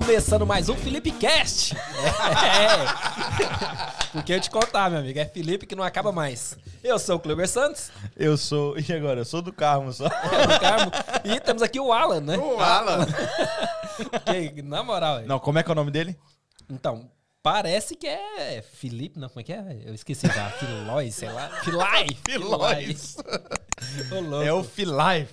Começando mais um Felipe Cast. É. Porque eu te contar, meu amigo, é Felipe que não acaba mais. Eu sou o Kleber Santos. Eu sou. E agora? Eu sou do Carmo só. É do Carmo. E temos aqui o Alan, né? O Alan. Que, na moral. Não, como é que é o nome dele? Então, parece que é Felipe, não, como é que é? Eu esqueci já. Filóis, sei lá. Filai. Filóis. Ô, louco. É o Filai.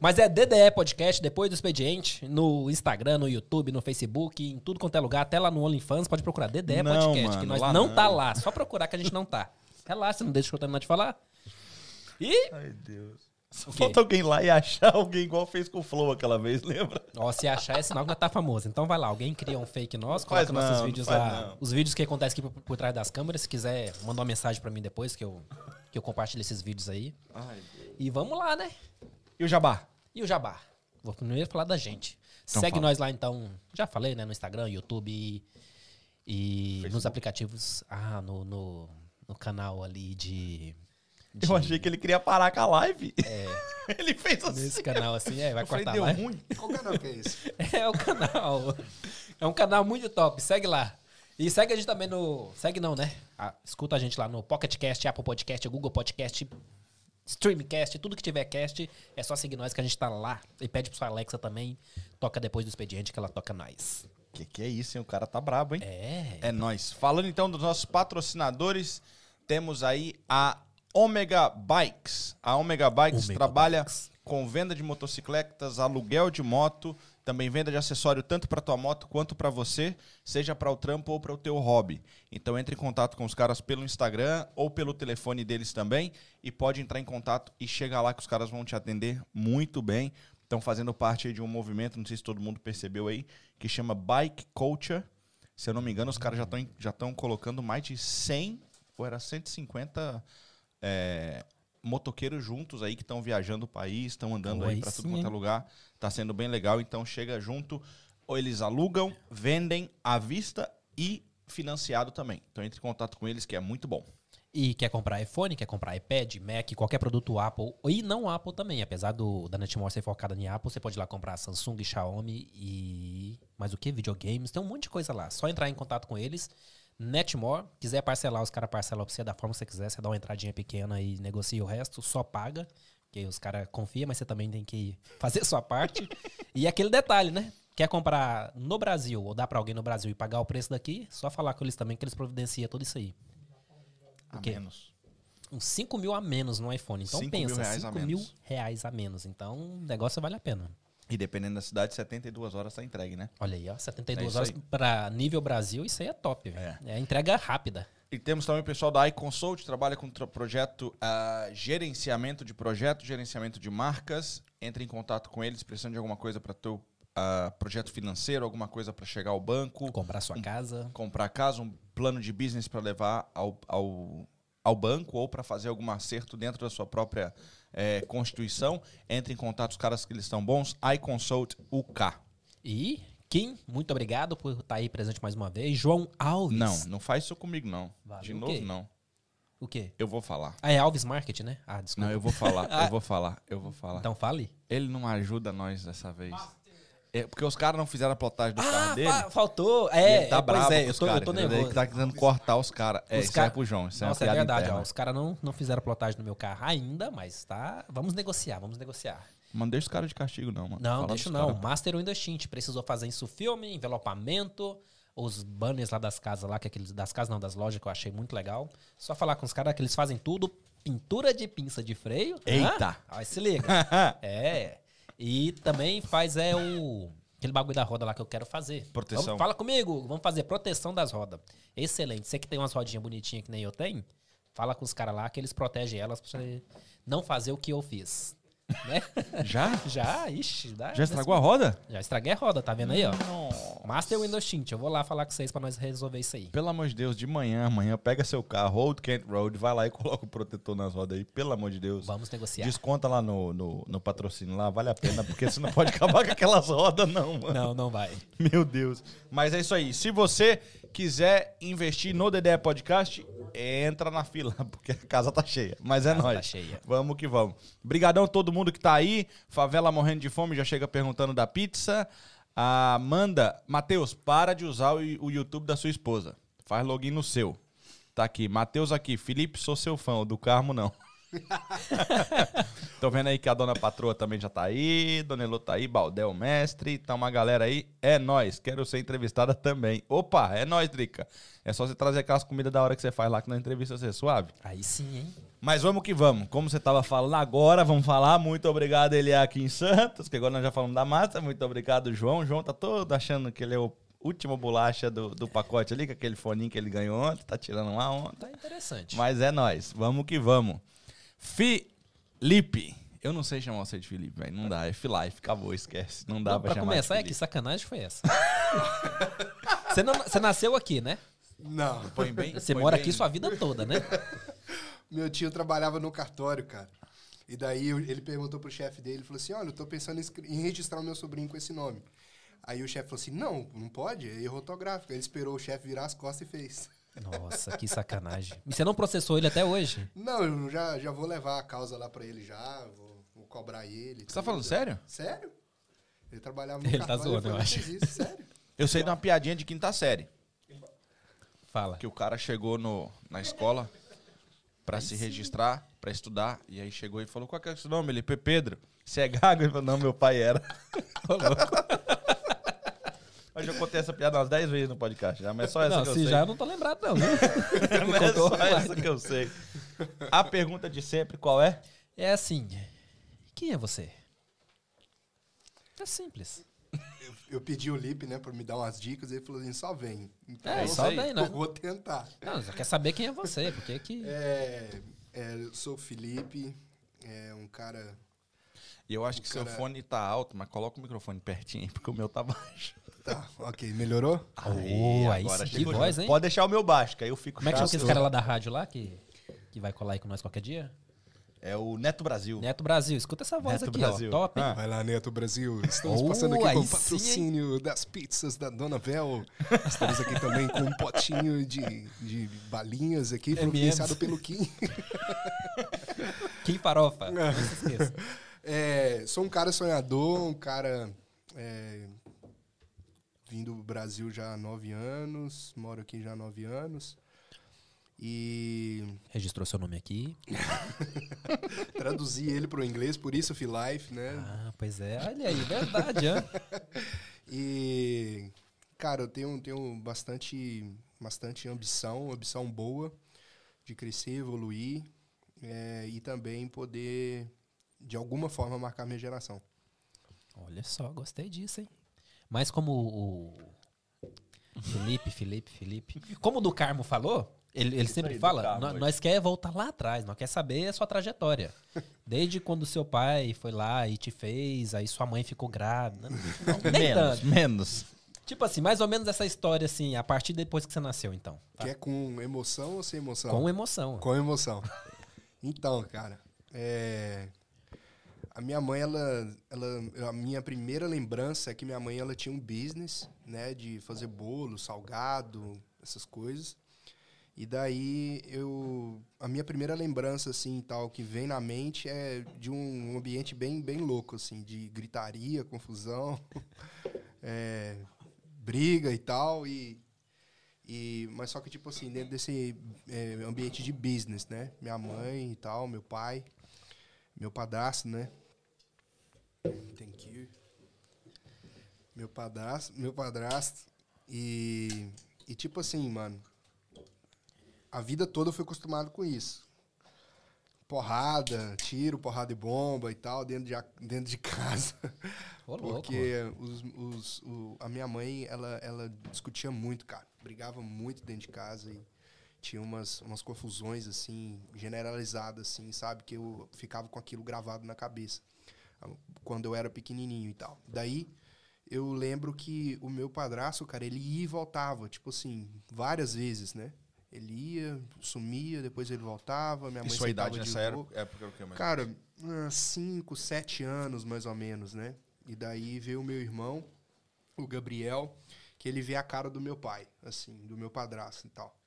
Mas é DDE Podcast, depois do expediente, no Instagram, no YouTube, no Facebook, em tudo quanto é lugar, até lá no OnlyFans, pode procurar DDE Não, Podcast, mano, que nós lá não, não. tá lá. Só procurar que a gente não tá. Relaxa, não deixa eu terminar de falar. E, Ai, Deus. Só falta alguém lá e achar alguém igual fez com o Flow aquela vez, lembra? ó, se achar é sinal que nós tá famoso. Então vai lá, alguém cria um fake nosso, coloca nossos não, vídeos não faz lá. não. Os vídeos que acontecem aqui por, por trás das câmeras. Se quiser, manda uma mensagem pra mim depois que eu, que eu compartilho esses vídeos aí. Ai, E vamos lá, né? E o Jabá? E o Jabá? Vou primeiro falar da gente. Então Segue fala. nós lá então. Já falei, né? No Instagram, YouTube e, e Facebook. nos aplicativos. Ah, no, no, no canal ali de. de- Eu achei que ele queria parar com a live. ele fez assim. Nesse canal assim, é, vai Eu falei, cortar deu lá. ruim. Qual canal que é esse? É o canal. É um canal muito top. Segue lá. E segue a gente também no. Segue não, né? Ah, escuta a gente lá no Pocket Cast, Apple Podcast, Google Podcast, Streamcast, tudo que tiver cast, é só seguir nós que a gente tá lá. E pede pro sua Alexa também. Toca depois do expediente que ela toca nós. Que que é isso, hein? O cara tá brabo, hein? É. É nóis. Falando então dos nossos patrocinadores, temos aí a Omega Bikes. A Omega Bikes Omega trabalha Bikes. com venda de motocicletas, aluguel de moto, também venda de acessório tanto para tua moto quanto para você, seja para o trampo ou para o teu hobby. Então entre em contato com os caras pelo Instagram ou pelo telefone deles também e pode entrar em contato e chega lá que os caras vão te atender muito bem. Estão fazendo parte de um movimento, não sei se todo mundo percebeu aí, que chama Bike Culture. Se eu não me engano, os caras já estão já estão colocando mais de 100 ou era 150 é, motoqueiros juntos aí que estão viajando o país, estão andando Pô, aí aí para tudo quanto é lugar. Tá sendo bem legal, então chega junto. Ou eles alugam, vendem à vista e financiado também. Então entre em contato com eles que é muito bom. E quer comprar iPhone, quer comprar iPad, Mac, qualquer produto Apple, e não Apple também. Apesar do, da Netmore ser focada em Apple, você pode ir lá comprar Samsung, Xiaomi e. Mais o que? Videogames. Tem um monte de coisa lá. Só entrar em contato com eles. Netmore, quiser parcelar, os caras parcelam pra você da forma que você quiser. Você dá uma entradinha pequena e negocia o resto, só paga. Que os caras confiam, mas você também tem que fazer a sua parte. e aquele detalhe, né? Quer comprar no Brasil ou dar pra alguém no Brasil e pagar o preço daqui, só falar com eles também que eles providenciam tudo isso aí. A menos. Uns 5 mil a menos no iPhone. Então Cinco mil pensa, reais a 5 mil menos. reais a menos. Então o negócio vale a pena. E dependendo da cidade, 72 horas tá entregue, né? Olha aí, ó. 72 É horas pra nível Brasil, isso aí é top, velho. É. entrega rápida. E temos também o pessoal da iConsult, trabalha com tra- projeto ah, gerenciamento de projeto, gerenciamento de marcas. Entre em contato com eles, precisando de alguma coisa para teu ah, projeto financeiro, alguma coisa para chegar ao banco, Comprar sua casa. comprar casa, um plano de business para levar ao, ao, ao banco ou para fazer algum acerto dentro da sua própria eh, constituição. Entre em contato, os caras que eles estão bons. iConsult UK. E Kim, muito obrigado por estar aí presente mais uma vez. João Alves. Não, não faz isso comigo, não. Valeu de novo, não. O quê? Eu vou falar. Ah, é Alves Market, né? Ah, desculpa. Não, eu vou falar, eu vou falar, eu vou falar. Então fale. Ele não ajuda nós dessa vez. É, porque os caras não fizeram a plotagem do Ah, carro dele. fa- faltou. É, ele tá é, bravo é, eu tô, caras, eu tô nervoso. Ele tá tentando cortar os caras. É, Os isso cara- é pro João. Isso é Nossa, é piada verdade, ó. Os caras não, não fizeram plotagem no meu carro ainda, mas tá. Vamos negociar, vamos negociar. Não deixa os caras de castigo, não, mano. Não, Fala deixa não. caras. Master Windows Tint precisou fazer isso filme, envelopamento, os banners lá das casas lá, que é aqueles das casas não, das lojas que eu achei muito legal. Só falar com os caras que eles fazem tudo, pintura de pinça de freio. Eita! Aí se liga. é. E também faz é o aquele bagulho da roda lá que eu quero fazer. Proteção. Vamos- fala comigo, vamos fazer proteção das rodas. Excelente. Você que tem umas rodinhas bonitinhas que nem eu tenho, fala com os caras lá que eles protegem elas pra você não fazer o que eu fiz. Né? Já? Já, ixi. Dá, Já estragou a roda? Já estraguei a roda, tá vendo aí, ó? Master Windows Tint. Eu vou lá falar com vocês pra nós resolver isso aí. Pelo amor de Deus, de manhã, amanhã, pega seu carro, Old Kent Road, vai lá e coloca o protetor nas rodas aí, pelo amor de Deus. Vamos negociar. Desconta lá no, no, no patrocínio lá, vale a pena, porque você não pode acabar com aquelas rodas, não, mano. Não, não vai. Meu Deus. Mas é isso aí. Se você quiser investir no DDE Podcast, entra na fila, porque a casa tá cheia. Mas é Casa nóis. tá cheia. Vamos que vamos. Brigadão a todo mundo que tá aí. Favela morrendo de fome, já chega perguntando da pizza. A Amanda, Matheus, para de usar o, o YouTube da sua esposa. Faz login no seu. Tá aqui. Matheus aqui. Felipe, sou seu fã. O do Carmo, não. Tô vendo aí que a dona patroa também já tá aí, Dona Elô tá aí, Baldel Mestre, tá uma galera aí. É nóis, quero ser entrevistada também. Opa, é nóis, Drica. É só você trazer aquelas comidas da hora que você faz lá que na entrevista você é suave. Aí sim, hein? Mas vamos que vamos. Como você tava falando agora, vamos falar. Muito obrigado, ele é aqui em Santos, que agora nós já falamos da massa. Muito obrigado, João. O João tá todo achando que ele é o último bolacha do, do pacote ali, com aquele foninho que ele ganhou ontem, tá tirando lá ontem. Tá interessante. Mas é nóis. Vamos que vamos. Felipe. Eu não sei chamar você de Felipe, velho. Não dá. É F-Life. Acabou, esquece. Não dá Não, pra, pra chamar começar, é que sacanagem foi essa? você, não- você nasceu aqui, né? Não. Põe bem. Você põe mora bem- aqui sua vida toda, né? Meu tio trabalhava no cartório, cara. E daí ele perguntou pro chefe dele, falou assim, olha, eu tô pensando em, registrar o meu sobrinho com esse nome. Aí o chefe falou assim, não, não pode, é erro ortográfico. Aí ele esperou o chefe virar as costas e fez. Nossa, que sacanagem. E você não processou ele até hoje? Não, eu já, já vou levar a causa lá pra ele já, vou, vou cobrar ele. Você tá tudo. falando sério? Sério? Ele trabalhava no Ele tá cartório. zoando, eu acho. "Fez Isso, sério? Eu sei de uma piadinha de quinta série. Fala. Que o cara chegou no, na escola pra se registrar, pra estudar. E aí chegou e falou: Qual que é o seu nome? Ele, P. Pedro. Você é gago? Ele falou: Não, meu pai era. Ô, louco. Eu já contei essa piada umas 10 vezes no podcast, já, mas só essa Não, que eu se sei. já eu não tô lembrado, não. Mas é só essa que eu sei. A pergunta de sempre, qual é? É assim. Quem é você? É simples. Eu pedi o Lipe, né, pra me dar umas dicas, ele falou assim, só vem. Então, É, eu só vem, né? Vou tentar. Não, só quer saber quem é você, porque que. É, é, eu sou o Felipe, é um cara E eu acho que seu Cara- fone tá alto, mas coloca o microfone pertinho aí, porque o meu tá baixo. Tá, ok. Melhorou? Oh, aí sim, que chegou. voz, hein? Pode deixar o meu baixo, que aí eu fico Como é que chama esse cara lá da rádio lá que, que vai colar aí com nós qualquer dia? É o Neto Brasil. Neto Brasil, escuta essa voz Neto aqui, Brasil. ó. Top, hein? Ah. Vai lá, Neto Brasil. Estamos Oh, passando aqui aí com o sim, patrocínio das pizzas da Dona Vel. Estamos aqui também com um potinho de, de balinhas aqui, providenciado pelo Kim. Kim Farofa. Não se esqueça. É, sou um cara sonhador, um cara é, vindo do Brasil já há nove anos, moro aqui já há nove anos. E Registrou seu nome aqui. traduzi ele para o inglês, por isso Life, né? Ah, pois é. Olha aí, verdade, hã? E, cara, eu tenho, tenho bastante, bastante ambição, ambição boa de crescer, evoluir é, e também poder, de alguma forma, marcar minha geração. Olha só, gostei disso, hein? Mas como o Felipe, Felipe, Felipe. Como o do Carmo falou, ele, ele sempre aí, fala, nós quer voltar lá atrás, nós quer saber a sua trajetória. Desde quando seu pai foi lá e te fez, aí sua mãe ficou grávida. Não, nem menos, tanto. menos. Tipo assim, mais ou menos essa história, assim, a partir depois que você nasceu, então. tá? Quer com emoção ou sem emoção? Com emoção. Com emoção. Então, cara, é, a minha mãe, ela, ela, a minha primeira lembrança é que minha mãe, ela tinha um business, né, de fazer bolo, salgado, essas coisas. E daí eu, a minha primeira lembrança assim, tal, que vem na mente é de um ambiente bem, bem louco, assim, de gritaria, confusão, é, briga e tal, e e, mas só que, tipo assim, dentro desse é, ambiente de business, né? Minha mãe e tal, meu pai, meu padrasto, né? Thank you. Meu padrasto, meu padrasto. E, e tipo assim, mano, a vida toda eu fui acostumado com isso. Porrada, tiro, porrada e bomba e tal, dentro de, dentro de casa. Ô, louco. Porque os, os, o- a minha mãe, ela, ela discutia muito, cara. Brigava muito dentro de casa. E, tinha umas, umas confusões, assim, generalizadas, assim, sabe? Que eu ficava com aquilo gravado na cabeça. Quando eu era pequenininho e tal. Daí, eu lembro que o meu padrasto, cara, ele ia e voltava, tipo assim, várias vezes, né? Ele ia, sumia, depois ele voltava, minha mãe E sua idade de nessa época, época era o que mais? Cara, uns cinco, sete anos, mais ou menos, né? E daí veio o meu irmão, o Gabriel, que ele vê a cara do meu pai, assim, do meu padrasto e tal.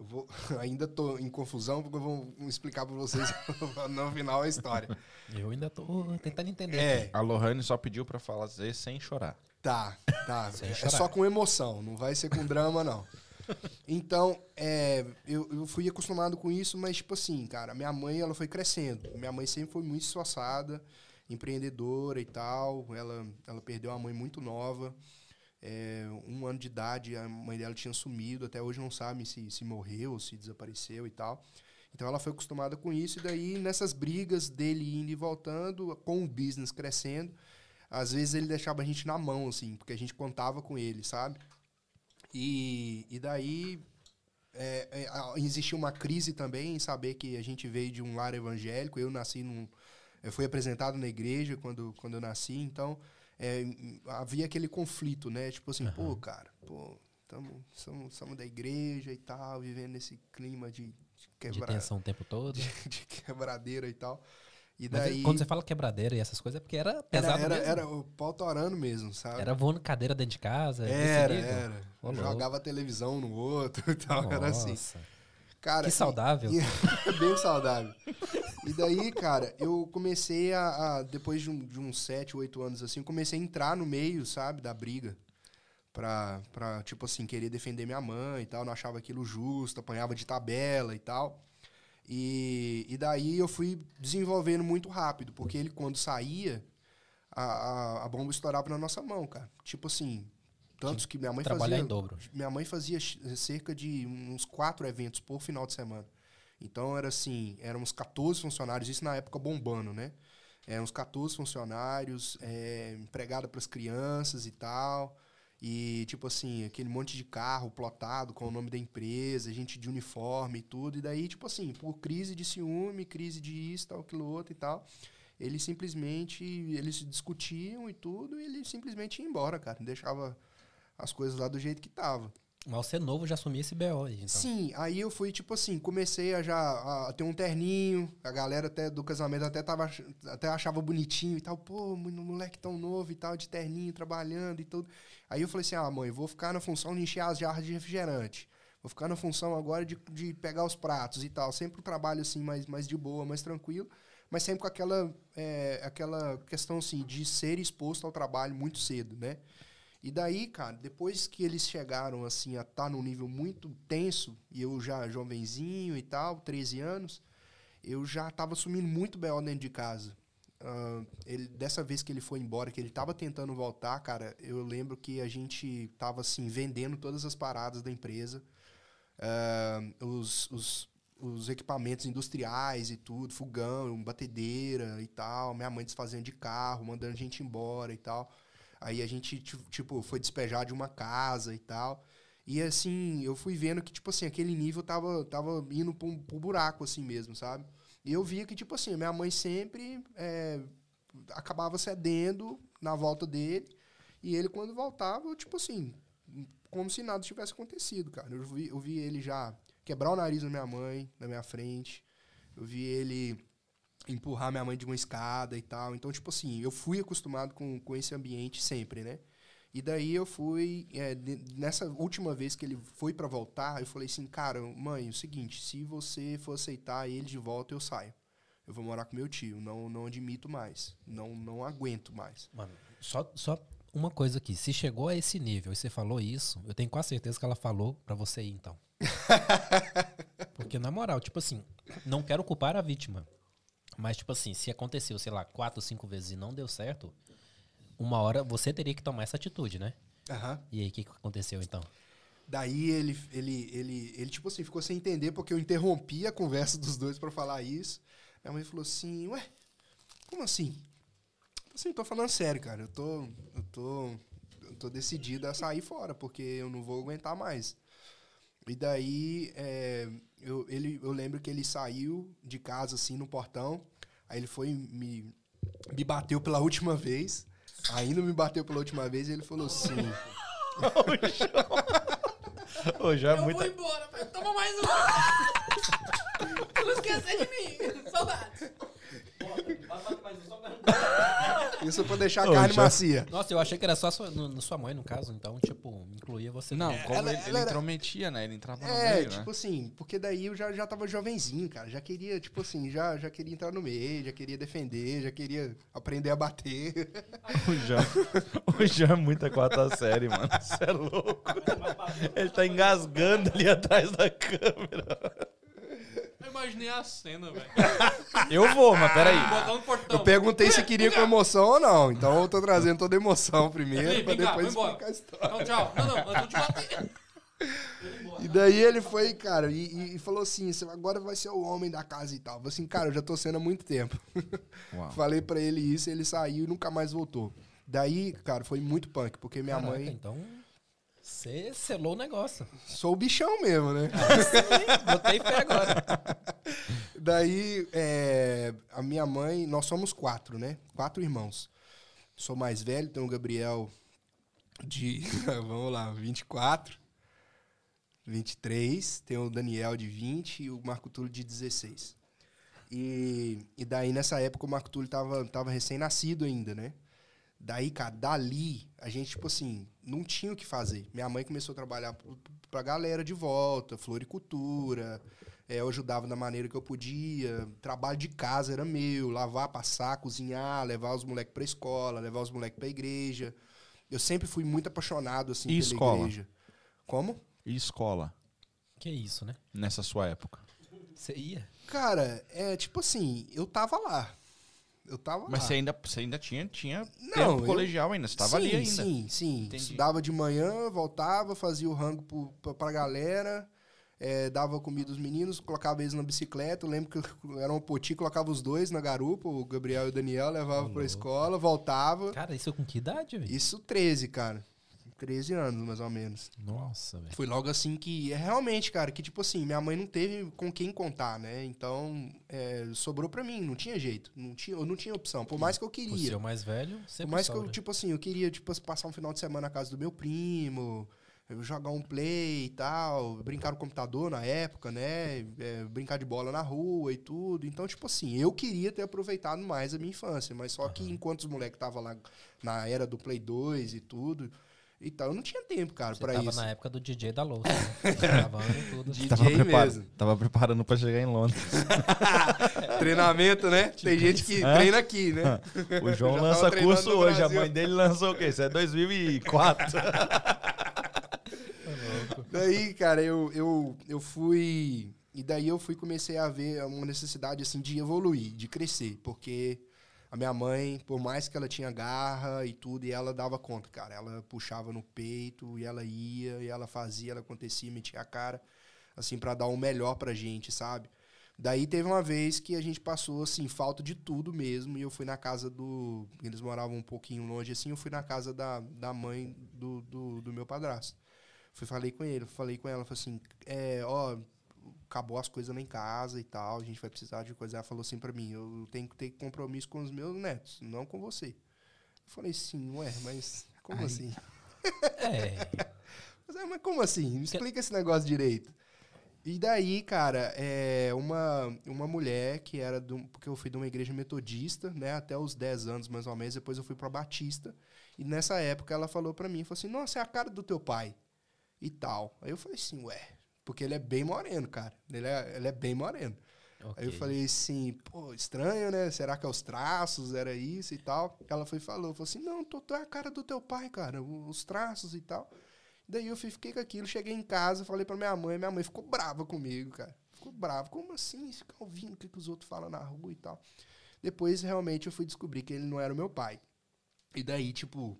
Eu vou, ainda tô em confusão, porque eu vou explicar pra vocês no final a história. Eu ainda tô tentando entender. É. A Lohane só pediu pra fazer sem chorar. Tá, tá. Sem é chorar. só com emoção, não vai ser com drama, não. Então, é, eu, eu fui acostumado com isso, mas, tipo assim, cara, minha mãe, ela foi crescendo. Minha mãe sempre foi muito esforçada, empreendedora e tal. Ela, ela perdeu uma mãe muito nova. É, um ano de idade, a mãe dela tinha sumido. Até hoje não sabe se, se morreu, se desapareceu e tal. Então ela foi acostumada com isso. E daí, nessas brigas dele indo e voltando, com o business crescendo, às vezes ele deixava a gente na mão, assim, porque a gente contava com ele, sabe? E, e daí é, é, existia uma crise também em saber que a gente veio de um lar evangélico. Eu nasci num. Eu fui apresentado na igreja quando, quando eu nasci, então é, havia aquele conflito, né? Tipo assim, pô, cara, pô, tamo, somos, somos da igreja e tal, vivendo nesse clima de, de De tensão o tempo todo. de quebradeira e tal. E Mas daí. quando você fala quebradeira e essas coisas, é porque era era, pesado era, mesmo. era o pau torando mesmo, sabe? Era voando cadeira dentro de casa. desse Era, era. Jogava televisão no outro e tal, era assim. Nossa. Cara, Que e- saudável. e- bem saudável. E daí, cara, eu comecei a, a- depois de, um, de uns 7, 8 anos assim, comecei a entrar no meio, sabe, da briga. Pra, pra, tipo assim, querer defender minha mãe e tal. Não achava aquilo justo, apanhava de tabela e tal. E, e daí eu fui desenvolvendo muito rápido, porque ele, quando saía, a, a, a bomba estourava na nossa mão, cara. Tipo assim, tantos que minha mãe Trabalhar fazia. em dobro. Minha mãe fazia ch- cerca de uns quatro eventos por final de semana. Então era assim, eram uns 14 funcionários, isso na época bombando, né? Eram uns 14 funcionários, é, empregada para as crianças e tal. E, tipo assim, aquele monte de carro plotado com o nome da empresa, gente de uniforme e tudo. E daí, tipo assim, por crise de ciúme, crise de isso, tal, aquilo outro e tal. Eles simplesmente, eles discutiam e tudo, e ele simplesmente ia embora, cara. Deixava as coisas lá do jeito que tava. Mas você novo já assumia esse BO aí, então. Sim, aí eu fui, tipo assim, comecei a já a ter um terninho, a galera até do casamento até, tava, até achava bonitinho e tal, pô, mo- moleque tão novo e tal, de terninho, trabalhando e tudo. Aí eu falei assim, ah, mãe, vou ficar na função de encher as jarras de refrigerante. Vou ficar na função agora de, de pegar os pratos e tal. Sempre um trabalho assim, mais, mais de boa, mais tranquilo. Mas sempre com aquela, é, aquela questão assim, de ser exposto ao trabalho muito cedo, né? E daí, cara, depois que eles chegaram assim a estar num nível muito tenso, e eu já jovenzinho e tal, 13 anos, eu já tava assumindo muito B.O. dentro de casa. Ah, ele, dessa vez que ele foi embora, que ele tava tentando voltar, cara, eu lembro que a gente tava assim, vendendo todas as paradas da empresa, ah, os, os, os equipamentos industriais e tudo, fogão, batedeira e tal, minha mãe desfazendo de carro, mandando a gente embora e tal. Aí a gente, ti- tipo, foi despejar de uma casa e tal. E assim, eu fui vendo que, tipo assim, aquele nível tava, tava indo pro, pro buraco, assim mesmo, sabe? E eu via que, tipo assim, minha mãe sempre é, acabava cedendo na volta dele. E ele, quando voltava, eu, tipo assim, como se nada tivesse acontecido, cara. Eu vi, eu vi ele já quebrar o nariz da minha mãe, na minha frente. Eu vi ele empurrar minha mãe de uma escada e tal. Então, tipo assim, eu fui acostumado com, com esse ambiente sempre, né? E daí eu fui, é, nessa última vez que ele foi pra voltar, eu falei assim, cara, mãe, é o seguinte, se você for aceitar ele de volta, eu saio. Eu vou morar com meu tio, não, não admito mais, não, não aguento mais. Mano, só, só uma coisa aqui. Se chegou a esse nível e você falou isso, eu tenho quase certeza que ela falou pra você ir, então. Porque, na moral, tipo assim, não quero culpar a vítima. Mas, tipo assim, se aconteceu, sei lá, quatro, cinco vezes e não deu certo, uma hora você teria que tomar essa atitude, né? Aham. E aí, o que, que aconteceu, então? Daí ele, ele, ele, ele, tipo assim, ficou sem entender porque eu interrompi a conversa dos dois pra falar isso. Minha mãe falou assim, ué, como assim? Assim, tô falando sério, cara. Eu tô, eu tô, eu tô decidido a sair fora, porque eu não vou aguentar mais. E daí, é, eu, ele, eu lembro que ele saiu de casa, assim, no portão. Aí ele foi me, me bateu pela última vez. Ainda me bateu pela última vez e ele falou assim... Ô, já é Eu muita... vou embora. Toma mais um. Não esqueça de mim. Saudades. Isso pra deixar a Ô, carne já- macia. Nossa, eu achei que era só sua, no, no sua mãe, no caso. Então, tipo, incluía você. Não, como ela- ele, ela ele era- intrometia, né? Ele entrava no É, meio, tipo né? assim, porque daí eu já, já tava jovenzinho, cara. Já queria, tipo assim, já, já queria entrar no meio, já queria defender, já queria aprender a bater. O Jean, o Jean é muita quarta série, mano. Você é louco. Ele tá engasgando ali atrás da câmera. Eu imaginei a cena, velho. Eu vou, mas peraí. Botar no portão. Eu perguntei se queria com emoção ou não. Então eu tô trazendo toda a emoção primeiro, Vem, pra cá, depois embora. explicar a história. Não, tchau. Não, não. Eu tô te batendo. E daí ele foi, cara, e, e- falou assim: "Você agora vai ser o homem da casa e tal. Eu falei assim, cara, eu já tô sendo há muito tempo. Uau. Falei pra ele isso, ele saiu e nunca mais voltou. Daí, cara, foi muito punk, porque minha Caraca, mãe. Então, você selou o negócio. Sou o bichão mesmo, né? Botei fé agora. Daí, é, a minha mãe, nós somos quatro, né? Quatro irmãos. Sou mais velho, tem o Gabriel de, vamos lá, 24, 23, tem o Daniel de 20 e o Marco Túlio de 16. E, e daí, nessa época, o Marco Túlio tava, tava recém-nascido ainda, né? Daí, cara, dali, a gente, tipo assim, não tinha o que fazer. Minha mãe começou a trabalhar pra galera de volta, floricultura, é, eu ajudava da maneira que eu podia. Trabalho de casa era meu, lavar, passar, cozinhar, levar os moleques pra escola, levar os moleques pra igreja. Eu sempre fui muito apaixonado, assim, E pela escola? igreja. Como? E escola, Que isso, né? nessa sua época? Você ia? Cara, é tipo assim, eu tava lá. Eu tava Mas lá. você ainda, você ainda tinha, tinha Não, tempo eu- colegial ainda, você tava ali sim, ainda. Sim, sim. Entendi. Estudava de manhã, voltava, fazia o rango pro, pra, pra galera, é, dava comida aos meninos, colocava eles na bicicleta. Eu lembro que eu era um poti, colocava os dois na garupa, o Gabriel e o Daniel, levava pra escola, voltava. Cara, isso com que idade, velho? Isso 13, cara. 13 anos, mais ou menos. Nossa, velho. Foi logo assim que. É realmente, cara, que tipo assim, minha mãe não teve com quem contar, né? Então, é, sobrou pra mim, não tinha jeito. Não tinha, eu não tinha opção. Por mais que eu Por queria. ser o mais velho, Por sempre mais que eu, sobra. tipo assim, eu queria, tipo, passar um final de semana na casa do meu primo, jogar um play e tal, brincar no computador na época, né? é, brincar de bola na rua e tudo. Então, tipo assim, eu queria ter aproveitado mais a minha infância, mas só que enquanto os moleques estavam lá na era do Play 2 e tudo, e tal, eu não tinha tempo, cara, Você pra tava isso. na época do DJ da louça, né? Tudo. DJ Tava, mesmo. tava preparando pra chegar em Londres. Treinamento, né? Tem gente que Hã? treina aqui, né? O João lança curso hoje, a mãe dele lançou o quê? Isso é 2004. Daí, cara, eu, eu, eu fui. E daí eu fui comecei a ver uma necessidade assim de evoluir, de crescer, porque a minha mãe, por mais que ela tinha garra e tudo, e ela dava conta, cara. Ela puxava no peito e ela ia, e ela fazia, ela acontecia, metia a cara, assim, pra dar o melhor pra gente, sabe? Daí teve uma vez que a gente passou, assim, falta de tudo mesmo, e eu fui na casa do. Eles moravam um pouquinho longe, assim, eu fui na casa da, da mãe do, do, do meu padrasto. Fui, falei com ele, falei com ela, falei assim, é, ó, acabou as coisas lá em casa e tal, a gente vai precisar de coisa. Ela falou assim pra mim, eu tenho que ter compromisso com os meus netos, não com você. Eu falei assim, ué, mas como Ai. assim? É. Mas, é, mas como assim? Me explica esse negócio direito. E daí, cara, é uma, uma mulher que era do, porque eu fui de uma igreja metodista, né, até os 10 anos mais ou menos, depois eu fui pra Batista, e nessa época ela falou pra mim, falou assim: "Nossa, é a cara do teu pai" e tal. Aí eu falei assim: "Ué, porque ele é bem moreno, cara. Ele é, ele é bem moreno". Aí eu falei assim, pô, estranho, né? Será que é os traços, era isso e tal? Ela foi falou, falou assim, não, tô, tô é a cara do teu pai, cara, os traços e tal. Daí eu fiquei com aquilo, cheguei em casa, falei pra minha mãe, minha mãe ficou brava comigo, cara. Ficou brava. Como assim? Ficar ouvindo o que, que os outros falam na rua e tal. Depois, realmente, eu fui descobrir que ele não era o meu pai. E daí, tipo,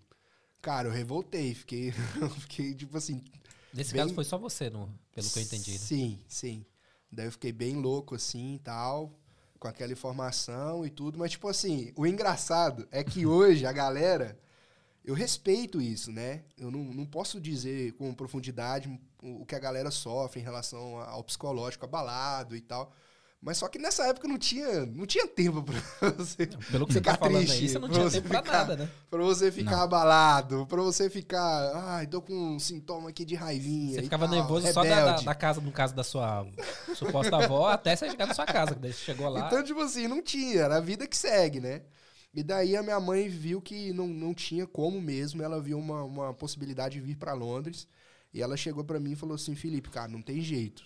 cara, eu revoltei. Fiquei, fiquei tipo assim, Nesse bem- caso foi só você, no, pelo que eu entendi. Né? Sim, sim. Daí eu fiquei bem louco assim e tal, com aquela informação e tudo. Mas, tipo assim, o engraçado é que hoje a galera. eu respeito isso, né? Eu não, não posso dizer com profundidade o, o que a galera sofre em relação ao psicológico abalado e tal. Mas só que nessa época não tinha, não tinha tempo pra você Pelo que você ficar tá falando triste, aí, você não pra tinha você tempo pra ficar- nada, né? Pra você ficar Não. abalado, pra você ficar. Ai, tô com um sintoma aqui de raivinha. Você ficava tal, nervoso só da, da, rebelde. da casa, no caso da sua suposta avó, até você chegar na sua casa. que Daí você chegou lá. Então, tipo assim, não tinha, era a vida que segue, né? E daí a minha mãe viu que não, não tinha como mesmo, ela viu uma, uma possibilidade de vir pra Londres. E ela chegou pra mim e falou assim: Felipe, cara, não tem jeito.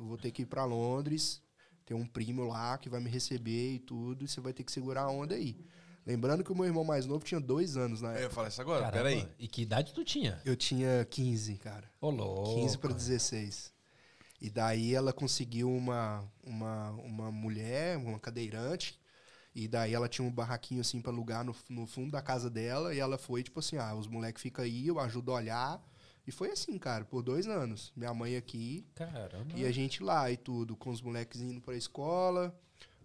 Vou ter que ir pra Londres, tem um primo lá que vai me receber e tudo, e você vai ter que segurar a onda aí. Lembrando que o meu irmão mais novo tinha dois anos na Eu ia época. falar isso agora, Caramba, peraí. E que idade tu tinha? Eu tinha 15, cara. Ô, louco. 15 para 16. E daí ela conseguiu uma, uma, uma mulher, uma cadeirante. E daí ela tinha um barraquinho assim pra alugar no, no fundo da casa dela. E ela foi tipo assim: ah, os moleques ficam aí, eu ajudo a olhar. E foi assim, cara, por dois anos. Minha mãe aqui Caramba. e a gente lá e tudo, com os moleques indo pra escola,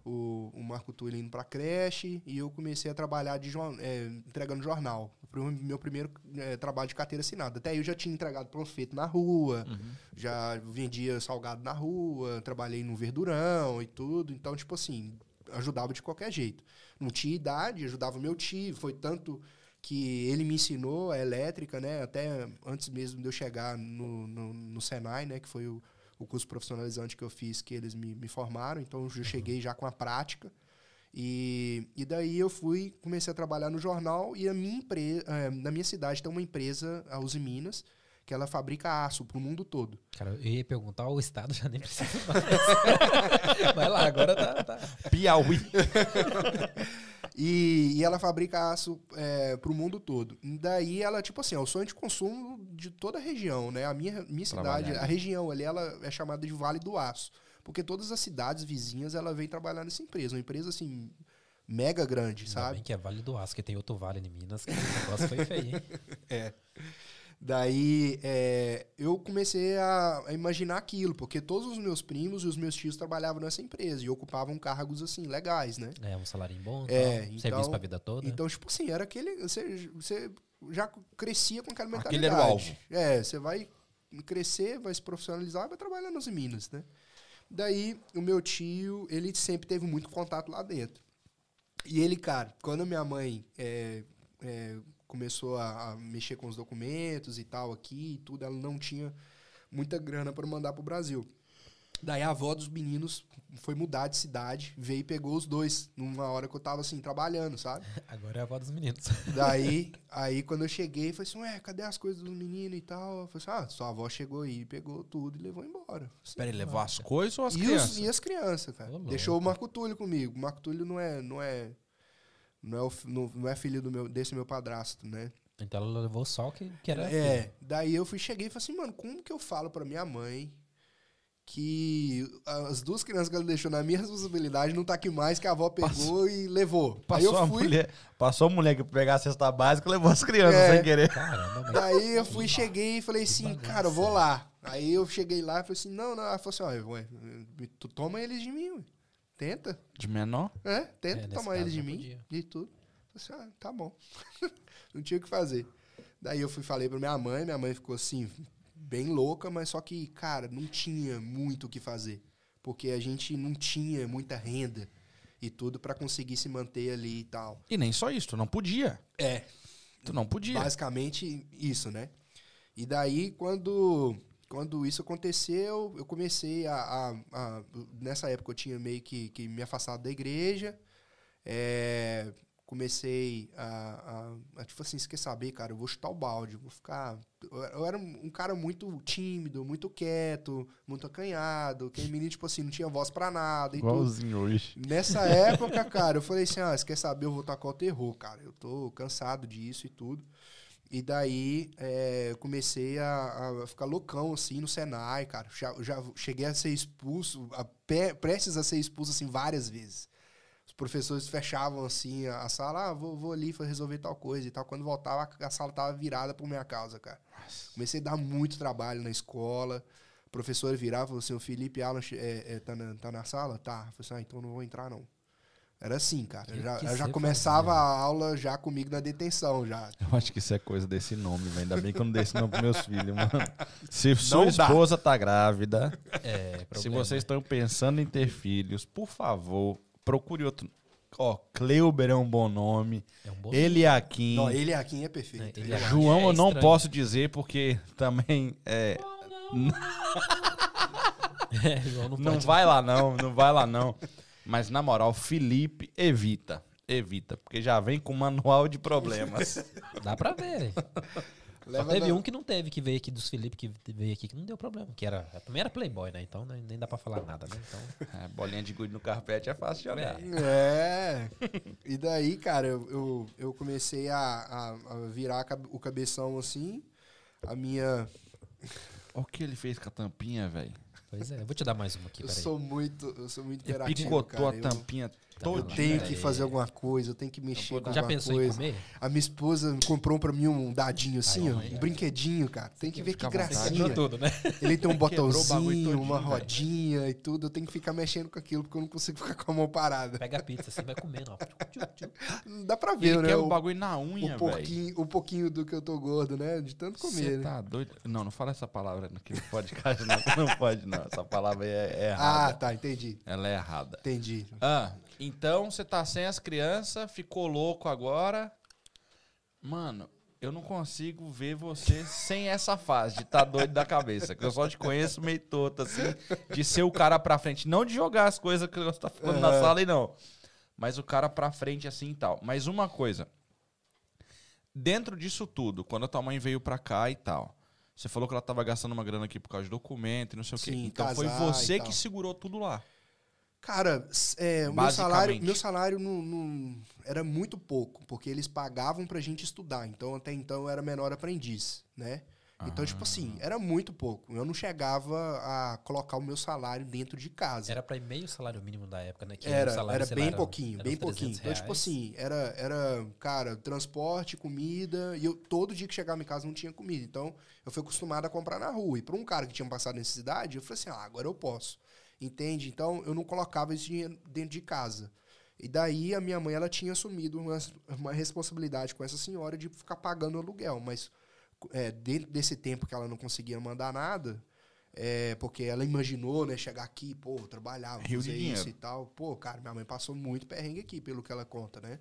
o, o Marco Túlio indo pra creche, e eu comecei a trabalhar de é, entregando jornal. Foi o meu primeiro é, trabalho de carteira assinada. Até aí eu já tinha entregado panfleto na rua, já vendia salgado na rua, trabalhei no verdurão e tudo. Então, tipo assim, ajudava de qualquer jeito. Não tinha idade, ajudava meu tio. Foi tanto que ele me ensinou a elétrica, né? Até antes mesmo de eu chegar no, no, no Senai, né? Que foi o, o curso profissionalizante que eu fiz, que eles me, me formaram. Então, eu já cheguei já com a prática. E, e daí eu fui, comecei a trabalhar no jornal e a minha empresa, na minha cidade tem uma empresa, a Uzi Minas, que ela fabrica aço pro mundo todo. Cara, eu ia perguntar, o Estado já nem precisa mais. Vai lá, agora tá. tá. Piauí. E, e ela fabrica aço é, pro mundo todo. Daí ela, tipo assim, é o sonho de consumo de toda a região, né? A minha, minha cidade, a região ali, ela é chamada de Vale do Aço. Porque todas as cidades vizinhas, ela vem trabalhar nessa empresa. Uma empresa, assim, mega grande, Ainda sabe? bem que é Vale do Aço, que tem outro vale em Minas, que o negócio foi feio, hein? Daí é, eu comecei a, a imaginar aquilo, porque todos os meus primos e os meus tios trabalhavam nessa empresa e ocupavam cargos assim legais, né? É, um salário bom, É, tal, então- serviço pra vida toda. Então, tipo assim, era aquele. Você, você já crescia com aquela mentalidade. Aquele era o alvo. É, você vai crescer, vai se profissionalizar, vai trabalhar nas Minas, né? Daí, o meu tio, ele sempre teve muito contato lá dentro. E ele, cara, quando a minha mãe é, é, começou a, a mexer com os documentos e tal aqui e tudo, ela não tinha muita grana para mandar pro Brasil. Daí a avó dos meninos foi mudar de cidade, veio e pegou os dois numa hora que eu tava assim, trabalhando, sabe? Agora é a avó dos meninos. Daí, aí quando eu cheguei, falei assim, ué, cadê as coisas dos meninos e tal? Eu falei assim, ah, sua avó chegou aí, pegou tudo e levou embora. Assim, Peraí, levou as coisas ou as e, crianças? os, e as crianças, cara. Deixou o Marco Túlio comigo. O Marco Túlio não é, não é, não é, o não, não é filho do meu, desse meu padrasto, né? Então ela levou só o que, que era. É, daí eu fui, cheguei e falei assim, mano, como que eu falo pra minha mãe que as duas crianças que ela deixou na minha responsabilidade não tá aqui mais, que a avó pegou e levou. aí Passou, a mulher, passou a mulher que pegar a cesta básica e levou as crianças É. sem querer. Caramba, Daí eu fui, cheguei e falei assim, cara, eu vou lá. Aí eu cheguei lá e falei assim, não, não. Ela falou assim, ó, tu toma eles de mim, ué. Tenta. De menor? É, É, tenta nesse tomar eles de não mim. podia. E tudo. Assim, ah, tá bom. não tinha o que fazer. Daí eu fui falei pra minha mãe, minha mãe ficou assim, bem louca, mas só que, cara, não tinha muito o que fazer. Porque a gente não tinha muita renda e tudo pra conseguir se manter ali e tal. E nem só isso, tu não podia. É, Tu não podia. Basicamente isso, né? E daí, quando, quando isso aconteceu, eu comecei a, a- a- Nessa época eu tinha meio que, que me afastado da igreja. é, comecei a, a, a, Tipo assim, você quer saber, cara? Eu vou chutar o balde, vou ficar. Eu, era um cara muito tímido, muito quieto, muito acanhado. Aquele menino, tipo assim, não tinha voz pra nada e tudo. Igualzinho hoje. Nessa época, cara, eu falei assim, ah, você quer saber, eu vou tacar o terror, cara. Eu tô cansado disso e tudo. E daí, é, eu comecei a, a ficar loucão, assim, no Senai, cara. Já, já cheguei a ser expulso, a pé- prestes a ser expulso, assim, várias vezes. Os professores fechavam, assim, a, a sala, ah, vou, vou ali resolver tal coisa e tal. Quando voltava, a, a sala tava virada por minha causa, cara. Comecei a dar muito trabalho na escola. O professor virava e falou assim, o Felipe Alan é, é, tá, na, tá na sala? Tá. Eu falei assim, ah, então não vou entrar, não. Era assim, cara. Que- Eu já, que já começava fazia? a aula já comigo na detenção, já. Eu acho que isso é coisa desse nome, velho. Ainda bem que eu não dei esse nome pros meus filhos, mano. Se sua Não dá. esposa tá grávida, É, se vocês estão pensando em ter filhos, por favor, procure outro. Ó, Cleuber é um bom nome. É um bom Eliakim. Não, ele aqui é perfeito. É, é- acho. João É eu não posso dizer porque também é, É, João não, não pode. vai lá não, não vai lá não. Mas na moral, Felipe evita, evita, porque já vem com manual de problemas. Dá pra ver. Só teve na- um que não teve, que veio aqui dos Felipe, que veio aqui que não deu problema. Que era, a primeira Playboy, né? Então né, nem dá pra falar nada, né? Então, É, bolinha de gude no carpete é fácil de jogar. É. E daí, cara, eu, eu, eu comecei a, a, a virar o cabeção assim. A minha. Olha o que ele fez com a tampinha, velho. Pois é. Eu vou te dar mais uma aqui, Eu peraí. sou muito. Eu sou muito Ele interativo. picotou cara. a Eu- tampinha Tá Eu tenho que fazer alguma coisa, eu tenho que mexer com Já alguma pensou em coisa. comer? A minha esposa comprou pra mim um dadinho assim, Ai, ó, um brinquedinho, cara. Tem que ver que gracinha. tudo, né? Ele tem um o botãozinho, uma rodinha e tudo. Eu tenho que ficar mexendo com aquilo porque eu não consigo ficar com a mão parada. Pega a pizza, você vai comendo, ó. Não dá pra Ele ver, né? quer O, o bagulho na o unha, velho. pouquinho, o pouquinho do que eu tô gordo, né? De tanto comer, Você né? tá doido? Não, não fala essa palavra no podcast, não. Não pode, não. Essa palavra é, é Ah, errada. tá, entendi. Ela é errada. Entendi. Ah, então você tá sem as crianças, ficou louco agora. Mano, eu não consigo ver você sem essa fase de tá doido da cabeça. Que eu só te conheço meio torto, assim, de ser o cara pra frente. Não de jogar as coisas que você tá falando na sala e não. Mas o cara pra frente assim e tal. Mas uma coisa. Dentro disso tudo, quando a tua mãe veio pra cá e tal, você falou que ela tava gastando uma grana aqui por causa de documento e não sei o quê. Sim, Então foi você que segurou tudo lá. Cara, é, o meu salário, meu salário não, não- era muito pouco, porque eles pagavam pra gente estudar. Então, até então, eu era menor aprendiz, né? Então, tipo assim, Ah. era muito pouco. Eu não chegava a colocar o meu salário dentro de casa. Era pra ir meio salário mínimo da época, né? Que Era, o salário, era sei lá, bem pouquinho, era bem pouquinho. 300 Então, tipo assim, era, era, cara, transporte, comida, e eu todo dia que chegava em casa não tinha comida. Então, eu fui acostumado a comprar na rua. E para um cara que tinha passado necessidade, eu falei assim: ah, agora eu posso. Entende? Então, eu não colocava esse dinheiro dentro de casa. E daí, a minha mãe, ela tinha assumido uma, uma responsabilidade com essa senhora de ficar pagando aluguel. Mas, é, dentro desse tempo que ela não conseguia mandar nada, é, porque ela imaginou, né, chegar aqui, pô, trabalhar, fazer dinheiro. isso e tal. Pô, cara, minha mãe passou muito perrengue aqui, pelo que ela conta, né?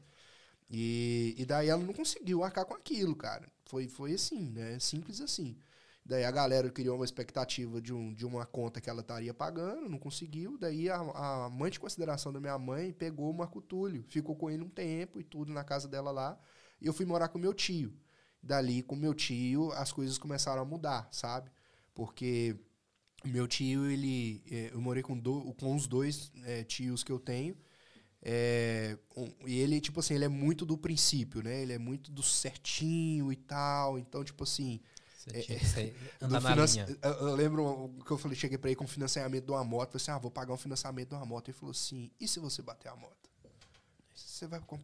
E, e daí ela não conseguiu arcar com aquilo, cara. Foi, foi assim, né? Simples assim. Daí a galera criou uma expectativa de, um, de uma conta que ela estaria pagando, não conseguiu. Daí a, a mãe de consideração da minha mãe pegou o Marco Túlio, ficou com ele um tempo e tudo na casa dela lá. E eu fui morar com meu tio. Dali, com meu tio, as coisas começaram a mudar, sabe? Porque meu tio, ele. eh, Eu morei com, do, com os dois eh, tios que eu tenho. É, um- e ele, tipo assim, ele é muito do princípio, né? Ele é muito do certinho e tal. Então, tipo assim. Você tinha que ser- do andar na linha. eu, lembro que eu falei, cheguei pra ele com financiamento de uma moto. Falei assim: ah, vou pagar um financiamento de uma moto. Ele falou assim: e se você bater a moto? Você vai. comp-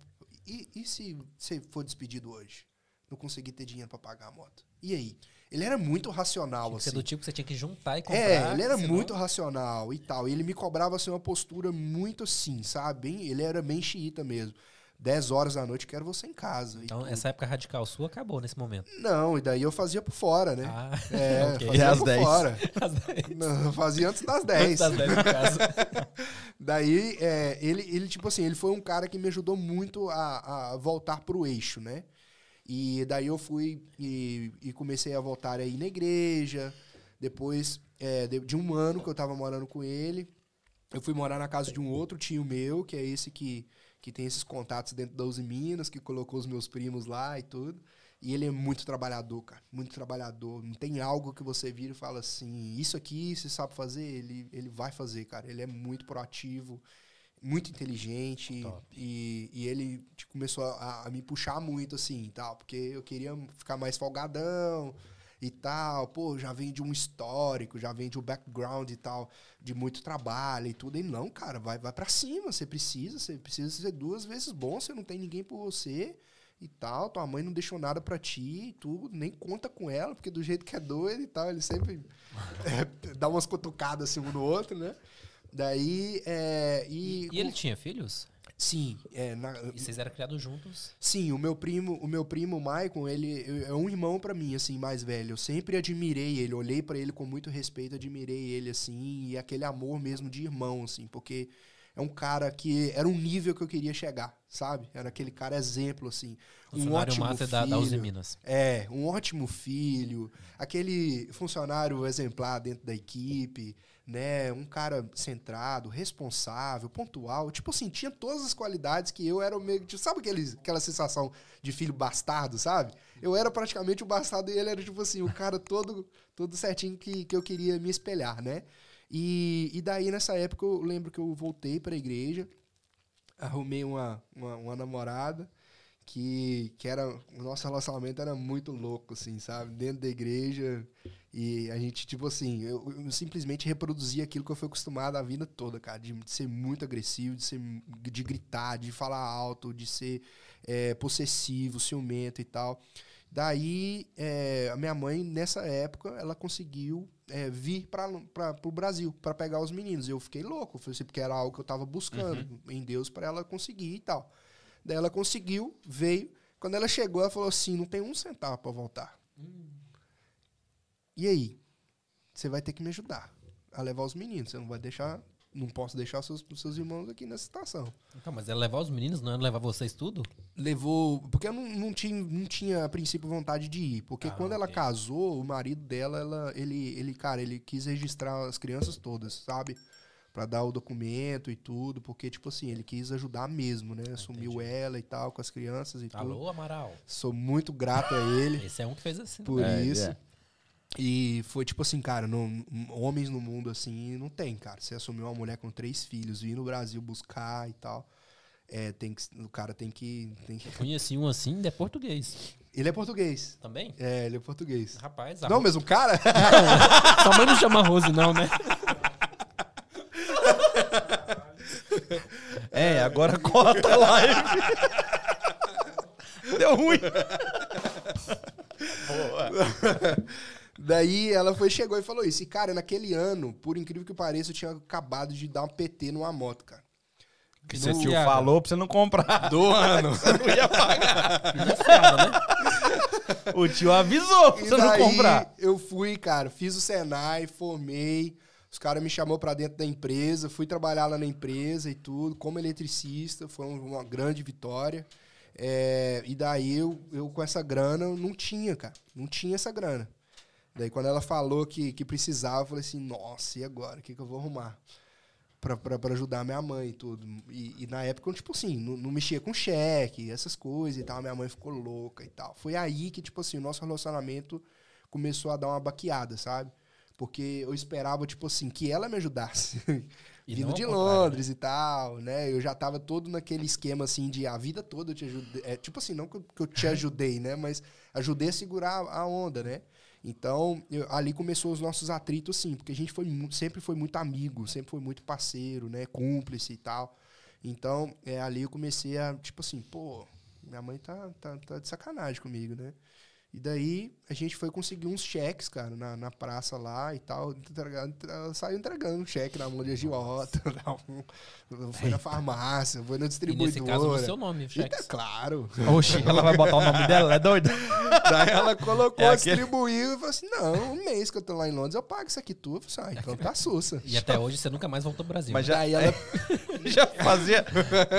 E, e se você for despedido hoje? Não conseguir ter dinheiro pra pagar a moto? E aí? Ele era muito racional, que assim. do tipo que você tinha que juntar e comprar. É, ele era senão- muito racional e tal. E ele me cobrava assim, uma postura muito assim, sabe? Bem- ele era bem xiita mesmo. 10 horas da noite, quero você em casa. Então, essa época radical sua acabou nesse momento. Não, e daí eu fazia por fora, né? Ah, É, ok. fazia E às por 10? fora. Às dez. Não, eu fazia antes das Antes 10. das 10 no caso. Daí, é, ele, ele, tipo assim, ele foi um cara que me ajudou muito a, a voltar pro eixo, né? E daí eu fui e, e comecei a voltar aí na igreja. Depois é, de, de um ano que eu tava morando com ele, eu fui morar na casa de um outro tio meu, que é esse que, que tem esses contatos dentro da Uzi Minas, que colocou os meus primos lá e tudo. E ele é muito trabalhador, cara. Muito trabalhador. Não tem algo que você vira e fala assim, isso aqui você sabe fazer? Ele, ele vai fazer, cara. Ele é muito proativo, muito inteligente. Top. E, e ele tipo, começou a, a me puxar muito, assim, tal. Porque eu queria ficar mais folgadão e tal. Pô, já vem de um histórico, já vem de um background e tal, de muito trabalho e tudo. E não, cara, vai, vai pra cima. Você precisa, você precisa ser duas vezes bom. Você não tem ninguém por você e tal. Tua mãe não deixou nada pra ti e tudo. Nem conta com ela, porque do jeito que é doido e tal, ele sempre é, dá umas cutucadas assim um no outro, né? Daí, é, e, E ele tinha filhos? Sim, é, na- E vocês eram criados juntos? Sim, o meu primo, o meu primo Maicon, ele é um irmão pra mim, assim, mais velho. Eu sempre admirei ele, olhei pra ele com muito respeito, admirei ele, assim, e aquele amor mesmo de irmão, assim, porque é um cara que era um nível que eu queria chegar, sabe? Era aquele cara exemplo, assim. Um ótimo master da, da Uzi filho. Minas. É, um ótimo filho, aquele funcionário exemplar dentro da equipe, né? Um cara centrado, responsável, pontual. Tipo assim, tinha todas as qualidades que eu era meio. Tipo, sabe aquela sensação de filho bastardo, sabe? Eu era praticamente o bastardo e ele era, tipo assim, o cara todo, todo certinho que, que eu queria me espelhar, né? E, e daí, nessa época, eu lembro que eu voltei pra igreja, arrumei uma, uma, uma namorada que, que era. O nosso relacionamento era muito louco, assim, sabe? Dentro da igreja. E a gente, tipo assim, eu, eu simplesmente reproduzia aquilo que eu fui acostumado a vida toda, cara. De, ser muito agressivo, de, ser, de gritar, de falar alto, de ser é, possessivo, ciumento e tal. Daí, é, a minha mãe, nessa época, ela conseguiu é, vir para o Brasil para pegar os meninos. Eu fiquei louco, assim, porque era algo que eu tava buscando em Deus para ela conseguir e tal. Daí ela conseguiu, veio. Quando ela chegou, ela falou assim: não tem um centavo para voltar. E aí? Você vai ter que me ajudar a levar os meninos. Você não vai deixar. Não posso deixar seus, seus irmãos aqui nessa situação. Então, mas é levar os meninos, não é levar vocês tudo? Levou. Porque eu não, não, tinha, não tinha, a princípio, vontade de ir. Porque Ah, quando ela casou, o marido dela, ela, ele, ele, cara, ele quis registrar as crianças todas, sabe? Pra dar o documento e tudo. Porque, tipo assim, ele quis ajudar mesmo, né? Assumiu ela e tal, com as crianças e tudo. Alô, Amaral. Sou muito grato a ele. Esse é um que fez assim. por É, isso. é. E foi tipo assim, cara, não- homens no mundo assim não tem, cara. Você assumiu uma mulher com três filhos, vir no Brasil buscar e tal. É, tem que, o cara tem que, tem que. Conheci um assim, de português. Ele é português. Também? É, ele é português. Rapaz, Não, mesmo cara? Sua mãe não chama Rose, não, né? É, agora corta a live. Deu ruim. Daí ela foi, chegou e falou isso. E, cara, naquele ano, por incrível que pareça, eu tinha acabado de dar um PT numa moto, cara. Que seu tio falou pra você não comprar. Do ano. Você não ia pagar. Né? O tio avisou pra E você não comprar. eu fui, cara, fiz o Senai, formei. Os caras me chamou pra dentro da empresa, fui trabalhar lá na empresa e tudo, como eletricista, foi um- uma grande vitória. É, e daí eu, eu com essa grana não tinha, cara, não tinha essa grana. Daí quando ela falou que, que precisava, eu falei assim, nossa, e agora? O que, que eu vou arrumar? Pra, pra, pra ajudar minha mãe e tudo. E, e na época eu, tipo assim, não, não mexia com cheque, essas coisas e tal. Minha mãe ficou louca e tal. Foi aí que, tipo assim, o nosso relacionamento começou a dar uma baqueada, sabe? Porque eu esperava, tipo assim, que ela me ajudasse. Vindo de Londres e tal, né? Eu já tava todo naquele esquema, assim, de a vida toda eu te ajudei. É, tipo assim, não que eu, que eu te ajudei, né? Mas ajudei a segurar a onda, né? Então, eu- ali começou os nossos atritos, sim, porque a gente foi sempre foi muito amigo, sempre foi muito parceiro, né? Cúmplice e tal. Então, é, ali eu comecei a, tipo assim, pô, minha mãe tá, tá, tá de sacanagem comigo, né? E daí a gente foi conseguir uns cheques, cara, na, na praça lá e tal. Entregando, ela saiu entregando um cheque na mão de agiota. foi na farmácia, foi na E distribuidora. nesse caso, no seu nome, o Eita, cheques. claro. Oxi, ela vai botar o nome dela? É doida? Daí ela colocou, É aquele- distribuiu e falou assim: não, um mês que eu tô lá em Londres, eu pago isso aqui tudo. Eu falei assim, ah, então tá sussa. E até hoje você nunca mais voltou pro Brasil. Mas já, Daí ela já, fazia,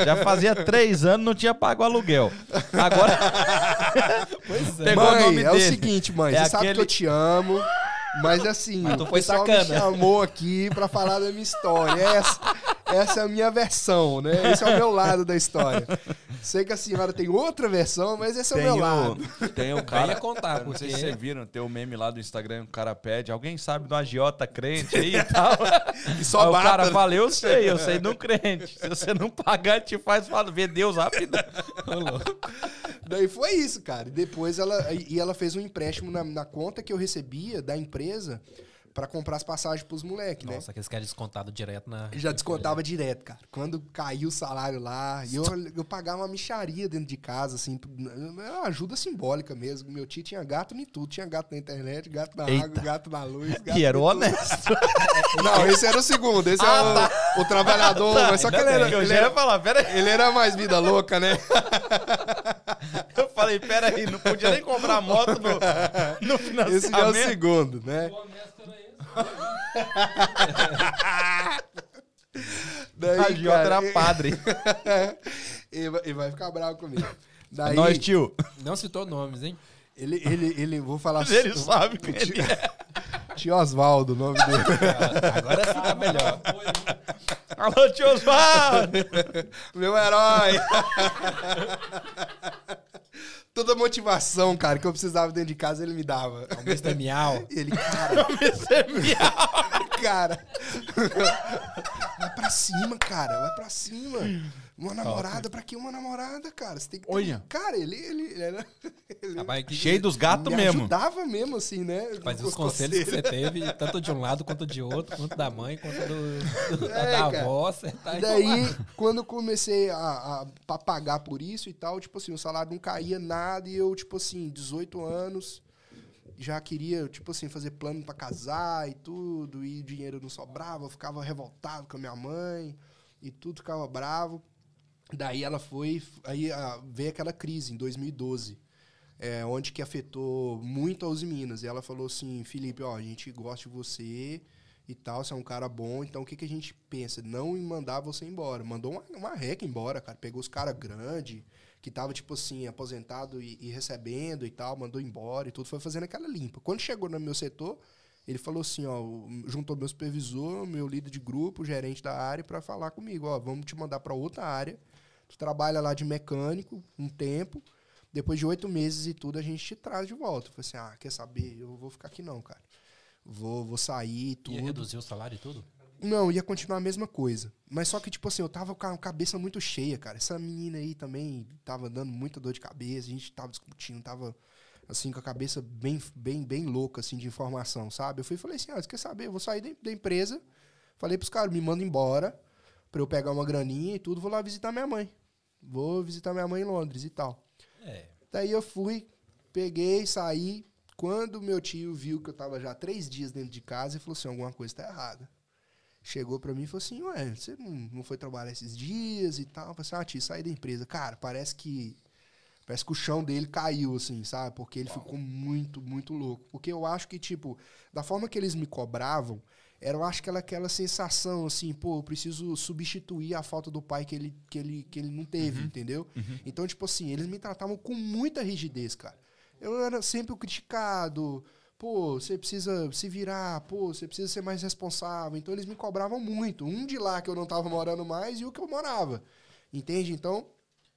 já fazia três anos não tinha pago o aluguel. Agora. Pois é. Pegou mãe, é o seguinte, mãe, É você sabe que aquele- eu te amo, mas assim, Mas tu o foi pessoal me sacana. chamou aqui pra falar da minha história. Essa, essa é a minha versão, né? Esse é o meu lado da história. Sei que a senhora tem outra versão, mas esse é o meu lado. tem o cara. contar, Eu não sei porque- se vocês viram, tem o meme lá do Instagram, o cara pede, alguém sabe do agiota crente aí e tal. E só Aí o cara fala, eu sei, eu sei do crente. Se você não pagar, te faz fala, ver Deus rápido. Daí foi isso, cara. E depois ela, e ela fez um empréstimo na, na conta que eu recebia da empresa pra comprar as passagens pros moleques, né? Nossa, aqueles caras descontado direto na. Já descontava direto, cara. Quando caiu o salário lá, e eu, eu pagava uma micharia dentro de casa, assim, era uma ajuda simbólica mesmo. Meu tio tinha gato em tudo. Tinha gato na internet, gato na Eita. água, gato na luz. Gato... E era o honesto. Não, esse era o segundo. Esse é o, o trabalhador. mas só que ele era, Eu ele, era, falar, pera aí. ele era mais vida louca, né? Eu falei, pera aí, não podia nem comprar moto no, no financiamento. Esse já é o segundo, né? O honesto era. Daí, Agiota cara, era padre. ele, vai- ficar bravo comigo. Daí, nóis, tio. Não citou nomes, hein? ele, ele, ele, vou falar Ele sabe quem tio, ele é. tio Osvaldo, o nome dele. Agora sim tá melhor. Alô, tio Osvaldo. Meu herói! Toda motivação, cara, que eu precisava dentro de casa, ele me dava. O Mr. Miau. E ele, cara, cara. Vai pra cima, cara. Vai pra cima. Uma namorada, pra que uma namorada, cara? Você tem que ter... Olha. Cara, ele, ele, ele era. Ele Rapaz, que- Cheio dos gatos me mesmo. ajudava mesmo, assim, né? Mas Os os conselhos que você teve, tanto de um lado quanto de outro, quanto da mãe, quanto do, do- É, da cara. avó, você tá E daí, quando eu comecei a, a pagar por isso e tal, tipo assim, o salário não caía nada e eu, tipo assim, 18 anos, já queria, tipo assim, fazer plano pra casar e tudo, e dinheiro não sobrava, eu ficava revoltado com a minha mãe e tudo ficava bravo. Daí ela foi, aí ah, veio aquela crise em 2012, é, onde que afetou muito a Uzi Minas. E ela falou assim, Felipe, ó, a gente gosta de você e tal, você é um cara bom, então o que, que a gente pensa? Não em mandar você embora. Mandou uma, uma reca embora, cara. Pegou os caras grandes, que tava, tipo assim, aposentado e, e recebendo e tal, mandou embora e tudo, foi fazendo aquela limpa. Quando chegou no meu setor, ele falou assim, ó, juntou meu supervisor, meu líder de grupo, gerente da área, pra falar comigo, ó, vamos te mandar pra outra área. Tu trabalha lá de mecânico um tempo, depois de oito meses e tudo, a gente te traz de volta. Eu falei assim, ah, quer saber? Eu vou ficar aqui não, cara. Vou, vou sair e tudo. Ia reduzir o salário e tudo? Não, ia continuar a mesma coisa. Mas só que, tipo assim, eu tava com a cabeça muito cheia, cara. Essa menina aí também tava dando muita dor de cabeça, a gente tava discutindo, tava assim, com a cabeça bem, bem, bem louca, assim, de informação, sabe? Eu fui e falei assim, ah, você quer saber? Eu vou sair da, da empresa. Falei pros caras, me mandam embora pra eu pegar uma graninha e tudo, vou lá visitar minha mãe. Vou visitar minha mãe em Londres e tal. É. Daí eu fui, peguei, saí. Quando meu tio viu que eu tava já três dias dentro de casa, ele falou assim: alguma coisa tá errada. Chegou pra mim e falou assim: Ué, você não, foi trabalhar esses dias e tal? Eu falei assim: Ah, tio, saí da empresa. Cara, parece que. Parece que o chão dele caiu, assim, sabe? Porque ele ficou muito, muito louco. Porque eu acho que, tipo, da forma que eles me cobravam, era, eu acho que ela, aquela sensação, assim, pô, eu preciso substituir a falta do pai que ele, que ele, que ele não teve, entendeu? Então, tipo assim, eles me tratavam com muita rigidez, cara. Eu era sempre o criticado. Pô, você precisa se virar. Pô, você precisa ser mais responsável. Então, eles me cobravam muito. Um de lá que eu não tava morando mais e o que eu morava. Entende? Então,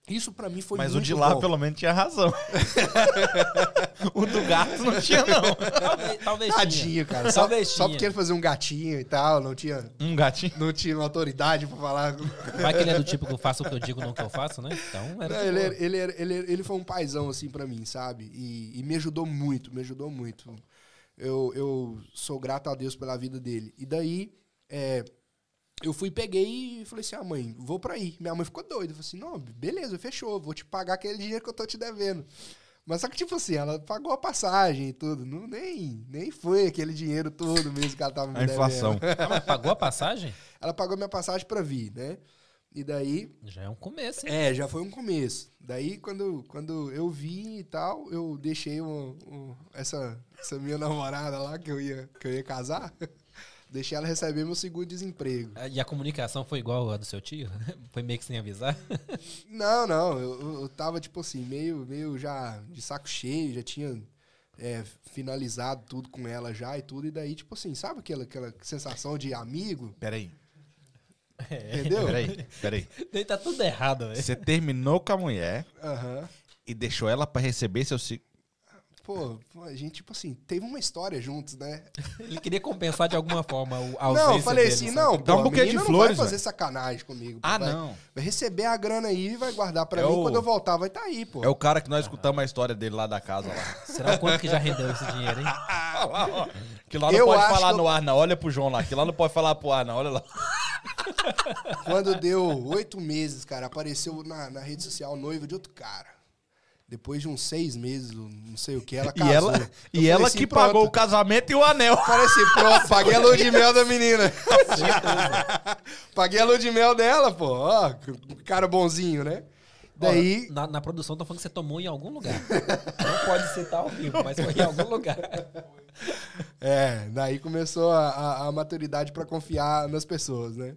isso pra mim foi Mas o muito de lá, bom. pelo menos, tinha razão. o do gato não tinha, não. Talvez, talvez tinha. Tadinho, cara. Só, Talvez só tinha. porque ele fazia um gatinho e tal, não tinha, Um gatinho. não tinha uma autoridade pra falar. Vai que ele é do tipo que eu faço o que eu digo, não o que eu faço, né? Então era. Não, ele, era- ele, era- ele, ele foi um paizão, assim, pra mim, sabe? E, e me ajudou muito, me ajudou muito. Eu, eu sou grato a Deus pela vida dele. E daí, é, eu fui, peguei e falei assim, ah, mãe, vou pra aí. Minha mãe ficou doida. Eu falei assim, não, beleza, fechou, vou te pagar aquele dinheiro que eu tô te devendo. Mas só que, tipo assim, ela pagou a passagem e tudo. Não, nem, nem foi aquele dinheiro todo mesmo que ela tava me A devendo. inflação. Ah, mas pagou a passagem? Ela pagou minha passagem pra vir, né? E daí, Já é um começo, hein? é, já foi um começo. Daí, quando, quando eu vi e tal, eu deixei um- um- essa, essa minha namorada lá, que eu ia, que eu ia casar, deixei ela receber meu segundo desemprego. E a comunicação foi igual a do seu tio? Foi meio que sem avisar? Não, não, eu, eu- tava, tipo assim, meio, meio já de saco cheio, já tinha é, finalizado tudo com ela já e tudo, e daí, tipo assim, sabe aquela, aquela sensação de amigo? Peraí, Entendeu? peraí, peraí. Daí tá tudo errado, velho. Você terminou com a mulher Aham. e deixou ela pra receber seu... ci- Pô, a gente, tipo assim, teve uma história juntos, né? Ele queria compensar de alguma forma o- a Não, ausência eu falei dele, assim, sabe? não, Dá um pô, buquê de flores, não vai fazer velho. sacanagem comigo. pô, Ah, vai, não. Vai receber a grana aí e vai guardar pra É mim. o- Quando eu voltar, vai estar tá aí, pô. É o cara que nós escutamos a história dele lá da casa lá. Será o quanto que já rendeu esse dinheiro, hein? ó. Que lá não Eu pode acho falar que eu- no ar, não. Olha pro João lá. Que lá não pode falar pro ar, não. Olha lá. Quando deu oito meses, cara, apareceu na, na rede social noiva de outro cara. Depois de uns seis meses, não sei o que, ela E casou. ela, Eu e ela assim, que pronto. pagou o casamento e o anel. Falei assim, pronto, paguei a lua de mel da menina. paguei a lua de mel dela, pô. Ó, cara bonzinho, né? Daí, Ó, na, na produção estão falando que você tomou em algum lugar. Não pode citar ao vivo, mas foi em algum lugar. é, daí começou a, a- a maturidade pra confiar nas pessoas, né?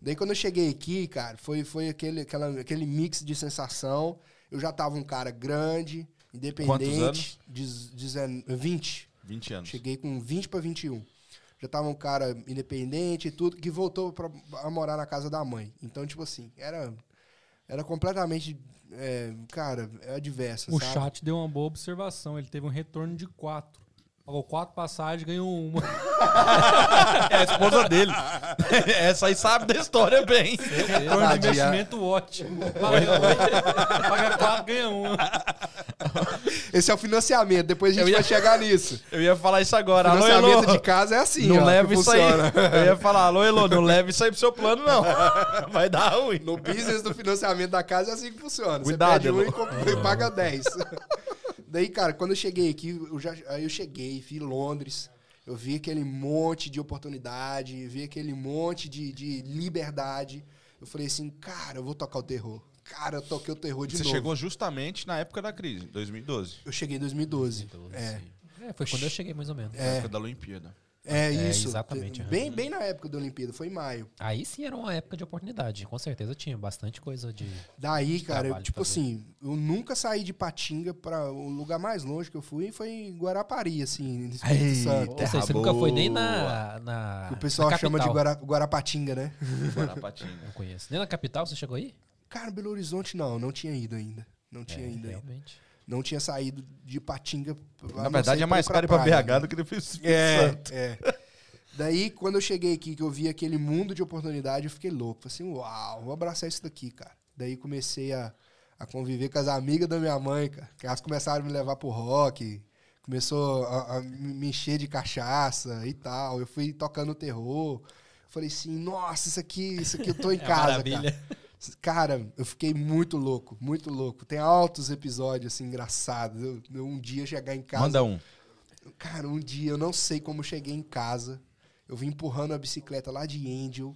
Daí quando eu cheguei aqui, cara, foi, foi aquele, aquela, aquele mix de sensação. Eu já tava um cara grande, independente. anos? Diz, dizen- 20. 20 anos. Cheguei com 20 para 21. Já tava um cara independente e tudo, que voltou pra, a morar na casa da mãe. Então, tipo assim, era, era completamente, é, cara, é adverso, O sabe? chat deu uma boa observação. Ele teve um retorno de quatro. Pagou quatro passagens, ganhou uma. É a esposa dele. Essa aí sabe da história bem. retorno de investimento ótimo. Paga, paga quatro, ganha uma. Esse é o financiamento, depois a gente ia- vai chegar nisso. Eu ia falar isso agora. Alô, financiamento Elô. de casa é assim, Não ó, leva isso aí. funciona. Eu ia falar, alô, Elô, não leva isso aí pro seu plano, não. Vai dar ruim. No business do financiamento da casa é assim que funciona. Cuidado, Você pede um e, e paga 10. Daí, cara, quando eu cheguei aqui, eu já, aí eu cheguei, vi Londres, eu vi aquele monte de oportunidade, vi aquele monte de, de liberdade. Eu falei assim, cara, eu vou tocar o terror. Cara, eu toquei o terror de Você novo. chegou justamente na época da crise, 2012. Eu cheguei em 2012. É, É, foi quando eu cheguei, mais ou menos. Na época da Olimpíada. É, É, isso. exatamente, Bem, bem na época da Olimpíada, foi em maio. Aí sim era uma época de oportunidade. Com certeza tinha bastante coisa de. Daí, cara, eu, tipo assim, eu nunca saí de Patinga para o lugar mais longe que eu fui foi em Guarapari, assim, no Espírito Eita. Santo. Ou seja, você nunca foi nem na. na o pessoal na chama de. Guara, Guarapatinga, né? Guarapatinga. Não conheço. Nem na capital você chegou aí? Cara, Belo Horizonte não, não tinha ido ainda. Não tinha É, ainda. realmente. Não tinha saído de Patinga. Na verdade, é mais caro ir pra BH do que do Espírito É, Santo. é. Daí, quando eu cheguei aqui, que eu vi aquele mundo de oportunidade, eu fiquei louco. Falei assim, uau, vou abraçar isso daqui, cara. Daí comecei a, a conviver com as amigas da minha mãe, cara. Que elas começaram a me levar pro rock. Começou a, a me encher de cachaça e tal. Eu fui tocando terror. Falei assim, nossa, isso aqui, isso aqui eu tô em É casa, maravilha. cara. Cara, eu fiquei muito louco, muito louco. Tem altos episódios, assim, engraçados. Eu, eu um dia chegar em casa... Manda um. Cara, um dia eu não sei como cheguei em casa. Eu vim empurrando a bicicleta lá de Angel.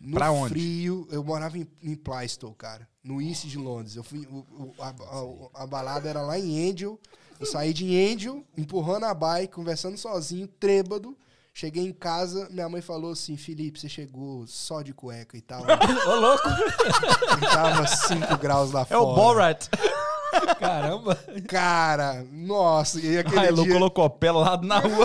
No Pra onde? frio, eu morava em, em Plaistow, cara, no East de Londres. Eu fui, o- o- a, a- a balada era lá em Angel. Eu saí de Angel, empurrando a bike, conversando sozinho, trêbado. Cheguei em casa, minha mãe falou assim: Felipe, você chegou só de cueca e tal. Ô, louco! E tava 5 graus lá É fora. o Borat. Caramba! Cara, nossa, e aquele A Elu dia... colocou pelado na rua.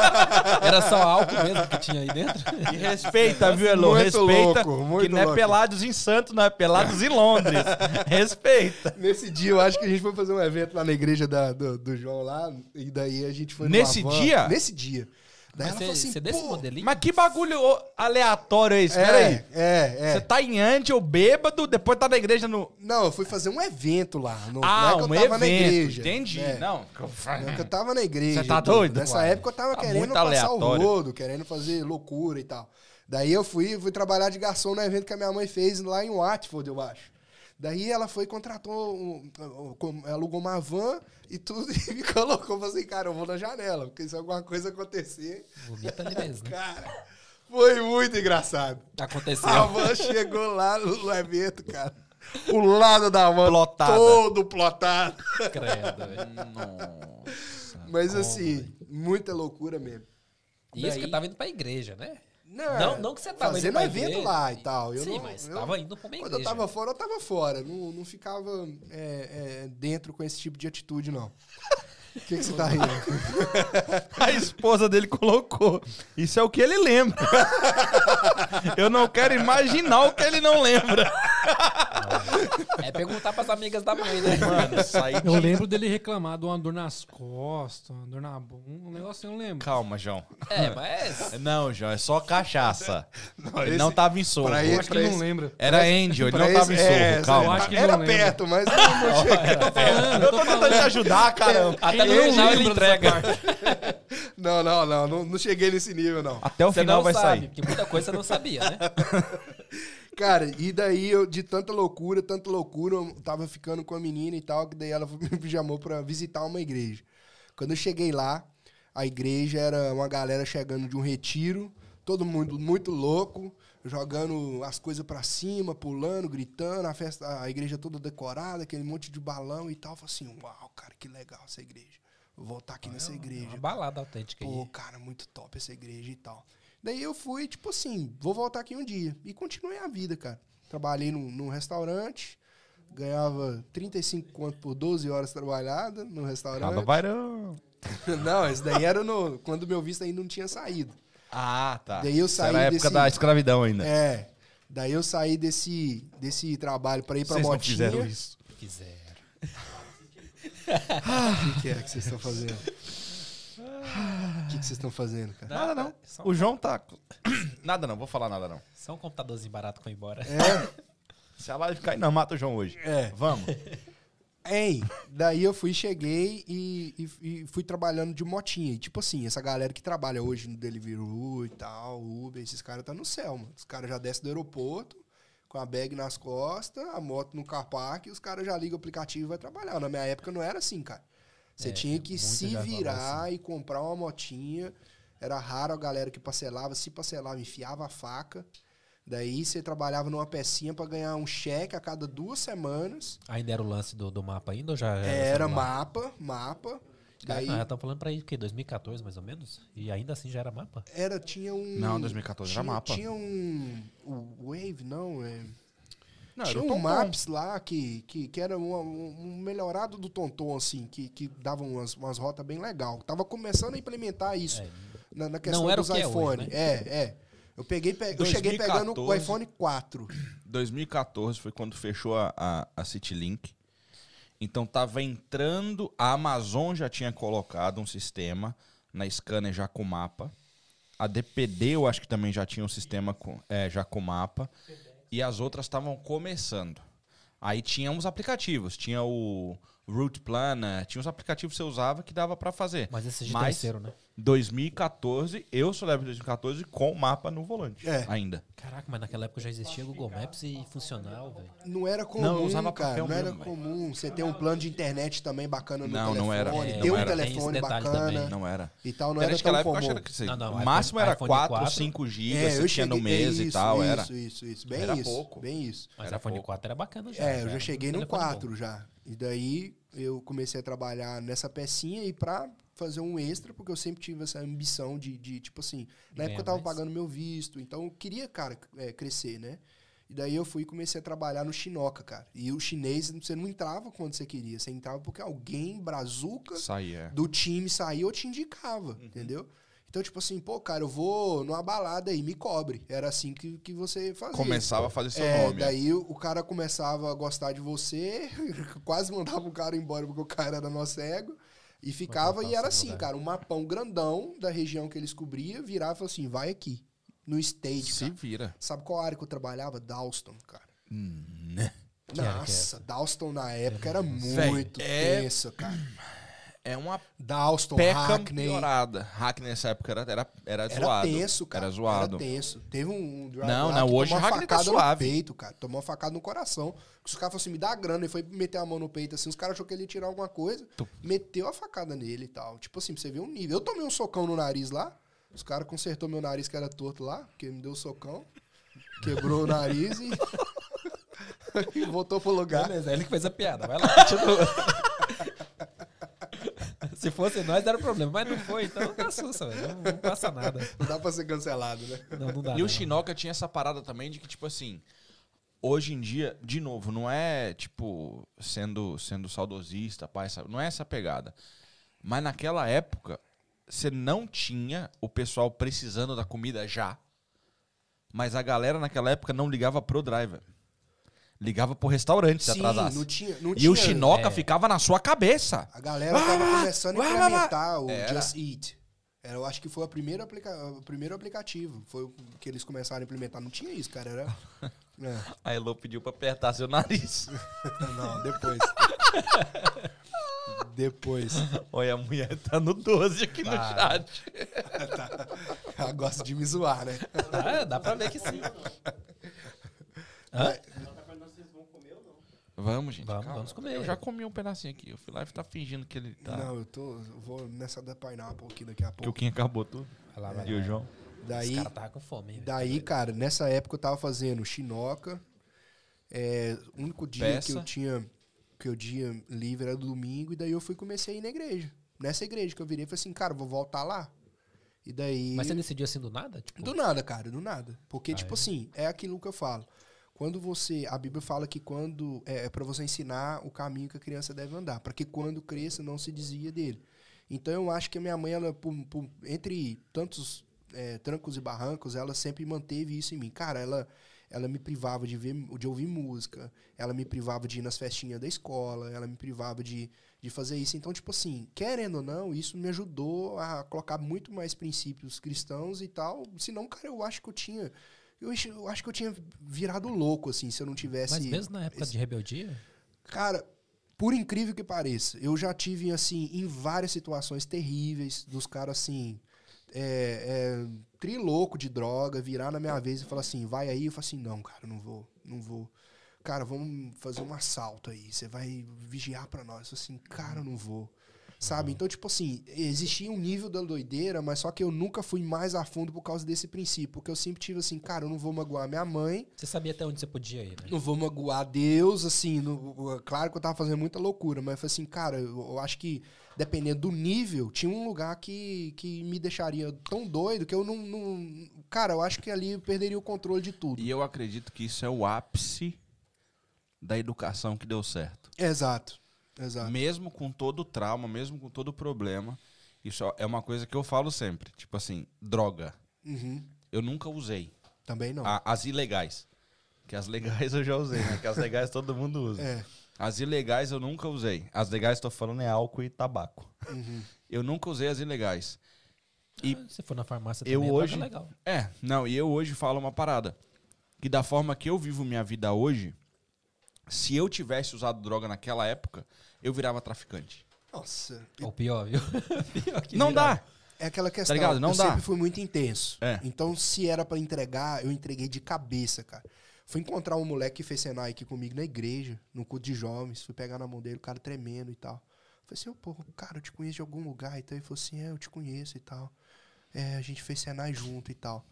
Era só álcool mesmo que tinha aí dentro? E respeita, viu, Elu? Muito Respeita. louco, muito que não é louco. pelados em Santos, não é pelados em Londres. respeita. Nesse dia, eu acho que a gente foi fazer um evento lá na igreja da- do, do João lá, e daí a gente foi Nesse dia? Nesse dia. Daí Mas ela falou assim, você desse modelinho? Mas que bagulho aleatório é esse? é, Peraí. é, é. Você tá em Angel, bêbado, depois tá na igreja no. Não, eu fui fazer um evento lá. No, Ah, não é que um eu tava na evento. igreja. Entendi. É. Não. Não é que eu tava na igreja. Você tá doido? Nessa Uai. época eu tava Tá querendo passar aleatório. o rodo, querendo fazer loucura e tal. Daí eu fui, fui trabalhar de garçom no evento que a minha mãe fez lá em Watford, eu acho. Daí ela foi, contratou, um, um, alugou uma van e tudo, e me colocou, falei assim, cara, eu vou na janela, porque se alguma coisa acontecer, Vomita ali mesmo. cara, foi muito engraçado. Aconteceu. A van chegou lá no, evento, cara, o lado da van Plotada. todo plotado. Credo. Nossa. Mas assim, muita loucura mesmo. E isso que Daí- eu tava indo pra igreja, né? Não, Não, não que você tava fazendo indo evento igreja. lá e tal. Eu Sim, não, mas eu- tava indo pra uma Quando igreja. eu tava fora, eu tava fora. Não, não ficava é, é, dentro com esse tipo de atitude, não. O que, que você tá rindo? A esposa dele colocou. Isso é o que ele lembra. Eu não quero imaginar o que ele não lembra. É perguntar pras amigas da mãe, né? Mano, sai Eu lembro dele reclamar de uma dor nas costas, uma dor na bunda, um negócio assim, eu lembro. Calma, João. É, mas. Não, João, é só cachaça. ele esse- não tava em soco. pra Eu acho que ele não esse- lembra. Era Angel, ele Pra não tava em esse- é, Calma. eu acho que ele Era não lembra. perto, mas não, não Eu tô tentando te ajudar, caramba. Até no Eu final ele entrega. Não, não, não, não, não cheguei nesse nível, não. Até o Você final não vai sabe, sair. porque muita coisa você não sabia, né? Cara, e daí eu, de tanta loucura, tanta loucura, eu tava ficando com a menina e tal, que daí ela me chamou pra visitar uma igreja. Quando eu cheguei lá, a igreja era uma galera chegando de um retiro, todo mundo muito louco, jogando as coisas pra cima, pulando, gritando, a festa, a igreja toda decorada, aquele monte de balão e tal. Eu falei assim, uau, cara, que legal essa igreja. Vou voltar aqui nessa igreja. Uma balada autêntica Pô, aí. cara, muito top essa igreja e tal. Daí eu fui, tipo assim, vou voltar aqui um dia. E continuei a vida, cara. Trabalhei num, num restaurante, ganhava 35 conto por 12 horas trabalhadas no restaurante. Caba Bairão. não, esse daí era no, quando meu visto ainda não tinha saído. Ah, tá. Daí eu saí era a época desse- da escravidão ainda. É. Daí eu saí desse, desse trabalho pra ir pra Vocês não motinha. fizeram isso. Fizeram. O que, que é que vocês estão fazendo? O que, que vocês estão fazendo, cara? Nada não. Só, O João tá... Nada não, vou falar nada não. só um computadorzinho barato foi embora. É, Se a live cair, não, mata o João hoje. É. Vamos. Hein, daí eu fui, cheguei e, e- e fui trabalhando de motinha. E tipo assim, essa galera que trabalha hoje no Deliveroo e tal, Uber, esses caras tá no céu, mano. Os caras já descem do aeroporto, com a bag nas costas, a moto no car park, e os caras já ligam o aplicativo e vai trabalhar. Na minha época não era assim, cara. Você É, tinha que muito se falava virar e comprar uma motinha. Era raro a galera que parcelava, se parcelava, enfiava a faca. Daí você trabalhava numa pecinha pra ganhar um cheque a cada duas semanas. Ainda era o lance do, do mapa ainda ou já era? Era mapa, mapa. Cara, Daí já estão falando pra ir o quê? 2014 mais ou menos? E ainda assim já era mapa? era, tinha um. Não, 2014 era tinha, mapa. Tinha um. O Wave, não, é. Não, tinha era o um Maps lá que, que, que era um, um melhorado do Tonton, assim, que, que dava umas, umas rotas bem legal. Tava começando a implementar isso É, na, na questão Não era o dos que é hoje, né? É, é. Eu, peguei, pe- eu cheguei pegando o 2014. iPhone 4. 2014 foi quando fechou a, a, a Citylink. Então tava entrando, a Amazon já tinha colocado um sistema na scanner já com mapa. A DPD eu acho que também já tinha um sistema com, é, já com mapa. E as outras estavam começando. Aí tinha uns aplicativos, tinha o Route Planner, tinha uns aplicativos que você usava que dava pra fazer. Mas esses de Mas- terceiro, né? 2014, eu sou leve de 2014 com mapa no volante É. ainda. Caraca, mas naquela época já existia Google Maps e funcional, velho. Não era comum, Não, eu usava cara. papel Não era comum. Você ter um plano de internet também bacana no Não, telefone. não era. É, ter um era. Tem telefone bacana. também. Não era. E tal, não Internet era naquela tão época eu acho comum. que era que Não, não, o iPhone- máximo era iPhone 4 ou 4. 5 GB, É, você eu tinha no mês é e isso, tal, isso, era. Isso, isso, bem Era isso. pouco. Bem isso. Mas Era iPhone pouco. 4 era bacana já. É, eu já era cheguei no telefone 4 já. E daí eu comecei a trabalhar nessa pecinha e pra fazer um extra, porque eu sempre tive essa ambição de, de tipo assim, na época eu tava mais. pagando meu visto, então eu queria, cara, é, crescer, né? E daí eu fui e comecei a trabalhar no Chinoca, cara. E o chinês, você não entrava quando você queria, você entrava porque alguém, brazuca, Saía. do time saía ou te indicava, Uhum. entendeu? Então, tipo assim, pô, cara, eu vou numa balada aí, me cobre. Era assim que, que você fazia. Começava a fazer seu É, nome. daí o o cara começava a gostar de você, quase mandava o cara embora porque o cara era nosso ego. E ficava, e era assim, cara, um mapão grandão da região que eles cobriam, virava e falava assim, vai aqui, no stage, Se cara. vira. Sabe qual área que eu trabalhava? Dalston, cara. Né? Era que é Nossa, Dalston na época era Véi, muito é- tenso, cara. É uma Dalston, peca Hackney. piorada. Hackney nessa época era, era, era, Era zoado. tenso, cara. Era zoado. Era tenso. Teve um, um Não, não, hoje Hackney tá facada suave. no peito, cara. Tomou uma facada no coração. Os caras falaram assim, me dá grana. Ele foi meter a mão no peito assim. Os caras achou que ele ia tirar alguma coisa. Meteu a facada nele e tal. Tipo assim, pra você ver um nível. Eu tomei um socão no nariz lá. Os caras consertou meu nariz que era torto lá. Porque me deu um socão. Quebrou o nariz e... e voltou pro lugar. Beleza, ele que fez a piada. Vai lá, continua. Se fosse nós, era problema. Mas não foi, então não assusta, velho. Não, não passa nada. Não dá pra ser cancelado, né? Não, não dá. E não. o Shinoka tinha essa parada também de que, tipo assim, hoje em dia, de novo, não é, tipo, sendo, sendo saudosista, pai, sabe? não é essa pegada. Mas naquela época, você não tinha o pessoal precisando da comida já. Mas a galera naquela época não ligava pro driver. Ligava pro restaurante se Sim, atrasasse. não tinha... Não E tinha o Shinoka é. ficava na sua cabeça. A galera tava começando a vai, vai. implementar o Era. Just Eat. Era, eu acho que foi a primeira aplica o primeiro aplicativo. Foi o que eles começaram a implementar. Não tinha isso, cara. Era. É, A Elo pediu pra apertar seu nariz. não, depois. Depois. Olha, a mulher tá no 12 aqui no Ah. chat. Ela gosta de me zoar, né? Ah, dá pra ver que sim. Hã? Vamos, gente. Vamos, vamos comer. Eu já comi um pedacinho aqui. O Filipe tá fingindo que ele tá. Não, eu tô. eu vou nessa da Pineapple aqui daqui a Que o pouco. Kim acabou tudo. Vai lá, vai E o. João? Daí, Esse cara tava com fome, hein, velho. daí, cara, nessa época eu tava fazendo chinoca. É, o único dia Peça. que eu tinha que o dia livre era domingo, e daí eu fui comecei a ir na igreja. Nessa igreja que eu virei, falei assim, cara, eu vou voltar lá. E daí. Mas você decidiu assim do nada? Tipo, Do nada, cara, do nada. Porque, Ah, tipo é? assim, é aquilo que eu falo. Quando você. A Bíblia fala que quando. É, é para você ensinar o caminho que a criança deve andar. para que quando cresça não se desvia dele. Então eu acho que a minha mãe, ela, por- por- entre tantos é, trancos e barrancos, ela sempre manteve isso em mim. Cara, ela, ela me privava de, ver, de ouvir música, ela me privava de ir nas festinhas da escola, ela me privava de, de fazer isso. Então, tipo assim, querendo ou não, isso me ajudou a colocar muito mais princípios cristãos e tal. Senão, cara, eu acho que eu tinha. Eu, acho- eu acho que eu tinha virado louco, assim, se eu não tivesse. Mas mesmo na época esse- de rebeldia? Cara, por incrível que pareça, eu já tive, assim, em várias situações terríveis, dos caras, assim, é, é, trilouco de droga, virar na minha vez e falar assim, vai aí, eu falo assim, não, cara, não vou, não vou. Cara, vamos fazer um assalto aí, você vai vigiar pra nós. Eu falo assim, cara, eu não vou. Sabe? Então, tipo assim, existia um nível da doideira, mas só que eu nunca fui mais a fundo por causa desse princípio. Porque eu sempre tive assim, cara, eu não vou magoar minha mãe, Você sabia até onde você podia ir, né? não vou magoar Deus, assim, no- claro que eu tava fazendo muita loucura, mas foi assim, cara, eu, eu acho que dependendo do nível, tinha um lugar que, que me deixaria tão doido que eu não, não- Cara, eu acho que ali eu perderia o controle de tudo. E eu acredito que isso é o ápice da educação que deu certo. Exato, exato. Mesmo com todo o trauma, mesmo com todo o problema, isso é uma coisa que eu falo sempre. Tipo assim, droga. Uhum, Eu nunca usei. também não. A- as ilegais. Que as legais eu já usei, né? Que as legais todo mundo usa. É, As ilegais eu nunca usei. As legais, tô falando, é álcool e tabaco. uhum. Eu nunca usei as ilegais. E Ah, Se for na farmácia eu também, é hoje- legal. É, não, e eu hoje falo uma parada. Que da forma que eu vivo minha vida hoje, se eu tivesse usado droga naquela época, eu virava traficante. Nossa, Ou pior, viu? Pior que Não virar. dá! é aquela questão. ligado? Não eu dá. sempre fui muito intenso. É. Então, se era pra entregar, eu entreguei de cabeça, cara. Fui encontrar um moleque que fez Senai aqui comigo na igreja, no culto de jovens. Fui pegar na mão dele, o cara tremendo e tal. Falei assim, ô, pô, cara, eu te conheço de algum lugar. Então ele falou assim, é, eu te conheço e tal. É, a gente fez Senai junto e tal.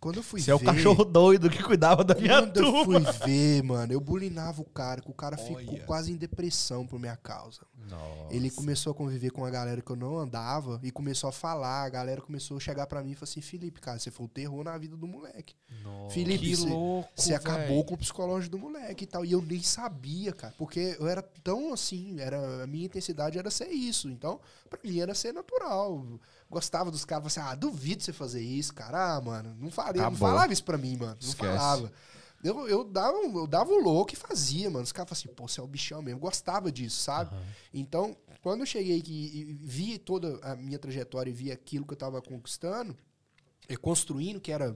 Quando eu fui Você é o ver- cachorro doido que cuidava da minha quando eu turma. fui ver, mano, eu bulinava o cara, que o cara ficou Olha. quase em depressão por minha causa. Nossa. Ele começou a conviver com a galera que eu não andava e começou a falar. A galera começou a chegar pra mim e falou assim: Felipe, cara, você foi o terror na vida do moleque. Nossa. Felipe, Que você, louco, você acabou com o psicológico do moleque e tal. E eu nem sabia, cara, porque eu era tão assim, era, a minha intensidade era ser isso. Então, pra mim era ser natural. Gostava dos caras, falava assim: ah, duvido você fazer isso, cara. Ah, mano, não, faria, não Acabou. falava isso pra mim, mano. Não Esquece. falava. Eu, eu, dava, eu dava o louco e fazia, mano. Os caras falavam assim, pô, você é o bichão mesmo. Eu gostava disso, sabe? Aham. Então, quando eu cheguei aqui e vi toda a minha trajetória e vi aquilo que eu tava conquistando, e construindo, que era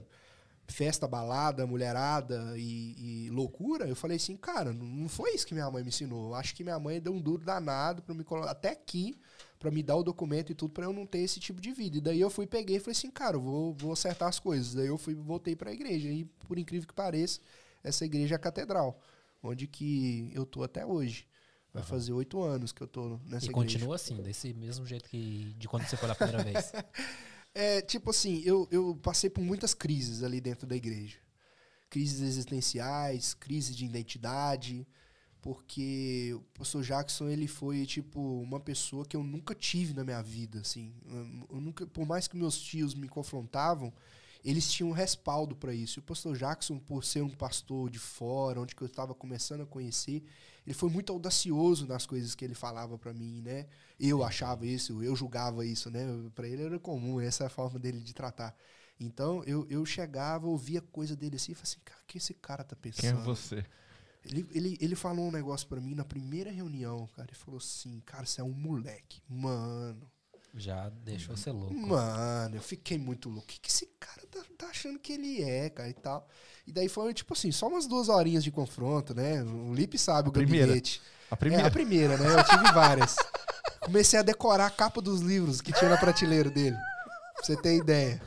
festa, balada, mulherada e, e loucura, eu falei assim, cara, não- não foi isso que minha mãe me ensinou. Eu acho que minha mãe deu um duro danado para me colocar até aqui, para me dar o documento e tudo, para eu não ter esse tipo de vida. E daí eu fui, peguei e falei assim, cara, vou, vou acertar as coisas. Daí eu fui, voltei para a igreja. E, por incrível que pareça, essa igreja é a catedral, onde que eu tô até hoje. Vai fazer oito anos que eu tô nessa E igreja. continua assim, desse mesmo jeito que de quando você foi da primeira vez. É, tipo assim, eu, eu passei por muitas crises ali dentro da igreja. Crises existenciais, crise de identidade, porque o pastor Jackson, ele foi, tipo, uma pessoa que eu nunca tive na minha vida, assim. Eu nunca, por mais que meus tios me confrontavam, eles tinham um respaldo para isso. E o pastor Jackson, por ser um pastor de fora, onde que eu estava começando a conhecer, ele foi muito audacioso nas coisas que ele falava para mim, né? Eu achava isso, eu julgava isso, né? Para ele era comum, essa é a forma dele de tratar. Então, eu, eu chegava, ouvia coisa dele assim e falava assim, cara, o que esse cara tá pensando? Quem é você? Ele, ele, ele falou um negócio pra mim na primeira reunião, cara. Ele falou assim, cara, você é um moleque. Mano, Já deixou você louco. mano, eu fiquei muito louco. O que, que esse cara tá, tá achando que ele é, cara, e tal. E daí foi, tipo assim, só umas duas horinhas de confronto, né? O Lipe sabe o primeira. gabinete. A É, a primeira, né? Eu tive várias. Comecei a decorar a capa dos livros que tinha na prateleira dele. Pra você ter ideia.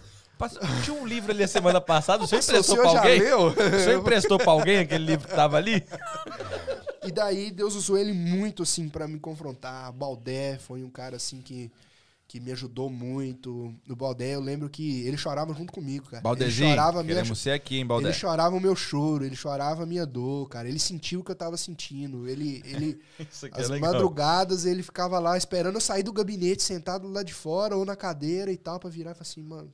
Tinha um livro ali a semana passada, o senhor emprestou já alguém? leu? O senhor emprestou pra alguém aquele livro que tava ali? E daí Deus usou ele muito, assim, pra me confrontar. Baldé foi um cara, assim, que, que me ajudou muito. No Baldé, eu lembro que ele chorava junto comigo, cara. Baldezinho, ele chorava minha queremos ser aqui, hein, Baldé? Ele chorava o meu choro, ele chorava a minha dor, cara. Ele sentiu o que eu tava sentindo. Ele, ele Isso aqui é as legal. madrugadas ele ficava lá esperando eu sair do gabinete, sentado lá de fora ou na cadeira e tal, pra virar e falar assim, mano,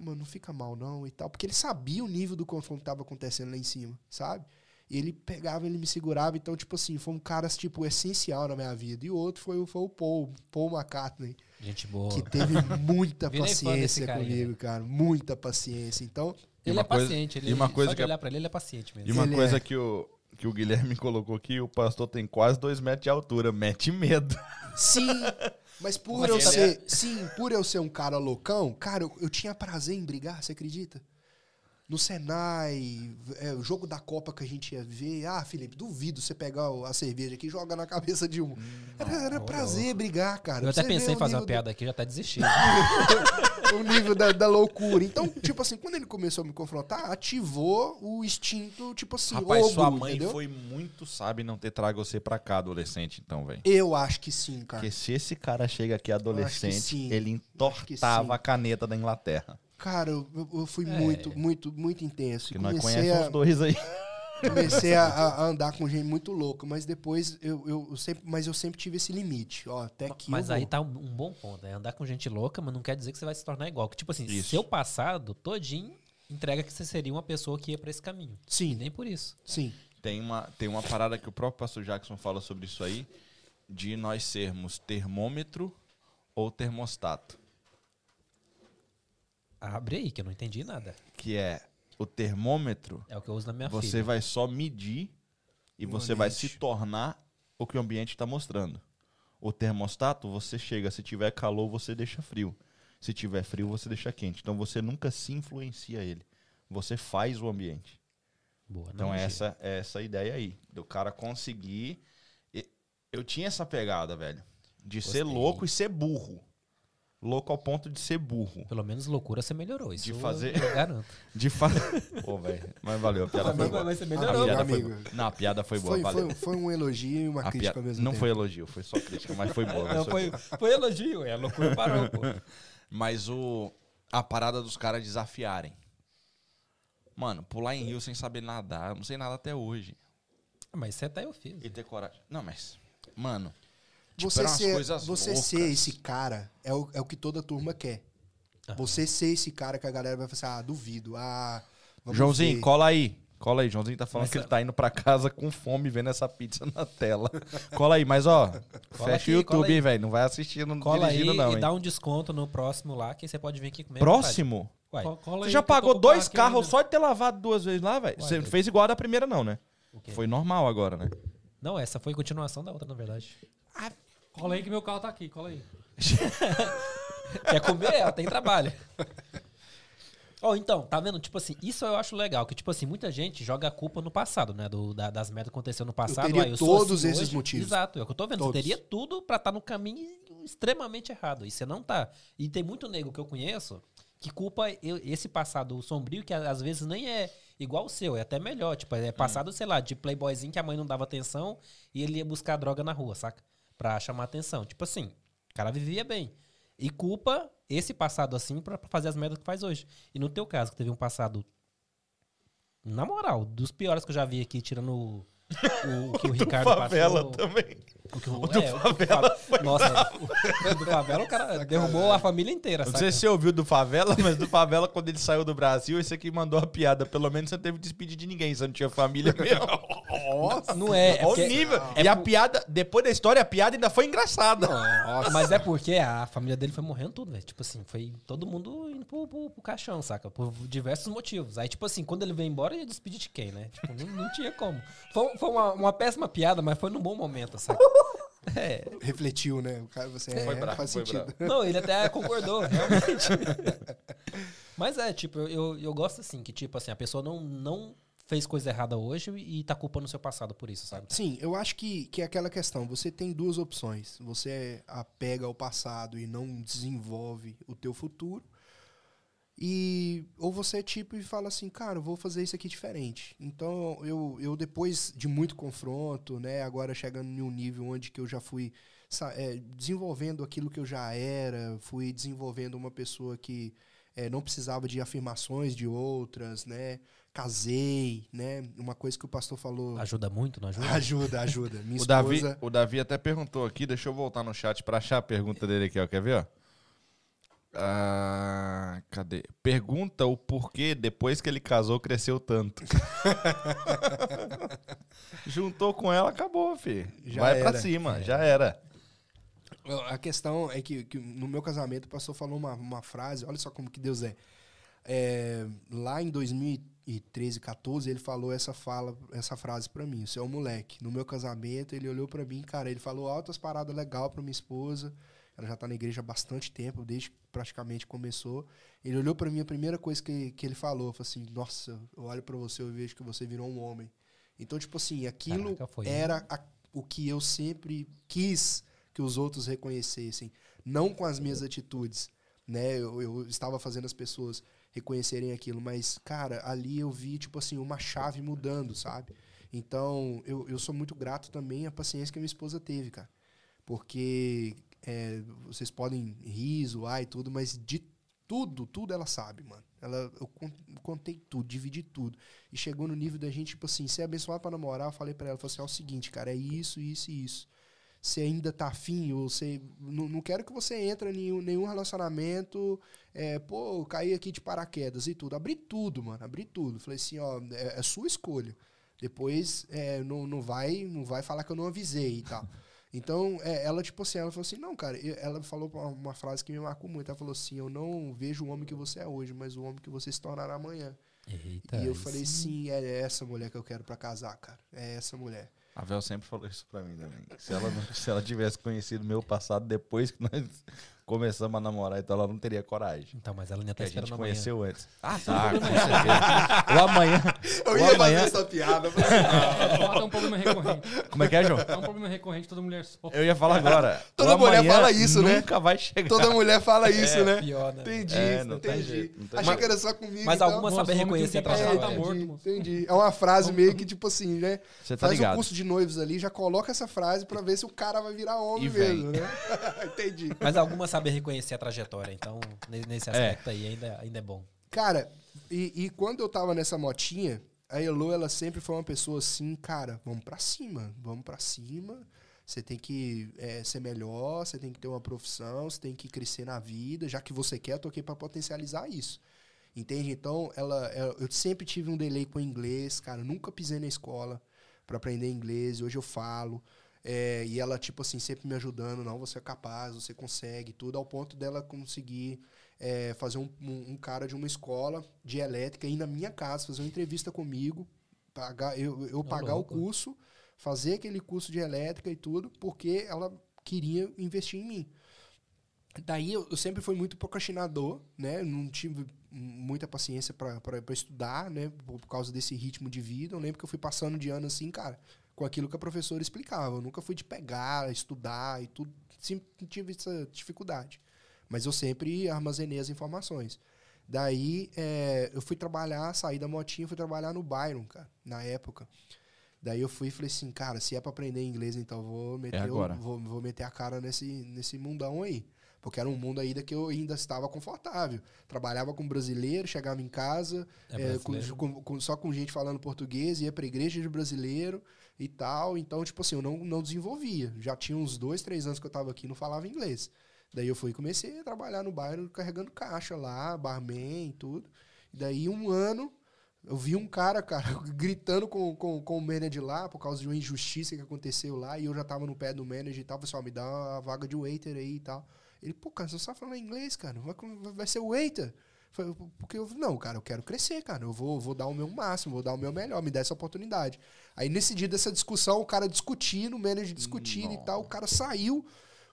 mano, não fica mal não e tal, porque ele sabia o nível do confronto que tava acontecendo lá em cima, sabe? E ele pegava, ele me segurava, então tipo assim, foi um cara tipo essencial na minha vida. E o outro foi, o- foi o Paul, Paul McCartney, Gente boa. que teve muita paciência comigo, né? cara, muita paciência. Então, Ele uma é coisa- paciente. Ele, e uma coisa só que de é- olhar pra ele, ele é paciente mesmo. E uma Ele coisa é. que, o, que o Guilherme colocou aqui, o pastor tem quase dois metros de altura, mete medo. Sim, mas por Mas eu ele ser. Sim, por eu ser um cara loucão, cara, eu, eu tinha prazer em brigar, você acredita? No Senai, é, o jogo da Copa que a gente ia ver. Ah, Felipe, duvido você pegar a cerveja aqui e jogar na cabeça de um. Era, era prazer brigar, cara. Eu até pensei em fazer uma piada aqui, já tá desistindo. do- o nível da, da loucura. Então, tipo assim, quando ele começou a me confrontar, ativou o instinto, tipo assim, Rapaz, ogro, sua mãe entendeu? foi muito sábia em não ter trago você pra cá, adolescente, então, velho. Eu acho que sim, cara. Porque se esse cara chega aqui adolescente, ele entortava a caneta da Inglaterra. Cara, eu, eu fui É. muito, muito, muito intenso. Que E nós conhecemos a- os dois aí. comecei a, a andar com gente muito louca, mas depois eu, eu, eu sempre, mas eu sempre tive esse limite, ó, até aqui Mas aí vou. tá um, um bom ponto. É andar com gente louca, mas não quer dizer que você vai se tornar igual. Que, tipo assim, Isso. seu passado todinho entrega que você seria uma pessoa que ia pra esse caminho. E Sim, nem por isso. sim. Tem uma, tem uma parada que o próprio pastor Jackson fala sobre isso aí, de nós sermos termômetro ou termostato. Abre aí, que eu não entendi nada. Que é o termômetro, É o que eu uso na minha você filha. vai só medir e O você vai ambiente. se tornar o que o ambiente está mostrando. O termostato, você chega, se tiver calor, você deixa frio. Se tiver frio, você deixa quente. Então você nunca se influencia ele. Você faz o ambiente. Boa, Então analogia. essa é essa ideia aí, do cara conseguir. Eu tinha essa pegada, velho, de ser Gostei. louco e ser burro. Louco ao ponto de ser burro. Pelo menos loucura você melhorou. Isso De fazer- eu garanto. De fazer. Pô, velho, mas valeu, a piada foi boa. Mas você A melhorou, piada meu foi amigo. boa. Não, a piada foi boa, Foi, valeu. foi, foi um elogio e uma A crítica piada- mesmo não tempo. foi elogio, foi só crítica, mas foi boa. Não, foi, foi elogio. É, a loucura parou, pô. Mas o a parada dos caras desafiarem. Mano, pular em rio sem saber nadar, eu não sei nada até hoje. Mas você até eu fiz. E ter coragem. Não, mas mano, Você, eram umas ser, você loucas. ser esse cara é o, é o que toda turma quer. Você ser esse cara que a galera vai falar assim, ah, duvido, ah... Joãozinho, ver. cola aí. Cola aí, Joãozinho tá falando Mas que ele é- tá indo pra casa com fome vendo essa pizza na tela. Cola aí, mas ó, fecha aqui, o YouTube, cola aí. hein, velho. Não vai assistindo Cola aí dirigindo, não, e hein? dá um desconto no próximo lá, que você pode vir aqui comer. Próximo? Uai, Co- cola Você aí já pagou dois carros só de ter lavado duas vezes lá, velho? Você doido. fez igual a da primeira, não, né? Foi normal agora, né? Não, essa foi continuação da outra, na verdade. Cola aí que meu carro tá aqui, cola aí. Quer comer? Ela tem trabalho. Ó, então, tá vendo? Tipo assim, isso eu acho legal, que tipo assim, muita gente joga a culpa no passado, né? Do, da- das merdas que aconteceram no passado. teria Ah, eu todos assim esses hoje. motivos. Exato, é o que eu tô vendo. Todos. Você teria tudo pra estar no caminho extremamente errado. E você não tá. E tem muito nego que eu conheço que culpa eu- esse passado sombrio, que às vezes nem é igual o seu, é até melhor. Tipo, é passado, sei lá, de playboyzinho que a mãe não dava atenção e ele ia buscar droga na rua, saca? Pra chamar atenção. Tipo assim, o cara vivia bem. E culpa esse passado assim pra pra fazer as merdas que faz hoje. E no teu caso, que teve um passado, na moral, dos piores que eu já vi aqui, tirando o, o, o que o Ricardo Favela passou. também. O, que o, O do é, o o Favela Fa- Nossa, o, o do favela o cara derrubou a família inteira, Não saca? sei se você ouviu do Favela, mas do Favela, quando ele saiu do Brasil, esse aqui mandou a piada. Pelo menos você não teve que despedir de ninguém, você não tinha família mesmo. Nossa! Não é, é Olha o porque- nível. é e a por- piada, depois da história, a piada ainda foi engraçada. Mas é porque a família dele foi morrendo tudo, velho. Tipo assim, foi todo mundo indo pro, pro, pro caixão, saca? Por diversos motivos. Aí, tipo assim, quando ele veio embora, ele despedir de quem, né? Tipo, não, não tinha como. Foi, foi uma, uma péssima piada, mas foi num bom momento, saca? É. Refletiu, né? O cara, você Foi é, bravo, faz foi sentido. Não, ele até concordou, realmente. Mas é, tipo, eu, eu gosto assim, que tipo assim, a pessoa não, não fez coisa errada hoje e tá culpando o seu passado por isso, sabe? Sim, eu acho que, que é aquela questão. Você tem duas opções. Você apega ao passado e não desenvolve o teu futuro. E ou você é tipo e fala assim, cara, eu vou fazer isso aqui diferente. Então eu, eu depois de muito confronto, né, agora chegando em um nível onde que eu já fui é, desenvolvendo aquilo que eu já era, fui desenvolvendo uma pessoa que é, não precisava de afirmações de outras, né? Casei, né? Uma coisa que o pastor falou. Ajuda muito, não ajuda? Ajuda, ajuda. Minha O Davi, esposa. o Davi até perguntou aqui, deixa eu voltar no chat pra achar a pergunta dele aqui, ó. Quer ver, ó? Ah, cadê? Pergunta o porquê depois que ele casou cresceu tanto. Juntou com ela, acabou, fi. Já Vai pra era. cima, já era. A questão é que, que no meu casamento o pastor falou uma, uma frase, olha só como que Deus é. É, lá em 2013, 14, ele falou essa fala, essa frase pra mim, você é um moleque. No meu casamento, ele olhou pra mim, cara, ele falou altas paradas legal pra minha esposa. Ela já tá na igreja há bastante tempo, desde que praticamente começou. Ele olhou pra mim, a primeira coisa que, que ele falou, foi assim: "Nossa, eu olho pra você, eu vejo que você virou um homem". Então, tipo assim, aquilo Caraca, era a- o que eu sempre quis que os outros reconhecessem, não com as minhas atitudes, né? Eu, eu estava fazendo as pessoas reconhecerem aquilo, mas cara, ali eu vi tipo assim uma chave mudando, sabe? Então eu, eu sou muito grato também à paciência que a minha esposa teve, cara, porque é, vocês podem rir, zoar e tudo, mas de tudo, tudo ela sabe, mano. Ela, eu con- contei tudo, dividi tudo. E chegou no nível da gente, tipo assim, ser abençoado pra namorar, eu falei pra ela, falei assim, é o seguinte, cara, é isso, isso e isso. Você ainda tá afim, ou você. Não, não quero que você entre em nenhum, nenhum relacionamento. É, pô, caí aqui de paraquedas e tudo. Abri tudo, mano. Abri tudo. Falei assim, ó, é, é sua escolha. Depois é, não, não, vai, não vai falar que eu não avisei e tal. Então, é, ela, tipo assim, ela falou assim, não, cara, ela falou uma, uma frase que me marcou muito. Ela falou assim, eu não vejo o homem que você é hoje, mas o homem que você se tornará amanhã. Eita, e eu falei, sim. é essa mulher que eu quero pra casar, cara. É essa mulher. A Vel sempre falou isso pra mim também. Se ela, não- se ela tivesse conhecido meu passado depois que nós começamos a namorar, então ela não teria coragem. Então, mas ela ainda tá a gente esperando amanhã. conheceu antes. Ah, tá, com certeza. O amanhã. Eu o ia fazer amanhã. essa piada. falei, É um problema recorrente. Como é que é, João? É um problema recorrente, toda mulher sofre. Eu ia falar agora. Toda mulher fala isso, né? Nunca vai chegar. Toda mulher fala isso, né? Pior, né? Entendi, É, não entendi. jeito, não tem Achei que era só comigo. Mas então. algumas Nossa, saber reconhecer a É, trajetória. tá entendi, morto, entendi. É uma frase meio que tipo assim, né? Você tá Faz ligado? o curso de noivos ali, já coloca essa frase pra ver se o cara vai virar homem mesmo, né? entendi. Mas algumas sabem reconhecer a trajetória, então ne- nesse É. aspecto aí ainda, ainda é bom. Cara, e, e quando eu tava nessa motinha, a Elo, ela sempre foi uma pessoa assim, cara, vamos pra cima, vamos pra cima. Você tem que é, ser melhor, você tem que ter uma profissão, você tem que crescer na vida. Já que você quer, eu tô aqui pra potencializar isso. Entende? Então, ela, ela- eu sempre tive um delay com o inglês, cara. Nunca pisei na escola pra aprender inglês. e Hoje eu falo. É, e ela, tipo assim, sempre me ajudando. Não, você é capaz, você consegue, tudo. Ao ponto dela conseguir é, fazer um, um- um cara de uma escola de elétrica ir na minha casa, fazer uma entrevista comigo, pagar, eu, eu pagar o louco. curso, fazer aquele curso de elétrica e tudo, porque ela queria investir em mim. Daí eu, eu sempre fui muito procrastinador, né? Não tive muita paciência para estudar, né? Por, por causa desse ritmo de vida. Eu lembro que eu fui passando de ano assim, cara, com aquilo que a professora explicava. Eu nunca fui de pegar, estudar e tudo. Sempre tive essa dificuldade. Mas eu sempre armazenei as informações. Daí é, eu fui trabalhar, saí da motinha, fui trabalhar no Byron, cara, na época. Daí eu fui e falei assim, cara, se é pra aprender inglês, então eu vou meter, o- agora. vou, vou meter a cara nesse, nesse mundão aí. Porque era um mundo ainda que eu ainda estava confortável. Trabalhava com brasileiro, chegava em casa, É é, com- com- com- só com gente falando português, ia pra igreja de brasileiro e tal. Então, tipo assim, eu não, não desenvolvia. Já tinha uns dois, três anos que eu tava aqui e não falava inglês. Daí eu fui e comecei a trabalhar no bairro carregando caixa lá, barman e tudo. E daí um ano eu vi um cara, cara, gritando com, com, com o manager lá por causa de uma injustiça que aconteceu lá. E eu já tava no pé do manager e tal. Pessoal, me dá uma vaga de waiter aí e tal. Ele, pô, cara, você sabe falar inglês, cara. Vai, vai ser waiter. Foi- Porque eu, não, cara, eu quero crescer, cara. Eu vou, vou dar o meu máximo, vou dar o meu melhor, me dá essa oportunidade. Aí nesse dia dessa discussão, o cara discutindo, o manager discutindo e tal, o cara saiu.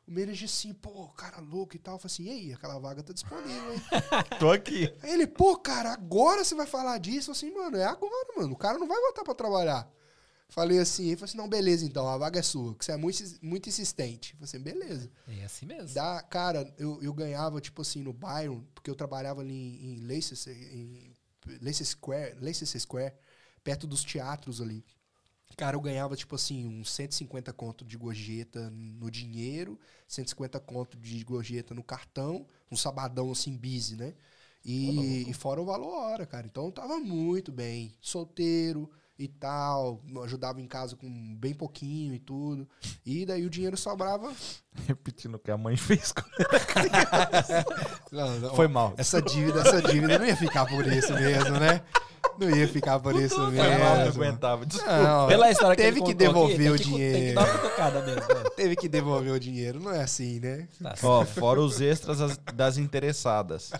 O manager assim, pô, cara louco e tal. Eu falei assim, e aí, aquela vaga tá disponível, hein? Tô aqui. Aí ele, pô, cara, agora você vai falar disso? Eu assim, mano, é agora, mano. O cara não vai voltar pra trabalhar. Falei assim, ele falou assim, não, beleza, então, a vaga é sua, que você é muito, muito insistente. Eu falei assim, beleza. É assim mesmo. Da, cara, eu, eu ganhava, tipo assim, no Byron, porque eu trabalhava ali em, em Leicester, em Leicester Square, Leicester Square, perto dos teatros ali. Cara, eu ganhava, tipo assim, uns 150 conto de gorjeta no dinheiro, 150 conto de gorjeta no cartão, um sabadão assim, busy, né? E, e fora o valor hora, cara. Então eu tava muito bem. Solteiro e tal, ajudava em casa com bem pouquinho e tudo. E daí o dinheiro sobrava. Repetindo o que a mãe fez com Não, não, Foi mal. Essa dívida, essa dívida não ia ficar por isso mesmo, né? Não ia ficar por isso Foi mal, não mesmo. aguentava. Desculpa. Não, Pela história que teve que contou aqui, devolver o tem que- Tem que dinheiro. dar uma cutucada mesmo. né? Teve que devolver o dinheiro, não é assim, né? Tá Ó, fora os extras as- das interessadas.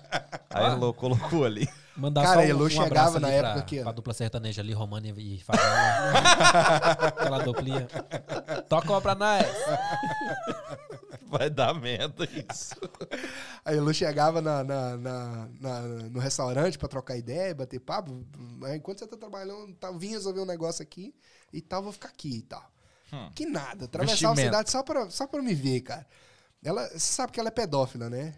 Aí a Elô colocou ali. Mandar Cara, só um, a Elô um chegava abraço na época pra, que- pra dupla sertaneja ali, România e Favela. Aquela duplinha. Toca uma pra nós. Vai dar merda isso. Aí Lu chegava na, na- na- na- no restaurante pra trocar ideia, bater papo. Aí, enquanto você tá trabalhando, tá, vim resolver um negócio aqui e tal, vou ficar aqui e tal. Que nada, atravessava a cidade só pra, só pra me ver, cara. Ela, você sabe que ela é pedófila, né?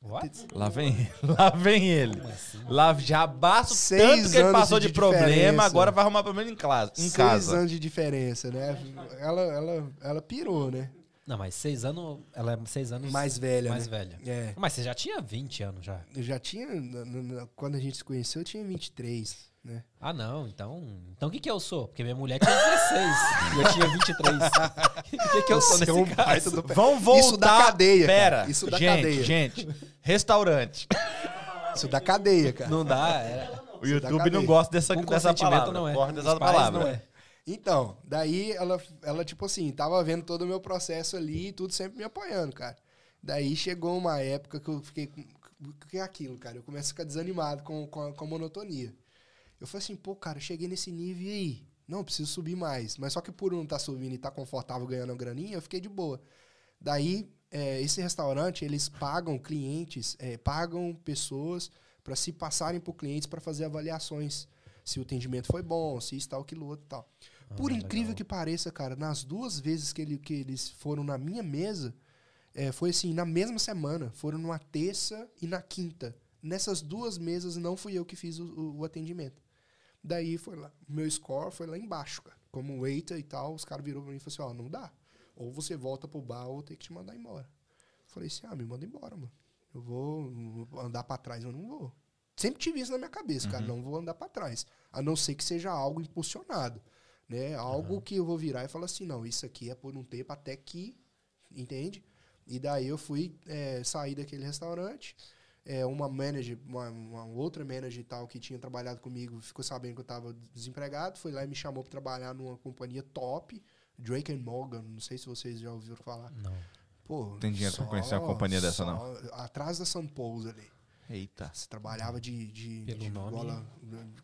What? Lá vem, lá vem ele. assim? Lá já basta o Seis tanto que ele anos passou de de, problema, diferença. agora vai arrumar problema em, classe, em Seis casa. anos de diferença, né? Ela, ela, ela pirou, né? Não, mas seis anos. Ela é seis anos Mais velha, mais né? velha. É. Mas você já tinha 20 anos já. Eu já tinha, quando a gente se conheceu, eu tinha 23, né? Ah, não. Então. Então o que, que eu sou? Porque minha mulher tinha 16 e eu tinha 23. O que, que eu sou é nesse um caso? do- Vamos voltar. Isso da cadeia, cara. Pera, Isso da gente, cadeia. gente. Restaurante. Isso da cadeia, cara. Não dá. É, O YouTube não gosta dessa, com dessa palavra. não é. Dessa palavra. não é. Então, daí ela, ela, tipo assim, tava vendo todo o meu processo ali e tudo sempre me apoiando, cara. Daí chegou uma época que eu fiquei. O que é aquilo, cara? Eu começo a ficar desanimado com, com, a, com a monotonia. Eu falei assim, pô, cara, eu cheguei nesse nível e aí? Não, preciso subir mais. Mas só que por não estar subindo e estar confortável ganhando graninha, eu fiquei de boa. Daí, é, esse restaurante, eles pagam clientes, é, pagam pessoas para se passarem por clientes para fazer avaliações. Se o atendimento foi bom, se isso, tal, aquilo, outro e tal. Por incrível que pareça, cara, nas duas vezes que, ele- que eles foram na minha mesa, é, foi assim, na mesma semana. Foram numa terça e na quinta. Nessas duas mesas não fui eu que fiz o, o- o atendimento. Daí foi lá. Meu score foi lá embaixo, cara. Como waiter e tal, os caras virou pra mim e falaram assim, ó, não dá. Ou você volta pro bar ou ter que te mandar embora. Falei assim, ah, me manda embora, mano. Eu vou andar pra trás, eu não vou. Sempre tive isso na minha cabeça, cara, não vou andar pra trás. A não ser que seja algo impulsionado, né? Algo que eu vou virar e falar assim, não, isso aqui é por um tempo até que, entende? E daí eu fui é, sair daquele restaurante. É, uma manager, uma, uma outra manager e tal que tinha trabalhado comigo, ficou sabendo que eu tava desempregado, foi lá e me chamou para trabalhar numa companhia top, Drake and Morgan, não sei se vocês já ouviram falar. Não. Pô, Tem dinheiro pra conhecer uma companhia dessa, não. Atrás da Sun Pose ali. Eita. Você trabalhava de, de, de gola,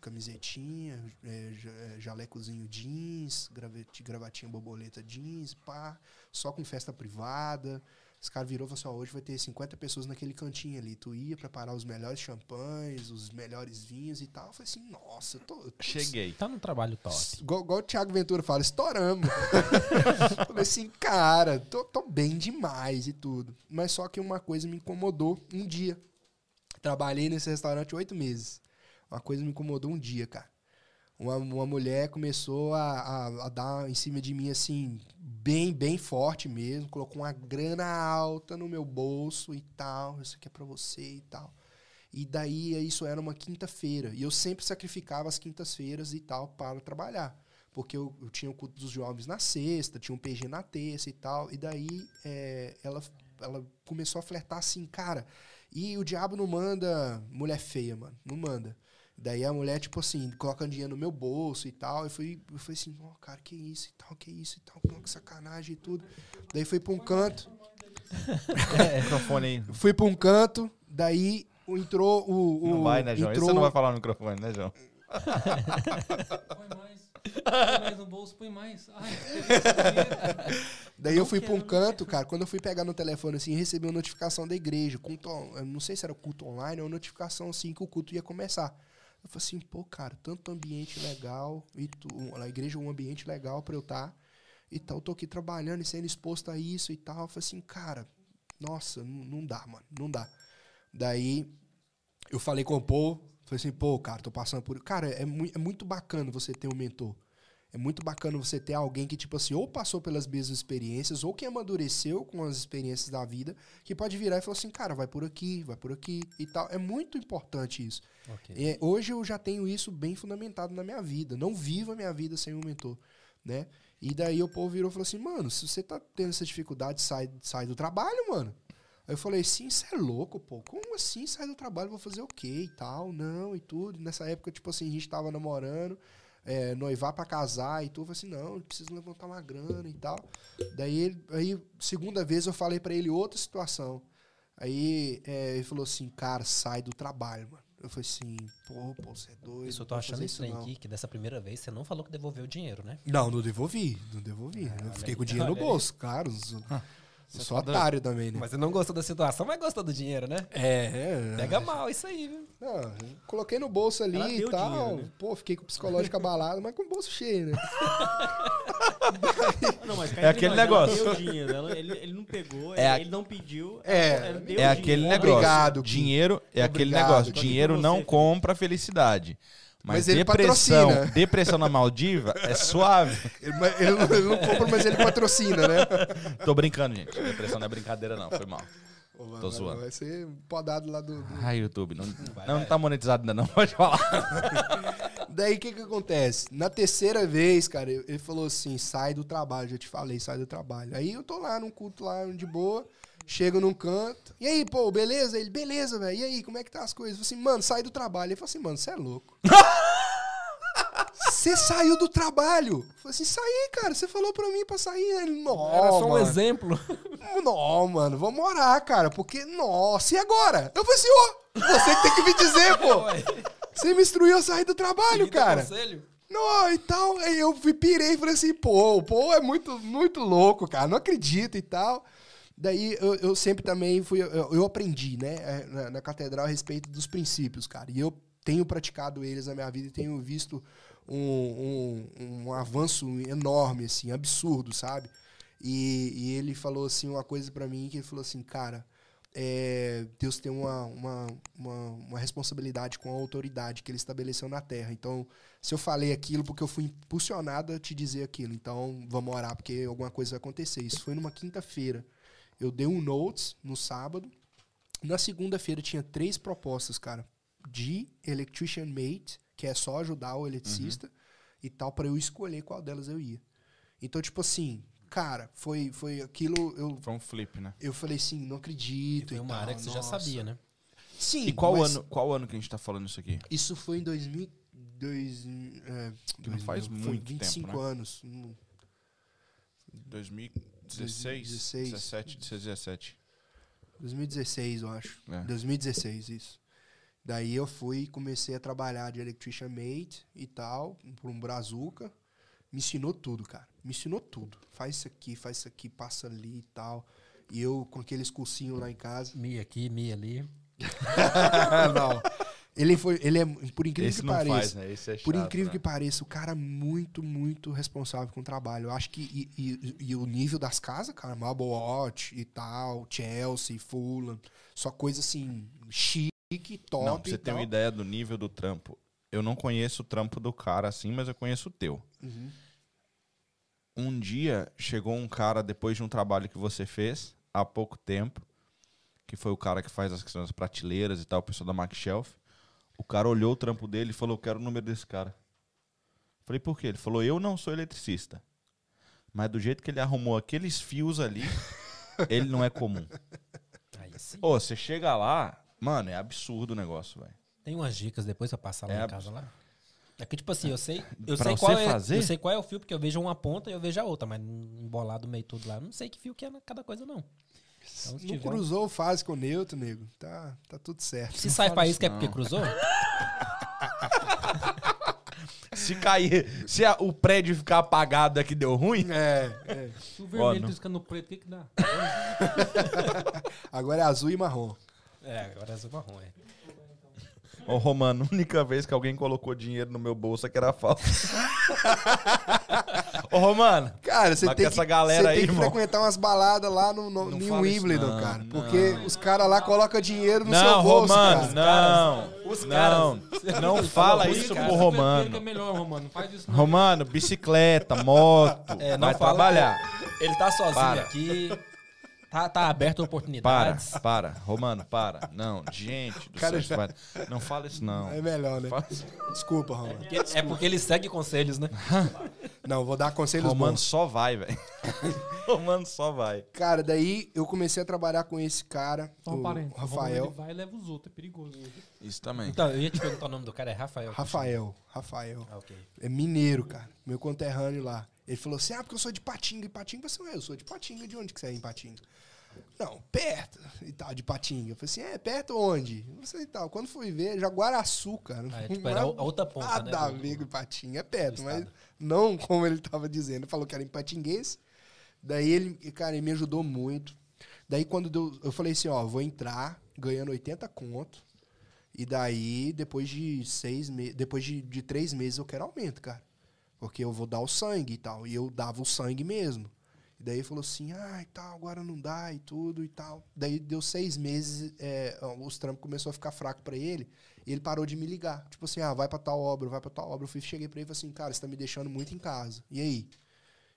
camisetinha, é, é, jalecozinho jeans, gravete- gravatinha borboleta jeans, pá, só com festa privada. Os caras virou e falou assim, ó, hoje vai ter 50 pessoas naquele cantinho ali. Tu ia preparar os melhores champanhes, os melhores vinhos e tal. Eu falei assim, nossa, eu tô... eu tô- Cheguei. Tá num trabalho top. Igual, igual o Thiago Ventura fala, estouramos. Falei assim, cara, tô, tô bem demais e tudo. Mas só que uma coisa me incomodou um dia. Trabalhei nesse restaurante oito meses. Uma coisa me incomodou um dia, cara. Uma, uma mulher começou a, a, a dar em cima de mim, assim, bem, bem forte mesmo. Colocou uma grana alta no meu bolso e tal. Isso aqui é pra você e tal. E daí isso era uma quinta-feira. E eu sempre sacrificava as quintas-feiras e tal para trabalhar. Porque eu, eu tinha o culto dos jovens na sexta, tinha um PG na terça e tal. E daí é, ela, ela começou a flertar assim, cara. E o diabo não manda mulher feia, mano. Não manda. Daí a mulher, tipo assim, coloca dinheiro no meu bolso e tal. Eu fui, eu fui assim, ó, cara, que isso e tal, que isso e tal, que sacanagem e tudo. Daí fui pra um canto. Microfone aí. Fui pra um canto, daí entrou o. o Não vai, né, João? Isso entrou, você não vai falar no microfone, né, João? Põe mais no bolso, põe mais. Ai, Daí eu fui pra um canto, cara. Quando eu fui pegar no telefone assim, recebi uma notificação da igreja. Culto, eu não sei se era culto online ou notificação assim que o culto ia começar. Eu falei assim, pô, cara, tanto ambiente legal, e tu, a igreja é um ambiente legal pra eu estar. e tal, eu tô aqui trabalhando e sendo exposto a isso e tal. Eu falei assim, cara, nossa, não, dá, mano, não dá. Daí eu falei com o Paul, falei assim, pô, cara, tô passando por. Cara, é, mui- é muito bacana você ter um mentor. É muito bacana você ter alguém que, tipo assim, ou passou pelas mesmas experiências, ou que amadureceu com as experiências da vida, que pode virar e falar assim, cara, vai por aqui, vai por aqui e tal. É muito importante isso. Ok. É, hoje eu já tenho isso bem fundamentado na minha vida. Não vivo a minha vida sem um mentor, né? E daí o povo virou e falou assim, mano, se você tá tendo essa dificuldade, sai, sai do trabalho, mano. Aí eu falei, sim, você é louco, pô. Como assim sai do trabalho? Vou fazer o quê e tal? Não, e tudo. Nessa época, tipo assim, a gente tava namorando, é, noivar pra casar e tudo. Eu falei assim, não, eu preciso levantar uma grana e tal. Daí, ele, aí, segunda vez, eu falei pra ele outra situação. Aí é, ele falou assim, cara, sai do trabalho, mano. Eu falei assim, pô, pô, você é doido. Isso eu tô achando estranho aqui, que dessa primeira vez você não falou que devolveu o dinheiro, né? Não, não devolvi, não devolvi. eu olha fiquei aí, com o dinheiro no aí. bolso. Sou, Você sou tá otário também, né? Mas você não gostou da situação, mas gostou do dinheiro, né? É, é. Pega mal isso aí, viu? Não, coloquei no bolso ali Ela e tal. dinheiro, né? Pô, fiquei com o psicológico abalado, mas com o bolso cheio, né? Não, mas É aquele nós, ela negócio. deu dinheiro, ela- ele, ele não pegou, É a- ele não pediu. É, ela- ela deu É aquele dinheiro. negócio. Obrigado, dinheiro é aquele Obrigado, negócio. Kim. Dinheiro não compra felicidade. Mas, Mas ele depressão, patrocina. depressão na Maldiva é suave. Ele, ele não, ele não compra, mas ele patrocina, né? Tô brincando, gente. Depressão não é brincadeira, não. Foi mal. Ô, Tô zoando. Vai ser podado lá do. do- Ai, YouTube. Não, Vai, não, vai. tá monetizado ainda, não. Pode falar. Daí o que que acontece? Na terceira vez, cara, ele falou assim: sai do trabalho, já te falei, sai do trabalho. Aí eu tô lá num culto lá de boa, chego num canto. E aí, pô, beleza? Ele, beleza, velho. E aí, como é que tá as coisas? Eu falei assim, mano, sai do trabalho. Ele falou assim, mano, você é louco. Você saiu do trabalho. Eu falei assim, saí, cara. Você falou pra mim pra sair. Ele, não, Era só um mano. exemplo. Não, mano, vamos orar, cara. Porque, nossa, e agora? Eu falei assim, ô, você que tem que me dizer, pô. Você me instruiu a sair do trabalho, cara. Conselho? Não, e tal. Aí eu pirei e falei assim, pô, o pô é muito, muito louco, cara. Não acredito e tal. Daí eu, eu sempre também fui. Eu, eu aprendi, né, eh, na, na catedral a respeito dos princípios, cara. E eu tenho praticado eles na minha vida e tenho visto um, um, um avanço enorme, assim, absurdo, sabe? E, e ele falou assim uma coisa pra mim que ele falou assim, cara, é, Deus tem uma, uma, uma, uma responsabilidade com a autoridade que ele estabeleceu na terra. Então, se eu falei aquilo porque eu fui impulsionado a te dizer aquilo, então vamos orar porque alguma coisa vai acontecer. Isso foi numa quinta-feira. Eu dei um notes no sábado. Na segunda-feira tinha três propostas, cara, de electrician mate, que é só ajudar o eletricista uhum. e tal, para eu escolher qual delas eu ia. Então, tipo assim, cara, foi, foi aquilo. Eu, foi um flip, né? Eu falei assim, não acredito. E uma tal, área que você nossa. já sabia, né? Sim. E qual, ano, qual ano que a gente tá falando isso aqui? Isso foi em 2000. Dois, é, que dois, não faz muito 25 tempo, né? anos. 2000 16? 16 17, 16, 17. 2016, eu acho. É. 2016, isso. Daí eu fui comecei a trabalhar de electrician mate e tal, por um brazuca. Me ensinou tudo, cara. Me ensinou tudo. Faz isso aqui, faz isso aqui, passa ali e tal. E eu com aqueles cursinhos lá em casa. Mia aqui, mia ali. não. Ele foi, ele é, por incrível Esse que não pareça. faz, né? Esse é chato, Por incrível né? que pareça, o cara é muito, muito responsável com o trabalho. Eu acho que. E, e- e o nível das casas, cara, Marble Watch e tal, Chelsea, Fulham, só coisa assim, chique, top. Não, pra você ter uma ideia do nível do trampo. Eu não conheço o trampo do cara assim, mas eu conheço o teu. Uhum. Um dia chegou um cara depois de um trabalho que você fez há pouco tempo, que foi o cara que faz as questões das prateleiras e tal, o pessoal da MacShelf. O cara olhou o trampo dele e falou: Eu quero o número desse cara. Falei, por quê? Ele falou: Eu não sou eletricista. Mas do jeito que ele arrumou aqueles fios ali, ele não é comum. Aí sim. Ô, você chega lá, mano, é absurdo o negócio, velho. Tem umas dicas depois pra passar lá É em casa lá. É que, tipo assim, eu sei, eu Pra sei você qual é, fazer? eu sei qual é o fio, porque eu vejo uma ponta e eu vejo a outra, mas embolado no meio tudo lá. Eu não sei que fio que é cada coisa, não. Então, se Não tiver cruzou fase com o neutro, nego. Tá, tá tudo certo. Se sai pra isso isso que é não. porque cruzou, Se cair, se a- o prédio ficar apagado aqui deu ruim, É, é. Se o vermelho não. piscando preto, o que que dá? Agora é azul e marrom. É, agora é marrom, é. Ô, Romano, a única vez que alguém colocou dinheiro no meu bolso é que era falta. Ô, Romano, Cara, você tem que, essa galera você aí, tem que irmão. frequentar umas baladas lá no, no, Não Wimbledon, não, cara. não. Porque os caras lá colocam dinheiro no seu não, bolso, Romano, cara. não. Os não, não fala isso cara. pro Que é Romano. melhor, Romano. Faz isso não. Romano, bicicleta, moto, É, não vai fala trabalhar. que Ele tá sozinho Para. aqui. Tá, tá aberto a Para, oportunidades. para, Romano, para. Não, gente do Cara, céu, para. não fala isso não. É melhor, né? Fala. Desculpa, Romano. Porque- É porque ele segue conselhos, né? Não, vou dar conselhos Romano bons. só vai, velho. Romano só vai. Cara, daí eu comecei a trabalhar com esse cara, Só um o parênteses. Rafael. Ele vai e leva os outros. É perigoso. Isso também. Então, eu ia te perguntar o nome do cara, é Rafael. Rafael, Rafael. Ah, ok. É mineiro, cara. Meu conterrâneo lá. Ele falou assim: ah, porque eu sou de Patinga. E Patinga, você é, eu sou de Patinga. De onde que você é em Patinga? Não, perto e tal, de Patinga. Eu falei assim: é, perto onde? Eu falei, tal. Quando fui ver, Jaguaraçu, cara. Ah, é, tipo, Não era é a outra ponta, nada né, a ver com Patinga. É perto, mas não como ele tava dizendo. Ele falou que era em Patinguês. Daí ele, cara, ele me ajudou muito. Daí quando deu, eu falei assim, ó, vou entrar ganhando 80 conto. E daí, depois de seis meses, depois de, de três meses, eu quero aumento, cara. Porque eu vou dar o sangue e tal. E eu dava o sangue mesmo. Daí falou assim, ah, e tal, agora não dá e tudo e tal. Daí deu seis meses, é, os trampos começou a ficar fraco pra ele. E ele parou de me ligar. Tipo assim, ah, vai pra tal obra, vai pra tal obra. Eu fui, cheguei pra ele e falei assim, cara, você tá me deixando muito em casa. E aí? Ele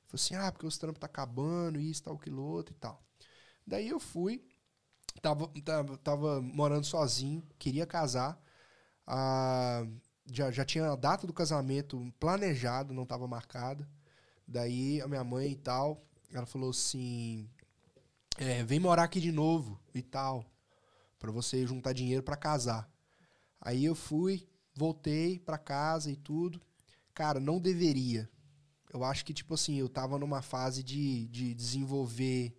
falou assim, ah, porque os trampos tá acabando, isso, tal, aquilo, outro e tal. Daí eu fui, tava, tava, tava morando sozinho, queria casar. Ah, já, já tinha a data do casamento planejado, não tava marcada. Daí a minha mãe e tal, ela falou assim: é, vem morar aqui de novo e tal, pra você juntar dinheiro pra casar. Aí eu fui, voltei pra casa e tudo. Cara, não deveria. Eu acho que, tipo assim, eu tava numa fase de, de desenvolver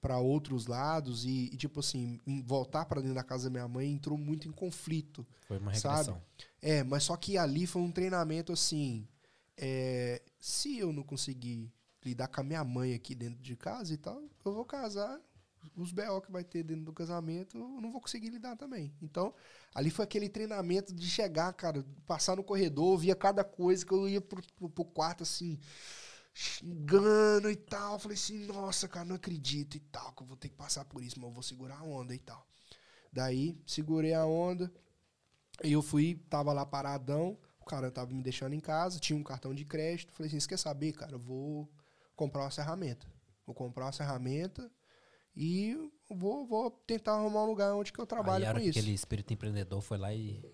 pra outros lados e, e, tipo assim, voltar pra dentro da casa da minha mãe entrou muito em conflito. Foi uma Sabe? regressão. É, mas só que ali foi um treinamento assim. é, se eu não conseguir lidar com a minha mãe aqui dentro de casa e tal, eu vou casar. Os BO que vai ter dentro do casamento, eu não vou conseguir lidar também. Então, ali foi aquele treinamento de chegar, cara, passar no corredor, via cada coisa que eu ia pro, pro, pro quarto assim, xingando e tal. Falei assim, nossa, cara, não acredito e tal, que eu vou ter que passar por isso, mas eu vou segurar a onda e tal. Daí, segurei a onda. E eu fui, tava lá paradão, o cara tava me deixando em casa, tinha um cartão de crédito. Falei assim, você quer saber, cara? Eu vou comprar uma ferramenta. Vou comprar uma ferramenta e vou, vou tentar arrumar um lugar onde que eu Aí trabalho era com isso. aquele espírito empreendedor foi lá e,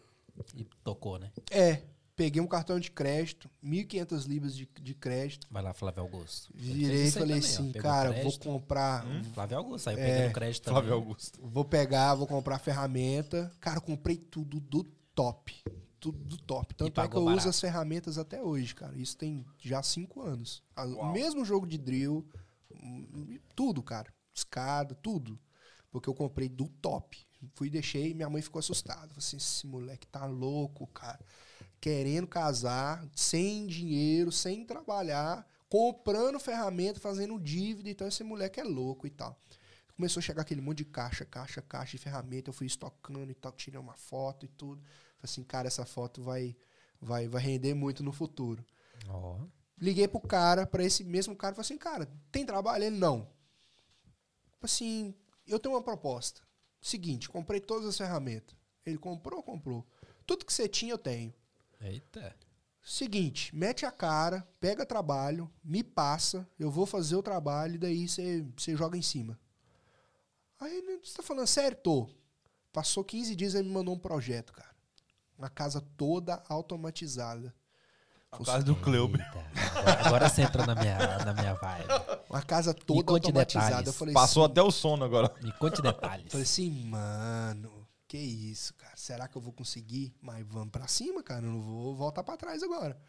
e tocou, né? É, peguei um cartão de crédito, 1.500 libras de, de crédito. Vai lá, Flávio Augusto. Virei e aí falei também, assim, cara, vou crédito. comprar, Flávio Augusto, saiu É, pegando crédito Flávio também. Augusto. vou pegar, vou comprar ferramenta. Cara, eu comprei tudo do top. Tudo do top. Tanto é que eu uso as ferramentas até hoje, cara. Isso tem já cinco anos. O mesmo jogo de drill, tudo, cara. Escada, tudo. Porque eu comprei do top. Fui e deixei e minha mãe ficou assustada. Falei assim, esse moleque tá louco, cara. Querendo casar, sem dinheiro, sem trabalhar, comprando ferramenta, fazendo dívida. Então esse moleque é louco e tal. Começou a chegar aquele monte de caixa, caixa, caixa de ferramenta. Eu fui estocando e tal, tirei uma foto e tudo. Assim, cara, essa foto vai, vai, vai render muito no futuro. Ó. Liguei pro cara, pra esse mesmo cara, falei assim, cara, tem trabalho? Ele, não. Assim, eu tenho uma proposta. Seguinte, comprei todas as ferramentas. Ele comprou, comprou. Tudo que você tinha, eu tenho. Eita. Seguinte, mete a cara, pega trabalho, me passa, eu vou fazer o trabalho e daí você você joga em cima. Aí ele, você tá falando sério? Tô. Passou 15 dias e ele me mandou um projeto, cara. Uma casa toda automatizada. A casa do Cleuber. Agora, agora você entra na minha, na minha vibe. Uma casa toda conte automatizada. detalhes. Eu falei Passou assim, até o sono agora. Me conte detalhes. Falei assim, mano, que isso, cara? Será que eu vou conseguir? Mas vamos pra cima, cara. Eu não vou voltar pra trás agora.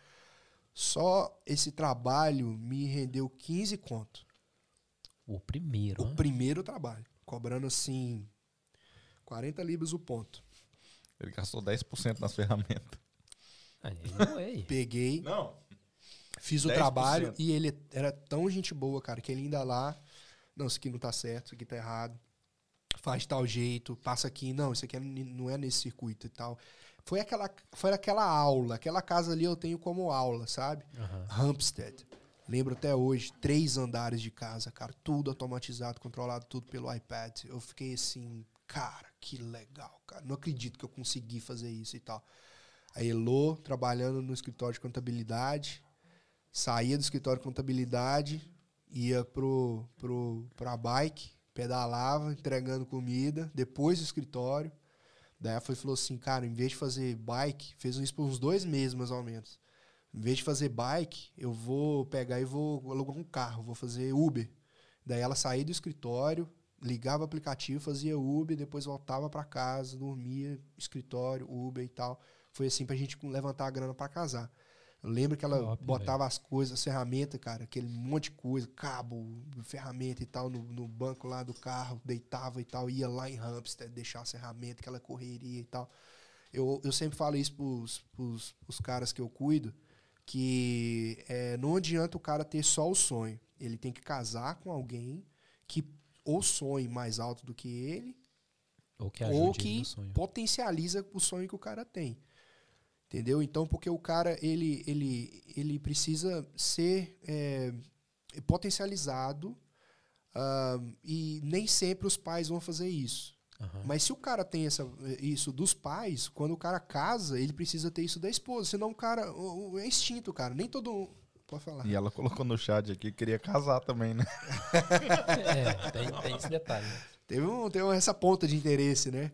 Só esse trabalho me rendeu 15 conto. O primeiro. O hein? primeiro trabalho. Cobrando assim 40 libras o ponto. Ele gastou 10% nas ferramentas. Aí, ué. Peguei, Não. fiz o 10%. trabalho e ele era tão gente boa, cara, que ele ainda lá. Não, isso aqui não tá certo, isso aqui tá errado. Faz de tal jeito, passa aqui. Não, isso aqui é- não é nesse circuito e tal. Foi aquela, foi aquela aula, aquela casa ali eu tenho como aula, sabe? Aham. Hampstead. Lembro até hoje, três andares de casa, cara, tudo automatizado, controlado, tudo pelo iPad. Eu fiquei assim, cara, que legal, cara. Não acredito que eu consegui fazer isso e tal. A Elo, trabalhando no escritório de contabilidade, saía do escritório de contabilidade, ia pro, pro, pra bike, pedalava, entregando comida, depois do escritório. Daí ela falou assim, cara, em vez de fazer bike, fez isso por uns dois meses mais ou menos. Em vez de fazer bike, eu vou pegar e vou alugar um carro, vou fazer Uber. Daí ela saía do escritório, ligava o aplicativo, fazia Uber, depois voltava pra casa, dormia, escritório, Uber e tal. Foi assim pra gente levantar a grana pra casar. Eu lembro que ela Top, botava as coisas, as ferramentas, cara, aquele monte de coisa, cabo, ferramenta e tal, no, no banco lá do carro, deitava e tal, ia lá em Hampstead, deixar as ferramentas, aquela correria e tal. Eu, eu sempre falo isso pros, pros, pros caras que eu cuido, que é, não adianta o cara ter só o sonho. Ele tem que casar com alguém que ou sonhe mais alto do que ele, Ou que ou que potencializa o sonho que o cara tem. Entendeu? Então, porque o cara, ele, ele, ele precisa ser é, potencializado ah, e nem sempre os pais vão fazer isso. Aham. Mas se o cara tem essa, isso dos pais, quando o cara casa, ele precisa ter isso da esposa. Senão o cara. o- o- É instinto, cara. Nem todo. Pode falar. E ela colocou no chat aqui que queria casar também, né? É, tem, tem esse detalhe. né? Teve, um, teve essa ponta de interesse, né?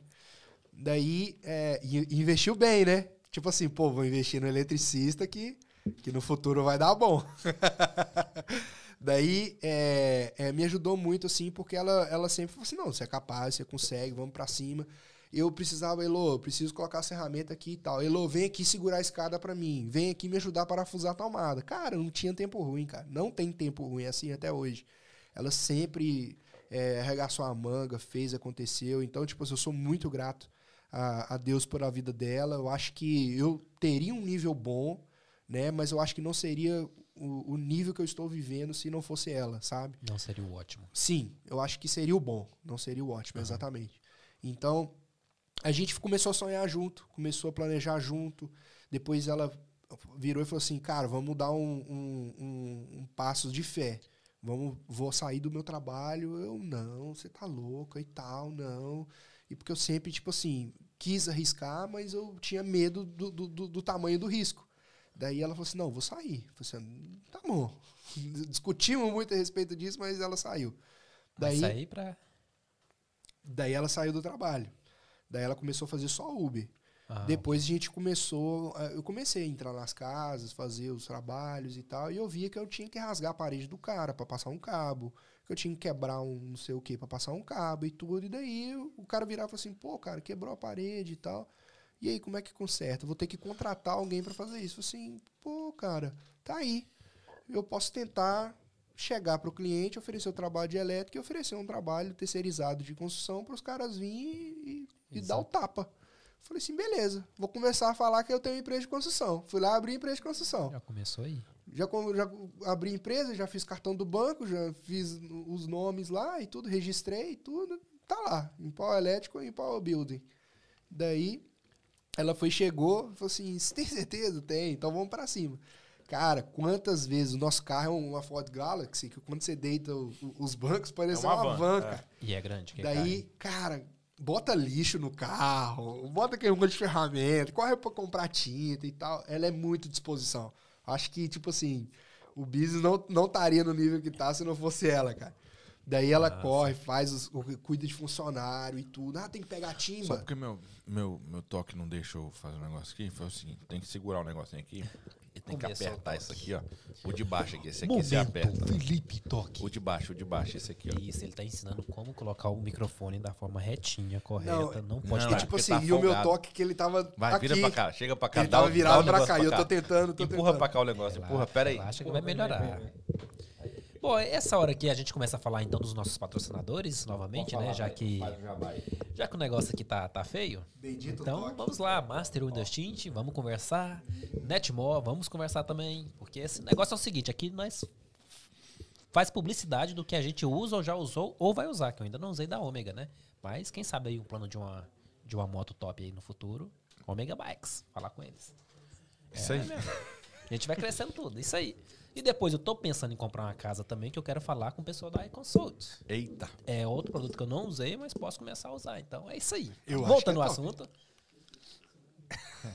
Daí, é, investiu bem, né? Tipo assim, pô, vou investir no eletricista que, que no futuro vai dar bom. Daí, é, é, me ajudou muito, assim, porque ela, ela sempre falou assim, não, você é capaz, você consegue, vamos pra cima. Eu precisava, Elô, eu preciso colocar a ferramenta aqui e tal. Elô, vem aqui segurar a escada pra mim. Vem aqui me ajudar a parafusar a tomada. Cara, não tinha tempo ruim, cara. Não tem tempo ruim, assim até hoje. Ela sempre é, arregaçou a manga, fez, aconteceu. Então, tipo, assim, eu sou muito grato a, a Deus por a vida dela. Eu acho que eu teria um nível bom, né? Mas eu acho que não seria o, o nível que eu estou vivendo se não fosse ela, sabe? Não seria o ótimo. Sim, eu acho que seria o bom, não seria o ótimo, exatamente. Então, a gente começou a sonhar junto, começou a planejar junto. Depois ela virou e falou assim, cara, vamos dar um, um, um, um passo de fé. Vamos, vou sair do meu trabalho. Eu, não, você tá louca e tal, não. E porque eu sempre, tipo assim, quis arriscar, mas eu tinha medo do, do, do- do tamanho do risco. Daí ela falou assim, não, vou sair. Eu falei assim, tá bom. Discutimos muito a respeito disso, mas ela saiu. Daí, sair pra. daí ela saiu do trabalho. Daí ela começou a fazer só Uber. Ah, Depois a gente começou. a- Eu comecei a entrar nas casas, fazer os trabalhos e tal. E eu via que eu tinha que rasgar a parede do cara pra passar um cabo. Que eu tinha que quebrar um não sei o que pra passar um cabo e tudo. E daí o cara virava e falou assim: pô, cara, quebrou a parede e tal. E aí, como é que conserta? Vou ter que contratar alguém pra fazer isso. Assim, pô, cara, tá aí. Eu posso tentar chegar pro cliente, oferecer o trabalho de elétrica e oferecer um trabalho terceirizado de construção para os caras virem e, e dar o tapa. Falei assim, beleza, vou começar a falar que eu tenho empresa de construção. Fui lá abrir empresa de construção. Já começou aí. Já, já abri empresa, já fiz cartão do banco, já fiz os nomes lá e tudo, registrei e tudo. Tá lá, em pau elétrico e em pau building. Daí, ela foi, chegou, falou assim, você tem certeza? Tem, então vamos pra cima. Cara, quantas vezes o nosso carro é uma Ford Galaxy, que quando você deita os bancos, parece É uma uma, van, van, é. cara. E é grande. que Daí, cara, bota lixo no carro, bota aquele monte de ferramenta, corre pra comprar tinta e tal. Ela é muito disposição. Acho que, tipo assim, o business não, não estaria no nível que tá se não fosse ela, cara. Daí ela corre, faz os, cuida de funcionário e tudo. Ah, tem que pegar Só timba. porque meu, meu, meu toque não deixa eu fazer um negócio aqui, foi o seguinte, tem que segurar o negocinho aqui tem que Começa apertar isso aqui, ó. O de baixo aqui, esse aqui você aperta. Felipe Toque. O de baixo, o de baixo, esse aqui, ó. Isso, ele tá ensinando como colocar o microfone da forma retinha, correta. Não, pode não, é tipo assim, tá e o meu toque que ele tava Vai, aqui. vira pra cá, chega pra cá, Ele dá tava virado pra cá. pra E eu tô tentando, tô Empurra tentando. pra cá o negócio, empurra, pera aí. Relaxa que vai melhorar. Bom, essa hora aqui a gente começa a falar então dos nossos patrocinadores novamente, né? Já que, já que o negócio aqui tá, tá feio. Bendito Então toque. vamos lá, Master Windows Tint, vamos conversar. Netmore, vamos conversar também. Porque esse negócio é o seguinte, aqui nós faz publicidade do que a gente usa ou já usou ou vai usar, que eu ainda não usei da Ômega, né? Mas quem sabe aí um plano de uma, de uma moto top aí no futuro. Omega Bikes, falar com eles. Isso aí. A gente vai crescendo tudo, isso aí. E depois eu tô pensando em comprar uma casa também, que eu quero falar com o pessoal da iConsult. Eita. É outro produto que eu não usei, mas posso começar a usar. Então é isso aí. Eu Voltando é ao top. assunto.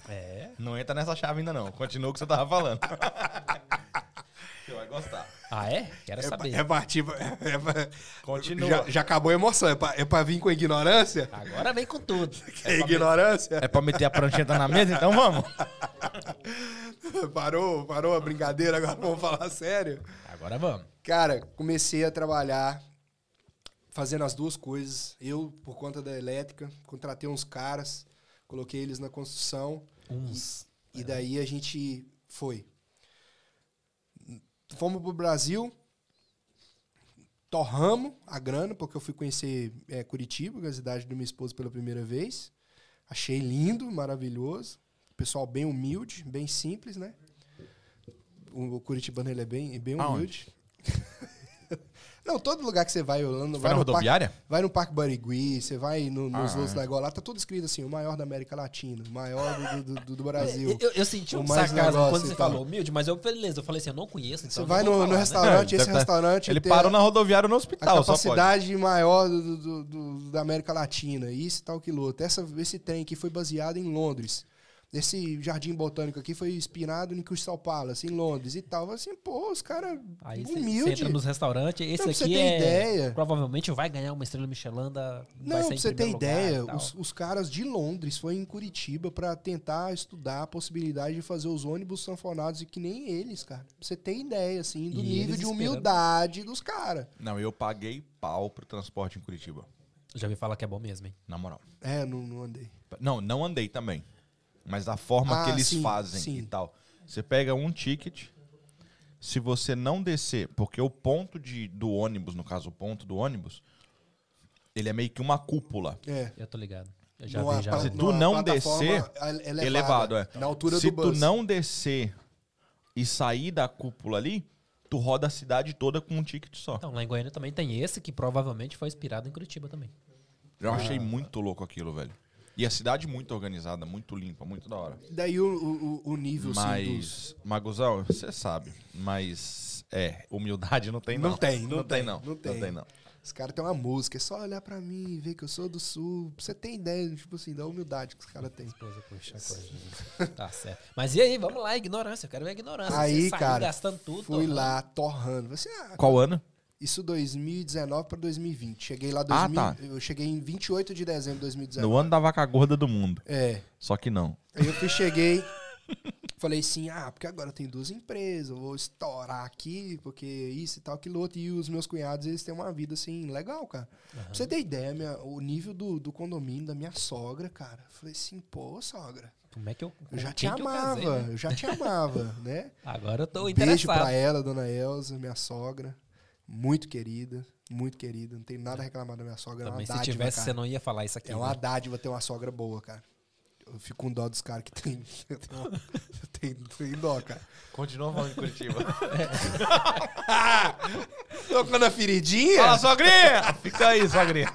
É. Não entra nessa chave ainda não. Continua o que você tava falando. você vai gostar. Ah, é? Quero É pra, saber. é partir. É pra, Continua. Já, já acabou a emoção. É pra, é pra vir com ignorância? Agora vem com tudo. É ignorância? É pra meter a prancheta na mesa? Então vamos. Parou, parou a brincadeira, agora vamos falar sério. Agora vamos. Cara, comecei a trabalhar fazendo as duas coisas. Eu, por conta da elétrica, contratei uns caras, coloquei eles na construção Uns. e daí a gente foi. Fomos pro Brasil, torramos a grana, porque eu fui conhecer eh, Curitiba, é a cidade da minha esposa, pela primeira vez. Achei lindo, maravilhoso. Pessoal bem humilde, bem simples, né? O Curitibano ele é bem, bem humilde. Não, todo lugar que você vai, Orlando, Vai vai, na no parque, rodoviária? vai no Parque Barigui, você vai no- nos Ah, outros é. negócios lá, tá tudo escrito assim, o maior da América Latina, o maior do, do- do- do Brasil. Eu, eu senti O um sarcasmo quando você falou humilde, mas eu, beleza, eu falei assim, eu não conheço, então Você eu vai no, no né? restaurante, É, esse tá- restaurante Ele parou a- na rodoviária no a hospital, só pode. capacidade maior do, do- do- da América Latina, isso e tal, outro. Essa, esse trem aqui foi baseado em Londres. Esse jardim botânico aqui foi inspirado em Crystal Palace, em Londres e tal. Assim, pô, os caras Aí você- entra nos restaurantes, esse Não, aqui é... ideia. Provavelmente vai ganhar uma estrela Michelin da... Não, pra você ter ideia, os, os caras de Londres foram em Curitiba pra tentar estudar a possibilidade de fazer os ônibus sanfonados e que nem eles, cara. Pra você ter ideia, assim, do E nível de esperando. humildade dos caras. Não, eu paguei pau pro transporte em Curitiba. Já me fala que é bom mesmo, hein? Na moral. É, não, não andei. Não, não andei também. Mas da forma Ah, que eles sim, fazem sim. e tal. Você pega um ticket, se você não descer, porque o ponto de, do ônibus, no caso, o ponto do ônibus, ele é meio que uma cúpula. É. Eu tô ligado. Eu já Numa vi, já. Se tu não descer, elevada, elevado, é. Na altura Se do tu bus. não descer e sair da cúpula ali, tu roda a cidade toda com um ticket só. Então, lá em Goiânia também tem esse que provavelmente foi inspirado em Curitiba também. Eu achei muito louco aquilo, velho. E a cidade muito organizada, muito limpa, muito da hora. Daí o, o, o nível, assim, Mas, dos... Maguzão, você sabe, mas é, humildade não tem não. Não tem, não, não tem, tem, não. não tem. Não tem não. Os caras têm uma música, é só olhar pra mim e ver que eu sou do sul. Você ter ideia, tipo assim, da humildade que os caras têm. Esposa puxa coisa. tá certo. Mas e aí, vamos lá, ignorância. Eu quero ver a ignorância. Aí, Você cara, gastando tudo. Fui torrando. lá, torrando. Você, ah, Qual ano? Isso 2019 pra 2020. Cheguei lá Ah, 2000, tá. eu cheguei em 28 de dezembro de 2019. No ano da vaca gorda do mundo. É. Só que não. Aí eu fui, cheguei, falei assim, ah, porque agora tem duas empresas, eu vou estourar aqui, porque isso e tal, aquilo outro. E os meus cunhados, eles têm uma vida, assim, legal, cara. Pra você ter ideia, minha- o nível do, do condomínio da minha sogra, cara. Eu falei assim, pô, sogra, Como é que eu. eu já te que eu amava, casei, né? eu já te amava, né? Agora eu tô Beijo interessado. pra ela, dona Elza, minha sogra. Muito querida, muito querida. Não tem nada a reclamar da minha sogra. é uma Também se dádiva, tivesse, cara. você não ia falar isso aqui. É uma né? dádiva ter uma sogra boa, cara. Eu fico com dó dos caras que tem. Eu tenho, eu tenho, tenho dó, cara. Continua falando de Curitiba. Tocando a feridinha, Fala, sogrinha! Fica aí, sogrinha.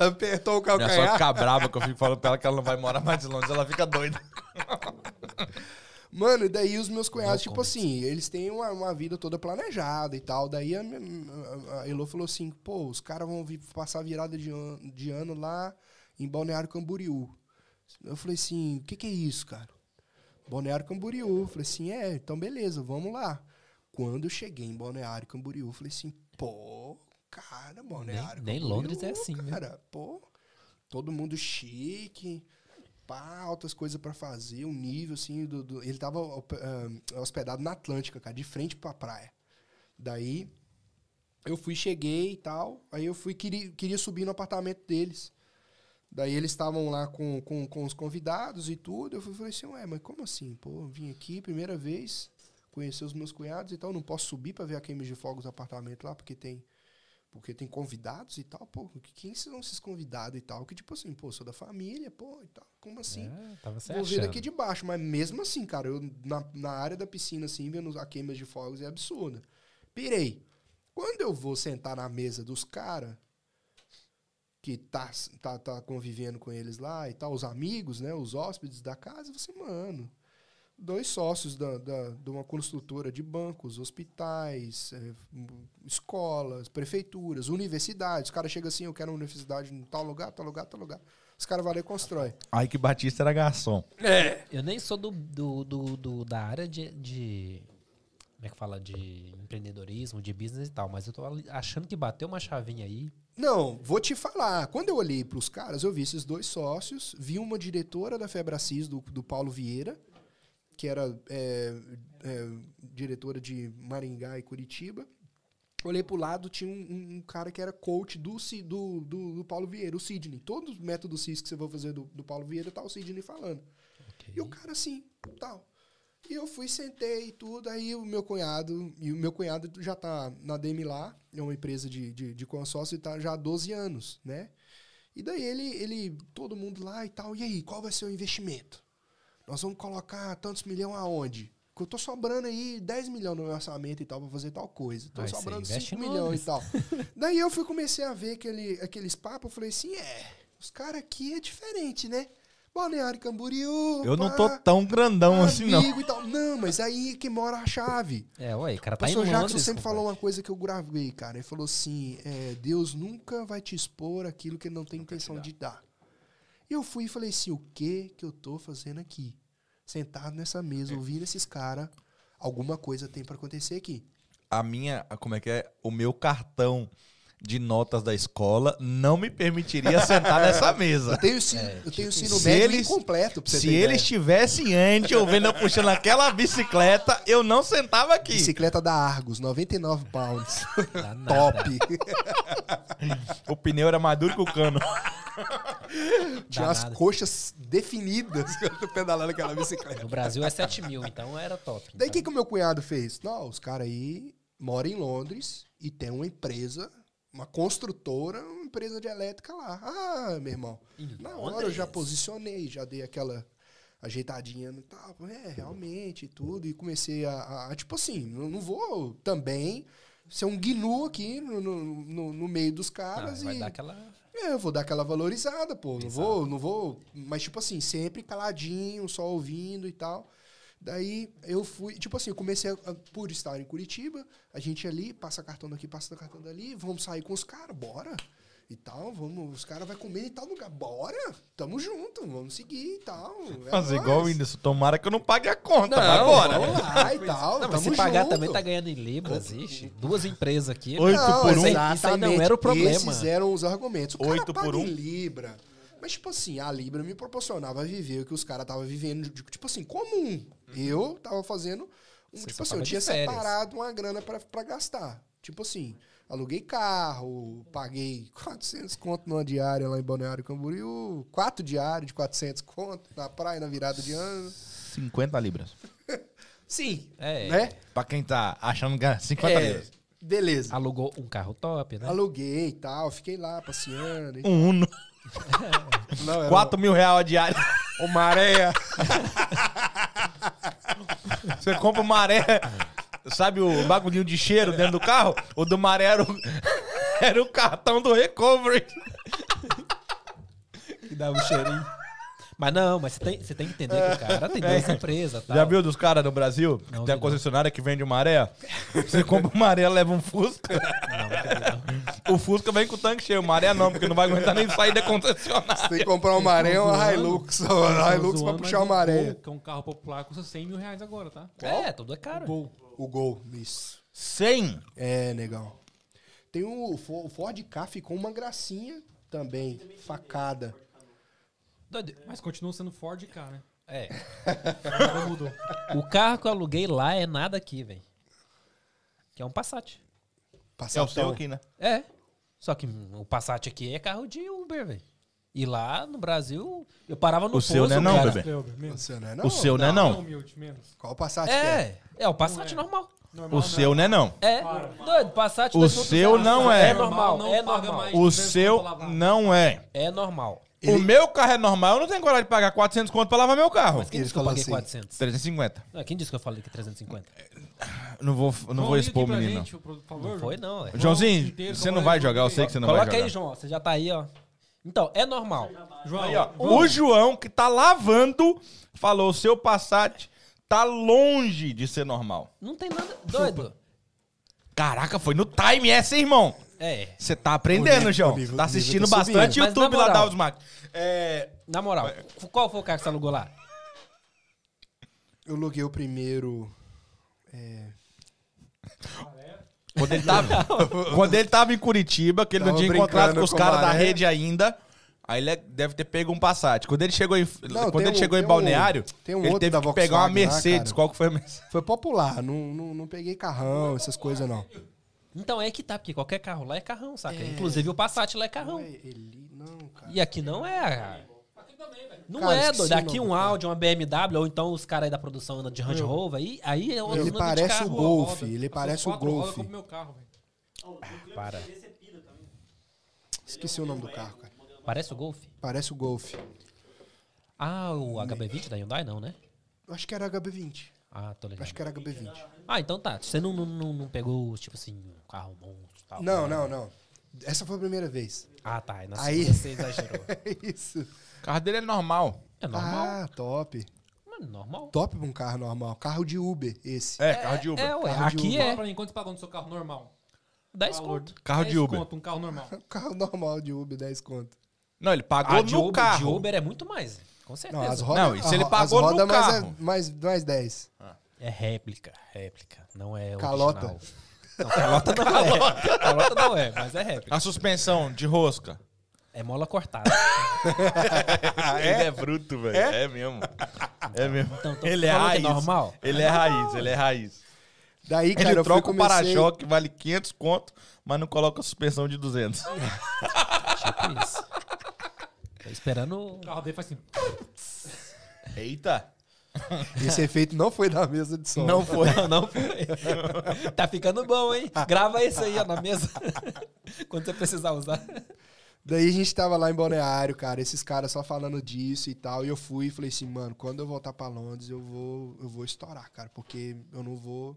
apertou o Minha sogra calcanhar. fica brava que eu fico falando pra ela que ela não vai morar mais longe. Ela fica doida. Mano, e daí os meus cunhados, No tipo assim, eles têm uma, uma vida toda planejada e tal. Daí a, a- a Elô falou assim: pô, os caras vão vir passar a virada de ano, de ano lá em Balneário Camboriú. Eu falei assim: o que, que é isso, cara? Balneário Camboriú. Eu falei assim: é, então beleza, vamos lá. Quando eu cheguei em Balneário Camboriú, eu falei assim: pô, cara, Balneário nem Camboriú, Londres é assim, né? Cara, pô, todo mundo chique pá, altas coisas pra fazer, um nível assim do, do- ele tava ah, hospedado na Atlântica, cara, de frente pra praia. Daí eu fui, cheguei e tal, aí eu fui queria, queria subir no apartamento deles. Daí eles estavam lá com, com, com os convidados e tudo. Eu fui, falei assim, ué, mas como assim? Pô, vim aqui, primeira vez, conhecer os meus cunhados e tal. Não posso subir pra ver a queima de fogos do apartamento lá, porque tem porque tem convidados e tal. Pô, quem são esses convidados e tal? Que tipo assim, pô, sou da família, pô, e tal. Como assim? É, tava Vou ver achando. daqui de baixo, mas mesmo assim, cara, eu na, na área da piscina, assim, vendo a queima de fogos é absurda. Pirei. Quando eu vou sentar na mesa dos caras, que tá, tá, tá convivendo com eles lá e tal, os amigos, né, os hóspedes da casa, você, mano, dois sócios da, da, de uma construtora de bancos, hospitais, eh, escolas, prefeituras, universidades. Os caras chegam assim, eu quero uma universidade em tal lugar, tal lugar, tal lugar. Os caras vão lá e constroem. Aí que Batista era garçom. Eu nem sou do, do, do- do- da área de, de- Como é que fala? De empreendedorismo, de business e tal. Mas eu tô achando que bateu uma chavinha aí. Não, vou te falar. Quando eu olhei para os caras, eu vi esses dois sócios, vi uma diretora da Febracis, do, do Paulo Vieira, que era é, é, diretora de Maringá e Curitiba. Olhei pro lado, tinha um, um- cara que era coach do, do, do, do Paulo Vieira, o Sidney. Todos os métodos CIS que você vai fazer do, do Paulo Vieira, tá o Sidney falando. E o cara assim, tal. E eu fui, sentei e tudo. Aí o meu cunhado, e o meu cunhado já tá na DM lá, é uma empresa de, de, de consórcio e tá já há 12 anos, né? E daí ele, ele, todo mundo lá e tal. E aí, qual vai ser o investimento? Nós vamos colocar tantos milhões aonde? Que eu tô sobrando aí 10 milhões no meu orçamento e tal pra fazer tal coisa. Tô sobrando investe 5 em milhões Londres. e tal. daí eu fui comecei a ver aquele, aqueles papos, eu falei assim, é, os caras aqui é diferente, né? Balneário Camboriú. Eu não pá, tô tão grandão assim, não. e tal. Não, mas aí que mora a chave. É, ué, o cara tá em pastor Londres. Jackson sempre falou uma coisa que eu gravei, cara. Ele falou assim: é, Deus nunca vai te expor aquilo que ele não tem intenção de dar. E eu fui e falei assim: o que que eu tô fazendo aqui? Sentado nessa mesa, ouvindo esses caras, alguma coisa tem pra acontecer aqui. A minha, como é que é? O meu cartão de notas da escola não me permitiria sentar nessa mesa. Eu tenho, ensino- É, eu tenho tipo ensino se médio eles- incompleto, pra você Se ter ele estivesse antes, eu vendo eu puxando aquela bicicleta, eu não sentava aqui. Bicicleta da Argos, 99 pounds. Top. O pneu era maduro que o cano. Tinha as coxas definidas quando eu tô pedalando aquela bicicleta. No Brasil é 7 mil, então era top. Daí o Então, que, que o meu cunhado fez? Não, os caras aí moram em Londres e tem uma empresa, uma construtora, uma empresa de elétrica lá. Ah, meu irmão. Em Na hora eu já Londres? posicionei, já dei aquela ajeitadinha e tal. É, realmente, e tudo. E comecei a, a- a, tipo assim, não, não vou também ser um gnu aqui no, no, no- no meio dos ah, caras vai e... dar aquela... É, eu vou dar aquela valorizada, pô. Não Exato. vou, não vou. Mas, tipo assim, sempre caladinho, só ouvindo e tal. Daí eu fui, tipo assim, eu comecei a, a- por estar em Curitiba, a gente ali, passa cartão daqui, passa cartão dali, vamos sair com os caras, bora. E tal, vamos, os caras vão comer em tal lugar, bora, tamo junto, vamos seguir e tal. é Fazer nóis. igual o Whindersson. Tomara que eu não pague a conta. Não, vai embora. Vamos lá e tal, Não, mas tamo se pagar junto. também tá ganhando em libras, ixi. Duas empresas aqui. Oito Não, por um. Isso aí- Isso aí não era o problema. Esses eram os argumentos. O cara Oito paga por um. em Libra. Mas, tipo assim, a Libra me proporcionava viver o que os caras estavam vivendo, tipo assim, comum. Eu tava fazendo. Um, Você tipo assim, eu tinha férias. separado uma grana pra, pra gastar. Tipo assim, aluguei carro, paguei 400 conto numa diária lá em Balneário Camboriú, quatro diárias de 400 conto na praia na virada de ano. 50 libras. Sim, É, né? Pra quem tá achando que é 50 É, libras. beleza. alugou um carro top, né? Aluguei e tal, fiquei lá passeando. e- Um Uno. Não, era 4 mil reais a diária. uma areia. Você compra uma maré. Sabe o bagulhinho de cheiro dentro do carro? O do maré era o, era o cartão do recovery. Que dava um cheirinho. Mas não, mas você tem, você tem que entender que o cara tem duas empresas. Tal. Já viu dos caras no Brasil? Que Não, tem a não. concessionária que vende maré. Você compra uma maré, leva um Fusca. O Fusca vem com o tanque cheio. Maré não, porque não vai aguentar nem sair da concessionária. Tem que comprar uma maré ou uma zoando. Hilux. Uma Hilux pra puxar uma maré. Gol, que é um carro popular, custa 100 mil reais agora, tá? É, tudo é caro. Gol. O Gol, isso. 100. É, legal. Tem o, o Ford K ficou uma gracinha também, facada. Doido. Mas continua sendo Ford K, né? É. Nada mudou. O carro que eu aluguei lá é nada aqui, velho. Que é um Passat. É o seu aqui, né? É. Só que o Passat aqui é carro de Uber, velho. E lá no Brasil, eu parava no O seu posto, não é não, cara. bebê? Menos. Você não é não? O seu não é não. humilde, menos. Qual Passat que é? É, é o Passat Não é. normal. Normal, O seu não é não. É, Para. doido, Passat O 2.0. seu não é. É normal, Não é normal. mais. O 200 seu não é. É normal. O meu carro é normal, eu não tenho coragem de pagar 400 conto pra lavar meu carro. Mas quem Ele disse que eu paguei assim, 400? 350. Ah, quem disse que eu falei que é 350? Não vou, não João, vou expor o menino. gente, por favor, Não foi não, é. João Joãozinho, inteiro, você não vai é, jogar, eu sei que você não vai Coloca jogar. aí, João, você já tá aí, ó. Então, é normal. João, Aí, ó, João, o João, que tá lavando, falou: o seu Passat tá longe de ser normal. Não tem nada. Doido. Caraca, foi no time essa, hein, irmão? É. Você tá aprendendo, nível- João. nível- tá assistindo tá bastante subindo. YouTube na lá da moral- Ausmac. É, Na moral, qual foi o carro que você alugou lá? Eu loguei o primeiro. É, quando, ele tava, quando ele tava em Curitiba, que ele não Tava tinha encontrado com os caras da rede ainda, aí ele deve ter pego um Passat. Quando ele chegou em, Não, quando tem ele um- chegou em um- Balneário, tem um ele outro teve da que pegar uma lá, Mercedes. cara. Qual que foi a Mercedes? Foi popular, não, não, não peguei carrão, essas coisas não. Então é que tá, porque qualquer carro lá é carrão, saca? Inclusive o Passat lá é Não carrão. é ele, não, cara. E aqui não é. Não Cara, é, doido. o Aqui nome um. Audi, uma BMW, ou então os caras aí da produção andam de Range Rover, aí, aí é outro Ele parece carro. o Golf, roda. ele parece o Golf. eu compro meu carro, velho. Para. Esqueci o nome do carro, cara. Parece o Golf? Parece o Golf. Ah, o HB20 da Hyundai não, né? Eu acho que era HB20. Ah, tô ligado. Acho que era HB20. Ah, então tá. Você não, não, não, não pegou, tipo assim, carro monstro e tal? Não, não, não. Essa foi a primeira vez. Ah, tá. Aí na Aí- você exagerou. É isso. O carro dele é normal. É normal. Ah, top. Mano, normal. Top pra um carro normal. Carro de Uber, esse. É, carro de Uber. É, ué. Carro de Aqui Fala é pra mim, quanto você pagou no seu carro normal? 10 Valor. conto. Carro de 10 Uber. Conto, um carro normal. Carro normal de Uber, 10 conto. Não, ele pagou Ah, de no Uber, carro. de Uber é muito mais. Com certeza. Não, as rodas. Não, isso ele a- pagou as no rodas mais, carro. é- mais, mais 10. É réplica, réplica. Não é Calota. original. Não, calota não é. Calota não é, mas é réplica. A suspensão de rosca. É mola cortada. Ele é bruto, velho. É? mesmo. É mesmo. Então, tô ele é é raiz. normal? Ele é raiz, ele é raiz. Daí, cara, Ele troca o comecei... para-choque, vale 500 conto, mas não coloca a suspensão de 200. Tipo isso. Tô esperando. O carro dele faz assim. Eita. Esse efeito não foi da mesa de som. Não foi. Não, foi. Tá ficando bom, hein? Grava isso aí, ó, na mesa. Quando você precisar usar. Daí a gente tava lá em Balneário, cara, esses caras só falando disso e tal. E eu fui e falei assim, mano, quando eu voltar pra Londres, eu vou, eu vou estourar, cara, porque eu não vou,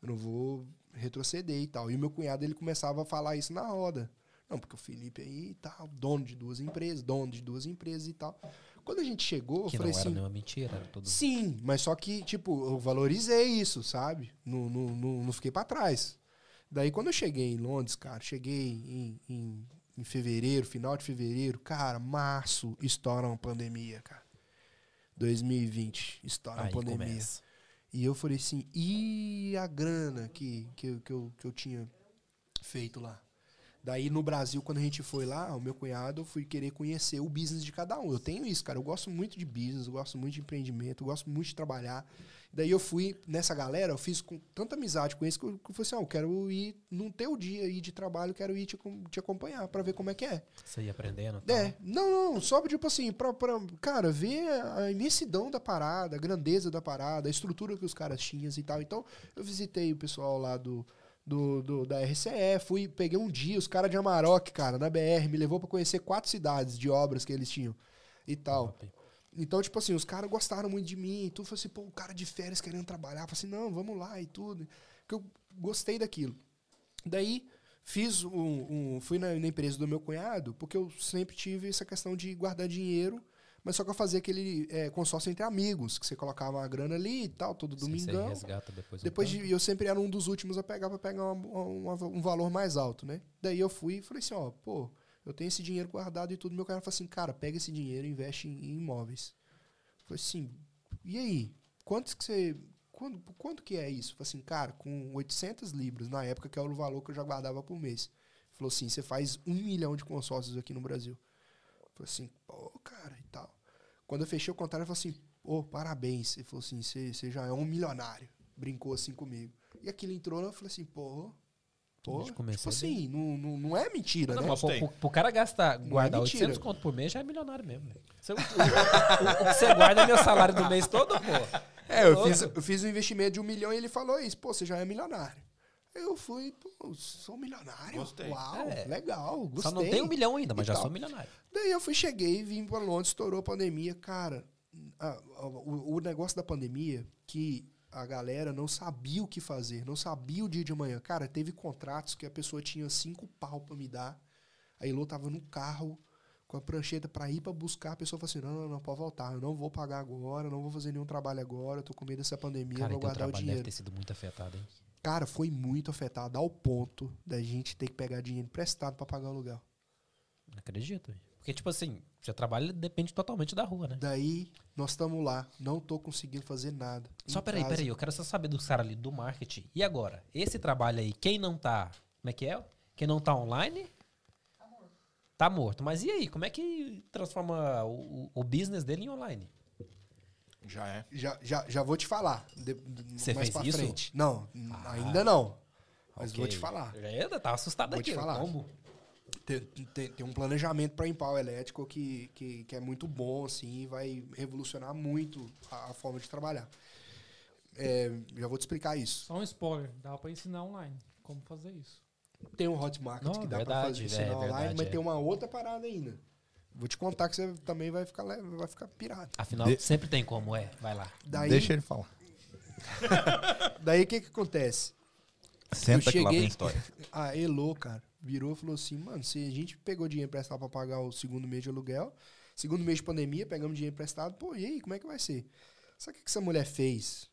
eu não vou retroceder e tal. E o meu cunhado, ele começava a falar isso na roda. Não, porque o Felipe aí e tal, dono de duas empresas, dono de duas empresas e tal. Quando a gente chegou, Que eu não falei era assim, nenhuma mentira, era tudo. Sim, mas só que, tipo, eu valorizei isso, sabe? Não, não, não, não fiquei pra trás. Daí, quando eu cheguei em Londres, cara, cheguei em, em, em fevereiro, final de fevereiro, cara, março, estoura uma pandemia, cara. 2020, estoura uma Aí pandemia. começa. E eu falei assim, e a grana que, que, que, eu, que eu tinha feito lá? Daí no Brasil, quando a gente foi lá, o meu cunhado, eu fui querer conhecer o business de cada um. Eu tenho isso, cara. Eu gosto muito de business, eu gosto muito de empreendimento, eu gosto muito de trabalhar. Daí eu fui nessa galera, eu fiz com tanta amizade com eles que eu, que eu falei assim: ah, eu quero ir num teu dia aí de trabalho, eu quero ir te, te acompanhar pra ver como é que é. Você ia aprendendo. tal. É, não, não, só tipo assim, pra, pra, cara, ver a imensidão da parada, a grandeza da parada, a estrutura que os caras tinham e tal. Então, eu visitei o pessoal lá do, do, do- da RCE, fui, peguei um dia, os caras de Amarok, cara, na BR, me levou pra conhecer quatro cidades de obras que eles tinham e tal. Então, tipo assim, os caras gostaram muito de mim e tudo. Falei assim, pô, o cara de férias querendo trabalhar. Falei assim, não, vamos lá e tudo. Porque eu gostei daquilo. Daí, fiz um. um- fui na, na empresa do meu cunhado, porque eu sempre tive essa questão de guardar dinheiro, mas só que eu fazia aquele é, consórcio entre amigos, que você colocava uma grana ali e tal, todo Você- Você resgata depois. Depois de, eu sempre era um dos últimos a pegar pra pegar uma- uma- um valor mais alto, né? Daí eu fui e falei assim, ó, pô, eu tenho esse dinheiro guardado e tudo. Meu cara falou assim, cara, pega esse dinheiro e investe em, em imóveis. Eu falei assim, e aí? Quantos que você... Quando, quanto que é isso? Eu falei assim, cara, com 800 libras, na época que era o valor que eu já guardava por mês. Ele falou assim, você faz um milhão de consórcios aqui no Brasil. Falei assim, pô, cara, e tal. Quando eu fechei o contrato, ele falou assim, pô, parabéns. Ele falou assim, você já é um milionário. Brincou assim comigo. E aquilo entrou, eu falei assim, pô, Pô, tipo assim, não, não, não é mentira, Não, né? mas pro, pro- pro cara gastar, guardar mentira. 800 conto por mês já é milionário mesmo. velho. Você- o, o- o que você guarda é meu salário do mês todo, pô. É, eu fiz, eu fiz um investimento de um milhão e ele falou isso. Pô, você já é milionário. Eu fui, pô, sou milionário. Gostei. Uau, É. legal, gostei. Só não tem um milhão ainda, mas E já tal. sou milionário. Daí eu fui, cheguei, vim pra Londres, estourou a pandemia. Cara, a- a- o, o negócio da pandemia, que a galera não sabia o que fazer, não sabia o dia de amanhã. Cara, teve contratos que a pessoa tinha cinco pau pra me dar. A Elô tava no carro com a prancheta pra ir pra buscar. A pessoa falou assim: não, não, não, pode voltar. Eu não vou pagar agora, não vou fazer nenhum trabalho agora. Eu tô com medo dessa pandemia, Cara, eu vou teu guardar o trabalho deve dinheiro. ter sido muito afetado, hein? Cara, foi muito afetado ao ponto da gente ter que pegar dinheiro emprestado pra pagar o aluguel. Não acredito. Porque, tipo assim, seu trabalho depende totalmente da rua, né? Daí, nós estamos lá, não tô conseguindo fazer nada. Só peraí, casa. peraí, eu quero só saber dos caras ali do marketing. E agora? Esse trabalho aí, quem não tá. Como é que é? Quem não tá online? Tá morto. Mas e aí? Como é que transforma o- o business dele em online? Já é. Já, já, já vou te falar. de- de- Você mais fez pra isso? frente. Não, Ah. ainda não. Mas vou Ok. te falar. Ainda tava assustado Vou aqui. te ó, falar. Combo. Tem, tem, tem um planejamento para Impau Elétrico que, que, que é muito bom, assim, e vai revolucionar muito a, a forma de trabalhar. É, já vou te explicar isso. Só um spoiler, dá pra ensinar online como fazer isso. Tem um Hot Market Não, que dá para fazer é ensinar online, verdade, mas é. tem uma outra parada ainda. Vou te contar que você também vai ficar, vai ficar pirado. Afinal, De- sempre tem como, é. Vai lá. Daí, Deixa ele falar. daí o que que acontece? Senta que lá cheguei- vem história. A Elo, cara, virou e falou assim, mano, se a gente pegou dinheiro emprestado pra pagar o segundo mês de aluguel, segundo mês de pandemia, pegamos dinheiro emprestado, pô, e aí, como é que vai ser? Sabe o que que essa mulher fez?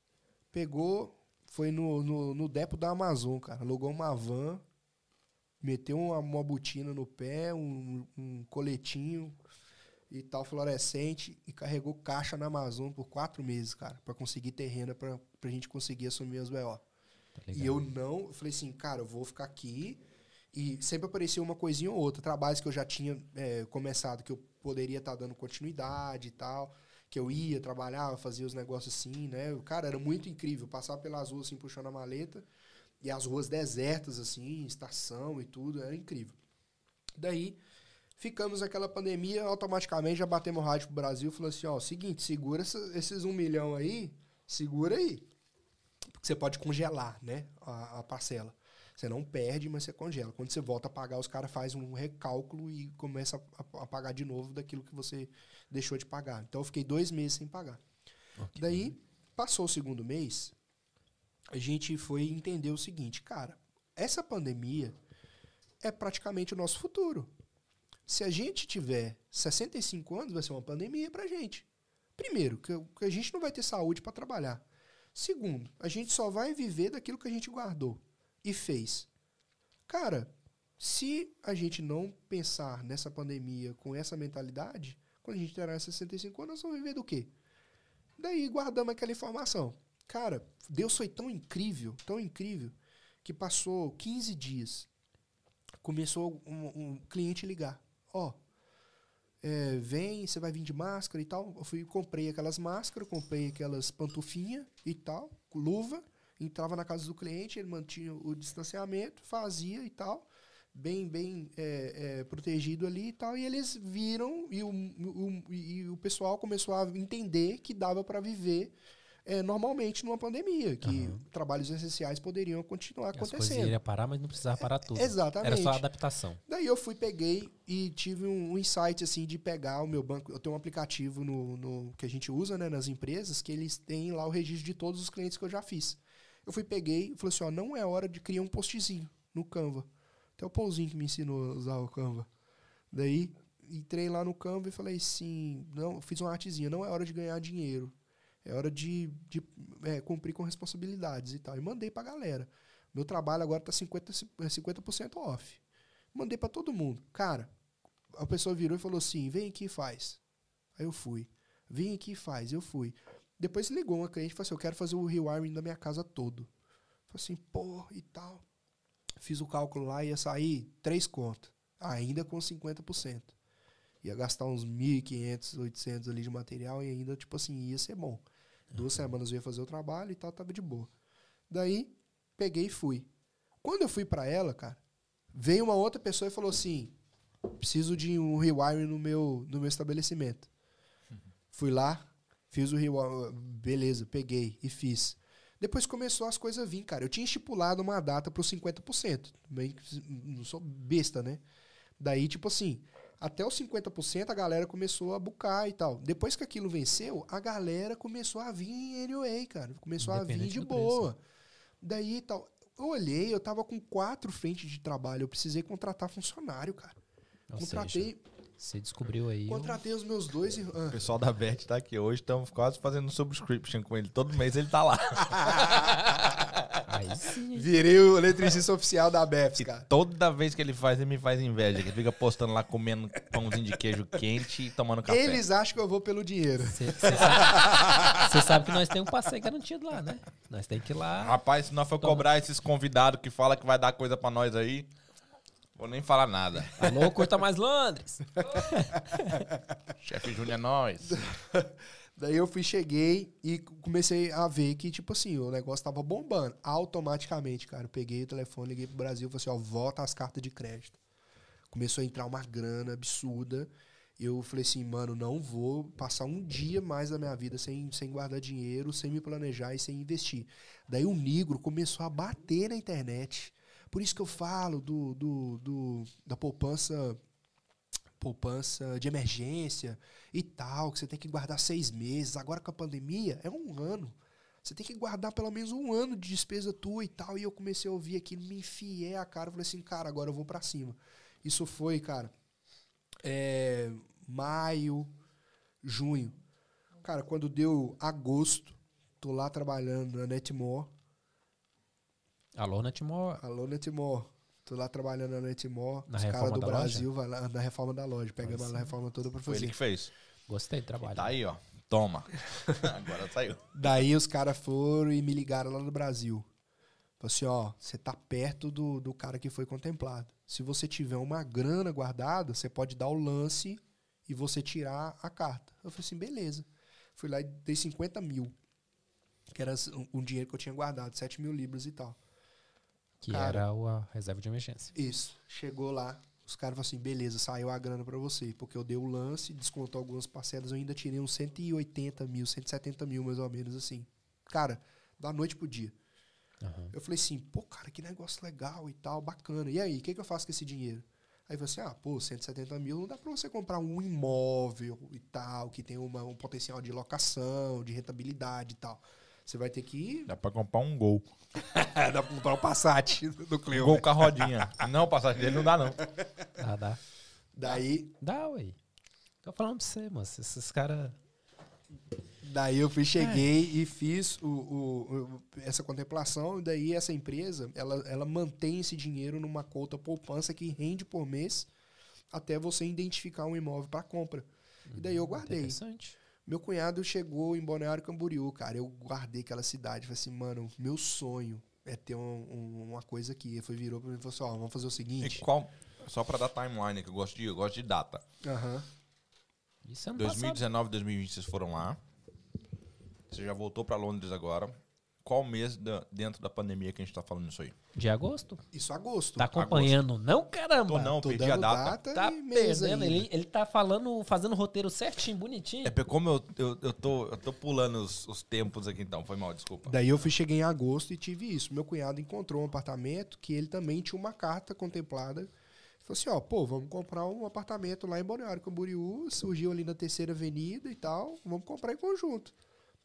Pegou, foi no, no, no depo da Amazon, cara, alugou uma van, meteu uma, uma botina no pé, um, um coletinho e tal, fluorescente, e carregou caixa na Amazon por quatro meses, cara, pra conseguir terreno, pra, pra gente conseguir assumir as BO. Tá E eu não, eu falei assim, cara, eu vou ficar aqui. E sempre aparecia uma coisinha ou outra. Trabalhos que eu já tinha é, começado, que eu poderia estar dando continuidade e tal. Que eu ia, trabalhava, fazia os negócios assim, né? Cara, era muito incrível. Passar pelas ruas assim, puxando a maleta. E as ruas desertas, assim, estação e tudo. Era incrível. Daí, ficamos naquela pandemia, automaticamente já batemos rádio pro Brasil. Falou assim, ó, seguinte, segura esses um milhão aí. Segura aí porque você pode congelar, né, a, a parcela. Você não perde, mas você congela. Quando você volta a pagar, os caras fazem um recálculo e começa a, a pagar de novo daquilo que você deixou de pagar. Então eu fiquei dois meses sem pagar. Daí, passou o segundo mês, a gente foi entender o seguinte, cara, essa pandemia é praticamente o nosso futuro. Se a gente tiver 65 anos, vai ser uma pandemia pra gente. Primeiro, que a gente não vai ter saúde para trabalhar. Segundo, a gente só vai viver daquilo que a gente guardou e fez. Cara, se a gente não pensar nessa pandemia com essa mentalidade, quando a gente terá 65 anos, nós vamos viver do quê? Daí guardamos aquela informação. Cara, Deus foi tão incrível, tão incrível, que passou 15 dias. Começou um, um cliente ligar. Ó, é, vem, você vai vir de máscara e tal. Eu fui comprei aquelas máscaras, comprei aquelas pantufinhas e tal, luva, entrava na casa do cliente, ele mantinha o distanciamento, fazia e tal, bem, bem é, é, protegido ali e tal. E eles viram e o, o- e o pessoal começou a entender que dava para viver é, normalmente numa pandemia, que Aham. trabalhos essenciais poderiam continuar As acontecendo. iriam parar, mas não precisava parar tudo. Exatamente. Era só adaptação. Daí eu fui, peguei e tive um, insight assim de pegar o meu banco. Eu tenho um aplicativo no, no- que a gente usa né, nas empresas que eles têm lá o registro de todos os clientes que eu já fiz. Eu fui, peguei e falei assim: ó, não é hora de criar um postzinho no Canva. Até o Pauzinho que me ensinou a usar o Canva. Daí entrei lá no Canva e falei assim: não, fiz uma artezinha, não é hora de ganhar dinheiro. É hora de, de é, cumprir com responsabilidades e tal. E mandei pra galera. Meu trabalho agora tá 50%, é 50 off. Mandei pra todo mundo. Cara, a pessoa virou e falou assim: vem aqui e faz. Aí eu fui. Vem aqui e faz. Eu fui. Depois ligou uma cliente e falou assim: eu quero fazer o rewiring da minha casa todo. Falei assim, pô, e tal. Fiz o cálculo lá e ia sair três contas. Ainda com 50%. Ia gastar uns 1.500, 800 ali de material e ainda, tipo assim, ia ser bom. Duas semanas eu ia fazer o trabalho e tal, tava de boa. Daí, peguei e fui. Quando eu fui pra ela, cara, veio uma outra pessoa e falou assim: preciso de um rewire no meu, no meu estabelecimento. Fui lá, fiz o rewire, beleza, peguei e fiz. Depois começou as coisas a vir, cara. Eu tinha estipulado uma data para os 50%. Também não sou besta, né? Daí, tipo assim, até os 50% a galera começou a bucar e tal. Depois que aquilo venceu, a galera começou a vir em anyway, cara. Começou a vir de boa. Daí tal. Eu olhei, eu tava com quatro frentes de trabalho. Eu precisei contratar funcionário, cara. Ou contratei, seja, você descobriu aí. um- contratei os meus dois. ah. O pessoal da Bet tá aqui hoje, estamos quase fazendo subscription com ele. Todo mês ele tá lá. Aí sim. Virei o eletricista oficial da E cara. toda vez que ele faz, ele me faz inveja. Ele fica postando lá, comendo pãozinho de queijo quente e tomando café. Eles acham que eu vou pelo dinheiro. Você sabe, sabe que nós temos um passeio garantido lá, né? Nós temos que ir lá. Rapaz, se nós for cobrar esses convidados que fala que vai dar coisa pra nós aí, vou nem falar nada. Alô, curta mais Londres. Chefe Júnior é nós. Daí eu fui, cheguei e comecei a ver que, tipo assim, o negócio tava bombando. Automaticamente, cara, eu peguei o telefone, liguei pro Brasil e falei assim, ó, volta as cartas de crédito. Começou a entrar uma grana absurda. Eu falei assim, mano, não vou passar um dia mais da minha vida sem, sem guardar dinheiro, sem me planejar e sem investir. Daí o negro começou a bater na internet. Por isso que eu falo do, do, do- da poupança poupança de emergência e tal, que você tem que guardar seis meses. Agora com a pandemia é um ano. Você tem que guardar pelo menos um ano de despesa tua e tal. E eu comecei a ouvir aquilo, me enfiei a cara, falei assim, cara, agora eu vou pra cima. Isso foi, cara, é, maio, junho. Cara, quando deu agosto, tô lá trabalhando na Netmore. Alô, Netmore. Alô, Netmore. Tô lá trabalhando na Netmore. Na Os caras do da Brasil vai lá na reforma da loja. Pegamos a reforma toda pra Foi fazer. ele que fez. Gostei do trabalho. Tá aí, ó. Toma. Agora saiu. Daí os caras foram e me ligaram lá no Brasil. Falei assim, ó, você tá perto do, do cara que foi contemplado. Se você tiver uma grana guardada, você pode dar o lance e você tirar a carta. Eu falei assim, beleza. Fui lá e dei 50 mil. Que era um, um dinheiro que eu tinha guardado, 7 mil libras e tal. Que Cara. era a reserva de emergência. Isso. Chegou lá, os caras falaram assim, beleza, saiu a grana pra você. Porque eu dei o lance, descontou algumas parcelas, eu ainda tirei uns 180 mil, 170 mil, mais ou menos, assim. Cara, da noite pro dia. Aham. Eu falei assim, pô, cara, que negócio legal e tal, bacana. E aí, o que, que eu faço com esse dinheiro? Aí falei assim, ah, pô, 170 mil não dá pra você comprar um imóvel e tal, que tem uma- um potencial de locação, de rentabilidade e tal. Você vai ter que Dá pra comprar um gol. dá pra comprar um Passat do Um Cleo. gol com a rodinha. Não, o passagem dele não dá, não. Dá, dá. Daí, Dá, ué. Tô falando pra você, moço. Esses caras. Daí eu fui, cheguei e fiz o, o- o- essa contemplação, e daí essa empresa, ela, ela mantém esse dinheiro numa conta poupança que rende por mês até você identificar um imóvel para compra. E daí eu guardei. Interessante. Meu cunhado chegou em Balneário Camboriú, cara. Eu guardei aquela cidade. Falei assim, mano, meu sonho é ter um- um- uma coisa aqui. Ele foi, virou pra mim e falou assim, ó, vamos fazer o E seguinte. qual? Só pra dar timeline, que eu gosto de, eu gosto de data. Aham. Isso é ano passado. 2019, 2020 vocês foram lá. Você já voltou pra Londres agora. Qual mês da- dentro da pandemia que a gente tá falando isso aí? De agosto. Isso agosto. Tá acompanhando? Não, caramba. Tô não, Tô perdi a dando data. Tá perdendo. Ele, ele tá falando, fazendo o roteiro certinho, bonitinho. É porque como eu, eu, eu, tô, eu tô pulando os, os tempos aqui então, foi mal, desculpa. Daí eu fui, cheguei em agosto e tive isso. Meu cunhado encontrou um apartamento que ele também tinha uma carta contemplada. Falou assim, ó, pô, vamos comprar um apartamento lá em Balneário Camboriú, surgiu ali na terceira avenida e tal, vamos comprar em conjunto.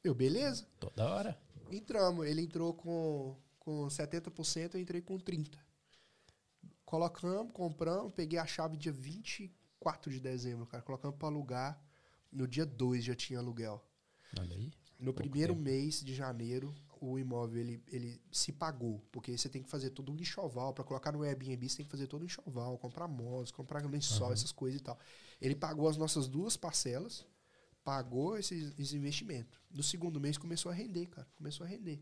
Eu, beleza. Toda hora. Entramos. Ele entrou com, com 70%, eu entrei com 30%. Colocamos, compramos, peguei a chave dia 24 de dezembro, cara. Colocamos pra alugar. No dia 2 já tinha aluguel. Olha aí. No primeiro tempo. mês de janeiro, o imóvel ele, ele se pagou, porque você tem que fazer todo um enxoval para colocar no Airbnb, você tem que fazer todo um enxoval, comprar móveis, comprar lençol, essas coisas e tal. Ele pagou as nossas duas parcelas, pagou esse, esse investimento. No segundo mês começou a render, cara, começou a render.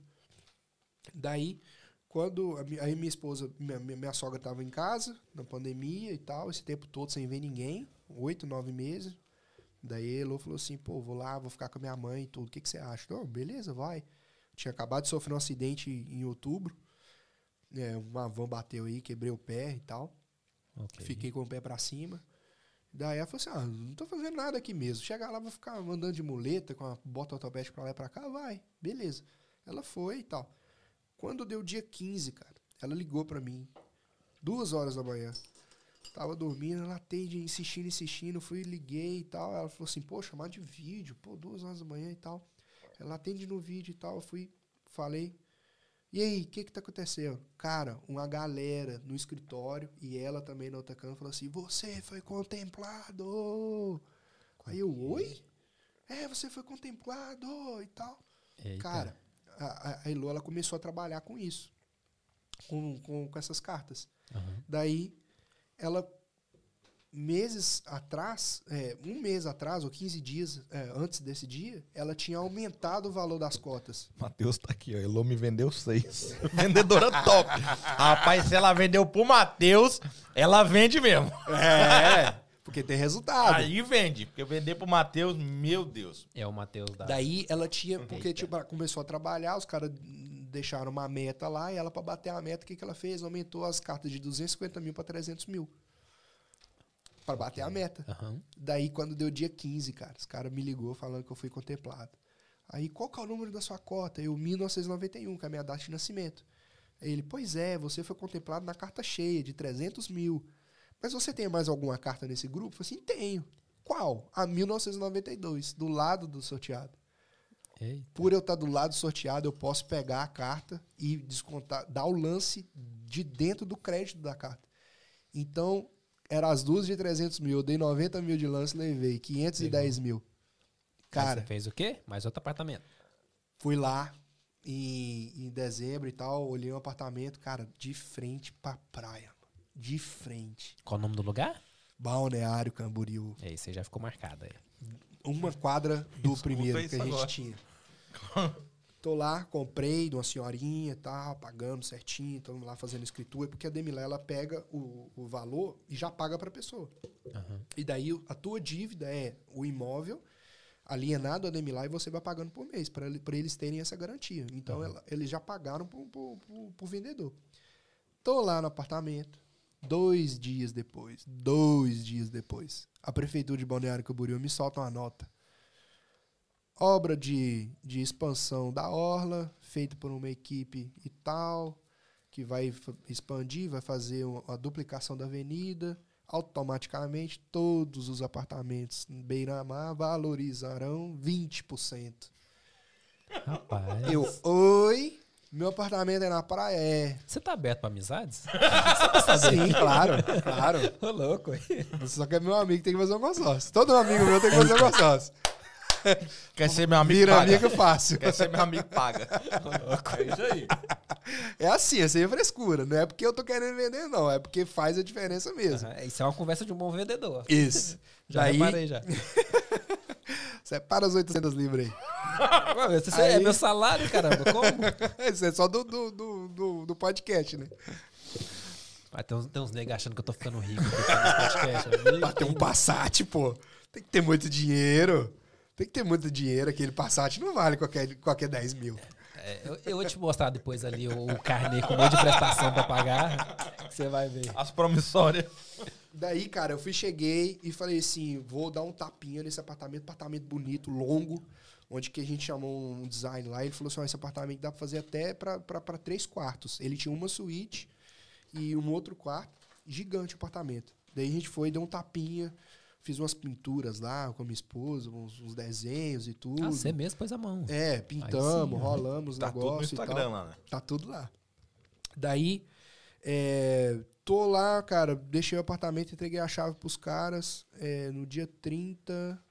Daí, quando aí minha esposa, minha, minha sogra estava em casa, na pandemia e tal, esse tempo todo sem ver ninguém, oito, nove meses. Daí Elô falou assim, pô, vou lá, vou ficar com a minha mãe e tudo. O que, que você acha? Não, beleza, vai. Tinha acabado de sofrer um acidente em outubro. É, uma van bateu aí, quebrei o pé e tal. Ok. Fiquei com o pé pra cima. Daí ela falou assim: ah, não tô fazendo nada aqui mesmo. Chegar lá, vou ficar andando de muleta com a bota ortopédica pra lá e pra cá. Vai, beleza. Ela foi e tal. Quando deu dia 15, cara, ela ligou pra mim. Duas horas da manhã. Tava dormindo, ela atende, insistindo, insistindo. Fui, liguei e tal. Ela falou assim: pô, chamar de vídeo, pô, duas horas da manhã e tal. Ela atende no vídeo e tal. Eu fui, falei. E aí, o que que tá acontecendo? Cara, uma galera no escritório e ela também na outra cama falou assim: Você foi contemplado. Aí eu, oi? É, você foi contemplado e tal. Eita. Cara, a, a, Elo, ela começou a trabalhar com isso. Com, com, com essas cartas. Aham. Daí, ela, meses atrás, é, um mês atrás, ou 15 dias é, antes desse dia, ela tinha aumentado o valor das cotas. Matheus tá aqui, ó. Elô me vendeu seis. Vendedora top. Rapaz, se ela vendeu pro Matheus, ela vende mesmo. É, porque tem resultado. Aí vende. Porque vender pro Matheus, meu Deus. É o Matheus da. Daí ela tinha, porque Eita. tipo, começou a trabalhar, os caras deixaram uma meta lá, e ela, pra bater a meta, o que, que ela fez? Aumentou as cartas de 250 mil pra 300 mil. Pra bater a meta. Aham. Daí, quando deu dia 15, cara, os caras me ligou falando que eu fui contemplado. Aí, qual que é o número da sua cota? Eu, 1991, que é a minha data de nascimento. Aí ele, pois é, você foi contemplado na carta cheia, de 300 mil. Mas você tem mais alguma carta nesse grupo? Eu falei assim, tenho. Qual? A 1992, do lado do sorteado. Eita. Por eu estar do lado do sorteado, eu posso pegar a carta e descontar, dar o lance de dentro do crédito da carta. Então, eram as duas de 300 mil, eu dei 90 mil de lance, levei 510 mil. Aí Cara, Você fez o quê? Mais outro apartamento. fui lá em, em dezembro e tal, olhei um apartamento, cara, de frente pra praia. De frente. Qual o nome do lugar? Balneário Camboriú. É, isso aí já ficou marcado aí. Uma quadra do Escuta primeiro que a gente agora. tinha. Tô lá, comprei de uma senhorinha e tal, pagando certinho, estamos lá fazendo escritura, porque a Demilé ela pega o, o valor e já paga pra pessoa. Aham. E daí a tua dívida é o imóvel alienado a Demilá e você vai pagando por mês, para eles terem essa garantia. Então ela- eles já pagaram pro- pro vendedor. Tô lá no apartamento, dois dias depois, dois dias depois, a prefeitura de Balneário Camboriú me solta uma nota. Obra de, de expansão da Orla, feita por uma equipe e tal, que vai expandir, vai fazer uma, uma duplicação da avenida. Automaticamente, todos os apartamentos em beira-mar valorizarão 20%. Rapaz. Eu, oi, meu apartamento é na praia? É. Você tá aberto pra amizades? Sim, claro, claro. Ô, louco. Só que é meu amigo tem que fazer um consórcio. Todo amigo meu tem que fazer um consórcio. Quer ser meu amigo? Vira paga. amigo fácil. Quer ser meu amigo? Paga. É isso aí. É assim, é sem frescura. Não é porque eu tô querendo vender, não. É porque faz a diferença mesmo. Aham, Isso é uma conversa de um bom vendedor. Isso. Já Daí, reparei já. separa as 800 libras aí. Ué, esse é Aí- meu salário, caramba. Como? Isso é só do, do, do, do, do podcast, né? Vai ter uns, tem uns negros achando que eu tô ficando rico podcast. Bater um Passat, pô. Tem que ter muito dinheiro. Tem que ter muito dinheiro. Aquele Passat não vale qualquer, qualquer 10 mil. É, eu, eu vou te mostrar depois ali o, o carnê com um monte de prestação pra pagar. Você vai ver. As promissórias. Daí, cara, eu fui, cheguei e falei assim, vou dar um tapinha nesse apartamento, apartamento bonito, longo, onde que a gente chamou um design lá. Ele falou assim, ó, esse apartamento dá pra fazer até pra, pra, pra três quartos. Ele tinha uma suíte e um outro quarto, gigante o apartamento. Daí a gente foi, deu um tapinha, fiz umas pinturas lá com a minha esposa, uns, uns desenhos e tudo. Ah, você mesmo pôs a mão. É, pintamos, sim, rolamos o Tá tudo no negócio e tal. Instagram lá, né? Tá tudo lá. Daí, é, tô lá, cara, deixei o apartamento, entreguei a chave pros caras é, no dia 30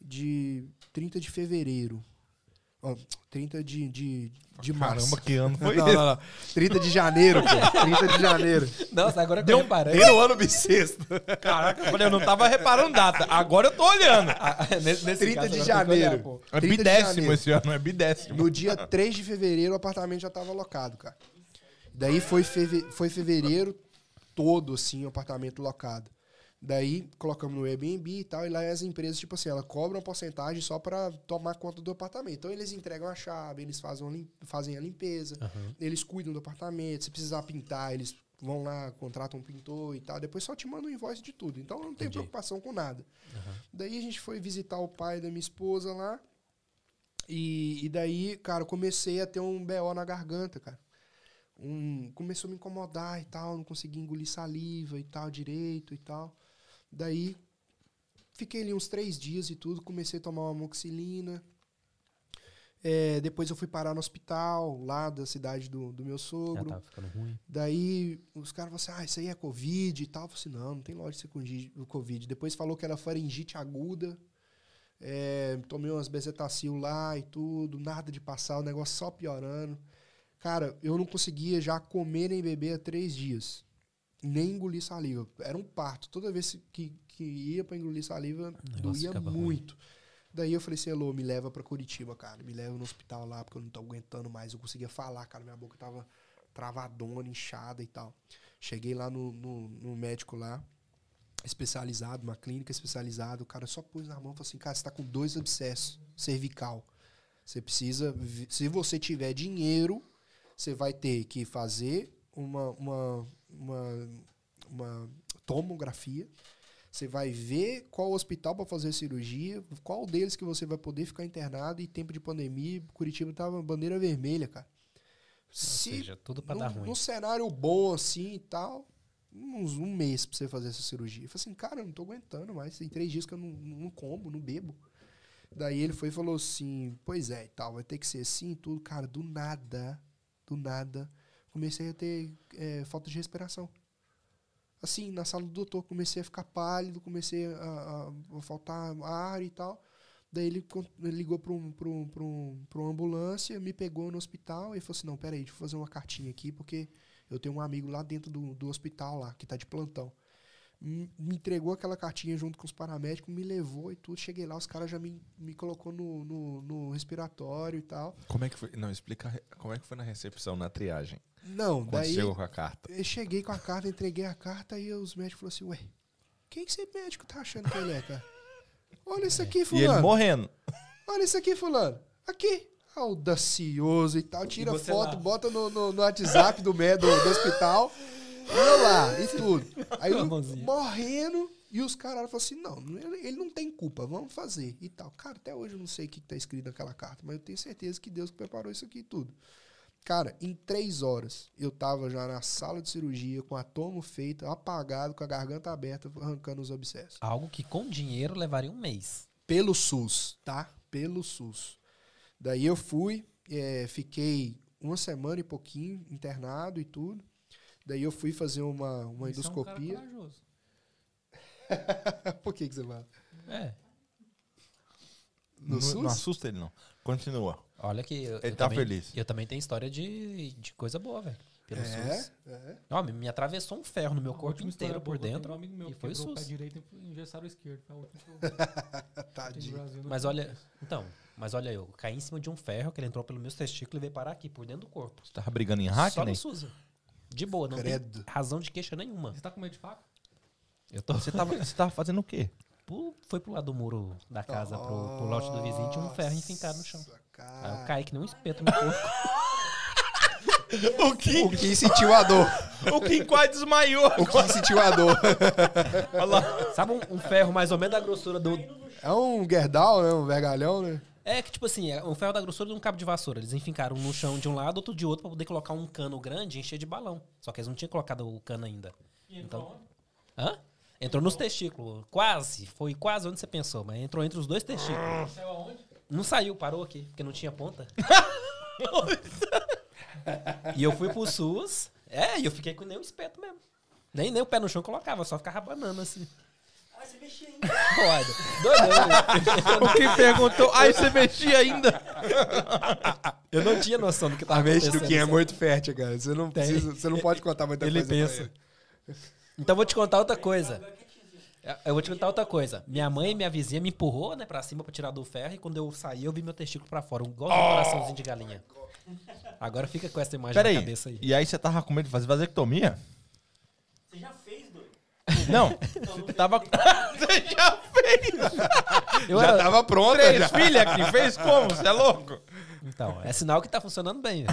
de, 30 de fevereiro. Ó, 30 de, de, de março. Caramba, que ano foi não, esse? não, não. 30 de janeiro, pô. 30 de janeiro. Nossa, agora Deu eu um reparei. bem no ano bissexto. Caraca, eu falei, eu não tava reparando data. Agora eu tô olhando. Ah, nesse, nesse 30 caso, de olhar, janeiro. pô. É 30 de bidécimo esse ano, é bidécimo. No dia 3 de fevereiro, o apartamento já estava locado, cara. Daí foi, feve- foi fevereiro todo, assim, o apartamento locado. Daí colocamos no Airbnb e tal, e lá as empresas, tipo assim, ela cobra uma porcentagem só pra tomar conta do apartamento. Então eles entregam a chave, eles fazem, fazem a limpeza, Aham. eles cuidam do apartamento, se precisar pintar, eles vão lá, contratam um pintor e tal, depois só te mandam o invoice de tudo. Então não tem Entendi. preocupação com nada. Aham. Daí a gente foi visitar o pai da minha esposa lá. E, e daí, cara, eu comecei a ter um BO na garganta, cara. Um, começou a me incomodar e tal, não conseguia engolir saliva e tal direito e tal. Daí, fiquei ali uns três dias e tudo, comecei a tomar uma amoxicilina. É, depois eu fui parar no hospital, lá da cidade do, do meu Já sogro. tava ficando ruim. Daí os caras falaram assim: ah, isso aí é Covid e tal. Eu falei assim: não, não tem lógica de ser Covid. Depois falou que era faringite aguda. É, tomei umas bezetacil lá e tudo, nada de passar, o negócio só piorando. Cara, eu não conseguia já comer nem beber há três dias. Nem engolir saliva. Era um parto. Toda vez que, que ia pra engolir saliva, doía ficava ruim. muito. Daí eu falei assim, Elô, me leva pra Curitiba, cara. Me leva no hospital lá, porque eu não tô aguentando mais. Eu conseguia falar, cara. Minha boca tava travadona, inchada e tal. Cheguei lá no, no, no médico lá, especializado, uma clínica especializada. O cara só pôs na mão e falou assim, cara, você tá com dois abscessos cervical. Você precisa... Se você tiver dinheiro, você vai ter que fazer uma, uma, uma, uma tomografia. Você vai ver qual hospital para fazer a cirurgia, qual deles que você vai poder ficar internado e tempo de pandemia, Curitiba tava bandeira vermelha, cara. Ou Se seja, tudo num, dar ruim. num cenário bom assim e tal, uns um mês pra você fazer essa cirurgia. Eu falei assim, cara, eu não tô aguentando mais. Tem três dias que eu não, não como, não bebo. Daí ele foi e falou assim, pois é e tal, vai ter que ser assim e tudo. Cara, do nada, do nada, comecei a ter é, falta de respiração. Assim, na sala do doutor, comecei a ficar pálido, comecei a, a- a faltar ar e tal. Daí ele, ligou para um, um, um, uma ambulância, me pegou no hospital e falou assim: Não, peraí, deixa eu fazer uma cartinha aqui, porque eu tenho um amigo lá dentro do, do hospital, lá, que tá de plantão. Me entregou aquela cartinha junto com os paramédicos, me levou e tudo. Cheguei lá, os caras já me, me colocou no, no, no respiratório e tal. Como é que foi? Não, explica como é que foi na recepção, na triagem. Não, Quando daí chegou com a carta. eu cheguei com a carta, entreguei a carta e os médicos falaram assim: Ué, quem que esse médico tá achando que ele é, cara? Olha isso aqui, E ele fulano. morrendo. Olha isso aqui, fulano. Aqui. Audacioso e tal. Tira você foto, lá? bota no, no, no WhatsApp do, mé- do, do hospital. Eu lá, e tudo. Aí eu morrendo. E os caras falaram assim: não, ele, ele não tem culpa, vamos fazer. E tal. Cara, até hoje eu não sei o que, que tá escrito naquela carta, mas eu tenho certeza que Deus que preparou isso aqui e tudo. Cara, em três horas eu tava já na sala de cirurgia, com a tomo feita, apagado, com a garganta aberta, arrancando os abscessos. Algo que com dinheiro levaria um mês. Pelo SUS, tá? Pelo SUS. Daí eu fui, eh, fiquei uma semana e pouquinho internado e tudo. Daí eu fui fazer uma, uma Isso é um cara endoscopia. Por que, que você fala? É. No não, não assusta ele, não. Continua. Olha que. Eu, Ele eu tá também, feliz. Eu também tenho história de, de coisa boa, velho. Pelo É, SUS. é. Ó, me, me atravessou um ferro no meu A corpo inteiro por dentro. Um amigo meu e foi o pé SUS. direito e engessaram o esquerdo. Tadinho. Brasil. Mas olha. Então, mas olha eu, caí em cima de um ferro que ele entrou pelo meus testículos e veio parar aqui, por dentro do corpo. Você tava brigando em Só hack, no né? SUS. De boa, não Credo. tem razão de queixa nenhuma. Você tá com medo de faca? Eu tô. Você tava, você tava fazendo o quê? Foi pro lado do muro da casa, pro, pro lote do vizinho, tinha um ferro enfincado no chão. Nossa, Aí cara. eu caí que nem um espeto no corpo. O Kim, O Kim sentiu a dor. o Kim quase desmaiou. O Kim sentiu a dor. Olha lá. Sabe um, um ferro mais ou menos da grossura do. É um Gerdau, né? Um vergalhão, né? É que, tipo assim, é um ferro da grossura de um cabo de vassoura. Eles enfincaram um no chão de um lado, outro de outro, pra poder colocar um cano grande e encher de balão. Só que eles não tinham colocado o cano ainda. Então. Hã? Entrou nos testículos. Quase. Foi quase onde você pensou, mas entrou entre os dois testículos. Saiu aonde? Não saiu, parou aqui, porque não tinha ponta. e eu fui pro SUS. É, e eu fiquei com nem o espeto mesmo. Nem, nem o pé no chão colocava, só ficava banando assim. Ah, você mexia ainda. Olha, doidão. O Kim perguntou, aí você mexia ainda? Eu não tinha noção do que tava A mente do acontecendo. Kim é muito fértil, cara. Você não, Tem. precisa, você não pode contar muita Ele coisa. pra pensa. ele. Então eu vou te contar outra coisa. Eu vou te contar outra coisa. Minha mãe e minha vizinha me empurrou, né, pra cima pra tirar do ferro. E quando eu saí, eu vi meu testículo pra fora. Um coraçãozinho de galinha. Agora fica com essa imagem Peraí. na cabeça aí. E aí você tava com medo de fazer vasectomia? Você já fez, doido? Não, tava. Você já fez? Eu Já era- tava pronta. Três já. filhas aqui, fez como? Você é louco? Então, é sinal que tá funcionando bem.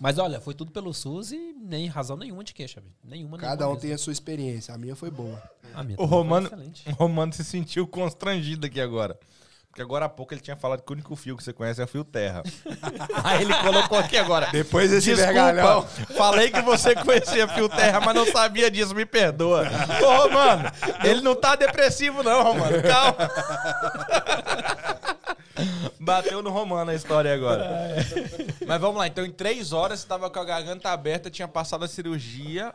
Mas olha, foi tudo pelo SUS e nem razão nenhuma de queixa, velho. Nenhuma, Cada nenhuma um tem mesmo. a sua experiência. A minha foi boa. A minha O Romano, excelente. o Romano se sentiu constrangido aqui agora. Porque agora há pouco ele tinha falado que o único fio que você conhece é o fio terra. Aí ele colocou aqui agora. Depois desse Desculpa, vergalhão. falei que você conhecia fio terra, mas não sabia disso, me perdoa. Ô, Romano, ele não tá depressivo não, Romano, calma. Bateu no Romano a história agora. Mas vamos lá, então em três horas você tava com a garganta aberta, tinha passado a cirurgia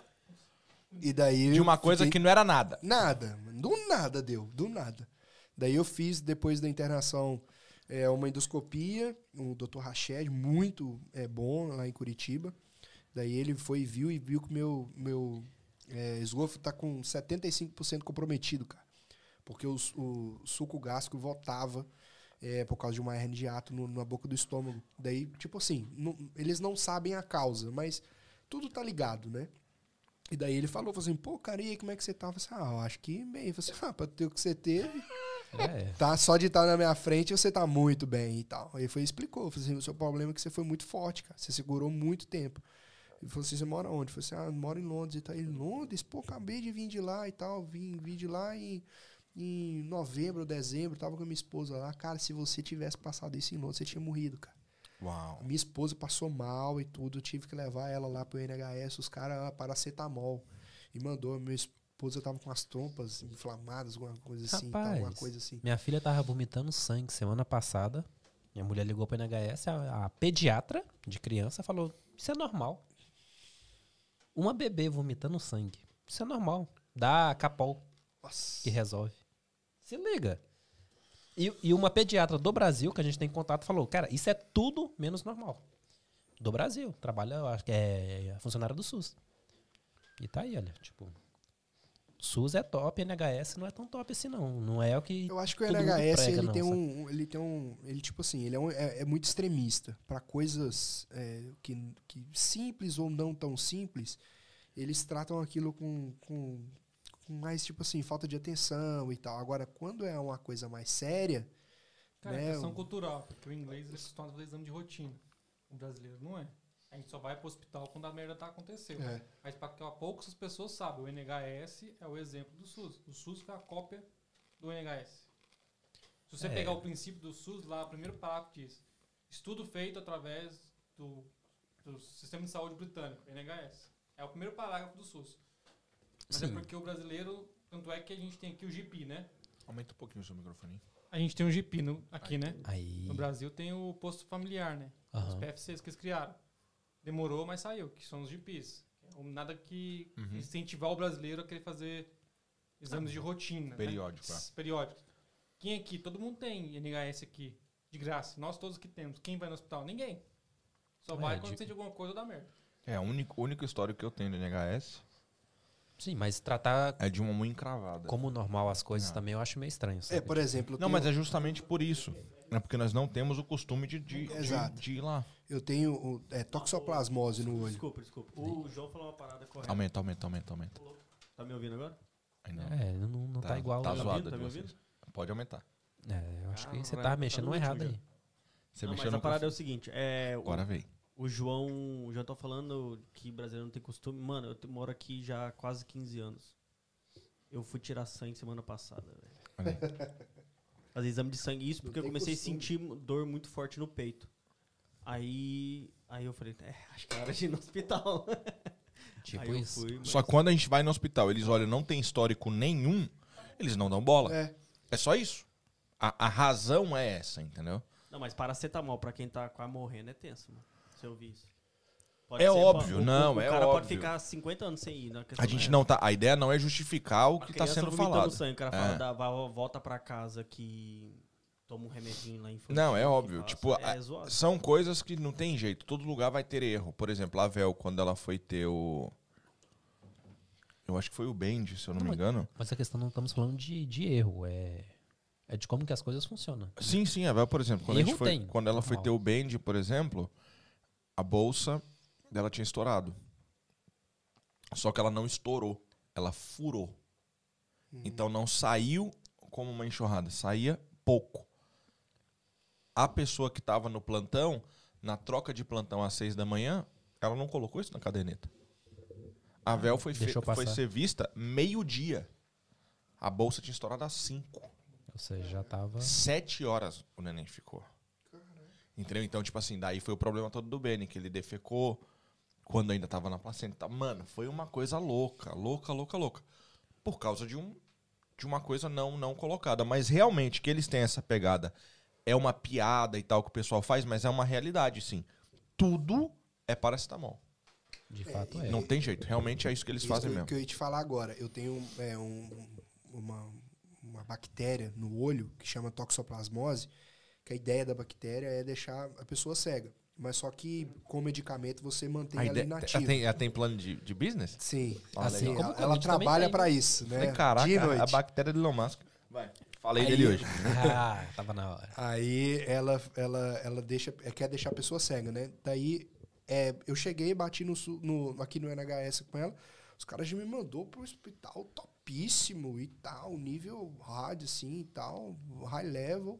E daí. de uma coisa fiquei- que não era nada. Nada. Do nada deu. Do nada. Daí eu fiz, depois da internação, é, uma endoscopia, o Dr. Rached, muito é, bom, lá em Curitiba. Daí ele foi e viu e viu que meu, meu é, esôfago tá com 75% comprometido, cara. Porque o, o suco gástrico voltava é, por causa de uma hernia de ato no- na boca do estômago. Daí, tipo assim, não- eles não sabem a causa, mas tudo tá ligado, né? E daí ele falou, falou assim, pô, cara, e aí, como é que você tá? Eu falei assim, ah, eu acho que bem. Eu falei assim, ah, pra ter o que você teve, É. tá, só de estar na minha frente, você tá muito bem e tal. Aí foi explicou, falou assim, o seu problema é que você foi muito forte, cara, você segurou muito tempo. Ele falou assim, você mora onde? Eu falei assim, ah, eu moro em Londres e tal. Ele, Londres? Pô, acabei de vir de lá e tal, vim, vim de lá em, em novembro dezembro, tava com a minha esposa lá. Cara, se você tivesse passado isso em Londres, você tinha morrido, cara. Uau. A minha esposa passou mal e tudo, eu tive que levar ela lá pro NHS, os caras ah, paracetamol. E mandou, minha esposa tava com as trompas inflamadas, alguma coisa assim, tal, Rapaz. alguma coisa assim. Minha filha tava vomitando sangue semana passada. Minha mulher ligou pra NHS, a, a pediatra de criança falou: Isso é normal. Uma bebê vomitando sangue. Isso é normal. Dá capol Nossa. que resolve. Se liga. E, e uma pediatra do Brasil, que a gente tem contato, falou: Cara, isso é tudo menos normal. Do Brasil. Trabalha, eu acho que é funcionária do SUS. E tá aí, olha. Tipo, SUS é top, NHS não é tão top assim, não. Não é o que. Eu acho que o NHS prega, ele não, tem sabe? um, ele tem um, ele tipo assim, ele é, um- é- é muito extremista Pra coisas é, que, que simples ou não tão simples, eles tratam aquilo com, com mais tipo assim falta de atenção e tal. Agora, quando é uma coisa mais séria, Cara, né, é questão o- cultural, porque o inglês eles estão fazer exame de rotina. O brasileiro não é. A gente só vai pro hospital quando a merda tá acontecendo. É. Mas para poucas pessoas sabem, o NHS é o exemplo do SUS. O SUS é a cópia do NHS. Se você É. pegar o princípio do SUS, lá o primeiro parágrafo diz: estudo feito através do, do sistema de saúde britânico, NHS. É o primeiro parágrafo do SUS. Mas é Sim. porque o brasileiro, tanto é que a gente tem aqui o GP, né? Aumenta um pouquinho o seu microfone. A gente tem um GP no, aqui, né? Aí. No Brasil tem o posto familiar, né? Os Aham. PFCs que eles criaram. Demorou, mas saiu, que são os GPs. É Nada que Uhum. incentivar o brasileiro a querer fazer exames de rotina. Periódico, né? é. Periódicos. Quem aqui? Todo mundo tem NHS aqui, de graça. Nós todos que temos. Quem vai no hospital? Ninguém. Só É, vai de- quando sente alguma coisa ou dá merda. É, o único, o único histórico que eu tenho do NHS Sim, mas tratar é de uma mão encravada. como normal as coisas Não. também eu acho meio estranho. é, Sabe? por exemplo, Não, tenho, mas é justamente por isso. É porque nós não temos o costume de, de, de- Exato. de ir lá. eu tenho o- é, toxoplasmose no olho. Desculpa, desculpa. O João falou uma parada correta. Aumenta, aumenta, aumenta, aumenta. Tá me ouvindo agora? Ainda É, não, não tá, igual. Tá zoado ouvindo? Tá me vocês. Pode aumentar. É, eu acho que Ah, você vai- tá tá mexendo no errado último aí. Você não, mexeu mas no a parada é o seguinte. É, o- Agora veio. O João, João tá falando que brasileiro não tem costume. Mano, eu moro aqui já há quase 15 anos. Eu fui tirar sangue semana passada, velho. Fazer exame de sangue. Isso porque eu comecei costume. a sentir dor muito forte no peito. Aí, aí eu falei, é, acho que é hora de ir no hospital. Tipo aí eu isso. fui, mas- Só que quando a gente vai no hospital, eles olham, não tem histórico nenhum, eles não dão bola. É, É só isso. A, a razão é essa, entendeu? Não, mas paracetamol pra quem tá quase morrendo é tenso, mano. Se eu ouvir isso. É óbvio, o- o- não, o é cara pode óbvio. ficar 50 anos sem ir. A gente não tá. A ideia não é justificar o que tá criança sendo falado. Sangue, o cara É. fala, vai, volta pra casa que toma um remedinho lá em Não, é óbvio. Tipo, é a- são coisas que não tem jeito. Todo lugar vai ter erro. Por exemplo, a Vel, quando ela foi ter o. Eu acho que foi o Bend, se eu não Não, me engano. Mas a questão não estamos falando de, de erro, é, é de como que as coisas funcionam. Sim, sim, a Vel, por exemplo, quando, a gente Erro foi, quando ela foi normal. ter o Bend, por exemplo, a bolsa dela tinha estourado. Só que ela não estourou. ela furou. Então não saiu como uma enxurrada, saía pouco. A pessoa que estava no plantão, na troca de plantão às seis da manhã, ela não colocou isso na caderneta. A véu foi, foi ser vista meio-dia. A bolsa tinha estourado às cinco. Ou seja, já tava. Sete horas o neném ficou. Entendeu? Então, tipo assim, daí foi o problema todo do Benny, que ele defecou quando ainda tava na placenta. Mano, foi uma coisa louca, louca, louca, louca. Por causa de, um, de uma coisa não, não colocada. Mas realmente que eles têm essa pegada é uma piada e tal que o pessoal faz, mas é uma realidade, sim. Tudo é paracetamol. De fato é. Não tem jeito. Realmente é isso que eles Isso fazem que, eu- mesmo. que eu ia te falar agora. Eu tenho é, um- uma, uma bactéria no olho que chama toxoplasmose, que a ideia da bactéria é deixar a pessoa cega. Mas só que com medicamento você mantém A ela ideia, inativa. ela, tem, ela tem plano de, de business? Sim, Ah, assim, legal. ela, Como ela trabalha para isso, né? Falei, caraca, a noite. bactéria do Elon Musk. Vai. Falei Aí- dele hoje. Ah, tava na hora. Aí ela, ela, ela deixa, é, quer deixar a pessoa cega, né? Daí é, eu cheguei, bati no, no- aqui no NHS com ela. Os caras já me mandou pro hospital topíssimo e tal, nível hard, assim e tal, high level.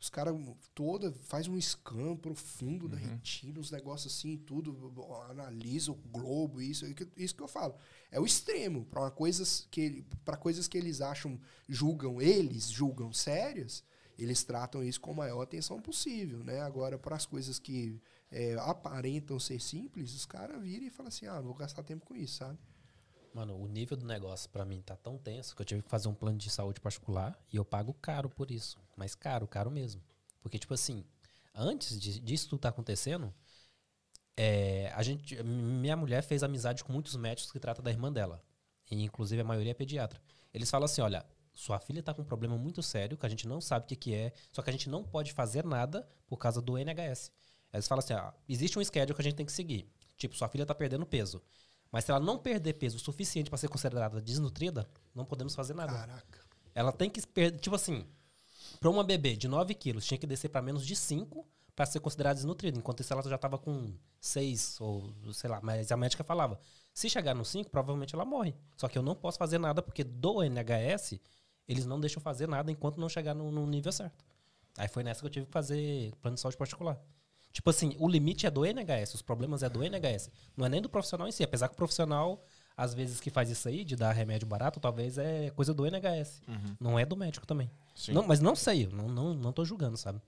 Os caras toda faz um scan profundo da retina, os negócios assim, tudo, analisa o globo, isso, isso que eu falo. É o extremo para coisas que para coisas que eles acham, julgam, eles julgam sérias, eles tratam isso com a maior atenção possível, né? Agora para as coisas que é, aparentam ser simples, os caras viram e falam assim, ah, não vou gastar tempo com isso, sabe? Mano, o nível do negócio pra mim tá tão tenso que eu tive que fazer um plano de saúde particular e eu pago caro por isso. Mas caro, caro mesmo. Porque, tipo assim, antes de- disso tudo tá acontecendo, é, a gente, minha mulher fez amizade com muitos médicos que tratam da irmã dela. E, inclusive, a maioria é pediatra. Eles falam assim, olha, sua filha tá com um problema muito sério, que a gente não sabe o que, que é, só que a gente não pode fazer nada por causa do NHS. Eles falam assim, ó, existe um schedule que a gente tem que seguir. Tipo, sua filha tá perdendo peso. Mas se ela não perder peso o suficiente para ser considerada desnutrida, não podemos fazer nada. Caraca. Ela tem que perder, tipo assim, para uma bebê de 9 quilos, tinha que descer para menos de 5 para ser considerada desnutrida. Enquanto isso, ela já tava com 6 ou sei lá. Mas a médica falava: se chegar no 5, provavelmente ela morre. Só que eu não posso fazer nada porque do NHS, eles não deixam fazer nada enquanto não chegar no, no nível certo. Aí foi nessa que eu tive que fazer plano de saúde particular. Tipo assim, o limite é do NHS, os problemas é do NHS. Não é nem do profissional em si. Apesar que o profissional, às vezes, que faz isso aí, de dar remédio barato, talvez é coisa do NHS. Não é do médico também. Sim. Não, mas não sei, não, não, não tô julgando, sabe?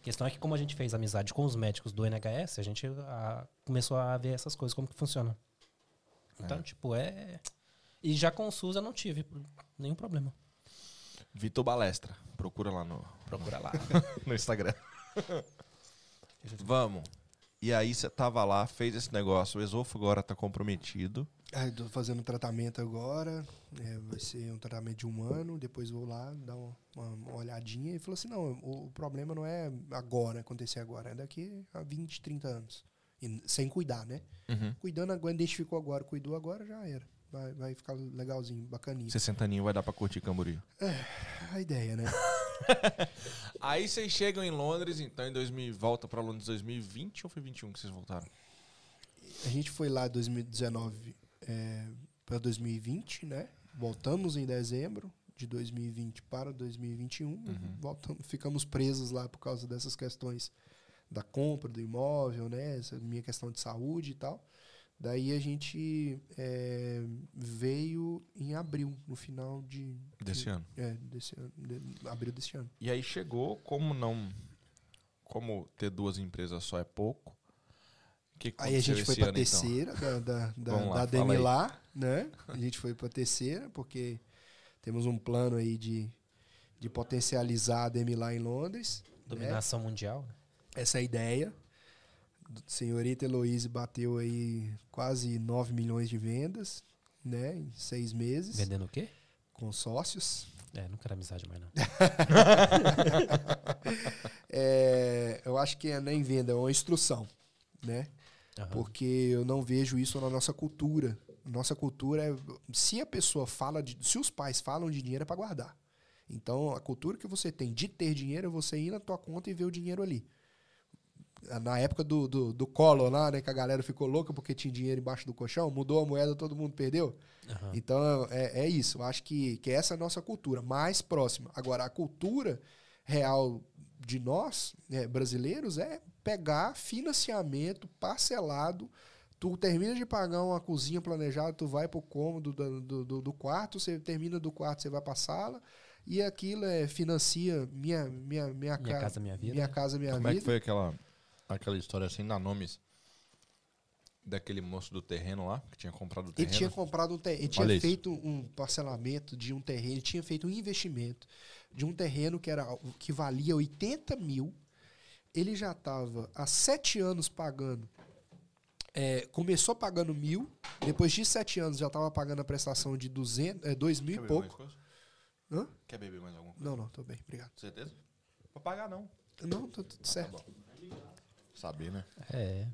A questão é que como a gente fez amizade com os médicos do NHS, a gente ah, começou a ver essas coisas, como que funciona. Então, tipo, é... E já com o SUS eu não tive nenhum problema. Vitor Balestra. Procura lá no, Procura lá. no Instagram. Vamos. E aí você tava lá, fez esse negócio. O esôfago agora tá comprometido. Aí tô fazendo tratamento agora, é, vai ser um tratamento de um ano, depois vou lá dar uma, uma- olhadinha e falou assim, não, o, o problema não é agora, acontecer agora, é daqui a 20, 30 anos. E sem cuidar, né? Uhum. Cuidando agora, identificou agora, cuidou agora, já era. Vai, vai ficar legalzinho, bacaninha. 60 aninho vai dar pra curtir Camboriú. A ideia, né? Aí vocês chegam em Londres, então em 2000, volta pra Londres em 2020 ou foi 21 que vocês voltaram? A gente foi lá em 2019 é, para 2020, né? Voltamos em dezembro de 2020 para 2021. Voltamos, ficamos presos lá por causa dessas questões da compra do imóvel, né? Essa minha questão de saúde e tal. Daí a gente é, veio em abril, no final de. Desse de- ano. É, desse ano. De, abril desse ano. E aí chegou, como não. Como ter duas empresas só é pouco. que que Aí a gente foi pra ano, então? terceira da, da, da, lá, da lá, né? A gente foi pra terceira, porque temos um plano aí de, de potencializar a Demi lá em Londres. né? Dominação mundial. né? Essa é a ideia. Senhorita Heloíse bateu aí quase 9 milhões de vendas, né? Em seis meses, Vendendo o quê? com sócios. É, não quero amizade mais, não. É, eu acho que é nem venda, é uma instrução, né? Aham. porque eu não vejo isso na nossa cultura. Nossa cultura é se a pessoa fala de, se os pais falam de dinheiro é para guardar. Então a cultura que você tem de ter dinheiro é você ir na tua conta e ver o dinheiro ali. Na época do, do, do Collor lá, né? Que a galera ficou louca porque tinha dinheiro embaixo do colchão, mudou a moeda, todo mundo perdeu. Aham. Então é, é isso. Eu acho que, que essa é a nossa cultura, mais próxima. Agora, a cultura real de nós, né, brasileiros, é pegar financiamento parcelado. Tu termina de pagar uma cozinha planejada, tu vai pro cômodo do, do, do- do quarto, você termina do quarto, você vai pra sala, e aquilo é, financia minha, minha, minha, Minha ca- Casa Minha Vida. Minha casa, minha Como é que vida. foi aquela, aquela história sem dar nomes daquele moço do terreno lá, que tinha comprado o Ele terreno? tinha comprado um terreno, ele tinha Olha isso. feito um parcelamento de um terreno, ele tinha feito um investimento de um terreno que, era, que valia 80 mil. Ele já estava há sete anos pagando. é, começou pagando mil, depois de sete anos já estava pagando a prestação de 200, é, dois mil Quer e pouco. Quer beber mais alguma coisa? Não, não, tô bem, obrigado. Certeza? Pra pagar não. Não, tá tudo certo. bom. Saber, né? É,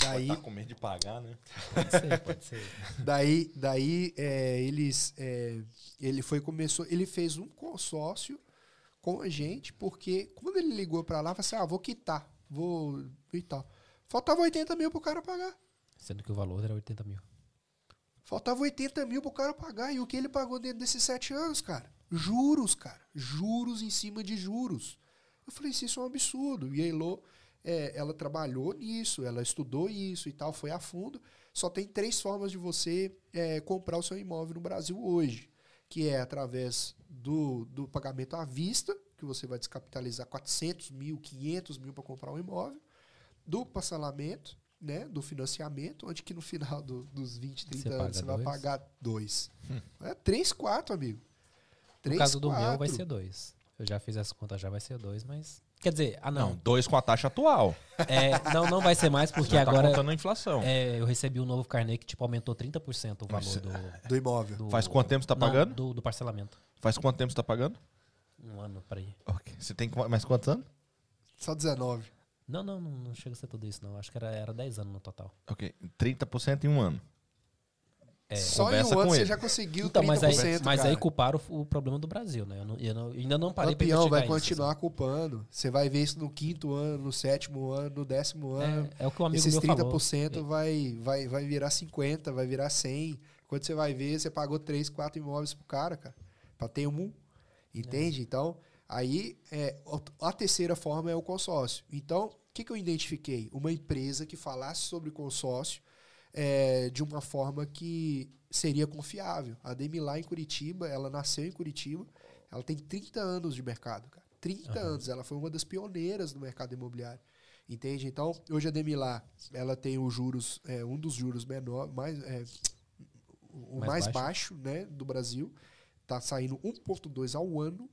Daí, Tá com medo de pagar, né? pode ser, pode ser. Daí, daí é, eles, é, ele foi começou, ele fez um consórcio com a gente, porque quando ele ligou pra lá, falou assim, ah, vou quitar, vou e tal. Faltava 80 mil pro cara pagar. Sendo que o valor era 80 mil. Faltava 80 mil pro cara pagar. E o que ele pagou dentro desses sete anos, cara? Juros, cara. Juros em cima de juros. Eu falei, isso é um absurdo. E a Elô, é, ela trabalhou nisso, ela estudou isso e tal, foi a fundo. Só tem três formas de você é, comprar o seu imóvel no Brasil hoje. Que é através do, do pagamento à vista, que você vai descapitalizar 400 mil, 500 mil para comprar um imóvel. Do parcelamento, né, do financiamento, onde que no final do- dos 20, 30 Você anos você vai dois? pagar dois. É três, quatro, amigo. No caso do meu vai ser dois. Eu já fiz as contas, já vai ser dois, mas. Quer dizer, ah Não, não. dois com a taxa atual. É, não, não vai ser mais, porque Já tá agora contando a inflação. é, eu recebi um novo carnê que tipo, aumentou 30% o valor do, Do imóvel. do- Faz quanto tempo você tá não, pagando? Do, do parcelamento. Faz quanto tempo você tá pagando? Um ano pra ir. Ok. Você tem qu- mais quantos anos? Só 19. Não, não, não, não chega a ser tudo isso, não. Acho que era, era 10 anos no total. Ok. 30% em um ano. É. Só em um ano você já conseguiu Então, 30%, mas aí, mas aí culparam o, o problema do Brasil, né? Eu, não, eu não- eu ainda não parei Campeão vai investigar isso, continuar culpando. Você vai ver isso no quinto ano, no sétimo ano, no décimo ano. assim. É, é o que o amigo Esses meu falou. 30% vai, vai, vai virar 50, vai virar 100. Quando você vai ver, você pagou 3, 4 imóveis pro cara, cara. Pra ter um. Entende? Então, aí é, a terceira forma é o consórcio. Então, o que, que eu identifiquei? Uma empresa que falasse sobre consórcio é, de uma forma que seria confiável. A Demi lá em Curitiba, ela nasceu em Curitiba, ela tem 30 anos de mercado, cara. 30 anos. Ela foi uma das pioneiras no mercado imobiliário. Entende? Então, hoje a Demilá, ela tem os juros, é, um dos juros menor, mais, é, o Mais mais, baixo. baixo, né, do Brasil. Tá saindo 1,2 ao ano.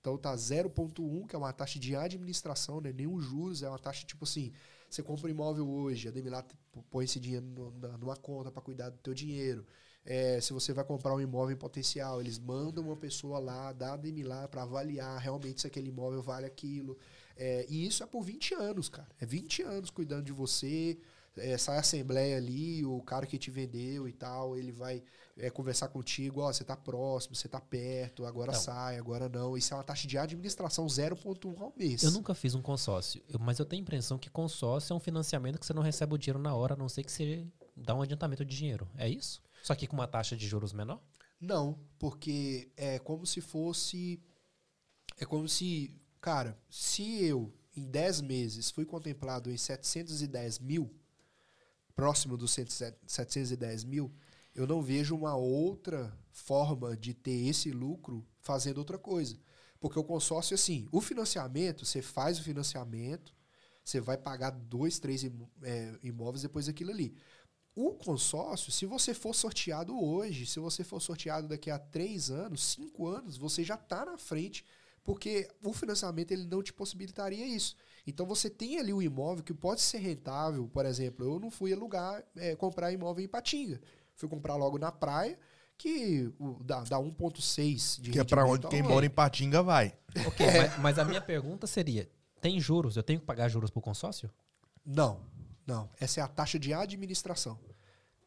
Então tá 0,1, que é uma taxa de administração, né? Nem os juros, é uma taxa tipo assim. Você compra um imóvel hoje, a Demilá t- põe esse dinheiro numa conta para cuidar do teu dinheiro. É, se você vai comprar um imóvel em potencial, eles mandam uma pessoa lá, da Demilá, para avaliar realmente se aquele imóvel vale aquilo. É, e isso é por 20 anos, cara. É 20 anos cuidando de você. É, sai a assembleia ali, o cara que te vendeu e tal, ele vai é, conversar contigo, ó, você tá próximo, você tá perto, agora Não. sai, agora não. Isso é uma taxa de administração 0,1 ao mês. Eu nunca fiz um consórcio, mas eu tenho a impressão que consórcio é um financiamento que você não recebe o dinheiro na hora, a não ser que você dá um adiantamento de dinheiro. É isso? Só que com uma taxa de juros menor? Não, porque é como se fosse. É como se. Cara, se eu, em 10 meses, fui contemplado em 710 mil, próximo dos 100 710 mil, eu não vejo uma outra forma de ter esse lucro fazendo outra coisa. Porque o consórcio, assim, o financiamento, você faz o financiamento, você vai pagar dois, três é, imóveis depois daquilo ali. O consórcio, se você for sorteado hoje, se você for sorteado daqui a três anos, cinco anos, você já está na frente, porque o financiamento ele não te possibilitaria isso. Então você tem ali o imóvel que pode ser rentável, por exemplo, eu não fui alugar, é, comprar imóvel em Patinga. Fui comprar logo na praia, que o- dá, dá 1,6 de Que é pra onde quem ao mora em Patinga vai. Ok, mas, mas a minha pergunta seria: tem juros? Eu tenho que pagar juros pro consórcio? Não, não. Essa é a taxa de administração.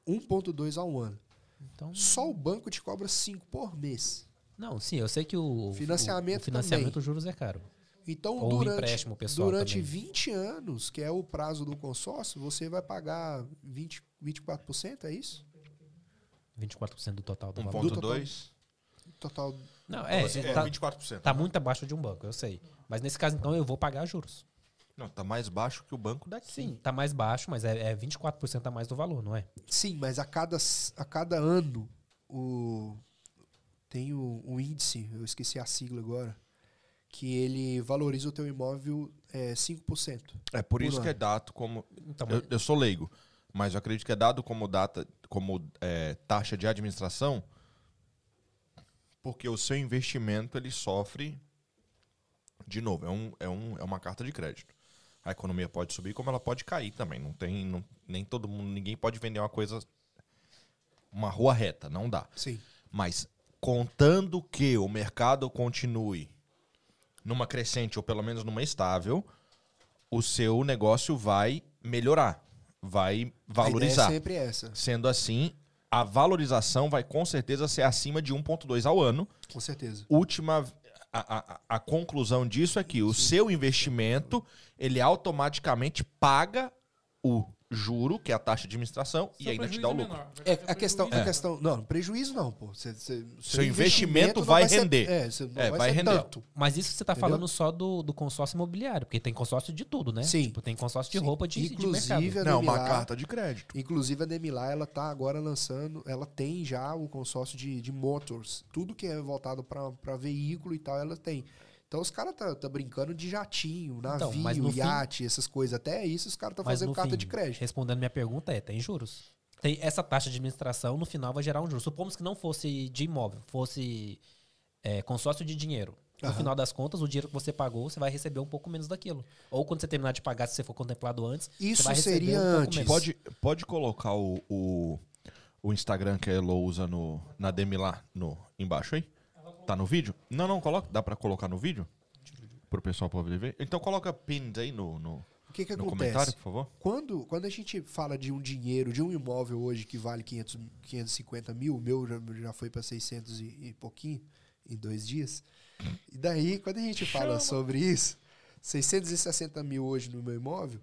1,2 ao ano. Então. Só o banco te cobra 5 por mês. Não, sim, eu sei que o Financiamento o, o financiamento juros é caro. Então, Ou o durante, empréstimo pessoal durante também. 20 anos, que é o prazo do consórcio, você vai pagar 20, 24%, é isso? 24% do total do valor. 1.2. Total. Não, é, É, tá, 24%. tá muito abaixo de um banco, eu sei. Mas nesse caso, então, eu vou pagar juros. Não, tá mais baixo que o banco daqui. Sim, tá mais baixo, mas é, é 24% a mais do valor, não é? Sim, mas a cada, a cada ano o, tem o, o índice, eu esqueci a sigla agora, que ele valoriza o teu imóvel é, 5%. É por isso Por que é ano. dado como. Então, Eu, eu sou leigo, mas eu acredito que é dado como data, como é, taxa de administração, porque o seu investimento ele sofre. De novo, é, um, é, um, é uma carta de crédito. A economia pode subir, como ela pode cair também. Não tem, não- nem todo mundo, ninguém pode vender uma coisa, uma rua reta, não dá. Sim. Mas contando que o mercado continue numa crescente ou pelo menos numa estável, o seu negócio vai melhorar, vai A ideia valorizar. é sempre essa, Sendo assim, a valorização vai com certeza ser acima de 1,2 ao ano. com certeza. Última. A, a- a conclusão disso é que o seu investimento ele automaticamente paga o juro, que é a taxa de administração, e Seu ainda te dá o é lucro. menor. Vai É, ter a questão, prejuízo. a questão. Não, prejuízo não, pô. Cê, cê- Seu investimento não vai ser- render. é, cê não É, vai, vai ser render. tanto. Mas isso você tá Entendeu? falando só do, do consórcio imobiliário, porque tem consórcio de tudo, né? Sim. Tipo, tem consórcio de Sim. roupa de, de Inclusive, mercado. a Não, uma carta de crédito. Inclusive a Demilar, ela tá agora lançando, ela tem já o consórcio de, de motors. Tudo que é voltado para veículo e tal, ela tem. Então os caras tá, tá brincando de jatinho, Então, navio, mas no fim- iate, essas coisas. Até isso os caras estão Mas fazendo carta fim, de crédito. Respondendo minha pergunta, é, tem juros. Tem essa taxa de administração, no final vai gerar um juro. Supomos que não fosse de imóvel, fosse é, consórcio de dinheiro. No Aham. final das contas, o dinheiro que você pagou, você vai receber um pouco menos daquilo. Ou quando você terminar de pagar, se você for contemplado antes, Isso você vai receber seria um pouco antes. menos. Pode, pode colocar o, o, o Instagram que a Elo usa no, na Demilar no, embaixo aí? Tá no vídeo? Não, não, coloca. Dá pra colocar no vídeo? Pro pessoal poder ver? Então coloca pinned aí no, no, O que que no acontece? comentário, por favor. Quando, quando a gente fala de um dinheiro, de um imóvel hoje que vale 500, 550 mil, o meu já, já foi para 600 e, e pouquinho em dois dias. E daí, quando a gente fala sobre isso, 660 mil hoje no meu imóvel,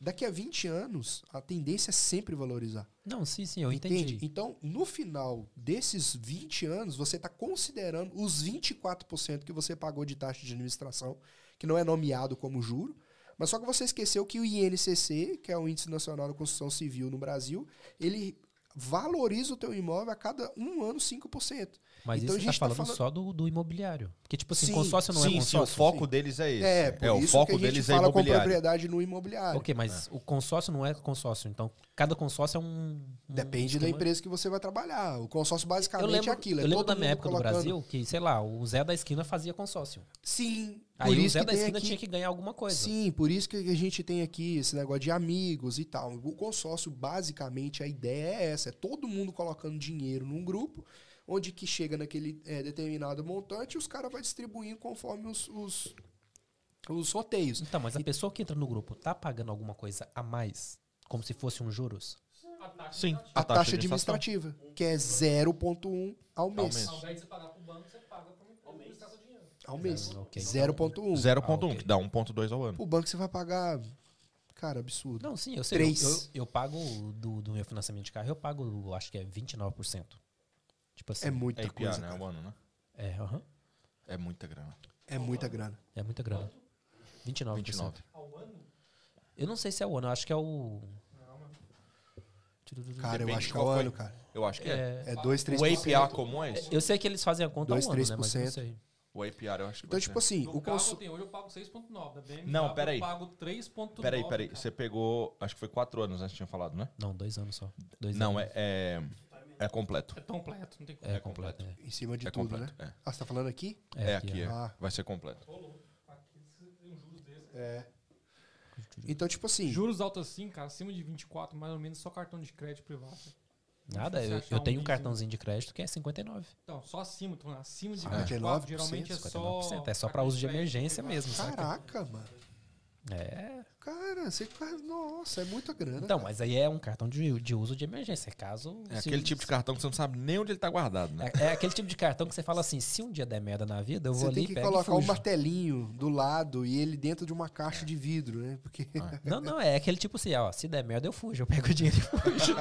daqui a 20 anos, a tendência é sempre valorizar. Não, sim, sim, eu Entende? entendi. Então, no final desses 20 anos, você está considerando os 24% que você pagou de taxa de administração, que não é nomeado como juro, mas só que você esqueceu que o INCC, que é o Índice Nacional da Construção Civil no Brasil, ele valoriza o teu imóvel a cada um ano 5%. Mas Então, a isso você tá gente tá falando, falando- só do, do imobiliário. Porque, tipo assim, Sim, consórcio não é sim, sim, consórcio. o foco deles é esse. É, por o isso foco que a gente deles é fala com imobiliário. propriedade no imobiliário. Ok, mas o consórcio não é consórcio. Então, cada consórcio é um. um Depende da esquema- empresa que você vai trabalhar. O consórcio basicamente lembro, é aquilo. é eu lembro todo da minha época colocando- do Brasil que, sei lá, o Zé da esquina fazia consórcio. Sim, Aí por o isso Zé que da esquina aqui... tinha que ganhar alguma coisa. Sim, por isso que a gente tem aqui esse negócio de amigos e tal. O consórcio, basicamente, a ideia é essa: é todo mundo colocando dinheiro num grupo, onde que chega naquele é, determinado montante e os caras vão distribuindo conforme os, os, os sorteios. Então, mas a pessoa que entra no grupo tá pagando alguma coisa a mais? Como se fosse um juros? A taxa Sim, A, taxa administrativa, que é 0,1 ao mês. Ao invés de você pagar pro banco, você paga emprestar seu dinheiro. Ao mês. Ah, ok. 0,1. 0.1, Ah, que dá 1.2 ao ano. O banco você vai pagar. Cara, absurdo. Não, sim, eu sei. Três. Eu, eu, eu pago do, do meu financiamento de carro, eu pago, acho que é 29%. Tipo assim. É muita É IPA, coisa. né? cara. Ao ano, né? É, aham. É muita grana. É muita grana. É muita grana. 29%. 29. Ao ano? Eu não sei se é o ano, eu acho que é o. Cara, eu Depende acho de que é o foi. ano, cara. Eu acho que é. É, É 2, 3%. O APR comum é esse? eu sei que eles fazem a conta há Dois, um ano, né? Mas eu não 3%. sei. O APR eu acho que Então, tipo assim, No o carro consu... eu tenho hoje eu pago 6.9. Da BMW Não, peraí. eu pago 3.9. Peraí, peraí. cara. Você pegou. Acho que foi 4 anos antes que tinha falado, né? Não, dois anos só. Dois Não, anos. é, é. É completo. É completo, não tem como. É, é completo. completo. em cima de É tudo, completo. né? É. Ah, você tá falando aqui? É, É, aqui, é. Ah. Vai ser completo. Aqui, se tem um juros desse. É. Então, tipo assim, Juros altos assim, cara, acima de 24, mais ou menos só cartão de crédito privado. Nada, eu, eu tenho um leasing- cartãozinho de crédito que é 59. Então, só acima, tô falando, acima de 59%, 24, geralmente é só. 59%. É só pra cartão uso de emergência privado. mesmo, caraca, mano. É. Cara, você faz. Nossa, é muita grana. Então, cara. mas aí é um cartão de, de uso de emergência. Caso. É aquele tipo de cartão que você não sabe nem onde ele tá guardado, né? É, é aquele tipo de cartão que você fala assim: se um dia der merda na vida, eu vou Você ali tem e que pego colocar um martelinho do lado e ele dentro de uma caixa de vidro, né? Porque. Não, não, é aquele tipo assim, ó, se der merda eu fujo, eu pego o dinheiro e fujo.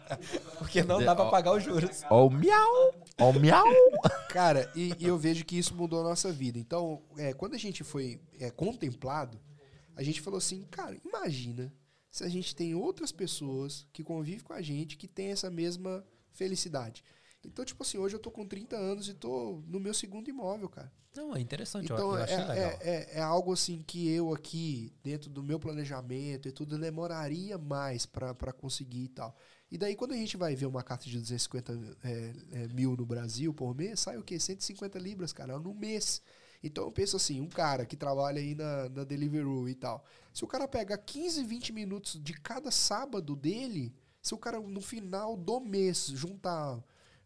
Porque não dá pra pagar os juros. Ó o miau! Ó o miau! Cara, e, e eu vejo que isso mudou a nossa vida. Então, é, quando a gente foi é, contemplado, a gente falou assim, cara, imagina se a gente tem outras pessoas que convivem com a gente que tem essa mesma felicidade. Então, tipo assim, hoje eu tô com 30 anos e tô no meu segundo imóvel, cara. Não, é interessante, Então, eu, eu é, achei legal. é, é, é algo assim que eu aqui, dentro do meu planejamento e tudo, demoraria mais pra pra conseguir e tal. E daí, quando a gente vai ver uma carta de 250 é, é, mil no Brasil por mês, sai o quê? 150 libras, cara, no mês. Então, eu penso assim, um cara que trabalha aí na, na Deliveroo e tal, se o cara pega 15, 20 minutos de cada sábado dele, se o cara, no final do mês, juntar,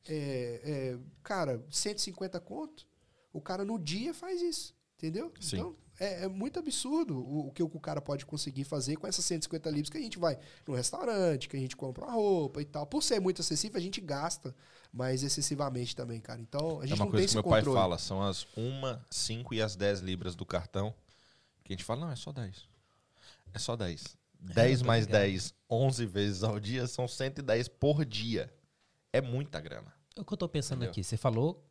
é, é, cara, 150 conto, o cara no dia faz isso, entendeu? Sim. Então, é, é muito absurdo o, o que o cara pode conseguir fazer com essas 150 libras que a gente vai no restaurante, que a gente compra uma roupa e tal. Por ser muito acessível, a gente gasta mais excessivamente também, cara. Então, a É gente uma não tem coisa que esse meu controle. pai fala, são as 1, 5 e as 10 libras do cartão. Que a gente fala, não, é só 10. É só 10. 10 tô mais ligado. 10, 11 vezes ao dia, são 110 por dia. É muita grana. É o que eu tô pensando Entendeu? aqui. Você falou,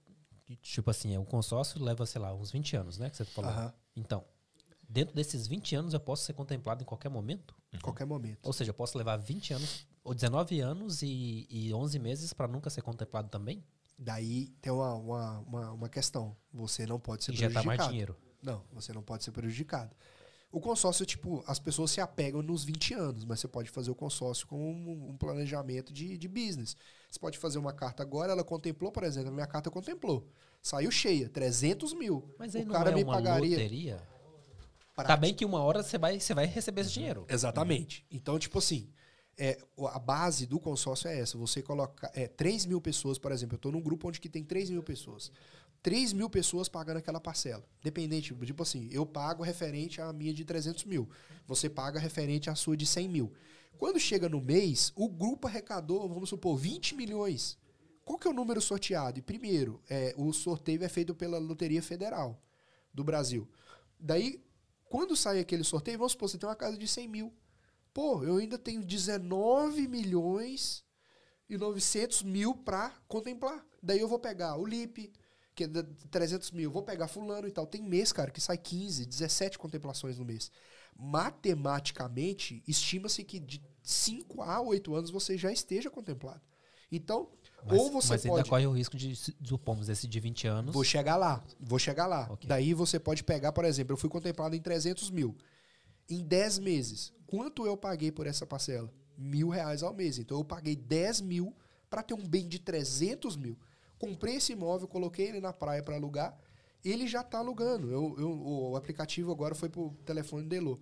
que, tipo assim, o consórcio leva, sei lá, uns 20 anos, né? Que você falou. Aham. Então, dentro desses 20 anos eu posso ser contemplado em qualquer momento? Em qualquer momento. Ou seja, eu posso levar 20 anos, ou 19 anos e, e 11 meses pra nunca ser contemplado também? Daí tem uma, uma, uma, uma questão. Você não pode ser tá prejudicado. mais dinheiro. Não, você não pode ser prejudicado. O consórcio, tipo, as pessoas se apegam nos 20 anos, mas você pode fazer o consórcio com um, um planejamento de, de business. Você pode fazer uma carta agora, ela contemplou, por exemplo, a minha carta contemplou. Saiu cheia, 300 mil. Mas aí o não cara é me uma pagaria. loteria? Tá prática. bem que uma hora você vai, você vai receber esse dinheiro. Exatamente. Então, tipo assim, é, a base do consórcio é essa. Você coloca é, 3 mil pessoas, por exemplo. Eu estou num grupo onde que tem 3 mil pessoas. 3 mil pessoas pagando aquela parcela. Dependente, tipo assim, eu pago referente à minha de 300 mil. Você paga referente à sua de 100 mil. Quando chega no mês, o grupo arrecadou, vamos supor, 20 milhões. Qual que é o número sorteado? E primeiro, é, o sorteio é feito pela Loteria Federal do Brasil. Daí, quando sai aquele sorteio, vamos supor, você tem uma casa de 100 mil. Pô, eu ainda tenho 19 milhões e 900 mil pra contemplar. Daí eu vou pegar o LIP, que é de 300 mil, vou pegar fulano e tal. Tem mês, cara, que sai 15, 17 contemplações no mês. Matematicamente, estima-se que de 5 a 8 anos você já esteja contemplado. Então, Mas, ou você mas ainda pode... corre o risco de, supomos, esse de 20 anos. Vou chegar lá, vou chegar lá. Ok. Daí você pode pegar, por exemplo, eu fui contemplado em 300 mil. Em 10 meses, quanto eu paguei por essa parcela? Mil reais ao mês. Então eu paguei 10 mil para ter um bem de 300 mil. Comprei esse imóvel, coloquei ele na praia para alugar, ele já está alugando. Eu, eu- o aplicativo agora foi pro telefone do Elô.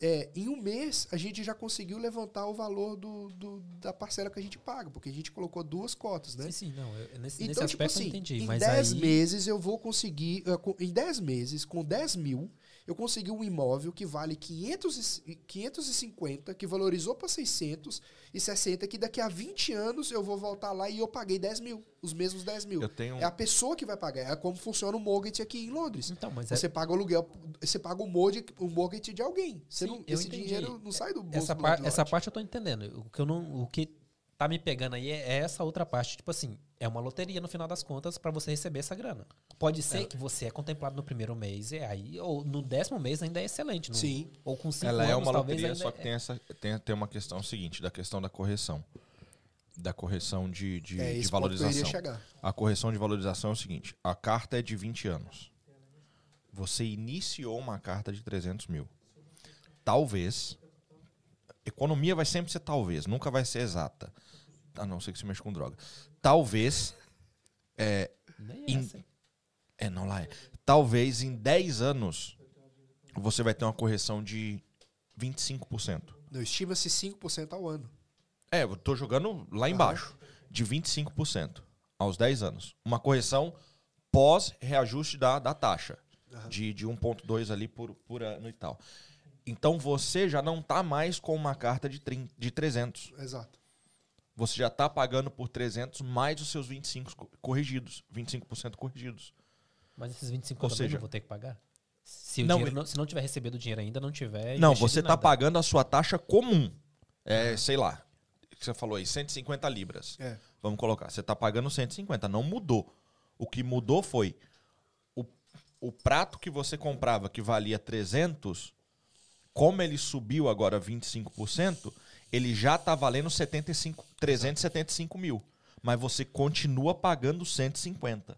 É, em um mês, a gente já conseguiu levantar o valor do, do- da parcela que a gente paga, porque a gente colocou duas cotas, né? Sim, sim, não. eu- nesse, Então, nesse tipo aspecto assim, eu entendi. em mas 10 aí, meses eu vou conseguir. eh, Em 10 meses, com 10 mil, eu consegui um imóvel que vale 500 e- 550, que valorizou para 660, que daqui a 20 anos eu vou voltar lá e eu paguei 10 mil, os mesmos 10 mil. Eu tenho. É a pessoa que vai pagar. É como funciona o mortgage aqui em Londres. Então, mas é- Você paga o aluguel, você paga o mortgage, o mortgage de alguém. Você Sim, não, esse entendi. dinheiro não sai do bolso essa, do par- essa parte eu tô entendendo. O que, eu não, o que tá me pegando aí é, é essa outra parte. Tipo assim, é uma loteria no final das contas pra você receber essa grana. Pode ser que você é contemplado no primeiro mês e aí, ou no décimo mês ainda é excelente. no- Sim. Ou com cinco Ela é anos, uma talvez loteria, só que é- tem, essa, tem, tem uma questão seguinte, da questão da correção. Da correção de, de, é de valorização. A correção de valorização é o seguinte: a carta é de 20 anos. Você iniciou uma carta de 300 mil. Talvez. Economia vai sempre ser talvez, nunca vai ser exata. A não ser que você mexa com droga. Talvez. É, Nem em- é, não lá é. Talvez em 10 anos você vai ter uma correção de 25%. Não, Estima-se 5% ao ano. É, eu tô jogando lá embaixo. De 25% aos 10 anos. Uma correção pós-reajuste da, da taxa. De, de 1,2 ali por, por ano e tal. Então você já não tá mais com uma carta de, 30, de 300. Exato. Você já tá pagando por 300 mais os seus 25 co- corrigidos, 25% corrigidos. Mas esses 25 Ou eu também seja- não vou ter que pagar? Se, o Não, dinheiro ele- não, se não tiver recebido o dinheiro ainda, não tiver. Não, você tá nada. pagando a sua taxa comum. É, sei lá, o que você falou aí, 150 libras. É. Vamos colocar, você tá pagando 150, não mudou. O que mudou foi o, o prato que você comprava que valia 300, como ele subiu agora 25%, ele já tá valendo 75, 375 mil. Mas você continua pagando 150.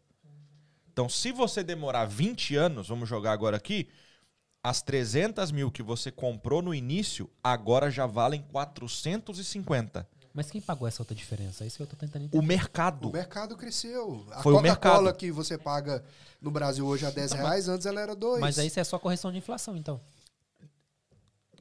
Então, se você demorar 20 anos, vamos jogar agora aqui, as 300 mil que você comprou no início, agora já valem 450. Mas quem pagou essa outra diferença? É isso que eu tô tentando O entender. mercado. O mercado cresceu. A Foi o Coca-Cola mercado. que você paga no Brasil hoje a 10 reais, antes ela era 2. Mas aí isso é só correção de inflação, então.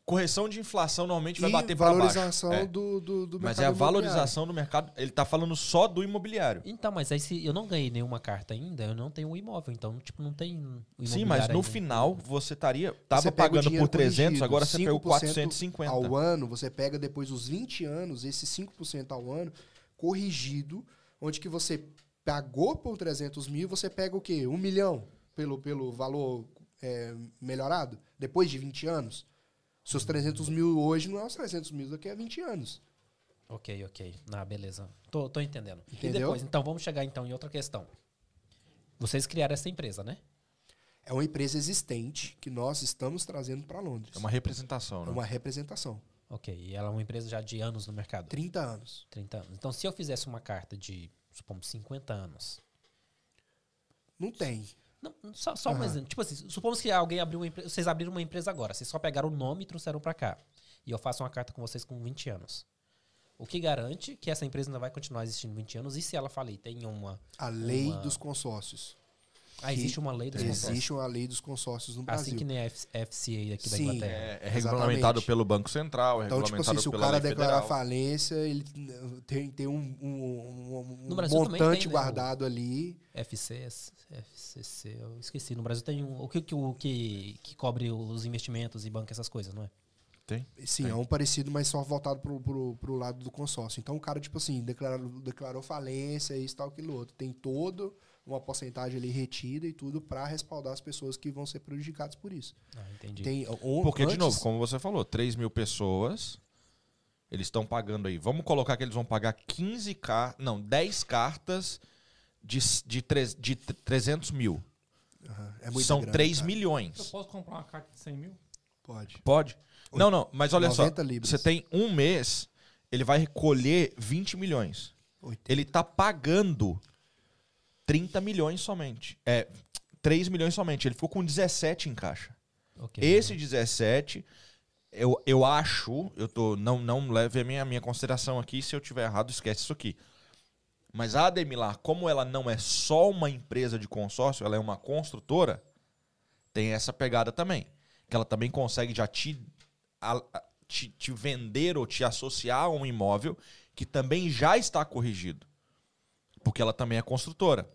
Correção de inflação normalmente vai e bater para baixo. valorização É. do, do, do Mas mercado é a valorização do mercado. Ele tá falando só do imobiliário. Então, mas aí se eu não ganhei nenhuma carta ainda, eu não tenho um imóvel. Então, tipo, não tem. Sim, mas no ainda. final você estaria tava Você pagando por dinheiro 300, corrigido, agora você pegou 5% 450. Ao ano, você pega depois dos 20 anos, esses 5% ao ano, corrigido, onde que você pagou por 300 mil, você pega o quê? Um milhão pelo, pelo valor é, melhorado, depois de 20 anos. Seus 300 mil hoje não é os 300 mil daqui a 20 anos. Ok, ok. Ah, beleza. Tô, tô entendendo. E Entendeu? depois, então, vamos chegar então em outra questão. Vocês criaram essa empresa, né? É uma empresa existente que nós estamos trazendo para Londres. É uma representação, É né? uma representação. Ok. E ela é uma empresa já de anos no mercado? 30 anos. 30 anos. Então, se eu fizesse uma carta de, supomos, 50 anos. Não tem. Não, só, só um Aham. exemplo. Tipo assim, supomos que alguém abriu uma empresa. Vocês abriram uma empresa agora. Vocês só pegaram o nome e trouxeram pra cá. E eu faço uma carta com vocês com 20 anos. O que garante que essa empresa ainda vai continuar existindo 20 anos? E se ela falir, tem uma. A lei Uma- dos consórcios. Ah, existe uma lei dos consórcios. Existe uma lei dos consórcios no Brasil. Assim que nem a FCA aqui da Sim. Inglaterra. É, é regulamentado pelo Banco Central, é Então, tipo regulamentado assim, se o cara declarar federal. falência, ele tem, tem um, um- um- um montante tem, né, guardado ali. FC, FCC, eu esqueci. No Brasil tem um. O que, que, o que, que cobre os investimentos e banca, essas coisas, não é? Tem? Sim, Tem. é um parecido, mas só voltado pro, pro, pro lado do consórcio. Então, o cara, tipo assim, declarou, declarou falência, isso, tal, aquilo outro. Tem todo uma porcentagem ali retida e tudo para respaldar as pessoas que vão ser prejudicadas por isso. Ah, entendi. Tem, on- Porque, de antes- novo, como você falou, 3 mil pessoas, eles estão pagando aí. Vamos colocar que eles vão pagar 15 cartas, não, 10 cartas de, de, tre- de 300 mil. Aham, é muito São grana, 3 cara. Eu milhões. posso comprar uma carta de 100 mil? Pode. Pode? Não, não, mas olha só. 90 libras. Você tem um mês, ele vai recolher 20 milhões. 80. Ele tá pagando 30 milhões somente. É, 3 milhões somente. Ele ficou com 17 em caixa. Ok. Esse 17, eu, eu acho, eu tô. Não, não leve a minha, minha consideração aqui. Se eu tiver errado, esquece isso aqui. Mas a Ademilar, como ela não é só uma empresa de consórcio, ela é uma construtora, tem essa pegada também. Que ela também consegue já te, a- te, te vender ou te associar a um imóvel que também já está corrigido. Porque ela também é construtora.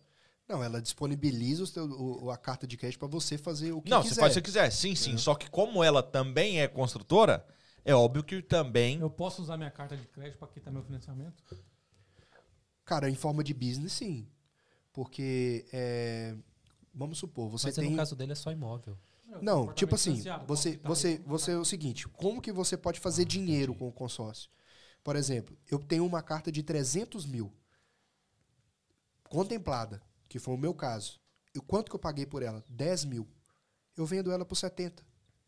Não, ela disponibiliza o seu- o- a carta de crédito para você fazer o que não, quiser. você faz o que você quiser. Sim, sim. Só que como ela também é construtora, é óbvio que também. Eu posso usar minha carta de crédito para quitar meu financiamento? Cara, em forma de business, sim. Porque, é, vamos supor, você Mas tem... no caso dele é só imóvel. Não, tipo assim, você, quitar você, você é o seguinte, como que você pode fazer dinheiro com o consórcio? Por exemplo, eu tenho uma carta de 300 mil contemplada, que foi o meu caso. E quanto que eu paguei por ela? 10 mil. Eu vendo ela por 70.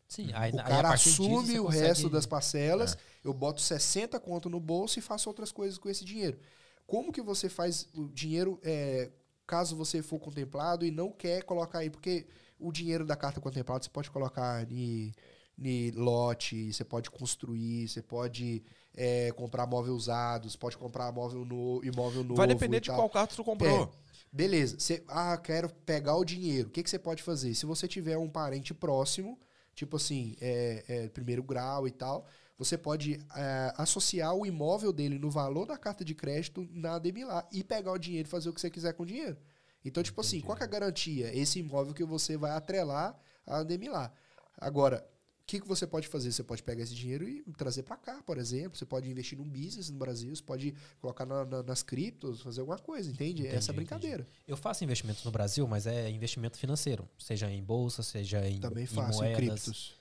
Sim, aí, o aí cara disso assume você o consegue- resto das parcelas, eu boto 60 conto no bolso e faço outras coisas com esse dinheiro. Como que você faz o dinheiro, é, caso você for contemplado e não quer colocar aí? Porque o dinheiro da carta contemplada você pode colocar em, em lote, você pode construir, você pode é, comprar móvel usado, você pode comprar móvel no, imóvel novo. Vai depender de qual carta tu comprou. É. Beleza. Você, ah, quero pegar o dinheiro. O que, que você pode fazer? Se você tiver um parente próximo, tipo assim, é, é, primeiro grau e tal, você pode é, associar o imóvel dele no valor da carta de crédito na Ademilar e pegar o dinheiro e fazer o que você quiser com o dinheiro. Então, tipo assim, qual que é a garantia? Esse imóvel que você vai atrelar a Ademilar. Agora, O que, que você pode fazer? Você pode pegar esse dinheiro e trazer para cá, por exemplo. Você pode investir num business no Brasil, você pode colocar na- na- nas criptos, fazer alguma coisa, entende? Entendi, Essa é a brincadeira. Eu faço investimentos no Brasil, mas é investimento financeiro. Seja em bolsa, seja em, Também em faço em moedas. criptos.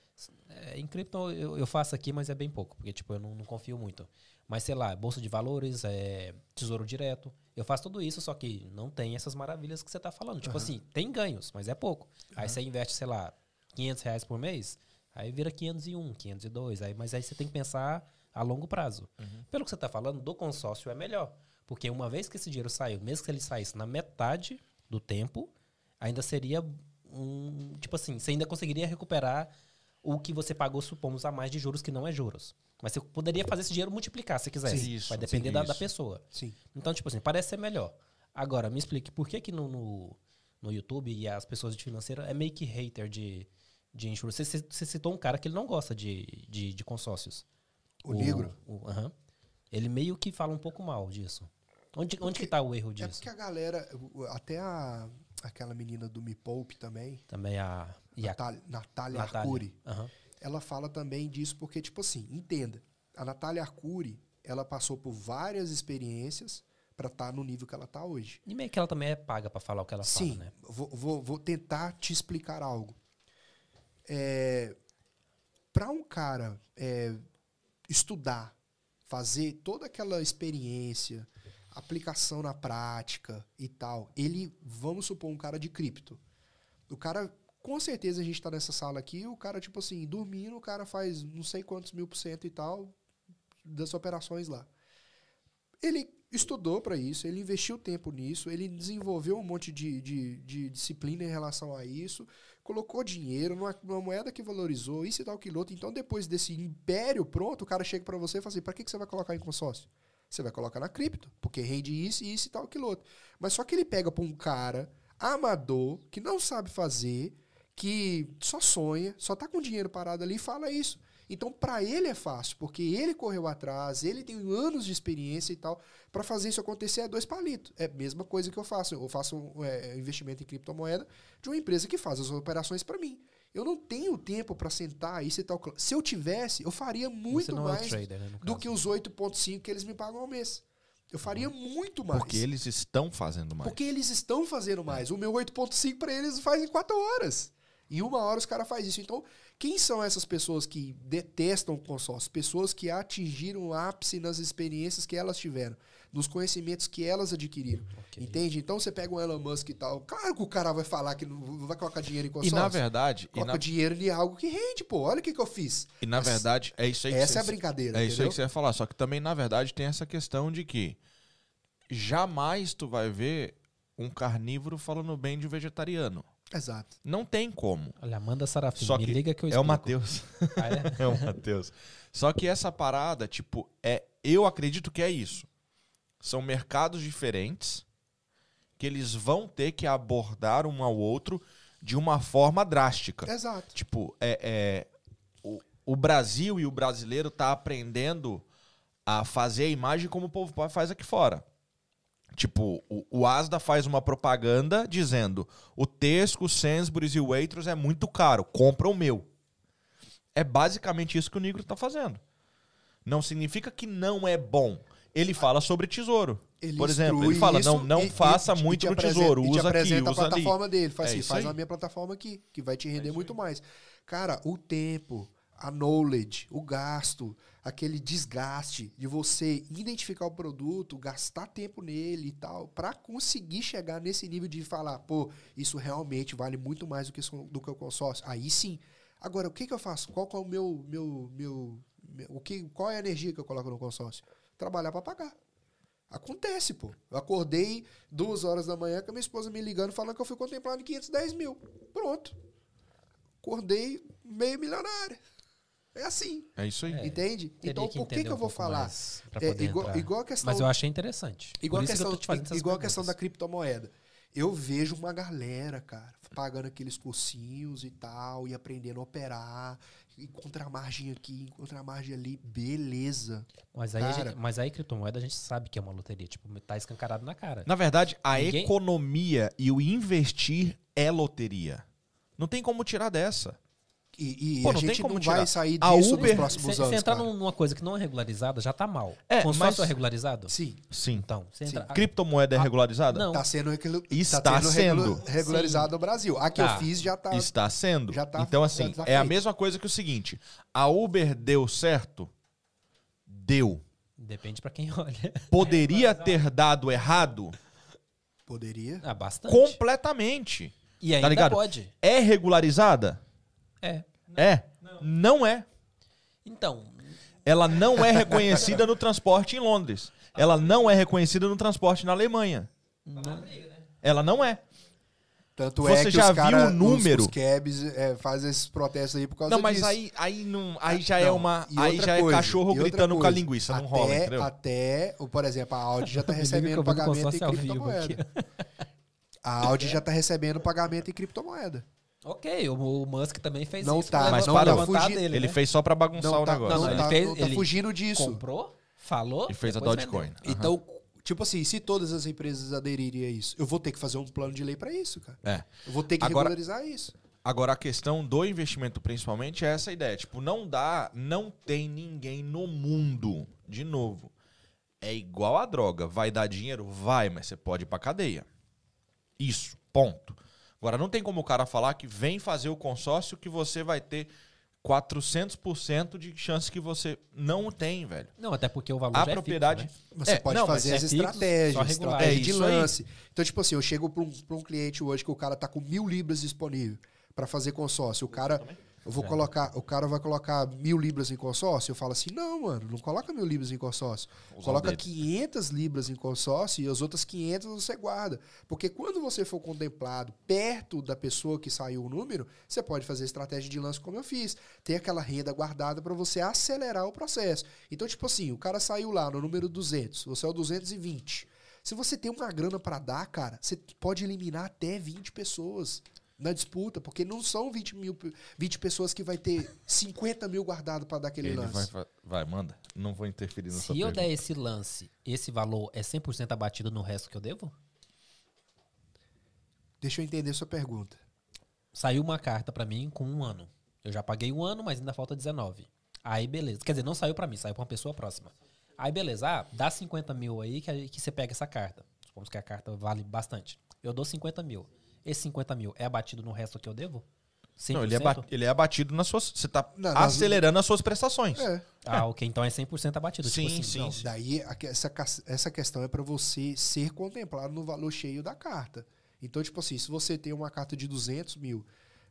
É, em cripto eu, eu faço aqui, mas é bem pouco, porque tipo, eu não, não confio muito. Mas sei lá, bolsa de valores, é, tesouro direto. Eu faço tudo isso, só que não tem essas maravilhas que você tá falando. Tipo Aham. assim, tem ganhos, mas é pouco. Aí você investe, sei lá, 500 reais por mês, aí vira 501, 502. Aí, mas aí você tem que pensar a longo prazo. Pelo que você tá falando, do consórcio é melhor. Porque uma vez que esse dinheiro saiu, mesmo que ele saísse na metade do tempo, ainda seria um. Tipo assim, você ainda conseguiria recuperar o que você pagou, supomos, a mais de juros, que não é juros. Mas você poderia fazer esse dinheiro multiplicar se quisesse. Sim, isso, Vai depender sim, da, da pessoa. Sim. Então, tipo assim, parece ser melhor. Agora, me explique, por que que no, no, no YouTube e as pessoas de financeira é meio que hater de, de insurance? Você, você- citou um cara que ele não gosta de, de, de consórcios. O negro? o- aham. Ele meio que fala um pouco mal disso. Onde, onde que tá o erro É disso? porque a galera, o- até a, aquela menina do Me Poupe também, Também a... Natália, Natália Natália. Arcuri, Aham. ela fala também disso porque, tipo assim, entenda, a Natália Arcuri, ela passou por várias experiências para estar no nível que ela tá hoje. E meio que ela também é paga pra falar o que ela Sim, fala, né? vou, vou- vou tentar te explicar algo. É, para um cara é, estudar, fazer toda aquela experiência, aplicação na prática e tal, ele, vamos supor, um cara de cripto. O cara, com certeza a gente tá nessa sala aqui, o cara, tipo assim, dormindo, o cara faz não sei quantos mil por cento e tal das operações lá. Ele estudou para isso, ele investiu tempo nisso, ele desenvolveu um monte de, de, de disciplina em relação a isso, colocou dinheiro numa, numa moeda que valorizou, isso e tal, aquilo outro. Então, depois desse império pronto, o cara chega para você e fala assim: para que, que você vai colocar em consórcio? Você vai colocar na cripto, porque rende isso, isso e tal, aquilo outro. Mas só que ele pega para um cara amador, que não sabe fazer, que só sonha, só tá com dinheiro parado ali e fala isso. Então, para ele é fácil, porque ele correu atrás, ele tem anos de experiência e tal. Para fazer isso acontecer é dois palitos. É a mesma coisa que eu faço. Eu faço um é, investimento em criptomoeda de uma empresa que faz as operações para mim. Eu não tenho tempo para sentar e tal. Se eu tivesse, eu faria muito é mais trader, né, do que os 8,5 que eles me pagam ao mês. Eu faria muito mais. Porque eles estão fazendo mais. Porque eles estão fazendo mais. O meu 8.5 para eles faz em 4 horas. Em uma hora os caras fazem isso. Então, quem são essas pessoas que detestam o consórcio? Pessoas que atingiram o ápice nas experiências que elas tiveram, nos conhecimentos que elas adquiriram. Ok. Entende? Então você pega o Elon Musk e tal. Claro que o cara vai falar que não vai colocar dinheiro em E consórcio. na verdade, e Coloca na, dinheiro em algo que rende, pô. Olha o que, que eu fiz. e na verdade, é isso aí que Essa você, é a brincadeira. É isso aí entendeu? que você ia falar. Só que também, na verdade, tem essa questão de que jamais tu vai ver um carnívoro falando bem de vegetariano. Exato. Não tem como. Olha, Amanda Sarafim, Só me que liga que eu É o explico. Matheus. Ah, é? É o Matheus. Só que essa parada, tipo, é. Eu acredito que é isso. São mercados diferentes que eles vão ter que abordar um ao outro de uma forma drástica. Exato. Tipo, é, é, o, o Brasil e o brasileiro tá aprendendo a fazer a imagem como o povo faz aqui fora. Tipo, o, o Asda faz uma propaganda dizendo o Tesco, o Sainsbury's e o Waitrose é muito caro, compra o meu. É basicamente isso que o Negro tá fazendo. Não significa que não é bom. Ele fala sobre tesouro. Ele Por exemplo, ele fala, não, não e- faça e muito e no tesouro, te usa aqui, apresenta a usa ali. plataforma dele. Faz É assim, faz na minha plataforma aqui, que vai te render isso muito aí. mais. Cara, o tempo, a knowledge, o gasto, aquele desgaste de você identificar o produto, gastar tempo nele e tal, pra conseguir chegar nesse nível de falar, pô, isso realmente vale muito mais do que, do que o consórcio. Aí sim. Agora, o que, que eu faço? Qual, que é o meu, meu, meu, meu- o que, qual é a energia que eu coloco no consórcio? Trabalhar pra pagar. Acontece, pô. Eu acordei duas horas da manhã com a minha esposa me ligando falando que eu fui contemplado em 510 mil. Pronto. Acordei meio milionário. É assim, É isso aí. É, entende? Teria Então, por que, que eu um vou falar? É, igual, igual a questão, Mas eu achei interessante. igual a questão, que igual a questão da criptomoeda. Eu vejo uma galera, cara, pagando aqueles cursinhos e tal, e aprendendo a operar, encontrar margem aqui, encontrar margem ali, beleza. Mas aí, gente- mas aí criptomoeda a gente sabe que é uma loteria. Tipo, tá escancarado na cara. Na verdade, a Ninguém- economia e o investir é loteria. Não tem como tirar dessa. E, e Pô, a gente como não tirar. vai sair A disso Uber- nos próximos Se anos. você entrar cara. num- numa coisa que não é regularizada, já tá mal. É, Consórcio mas- é regularizado? Sim, Sim. Então, você entra... Criptomoeda é regularizada? Não. tá sendo, regula- Está tá sendo sendo. regula- regularizado no Brasil. A que Tá. eu fiz já tá. Está sendo. Já tá- então, assim, já tá é a mesma coisa que o seguinte: a Uber deu certo? Deu. Depende pra quem olha. Poderia ter dado errado? Poderia. Ah, bastante. Completamente. E ainda ligado? pode. É regularizada? É. É. Não é. Então, Ela não é reconhecida no transporte em Londres. Ela não é reconhecida no transporte na Alemanha. Ela não é. Tanto Você é que já os viu cara, o número? Os, os cabs é, fazem esses protestos aí por causa Não, mas disso. aí, aí, não, aí já é Não, uma. e Aí já é coisa, cachorro e outra gritando com a coisa, linguiça. Não até, rola, entendeu? Até, o- por exemplo, a Audi já tá recebendo pagamento em criptomoeda. A Audi já tá recebendo pagamento em criptomoeda. Ok, o, o Musk também fez Não isso. tá, mas levantar- parou. levantar dele, Ele né? fez só pra bagunçar Não o tá, negócio. não, Não, ele tá, fez- não tá ele fugindo disso. Comprou, falou E fez a Dogecoin. vendeu. Então, tipo assim, se todas as empresas aderirem a isso, eu vou ter que fazer um plano de lei pra isso, cara. É. Eu vou ter que Agora- regularizar isso. Agora a questão do investimento, principalmente, é essa ideia. Tipo, não dá, não tem ninguém no mundo, de novo. É igual a droga. Vai dar dinheiro? Vai, mas você pode ir pra cadeia. Isso, ponto. Agora, não tem como o cara falar que vem fazer o consórcio que você vai ter 400% de chance que você não tem, velho. Não, até porque o valor A já propriedade. é fixo, né? Você É, pode não, fazer é as fixo, estratégias, regular. estratégia É de isso aí. lance. Então, tipo assim, eu chego para um, pra um cliente hoje que o cara tá com mil libras disponível para fazer consórcio. O cara, eu vou colocar, o cara vai colocar mil libras em consórcio. Eu falo assim, não, mano, não coloca mil libras em consórcio. Usar Coloca dedo. 500 libras em consórcio e as outras 500 você guarda. Porque quando você for contemplado perto da pessoa que saiu o número, você pode fazer estratégia de lance como eu fiz. Ter aquela renda guardada para você acelerar o processo. Então, tipo assim, o cara saiu lá no número 200, você é o 220. Se você tem uma grana para dar, cara, você pode eliminar até 20 pessoas na disputa, porque não são 20, mil, 20 pessoas que vai ter 50 mil guardado para dar aquele Ele lance. vai, vai, manda. Não vou interferir na sua Se eu pergunta. der esse lance, esse valor é 100% abatido no resto que eu devo? Deixa eu entender sua pergunta. Saiu uma carta pra mim com um ano. Eu já paguei um ano, mas ainda falta 19. Aí beleza. Quer dizer, não saiu pra mim, saiu pra uma pessoa próxima. Aí beleza, ah, dá 50 mil aí que, que você pega essa carta. Supomos que a carta vale bastante. Eu dou 50 mil. Esse 50 mil é abatido no resto que eu devo? 100%? Não, ele é, ele é abatido nas suas. Você tá Não, nas- acelerando as suas prestações. É. Ah, ok. Então é 100% abatido. Sim, tipo assim, sim, não. Daí a que- essa, cas- essa questão é para você ser contemplado no valor cheio da carta. Então, tipo assim, se você tem uma carta de 200 mil,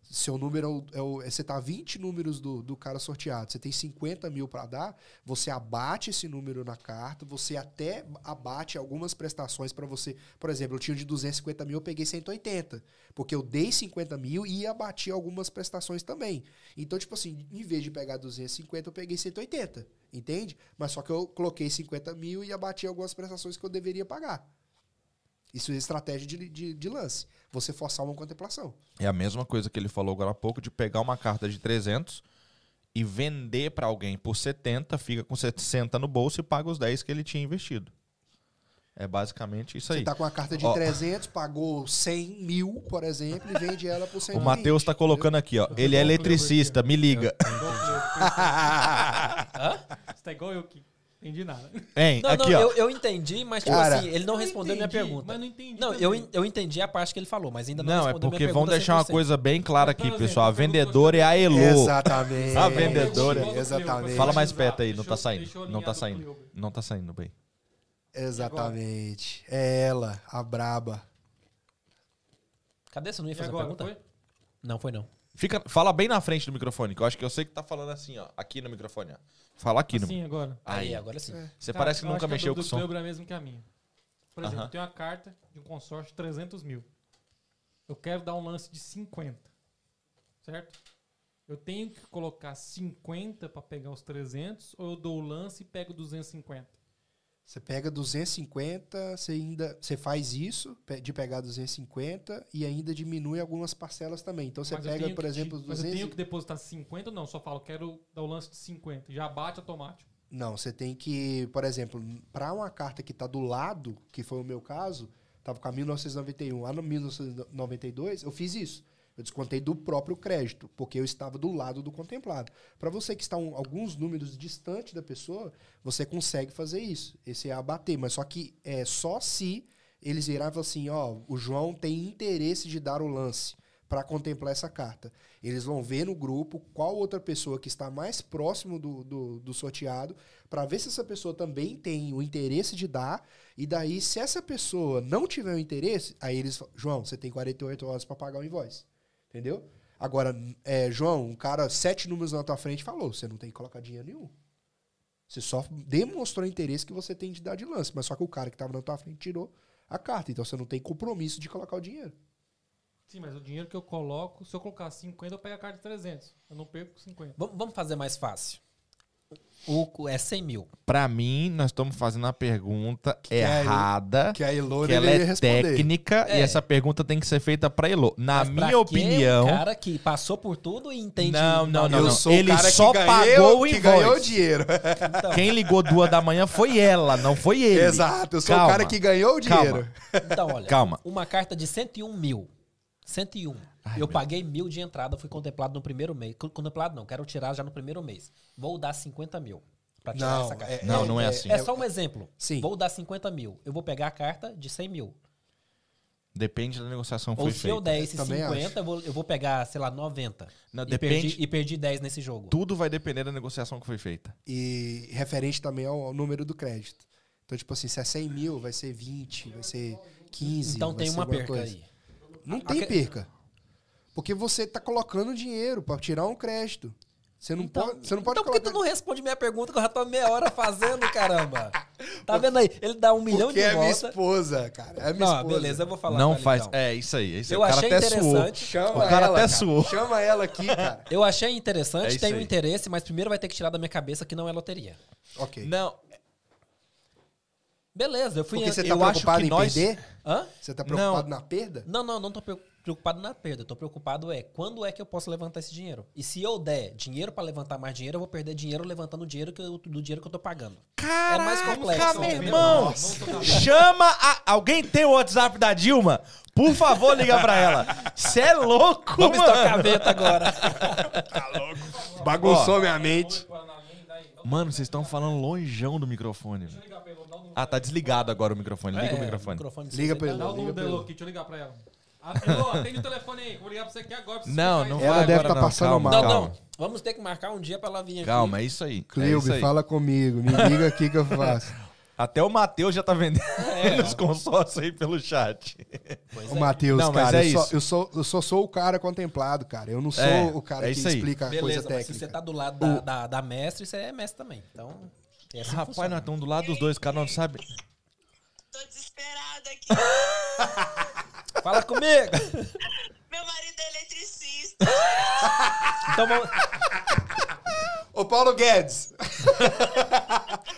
seu número é o, é é- você tá 20 números do, do cara sorteado, você tem 50 mil para dar, você abate esse número na carta, você até abate algumas prestações para você. Por exemplo, eu tinha de 250 mil, eu peguei 180, porque eu dei 50 mil e abati algumas prestações também. Então, tipo assim, em vez de pegar 250, eu peguei 180, entende? Mas só que eu coloquei 50 mil e abati algumas prestações que eu deveria pagar. Isso é estratégia de, de, de lance. Você forçar uma contemplação. É a mesma coisa que ele falou agora há pouco, de pegar uma carta de 300 e vender pra alguém por 70, fica com 60 no bolso e paga os 10 que ele tinha investido. É basicamente isso aí. Você tá com uma carta de Ó. 300, pagou 100 mil, por exemplo, e vende ela por 120. O Matheus tá colocando aqui, ó. Ele é eletricista, me liga. Você tá igual eu que entendi nada. Hein, Não, aqui, não, ó. eu, eu entendi, mas tipo Cara, assim, ele não Eu respondeu minha entendi, pergunta. Mas não entendi. Não, também. eu, eu entendi a parte que ele falou, mas ainda não, Não, é respondeu porque minha vamos pergunta deixar uma 100%. coisa bem clara aqui, Por exemplo, pessoal. A eu pergunto vendedora é a Elo. Exatamente. A vendedora. Exatamente. Fala mais perto aí, não tá saindo. Não tá do saindo. Não tá saindo bem. Exatamente. É ela, a braba. Cadê? Você não ia fazer a pergunta? foi? Não, foi não. Fica, fala bem na frente do microfone, que eu acho que eu sei que tá falando assim, ó. Aqui no microfone, ó. Fala aqui no. Assim agora. Aí. Aí, agora sim. Você Cara, parece que nunca acho a mexeu do- com do som. Cleuber é a mesma que a minha. Por exemplo, Aham. eu tenho uma carta de um consórcio de 300 mil. Eu quero dar um lance de 50. Certo? Eu tenho que colocar 50 para pegar os 300 ou eu dou o lance e pego 250? Você pega 250, você ainda você faz isso de pegar 250 e ainda diminui algumas parcelas também. Então você Mas pega, por exemplo, te- os Mas eu 200 tenho que depositar 50 ou não? Só falo, quero dar o lance de 50. Já bate automático. Não, você tem que, por exemplo, para uma carta que está do lado, que foi o meu caso, tava com a 1991, lá no 1992, eu fiz isso. Eu descontei do próprio crédito, porque eu estava do lado do contemplado. Para você que está um- alguns números distante da pessoa, você consegue fazer isso. Esse é abater, mas só que é só se eles falar assim, ó, o João tem interesse de dar o lance para contemplar essa carta. Eles vão ver no grupo qual outra pessoa que está mais próximo do, do, do sorteado, para ver se essa pessoa também tem o interesse de dar. E daí, se essa pessoa não tiver o interesse, aí eles falam, João, você tem 48 horas para pagar o invoice. Entendeu? Agora, é, João, um cara sete números na tua frente falou, você não tem que colocar dinheiro nenhum. Você só demonstrou interesse que você tem de dar de lance, mas só que o cara que estava na tua frente tirou a carta, então você não tem compromisso de colocar o dinheiro. Sim, mas o dinheiro que eu coloco, se eu colocar 50, eu pego a carta de 300. Eu não perco 50. Vamos vamos fazer mais fácil. O, é 100 mil. Pra mim, nós estamos fazendo a pergunta é aí- errada. Que a Elô Que ela é responder. técnica e É. essa pergunta tem que ser feita pra Elo. Na Mas minha opinião. Um cara que passou por tudo e entende. Não, não, não, não. Ele só que pagou ganhou, o que ganhou invoice. dinheiro. Então, Quem ligou duas da manhã foi ela, não foi ele. Exato, eu sou Calma. o cara que ganhou o Calma. dinheiro. então, olha. Calma. Uma carta de 101 mil. 101. Ai, eu meu paguei mil de entrada, fui contemplado no primeiro mês. Co- Contemplado não, quero tirar já no primeiro mês. Vou dar 50 mil pra tirar Não, essa carta. é- Não, não é assim. É só um exemplo. Sim. Vou dar 50 mil. Eu vou pegar a carta de 100 mil. Depende da negociação que Ou foi se feita. eu der esse Também 50, eu vou, eu vou pegar, sei lá, 90. Não, e, depende- perdi, e perdi 10 nesse jogo. Tudo vai depender da negociação que foi feita. E referente também ao, ao número do crédito. Então, tipo assim, se é 100 mil, vai ser 20, vai ser 15. Então vai tem ser uma perca coisa. aí. Não tem A- perca. Porque você tá colocando dinheiro pra tirar um crédito. Você não pode, você não pode então por que tu não responde minha pergunta que eu já tô meia hora fazendo, caramba? Tá vendo aí? Ele dá um milhão Porque de é minha volta. esposa, cara. É minha Não, esposa. beleza, eu vou falar. não faz. então. É isso aí. É isso aí. Eu o cara achei até suou. interessante. Chama O cara ela, até suou. Chama ela aqui, cara. Eu achei interessante, É tenho aí. interesse, mas primeiro vai ter que tirar da minha cabeça que não é loteria. ok. Não, Beleza, eu fui. Porque você tá eu acho preocupado que em nós- perder? Hã? Você tá preocupado na perda? Não, não, não tô pre- preocupado na perda. Eu tô preocupado é quando é que eu posso levantar esse dinheiro. E se eu der dinheiro pra levantar mais dinheiro, eu vou perder dinheiro levantando o dinheiro que eu- do dinheiro que eu tô pagando. é mais complexo. Caraca, meu irmão. Chama a... Alguém tem o WhatsApp da Dilma? Por favor, liga pra ela. Você é louco, Vamos mano. estocar a veta agora. Bagunçou minha mente. Mano, vocês estão falando longeão do microfone. Ah, tá desligado agora o microfone. Liga É, o microfone. microfone Liga pra tá- ele. Dá o da pra ele. deixa eu ligar pra ela. Ah, atende o telefone aí, vou ligar pra você aqui agora. pra Não, não isso. Ela vai deve agora tá não. passando Calma, mal. Não, não. Vamos ter que marcar um dia pra ela vir aqui. Calma, é isso aí. É isso Cleube, aí. fala comigo. Me liga aqui que eu faço. Até o Matheus já tá vendendo É. os consórcios aí pelo chat. Pois Ô, é. Matheus, Não, cara, é eu, só, isso. eu, sou, eu só sou o cara contemplado, cara. Eu não sou É, o cara é que explica a Beleza, coisa mas técnica. se você tá do lado da, da, da mestre, você é mestre também. Então, é assim Rapaz, funciona. nós estamos do lado dos dois, cada um sabe. Tô desesperada aqui. Fala comigo! Meu marido é eletricista. Então vamos... Ô, Paulo Guedes.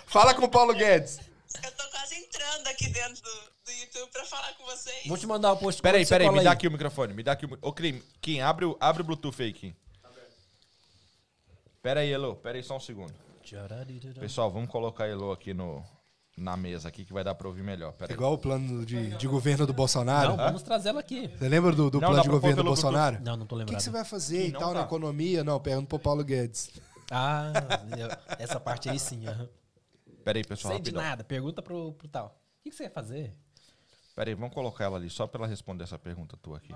fala com o Paulo Guedes. Eu tô quase entrando aqui dentro do, do YouTube pra falar com vocês. Vou te mandar o post. Peraí, peraí, me dá aqui o microfone. Me dá aqui o. Ô, Kim, Kim abre, o, abre o Bluetooth aí, Kim. Pera aí, Elo. Pera aí só um segundo. Pessoal, vamos colocar a Elo aqui no, na mesa aqui que vai dar pra ouvir melhor. Pera aí. Igual o plano de, de governo do Bolsonaro. Não, vamos trazer ela aqui. Você lembra do, do Não, plano de governo do Bolsonaro? Não, não tô O que, que você vai fazer e tal na dá. economia? Não, pergunta pro Paulo Guedes. Ah, essa parte aí sim. Pera aí, pessoal, Sei de nada, pergunta pro, pro tal. O que, que você quer fazer? Pera aí, vamos colocar ela ali só pra ela responder essa pergunta tua aqui.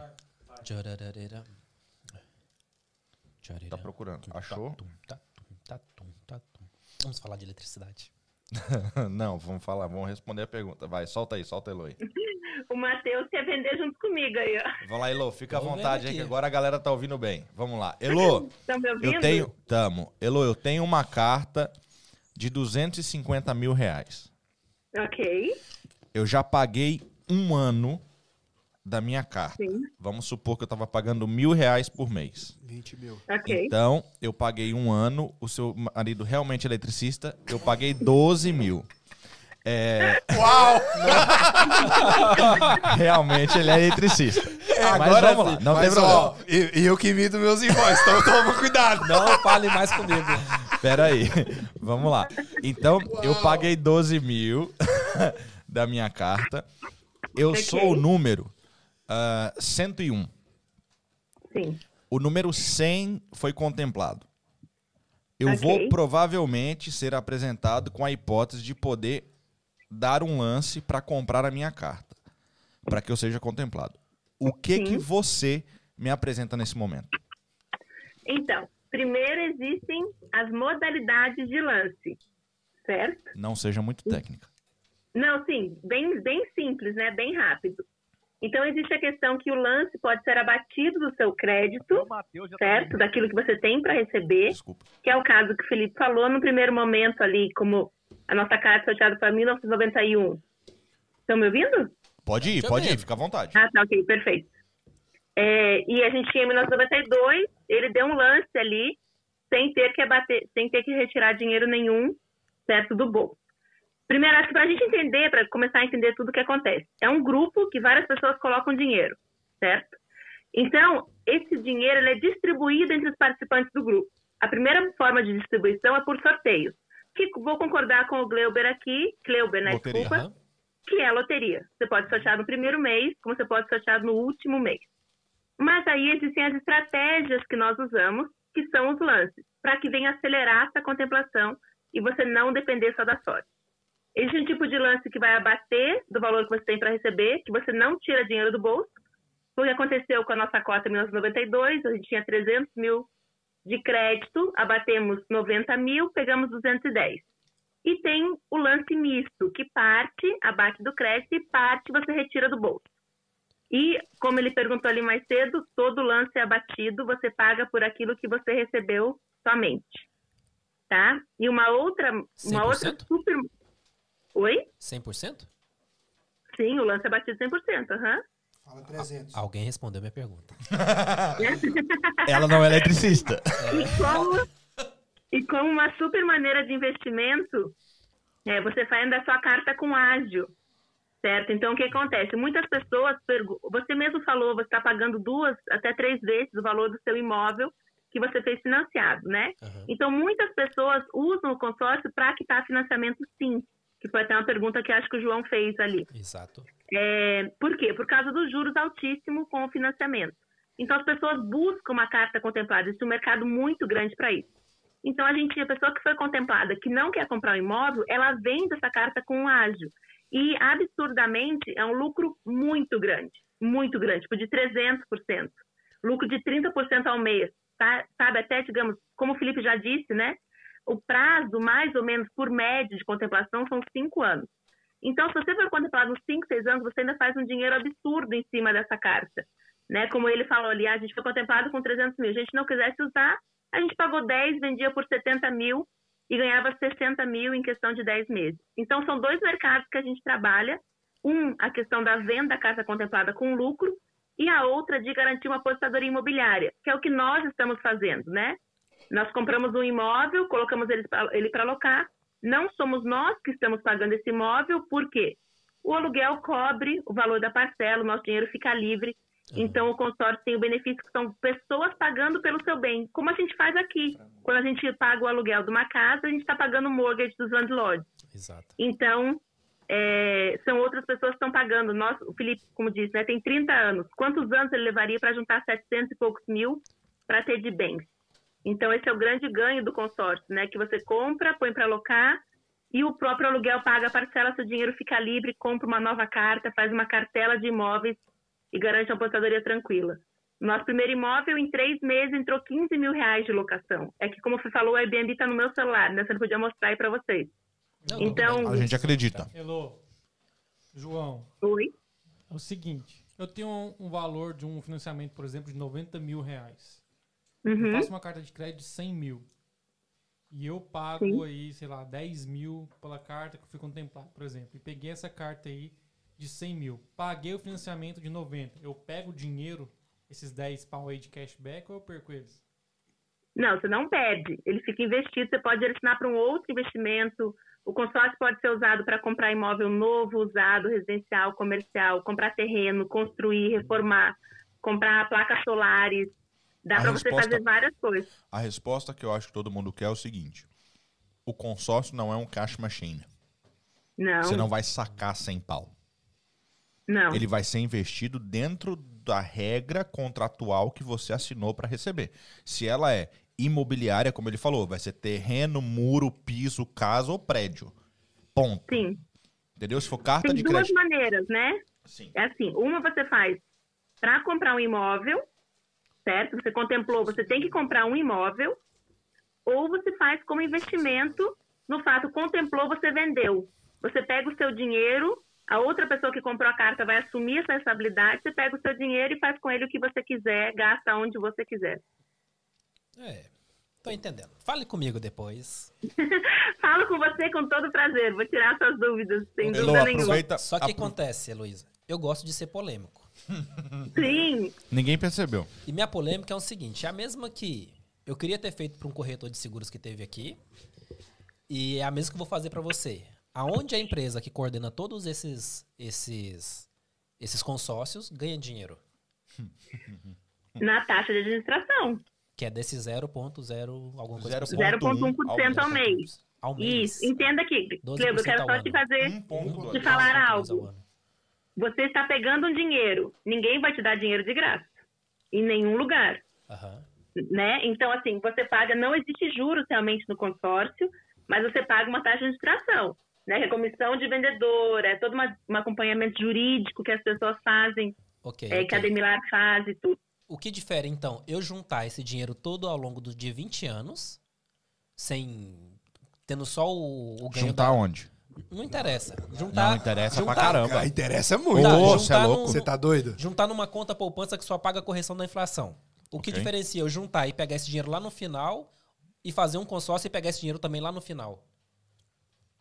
Tá procurando. Achou? Tatum, tatum, tatum. Vamos falar de eletricidade. Não, vamos falar, vamos responder a pergunta. Vai, solta aí, solta a Elo aí. O Matheus quer vender junto comigo aí, ó. Vamos lá, Elo, fica à Tô vontade aí aqui. que agora a galera tá ouvindo bem. Vamos lá. Elo, Estão me ouvindo? eu tenho. Tamo. Elo, eu tenho uma carta de 250 mil reais. Ok. Eu já paguei um ano da minha carta. Sim. Vamos supor que eu tava pagando mil reais por mês. 20 mil. Ok. Então, eu paguei um ano, o seu marido realmente é eletricista, eu paguei 12 mil. É... Uau! Realmente ele é eletricista. Mas Agora vamos lá, não tem Mas, problema. ó, e, e eu que imito meus irmãos, então toma cuidado. Não fale mais comigo. Pera aí, vamos lá. Então, eu paguei 12 mil da minha carta. Eu Ok. sou o número ah, 101. Sim. O número 100 foi contemplado. Eu Ok. vou provavelmente ser apresentado com a hipótese de poder dar um lance para comprar a minha carta, para que eu seja contemplado. O que Sim. que você me apresenta nesse momento? Então, primeiro existem as modalidades de lance, certo? Não seja muito técnica. Não, sim, bem, bem simples, né? Bem rápido. Então, existe a questão que o lance pode ser abatido do seu crédito, certo? Daquilo que você tem para receber, Desculpa. que é o caso que o Felipe falou no primeiro momento ali, como a nossa carta sorteada para 1991. Estão me ouvindo? Pode ir, pode ir, fica à vontade. Ah, tá, ok, perfeito. É, e a gente tinha em 1992, ele deu um lance ali, sem ter que abater, sem ter que retirar dinheiro nenhum, certo, do bolso. Primeiro, acho que para a gente entender, para começar a entender tudo o que acontece, é um grupo que várias pessoas colocam dinheiro, certo? Então, esse dinheiro é distribuído entre os participantes do grupo. A primeira forma de distribuição é por sorteio. Que vou concordar com o Gleuber aqui, Gleuber, né? Loteria. Desculpa que é loteria. Você pode sortear no primeiro mês, como você pode sortear no último mês. Mas aí existem as estratégias que nós usamos, que são os lances, para que venha acelerar essa contemplação e você não depender só da sorte. Existe um tipo de lance que vai abater do valor que você tem para receber, que você não tira dinheiro do bolso. Foi o que aconteceu com a nossa cota em 1992, a gente tinha 300 mil de crédito, abatemos 90 mil, pegamos 210. E tem o lance misto, que parte abate do crédito e parte você retira do bolso. E, como ele perguntou ali mais cedo, todo lance é abatido, você paga por aquilo que você recebeu somente. Tá? E uma outra, uma outra 100%? super. Oi? 100%? Sim, o lance é abatido 100%. aham. Fala 300. Alguém respondeu minha pergunta. Ela não é eletricista. E como, e como uma super maneira de investimento, é, você faz da sua carta com ágil, certo? Então, o que acontece? Muitas pessoas, você mesmo falou, você está pagando duas até três vezes o valor do seu imóvel que você fez financiado, né? Aham. Então, muitas pessoas usam o consórcio para quitar financiamento sim, que foi até uma pergunta que acho que o João fez ali. Exato. É, por quê? Por causa dos juros altíssimos com o financiamento. Então, as pessoas buscam uma carta contemplada. Existe um mercado muito grande para isso. Então, a gente, a pessoa que foi contemplada, que não quer comprar um imóvel, ela vende essa carta com um ágio. E, absurdamente, é um lucro muito grande. Muito grande, tipo de 300%. Lucro de 30% ao mês. Tá? Sabe, até, digamos, como o Felipe já disse, né? O prazo, mais ou menos, por média de contemplação, são cinco anos. Então, se você for contemplado uns 5, 6 anos, você ainda faz um dinheiro absurdo em cima dessa carta. Né? Como ele falou ali, a gente foi contemplado com 300 mil. A gente não quisesse usar, a gente pagou 10, vendia por 70 mil e ganhava 60 mil em questão de 10 meses. Então, são dois mercados que a gente trabalha. Um, a questão da venda da casa contemplada com lucro e a outra de garantir uma apostadoria imobiliária, que é o que nós estamos fazendo, né? Nós compramos um imóvel, colocamos ele para alocar, não somos nós que estamos pagando esse imóvel, por quê? O aluguel cobre o valor da parcela, o nosso dinheiro fica livre. Então, o consórcio tem o benefício que são pessoas pagando pelo seu bem, como a gente faz aqui. Quando a gente paga o aluguel de uma casa, a gente está pagando o mortgage dos landlords. Exato. Então, é, são outras pessoas que estão pagando. Nós, o Felipe, como disse, né, tem 30 anos. Quantos anos ele levaria para juntar 700 e poucos mil para ter de bens? Então, esse é o grande ganho do consórcio, né? Que você compra, põe para alocar e o próprio aluguel paga a parcela, seu dinheiro fica livre, compra uma nova carta, faz uma cartela de imóveis e garante uma aposentadoria tranquila. Nosso primeiro imóvel, em três meses, entrou 15 mil reais de locação. É que, como você falou, o Airbnb está no meu celular, né? Você não podia mostrar aí para vocês. Não, Então. A gente acredita. Elô, João, oi? é o seguinte. Eu tenho um, um valor de um financiamento, por exemplo, de 90 mil reais. Eu Uhum. faço uma carta de crédito de 100 mil. E eu pago Sim. aí, sei lá, 10 mil pela carta que eu fui contemplado, por exemplo. E peguei essa carta aí de 100 mil. Paguei o financiamento de 90. Eu pego o dinheiro, esses 10 pau aí de cashback, ou eu perco eles? Não, você não perde. Ele fica investido, você pode direcionar para um outro investimento. O consórcio pode ser usado para comprar imóvel novo, usado, residencial, comercial, comprar terreno, construir, reformar, comprar placas solares. Dá A para você resposta- fazer várias coisas. A resposta que eu acho que todo mundo quer é o seguinte: o consórcio não é um cash machine. Não, Você não vai sacar sem pau. não. Ele vai ser investido dentro da regra contratual que você assinou para receber. Se ela é imobiliária, como ele falou, vai ser terreno, muro, piso, casa ou prédio. Ponto. Sim. Entendeu? Se for carta Tem de duas crédito. maneiras, né? Sim. É assim, uma você faz para comprar um imóvel, certo? Você contemplou, você tem que comprar um imóvel, ou você faz como investimento, no fato, contemplou, você vendeu. Você pega o seu dinheiro, a outra pessoa que comprou a carta vai assumir essa responsabilidade, você pega o seu dinheiro e faz com ele o que você quiser, gasta onde você quiser. É, tô entendendo. Fale comigo depois. Falo com você com todo prazer, vou tirar suas dúvidas, sem Elô, dúvida nenhuma. aproveita. Só que apro- acontece, Heloísa, eu gosto de ser polêmico. Sim, Ninguém percebeu. E minha polêmica é o seguinte: é a mesma que eu queria ter feito para um corretor de seguros que teve aqui, e é a mesma que eu vou fazer para você. Aonde a empresa que coordena todos esses, esses, esses consórcios ganha dinheiro? na taxa de administração. Que é desse 0,0 alguma coisa. por cento. 0,1% ao mês. Ao mês. Isso, entenda aqui, 12% Cleo, eu quero só te fazer, ponto. te falar ao algo. Você está pegando um dinheiro, ninguém vai te dar dinheiro de graça, em nenhum lugar, Aham. né? Então, assim, você paga, não existe juros realmente no consórcio, mas você paga uma taxa de administração, né? Que é comissão de vendedor, é todo uma, um acompanhamento jurídico que as pessoas fazem, Ok. é, que a. Demilar faz e tudo. O que difere, então, eu juntar esse dinheiro todo ao longo do, de 20 anos, sem. tendo só o, o ganho Juntar da- onde? Não interessa. Juntar, Não interessa pra juntar- caramba. Ah, interessa muito. Tá, Ô, juntar cê é no- louco. Você tá doido? juntar numa conta poupança que só paga a correção da inflação. O que Ok. diferencia eu juntar e pegar esse dinheiro lá no final e fazer um consórcio e pegar esse dinheiro também lá no final?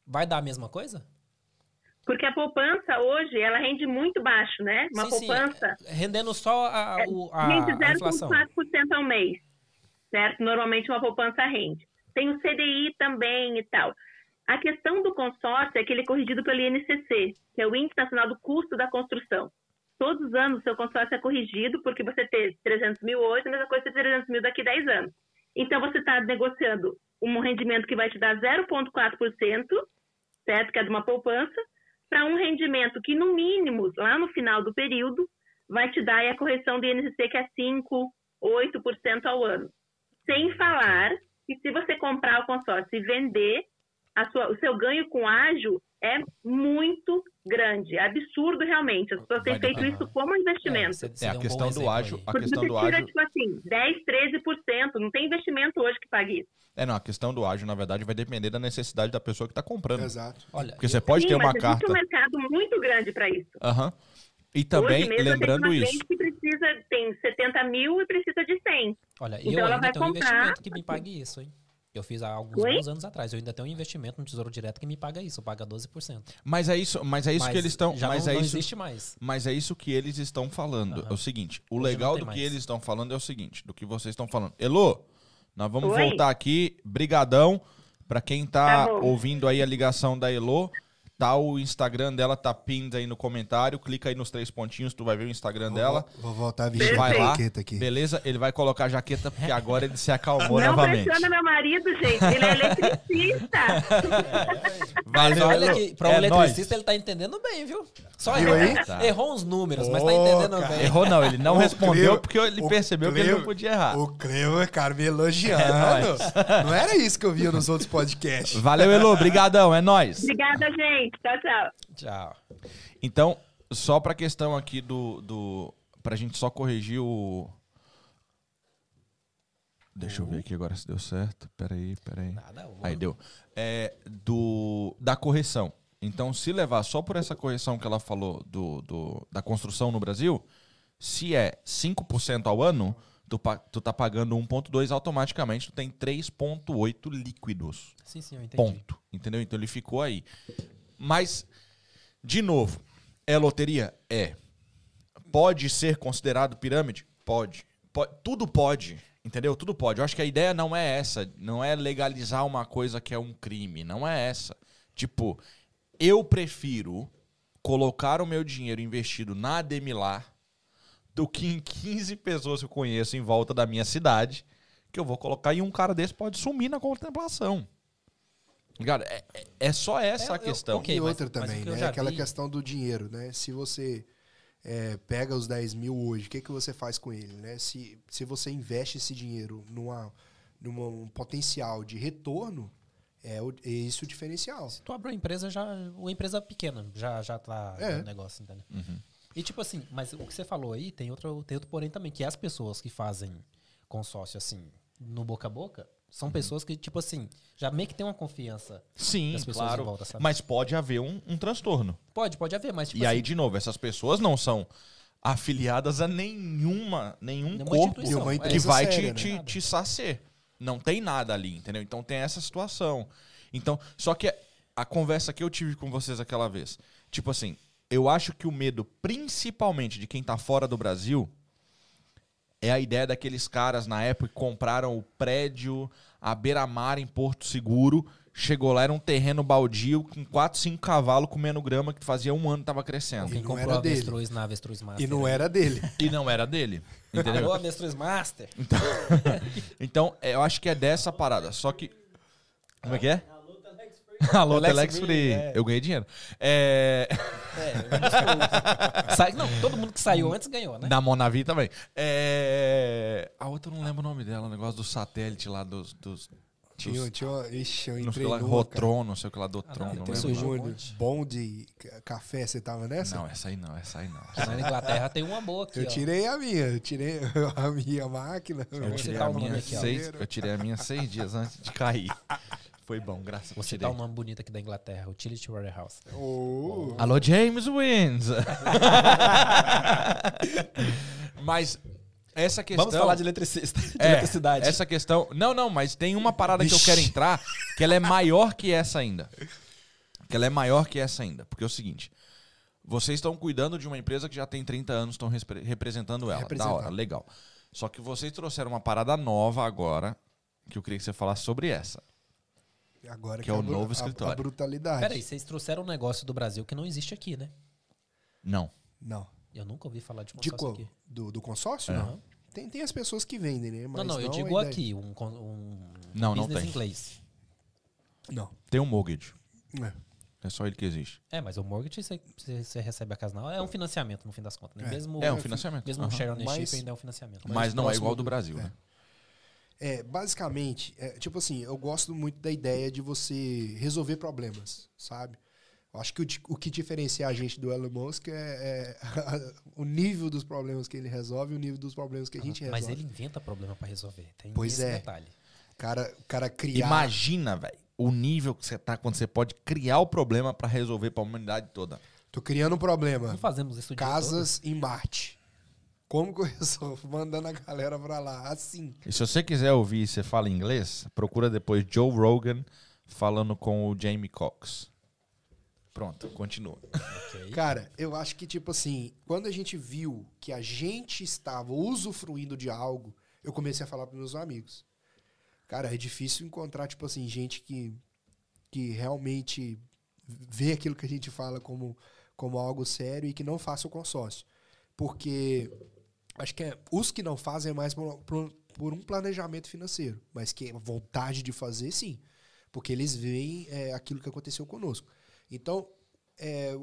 Vai dar a mesma coisa? Porque a poupança hoje, ela rende muito baixo, né? Uma Sim, sim, poupança Rendendo só a, o- a, rende a inflação. 0,4% ao mês, certo? Normalmente uma poupança rende. Tem o CDI também e tal. A questão do consórcio é que ele é corrigido pelo INCC, que é o Índice Nacional do Custo da Construção. Todos os anos o seu consórcio é corrigido, porque você tem 300 mil hoje, a mesma coisa ter 300 mil daqui a 10 anos. Então você está negociando um rendimento que vai te dar 0,4%, certo? Que é de uma poupança, para um rendimento que, no mínimo, lá no final do período, vai te dar a correção do INCC, que é 5%, 8% ao ano. Sem falar que se você comprar o consórcio e vender, sua- o seu ganho com ágio é muito grande, é absurdo realmente. As pessoas têm feito isso como um investimento. você É, a um questão bom do ágil. A questão do tira, ágil. tipo assim, 10, 13%. Não tem investimento hoje que pague isso. É, não, a questão do ágil, na verdade, vai depender da necessidade da pessoa que tá comprando. Exato. Olha, Porque você pode Sim, ter mas uma existe carta. um mercado muito grande para isso. Aham. E também, hoje mesmo lembrando isso. cliente que precisa, tem 70 mil e precisa de 100. Olha, Então eu ela ainda vai tenho um comprar- investimento que me pague isso, hein? Eu fiz há alguns Oi? anos atrás. Eu ainda tenho um investimento no Tesouro Direto que me paga isso, paga 12%. Mas é isso, mas é isso Mas que eles estão. Já Mas não, é não isso. existe mais. Mas é isso que eles estão falando. Aham. É o seguinte: o Hoje legal do tem que mais. eles estão falando é o seguinte: do que vocês estão falando. Elô, nós vamos Oi. voltar aqui. Brigadão. Pra quem tá, Tá ouvindo aí a ligação da Elô, tá o Instagram dela, tá pinned aí no comentário. Clica aí nos três pontinhos, tu vai ver o Instagram dela. Vou, vou voltar a vestir a Vai lá, jaqueta aqui. beleza? Ele vai colocar a jaqueta porque agora ele se acalmou não novamente. pressiona meu marido, gente. Ele é eletricista. Mas Valeu, olha que pra um É eletricista ele tá entendendo bem, viu? Só Viu errou, aí? Tá. errou uns números, mas tá entendendo cara. bem. Errou não, ele não O respondeu Cleo- porque ele percebeu que ele Cleo- não podia errar. O Cleo, cara, me elogiando. não era isso que eu via nos outros podcasts. Valeu, Elô. Brigadão, é nóis. Obrigada, gente. Tchau, tchau. Tchau. Então, só pra questão aqui do, do. Pra gente só corrigir o. Deixa eu ver aqui agora se deu certo. Peraí, peraí. Nada, Aí deu. É, do, da correção. Então, se levar só por essa correção que ela falou do, do- da construção no Brasil, se é 5% ao ano, tu, tu tá pagando 1,2 automaticamente, tu tem 3,8 líquidos. Sim, sim, eu entendi. Ponto. Entendeu? Então ele ficou aí. Mas, de novo, é loteria? É. Pode ser considerado pirâmide? Pode. Po- Tudo pode. Entendeu? Tudo pode. Eu acho que a ideia não é essa. Não é legalizar uma coisa que é um crime. Não é essa. Tipo, eu prefiro colocar o meu dinheiro investido na Ademilar do que em 15 pessoas que eu conheço em volta da minha cidade, que eu vou colocar e um cara desse pode sumir na contemplação. Cara, é, é- é só essa É, a eu- questão. ok. e mas- outra mas também, eu né? Aquela vi- questão do dinheiro, né? Se você é, pega os 10 mil hoje, o que, que você faz com ele, né? Se, se você investe esse dinheiro numa, numa um potencial de retorno, é, o, é isso o diferencial. Se tu abre uma empresa, já. Uma empresa pequena, já, já tá É. no negócio, entendeu? E tipo assim, mas o que você falou aí, tem outro, tem outro porém também, que as pessoas que fazem consórcio assim, no boca a boca, são pessoas que, tipo assim, já meio que tem uma confiança Sim, das pessoas claro. em volta, sabe? Mas pode haver um, um transtorno. Pode, pode haver, mas tipo e aí, assim, de novo, essas pessoas não são afiliadas a nenhuma, nenhum Nenhuma corpo é. que vai séria, te, né? te, te sacer. Não tem nada ali, entendeu? Então tem essa situação. Então, só que a conversa que eu tive com vocês aquela vez, tipo assim, eu acho que o medo, principalmente de quem tá fora do Brasil, é a ideia daqueles caras na época que compraram o prédio à beira-mar em Porto Seguro. Chegou lá, era um terreno baldio com 4, 5 cavalos comendo grama que fazia um ano que tava crescendo. quem não comprou era dele. avestruz na avestruz master. E não era dele. E não era dele. Entendeu? Alô, avestruz master. Então, é, eu acho que é dessa parada. Só que. Como é que é? Alô, Telex Telex Free, Free. é. Eu ganhei dinheiro. É. Sai- não, todo mundo que saiu antes ganhou, né? Da Monavi também. É. A outra eu não lembro o nome dela, o negócio do satélite lá dos. dos, Tinha, dos tinha ixi, eu não sei o entrei lá, Rotron, não sei o que lá, do Ah, Tron. não, não Bom, de ca- café, você tava nessa? Não, essa aí não, essa aí não. Na Inglaterra tem uma boa aqui, Eu ó. tirei a minha, eu tirei a minha máquina. Eu tirei, citar a minha seis, eu tirei a minha seis dias antes de cair. Foi bom, graças a Vou Deus. citar um nome bonito aqui da Inglaterra, Utility Warehouse. Oh, Alô, James Wins. Mas essa questão. Vamos falar de eletricista, de É, eletricidade. Essa questão. Não, não, mas tem uma parada que eu quero entrar que ela é maior que essa ainda. Que ela é maior que essa ainda. Porque é o seguinte: vocês estão cuidando de uma empresa que já tem 30 anos, estão representando ela. Da hora, legal. Só que vocês trouxeram uma parada nova agora, que eu queria que você falasse sobre essa. Agora Que é o a novo a- escritório. A, brutalidade. Peraí, vocês trouxeram um negócio do Brasil que não existe aqui, né? Não. Não. Eu nunca ouvi falar de De consórcio qual? aqui. Do, do consórcio? Aham. Não. Tem, tem as pessoas que vendem, né? Mas não, não, eu a digo ideia. aqui, um, um Não, não business tem. inglês. Não. Tem um mortgage. É. É só ele que existe. É, mas o mortgage você, você- recebe a casa na hora. É um financiamento, no fim das contas. Né? É. Mesmo, É um financiamento. Mesmo Aham. um share ownership Mas- ainda é um financiamento. Mas, mais não é igual do- Brasil, é. né? É, basicamente, é, tipo assim, eu gosto muito da ideia de você resolver problemas, sabe? Eu acho que o, o que diferencia a gente do Elon Musk é, é o nível dos problemas que ele resolve e o nível dos problemas que a gente resolve. Mas ele inventa problema pra resolver. Tem Pois esse é. detalhe. cara, o cara criar Imagina, velho, o nível que você tá quando você pode criar o problema pra resolver pra humanidade toda. Tô criando um problema. Não fazemos isso Casas em Marte. Como que eu resolvo? Mandando a galera pra lá. Assim. E se você quiser ouvir e você fala inglês, procura depois Joe Rogan falando com o Jamie Cox. Pronto, continua. todo. Ok. Cara, eu acho que, tipo assim, quando a gente viu que a gente estava usufruindo de algo, eu comecei a falar pros meus amigos. Cara, é difícil encontrar, tipo assim, gente que, que realmente vê aquilo que a gente fala como, como algo sério e que não faça o consórcio. Porque acho que é, os que não fazem é mais por, por- por um planejamento financeiro, mas que vontade de fazer, sim. Porque eles veem é, aquilo que aconteceu conosco. Então, é,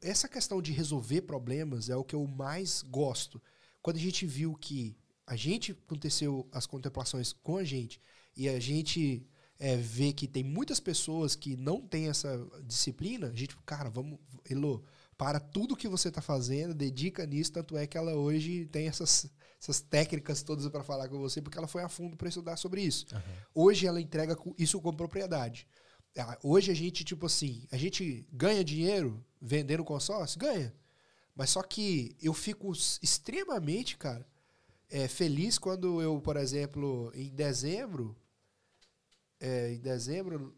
essa questão de resolver problemas é o que eu mais gosto. Quando a gente viu que a gente aconteceu as contemplações com a gente e a gente é, vê que tem muitas pessoas que não têm essa disciplina, a gente, cara, vamos, Elô, para tudo que você está fazendo, dedica nisso, tanto é que ela hoje tem essas, essas técnicas todas para falar com você, porque ela foi a fundo para estudar sobre isso. Hoje ela entrega isso com propriedade. Ah, Hoje a gente, tipo assim, a gente ganha dinheiro vendendo consórcio? Ganha. Mas só que eu fico extremamente, cara, é, feliz quando eu, por exemplo, em dezembro, é, em dezembro,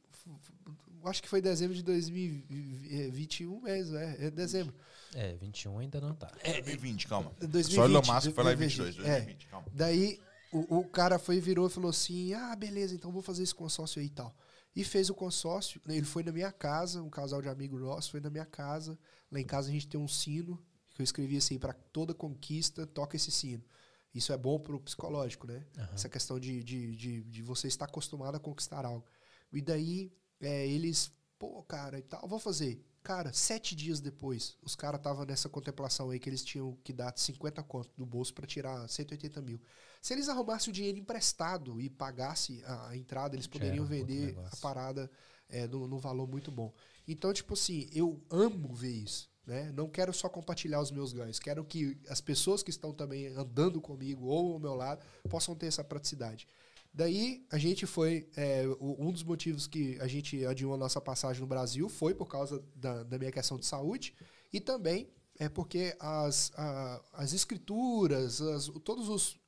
acho que foi dezembro de 2021 mesmo, é, é dezembro. É, 21 ainda não tá. 2020, calma. 2020, Só Elon Musk foi lá em 2020, 22, é. 2020, calma. Daí o, o cara foi e virou e falou assim: ah, beleza, então vou fazer esse consórcio aí e tal. E fez o consórcio. Ele foi na minha casa, um casal de amigos nossos foi na minha casa. Lá em casa a gente tem um sino que eu escrevi assim: para toda conquista, toca esse sino. Isso é bom pro psicológico, né? Essa questão de, de, de, de você estar acostumado a conquistar algo. E daí é, eles, pô, cara, e tal, vou fazer. Cara, sete dias depois, os caras estavam nessa contemplação aí que eles tinham que dar 50 conto do bolso pra tirar 180 mil. Se eles arrumassem o dinheiro emprestado e pagasse a, entrada, eles poderiam vender a parada é, no, no valor muito bom. Então, tipo assim, eu amo ver isso. Né? Não quero só compartilhar os meus ganhos, quero que as pessoas que estão também andando comigo ou ao meu lado possam ter essa praticidade. Daí a gente foi. é, um dos motivos que a gente adiou a nossa passagem no Brasil foi por causa da, da minha questão de saúde e também é porque as, a- as escrituras, as, todas os,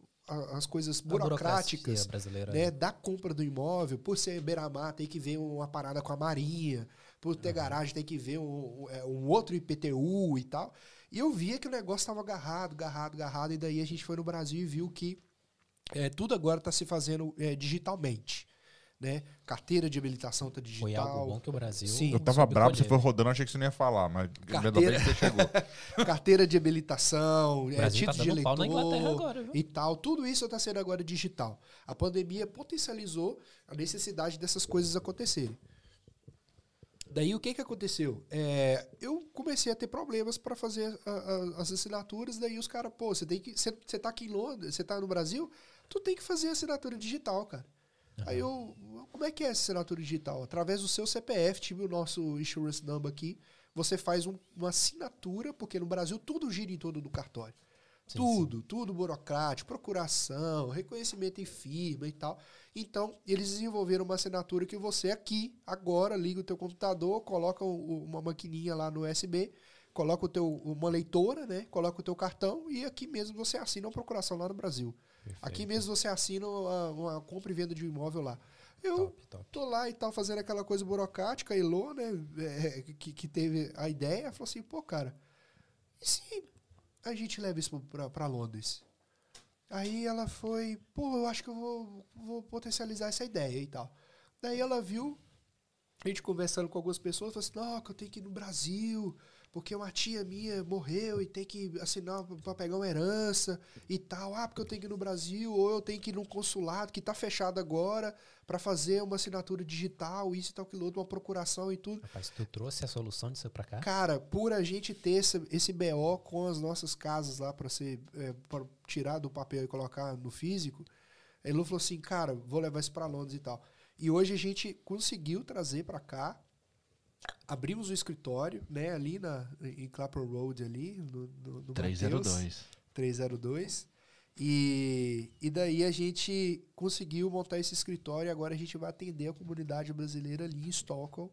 as coisas burocráticas brasileira. né, da compra do imóvel, por ser beira-mar, tem que ver uma parada com a marinha, por ter garagem, tem que ver um, um- é, um outro IPTU e tal. E eu via que o negócio estava agarrado, agarrado, agarrado, e daí a gente foi no Brasil e viu que é, tudo agora está se fazendo é, digitalmente. Né? Carteira de habilitação está digital. Foi algo bom que o Brasil. Sim. Eu tava soube bravo, você foi rodando, achei que você não ia falar, mas ainda bem Carteira. que você chegou. carteira de habilitação, é, tá título de dando pau eleitor agora, e tal. Tudo isso está sendo agora digital. A pandemia potencializou a necessidade dessas coisas acontecerem. Daí o que que aconteceu? É, eu comecei a ter problemas para fazer a- a- as assinaturas. Daí os caras, pô, você tem que, você, você tá aqui em Londres, você tá no Brasil, tu tem que fazer assinatura digital, cara. Aí eu, como é que é essa assinatura digital? Através do seu CPF, tive o nosso insurance number aqui, você faz um- uma assinatura, porque no Brasil tudo gira em torno do cartório. Sim, tudo, tudo burocrático, procuração, reconhecimento em firma e tal. Então, eles desenvolveram uma assinatura que você aqui, agora, liga o teu computador, coloca o- uma maquininha lá no USB, coloca o teu, uma leitora, né? Coloca o teu cartão e aqui mesmo você assina uma procuração lá no Brasil. Aqui mesmo você assina uma, uma compra e venda de um imóvel lá. Eu Top, top. tô lá e tal, fazendo aquela coisa burocrática, a Elô, né, é, que, que teve a ideia, falou assim, pô, cara, e se a gente leva isso pra, pra Londres? Aí ela foi, pô, eu acho que eu vou, vou potencializar essa ideia e tal. Daí ela viu, a gente conversando com algumas pessoas, falou assim, não, que eu tenho que ir no Brasil, porque uma tia minha morreu e tem que assinar pra pegar uma herança e tal. Ah, porque eu tenho que ir no Brasil, ou eu tenho que ir num consulado que tá fechado agora pra fazer uma assinatura digital, isso e tal, aquilo outro, uma procuração e tudo. Rapaz, tu trouxe a solução disso pra cá? Cara, por a gente ter esse, esse BO com as nossas casas lá pra ser é, para tirar do papel e colocar no físico, a Elu falou assim, cara, vou levar isso pra Londres e tal. E hoje a gente conseguiu trazer pra cá, abrimos o escritório, né, ali na em Clapper Road ali, no, no, no Mateus. 302. 302. E, e daí a gente conseguiu montar esse escritório e agora a gente vai atender a comunidade brasileira ali em Stockholm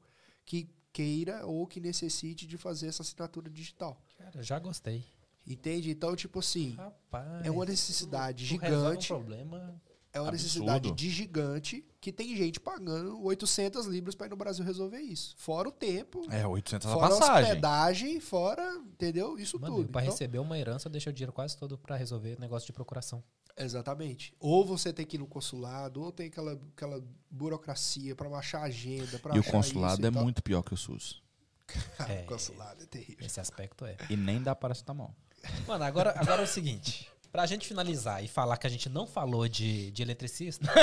que queira ou que necessite de fazer essa assinatura digital. Cara, já gostei. Entende? Então, tipo assim, Rapaz. é uma necessidade tu resolve um gigante. problema. É uma Absurdo. necessidade de gigante que tem gente pagando 800 libras para ir no Brasil resolver isso. Fora o tempo, É, 800 a fora a passagem. hospedagem, fora, entendeu? Isso Mano, tudo. pra Então- receber uma herança, deixa o dinheiro quase todo pra resolver negócio de procuração. Exatamente. Ou você tem que ir no consulado, ou tem aquela, aquela burocracia para baixar a agenda. Pra E o consulado isso é muito pior que o SUS. É. o consulado é terrível. Esse aspecto é. E nem dá paracetamol. Mano, agora, agora é o seguinte. Pra gente finalizar e falar que a gente não falou de, de eletricista.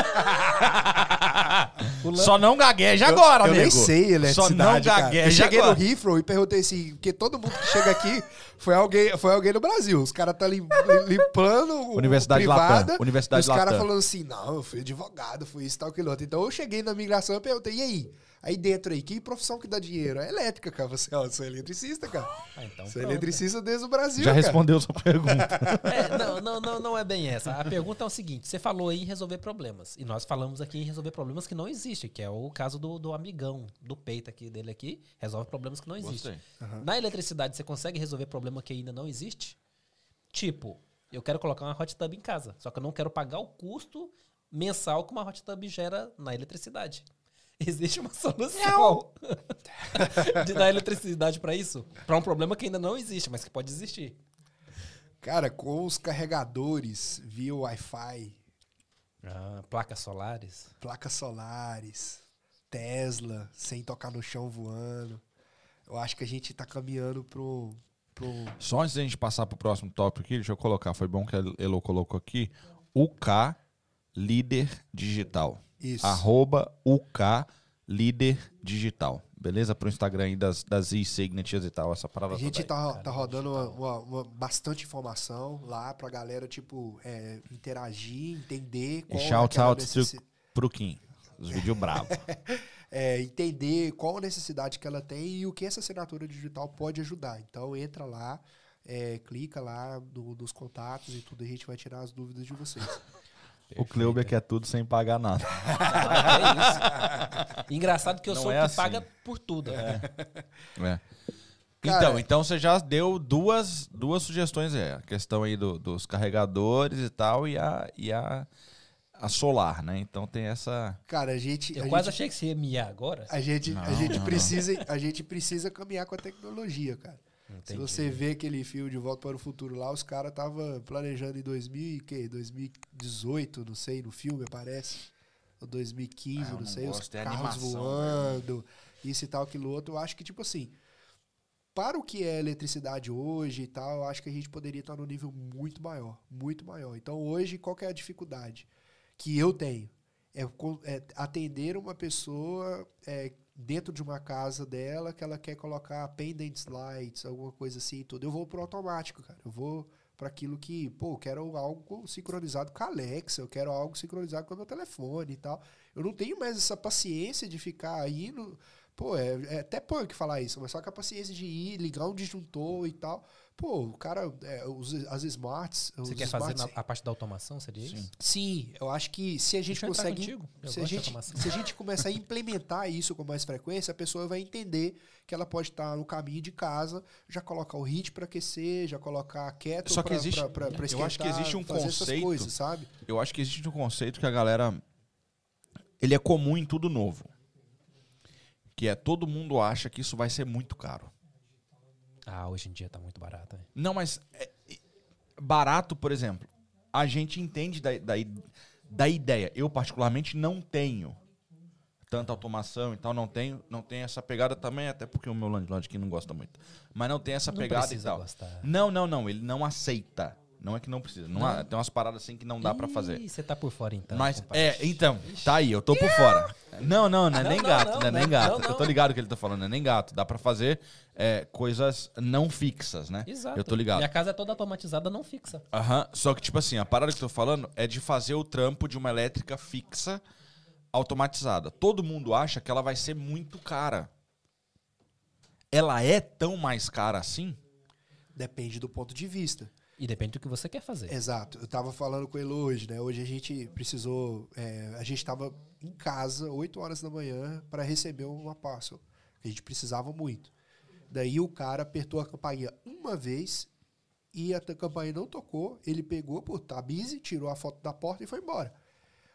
Só não gagueja agora, eu amigo. nem sei eletricidade, Só não cara. Eu gagueja cheguei agora. no Heathrow e perguntei assim, porque todo mundo que chega aqui foi alguém, foi alguém no Brasil. Os caras tá lim- limpando o Universidade privada, Latam. Universidade Os caras falando assim, não, eu fui advogado, fui isso, tal, aquilo outro. Então eu cheguei na migração e perguntei, e aí? Aí dentro aí, que profissão que dá dinheiro? É elétrica, cara. Você, ó, você é eletricista, cara. Ah, então Você é pronto. eletricista desde o Brasil, Já cara. respondeu sua pergunta. É, não, não, não, não é bem essa. A pergunta é o seguinte: você falou aí em resolver problemas. E nós falamos aqui em resolver problemas que não existem, que é o caso do, do amigão, do peito aqui dele aqui, resolve problemas que não existem. Gostei. Na eletricidade, você consegue resolver problema que ainda não existe? Tipo, eu quero colocar uma hot tub em casa, só que eu não quero pagar o custo mensal que uma hot tub gera na eletricidade. Existe uma solução de dar eletricidade pra isso? Pra um problema que ainda não existe, mas que pode existir. Cara, com os carregadores via Wi-Fi, Ah, placas solares. placas solares, Tesla, sem tocar no chão voando. Eu acho que a gente tá caminhando pro. pro Só antes da gente passar pro próximo tópico aqui, deixa eu colocar, foi bom que a Elo colocou aqui. UK Líder Digital. Isso. Arroba UK líder digital. Beleza? Pro Instagram aí das, das e-signatures e tal, essa parada A gente tá, tá rodando uma, uma- uma- bastante informação lá pra galera, tipo, é, interagir, entender E qual é shout out necessi- pro Kim. Os vídeos bravos. é, entender qual a necessidade que ela tem e o que essa assinatura digital pode ajudar. Então entra lá, é, clica lá no- nos contatos e tudo, a gente vai tirar as dúvidas de vocês. o Cleuber quer tudo sem pagar nada. É isso. Engraçado que eu Não sou é o que assim. paga por tudo. É. Cara- então, então você já deu duas, duas sugestões aí. A questão aí do- dos carregadores e tal e a, e a, a solar, né? Então tem essa... Cara, a gente. Eu a quase gente, achei que você ia miar agora. A gente, a Não, gente não, precisa, a gente precisa caminhar com a tecnologia, cara. Se Entendi. você vê aquele filme de Volta para o Futuro lá, os caras estavam planejando em 2000, e quê? 2018, não sei, no filme aparece. Ou 2015, Ah, eu não, não sei, os é carros animação, voando, isso e tal, aquilo outro. Eu acho que, tipo assim, para o que é eletricidade hoje e tal, eu acho que a gente poderia estar num nível muito maior, muito maior. Então, hoje, qual que é a dificuldade que eu tenho? É, é atender uma pessoa é, dentro de uma casa dela que ela quer colocar pendant lights, alguma coisa assim e tudo. Eu vou pro automático, cara. Eu vou para aquilo que, pô, eu quero algo sincronizado com a Alexa, eu quero algo sincronizado com o meu telefone e tal. Eu não tenho mais essa paciência de ficar aí no. Pô, é, é até punk falar isso, mas só que a paciência de ir, ligar um disjuntor e tal. Pô, o cara, é, os, as smarts. Você os quer fazer smarts- na- a parte da automação, seria isso? Sim, eu acho que se a gente Deixa consegue. Se a, gente, se a gente começar a implementar isso com mais frequência, a pessoa vai entender que ela pode estar no caminho de casa, já colocar o hit para aquecer, já colocar a kettle Só que pra- existe- pra- pra- pra eu acho que esquentar, existe um fazer conceito- coisas, sabe? Eu acho que existe um conceito que a galera... Ele é comum em tudo novo. Que é todo mundo acha que isso vai ser muito caro. Ah, hoje em dia tá muito barato. né? Não, mas é- é- barato, por exemplo, a gente entende da, da, da ideia. Eu, particularmente, não tenho tanta automação e tal, não tenho, não tenho essa pegada também, até porque o meu landlord aqui não gosta muito. Mas não tem essa Não pegada e tal. gostar. Não, não, não, ele não aceita. Não é que não precisa. Não há- tem umas paradas assim que não dá pra fazer. Ih, você tá por fora então. Mas, é, então, tá aí, eu tô por fora. Não, não, não é Não, nem não, gato, não, não é nem não, gato. não, Eu tô não. ligado que ele tá falando, não é nem gato. Dá pra fazer é, coisas não fixas, né? Exato. Eu tô ligado. Minha casa é toda automatizada, não fixa. Aham, só que, tipo assim, a parada que eu tô falando é de fazer o trampo de uma elétrica fixa automatizada. Todo mundo acha que ela vai ser muito cara. Ela é tão mais cara assim? Depende do ponto de vista. E depende do que você quer fazer. Exato. Eu tava falando com ele hoje, né? Hoje a gente precisou. é, a gente tava em casa, 8 horas da manhã, para receber uma parcel. Que a gente precisava muito. Daí o cara apertou a campainha uma vez e a campainha não tocou. Ele pegou por tá busy, tirou a foto da porta e foi embora.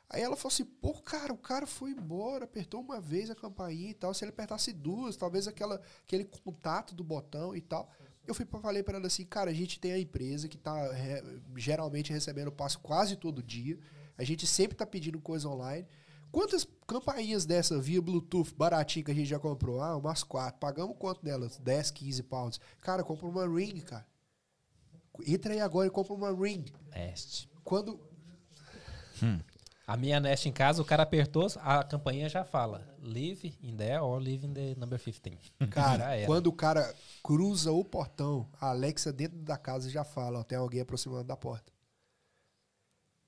Aí ela falou assim: pô, cara, o cara foi embora, apertou uma vez a campainha e tal. Se ele apertasse duas, talvez aquela, aquele contato do botão e tal. Eu fui, falei para ela assim: cara, a gente tem a empresa que tá é, geralmente recebendo passo quase todo dia. A gente sempre tá pedindo coisa online. Quantas campainhas dessa via Bluetooth baratinha que a gente já comprou? Ah, umas quatro. Pagamos quanto delas? 10, 15 pounds. Cara, compra uma ring, cara. Entra aí agora e compra uma ring. Nest. Quando. A minha Nest em casa, o cara apertou, a campainha já fala. Live in there or live in the number 15. Já Cara, quando o cara cruza o portão, a Alexa dentro da casa já fala, ó, tem alguém aproximando da porta.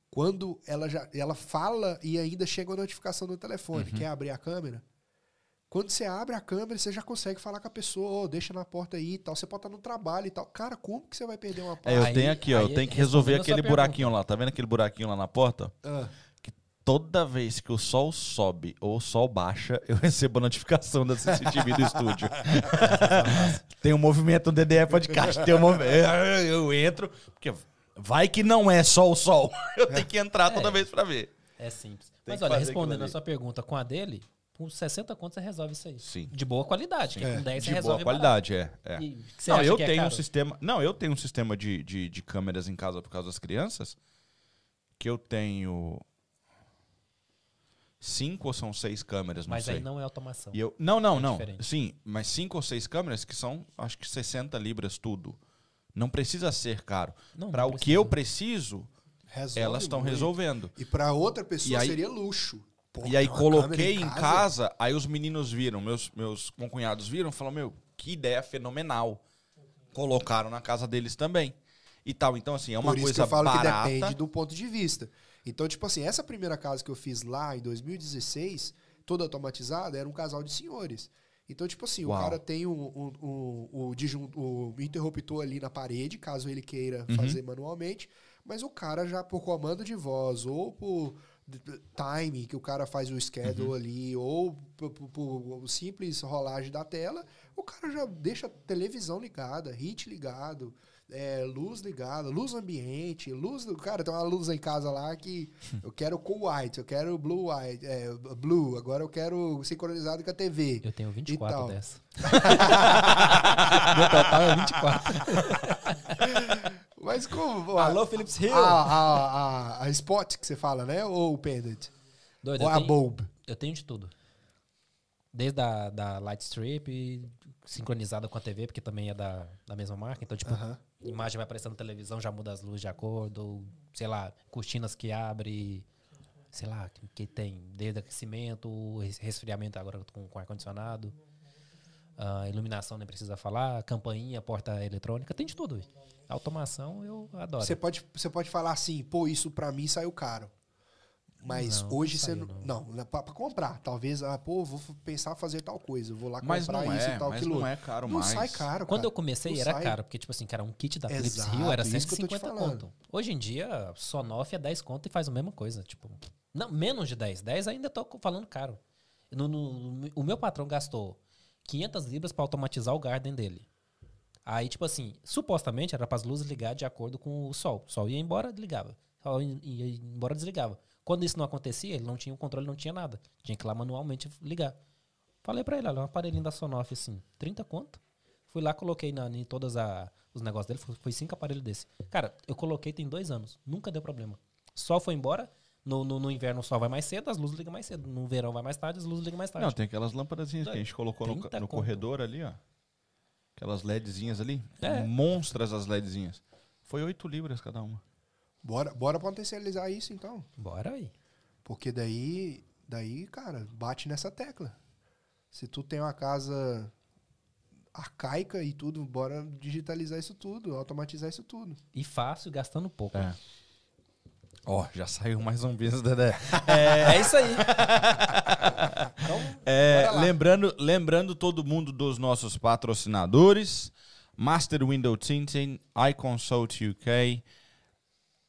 Quando ela já ela fala e ainda chega a notificação no telefone, Uhum. quer abrir a câmera? Quando você abre a câmera, você já consegue falar com a pessoa, ó, deixa na porta aí e tal. Você pode estar no trabalho e tal. Cara, como que você vai perder uma porta? É, eu tenho aqui, ó. Eu tenho que resolver aquele pergunta. buraquinho lá. Tá vendo aquele buraquinho lá na porta? Ah, Toda vez que o sol sobe ou o sol baixa, eu recebo a notificação da CCTV do estúdio. tem um movimento no DDE Podcast. Tem um movimento. Eu entro, porque vai que não é só o sol. Eu tenho que entrar toda É. vez pra ver. É simples. Tem Mas olha, respondendo a sua pergunta com a dele, por 60 contos você resolve isso aí. Sim. De boa qualidade. que É, Com 10 você De resolve boa qualidade, é. é. barato. Que você Não, eu é tenho um caro? sistema. Não, eu tenho um sistema de, de, de câmeras em casa por causa das crianças. Que eu tenho. Cinco ou são seis câmeras, não Mas sei. aí não é automação. E eu, não, não, É não. diferente. Sim, mas cinco ou seis câmeras que são, acho que 60 libras tudo. Não precisa ser caro. Não, Para o que eu preciso, resolve elas estão resolvendo. E para outra pessoa aí- seria luxo. Pô, E aí coloquei câmera em casa, aí os meninos viram, meus, meus concunhados viram, falaram, meu, que ideia fenomenal. Colocaram na casa deles também. E tal, então assim, é uma Por isso coisa que eu falo barata. que depende do ponto de vista. Então, tipo assim, essa primeira casa que eu fiz lá em 2016, toda automatizada, era um casal de senhores. Então, tipo assim, Uau. o cara tem o, o, o, o disjun- o interruptor ali na parede, caso ele queira Uhum. fazer manualmente, mas o cara já por comando de voz ou por time, que o cara faz o schedule Uhum. ali, ou por, por- por simples rolagem da tela, o cara já deixa a televisão ligada, hit ligado, é, luz ligada, luz ambiente, luz do cara, tem uma luz em casa lá que eu quero cool white, eu quero blue white, é, blue, agora eu quero sincronizado com a TV. Eu tenho 24 Então. dessa. Meu total é 24. Mas como? Alô, Philips Hill. A, a, a, a spot que você fala, né? Ou o pendant? Doido, Ou a tenho, bulb? eu tenho de tudo. Desde a da light strip, sincronizada com a TV, porque também é da, da mesma marca. Então, tipo, Aham. Imagem vai aparecendo na televisão, já muda as luzes de acordo. Sei lá, cortinas que abre. Sei lá, que, tem desde aquecimento, res- resfriamento agora com, com ar-condicionado. Ah, iluminação nem precisa falar, campainha, porta eletrônica, tem de tudo. Automação eu adoro. Você pode, você pode falar assim, pô, isso pra mim saiu caro. Mas Não, hoje não você saiu, não. Não, pra, pra comprar. Talvez, ah, pô, vou pensar fazer tal coisa. Vou lá Mas comprar não isso é, e tal, mas aquilo. não é caro Não mais. sai caro, Quando cara. eu comecei Não era sai. caro, porque, tipo assim, cara, um kit da Philips Exato, Hue era isso que eu tô te 150 falando. conto. Hoje em dia, Sonoff é 10 conto e faz a mesma coisa. Tipo, não, menos de 10. 10 ainda tô falando caro. No, no- o meu patrão gastou 500 libras pra automatizar o garden dele. Aí, tipo assim, supostamente era para as luzes ligar de acordo com o sol. O sol ia embora, ligava. O sol ia embora, desligava. Quando isso não acontecia, ele não tinha o controle, não tinha nada. Tinha que ir lá manualmente ligar. Falei pra ele, olha, um aparelhinho da Sonoff assim, 30 conto. Fui lá, coloquei na, em todas a- os negócios dele, foi, foi cinco aparelhos desse. Cara, eu coloquei tem dois anos, nunca deu problema. Sol foi embora, no, no, no inverno o sol vai mais cedo, as luzes ligam mais cedo. No verão vai mais tarde, as luzes ligam mais tarde. Não, tem aquelas lâmpadazinhas que a gente colocou no, 30 no corredor ali, ó. Aquelas LEDzinhas ali. É. Monstras as LEDzinhas. Foi 8 libras cada uma. Bora, bora potencializar isso, então. Bora aí. Porque daí, daí, cara, bate nessa tecla. Se tu tem uma casa arcaica e tudo, bora digitalizar isso tudo, automatizar isso tudo. E fácil, gastando pouco. É. Ó, já saiu mais um business, Dedé. É, isso aí. É, Bora lá. lembrando, lembrando todo mundo dos nossos patrocinadores: Master Window Tinting, iConsult UK,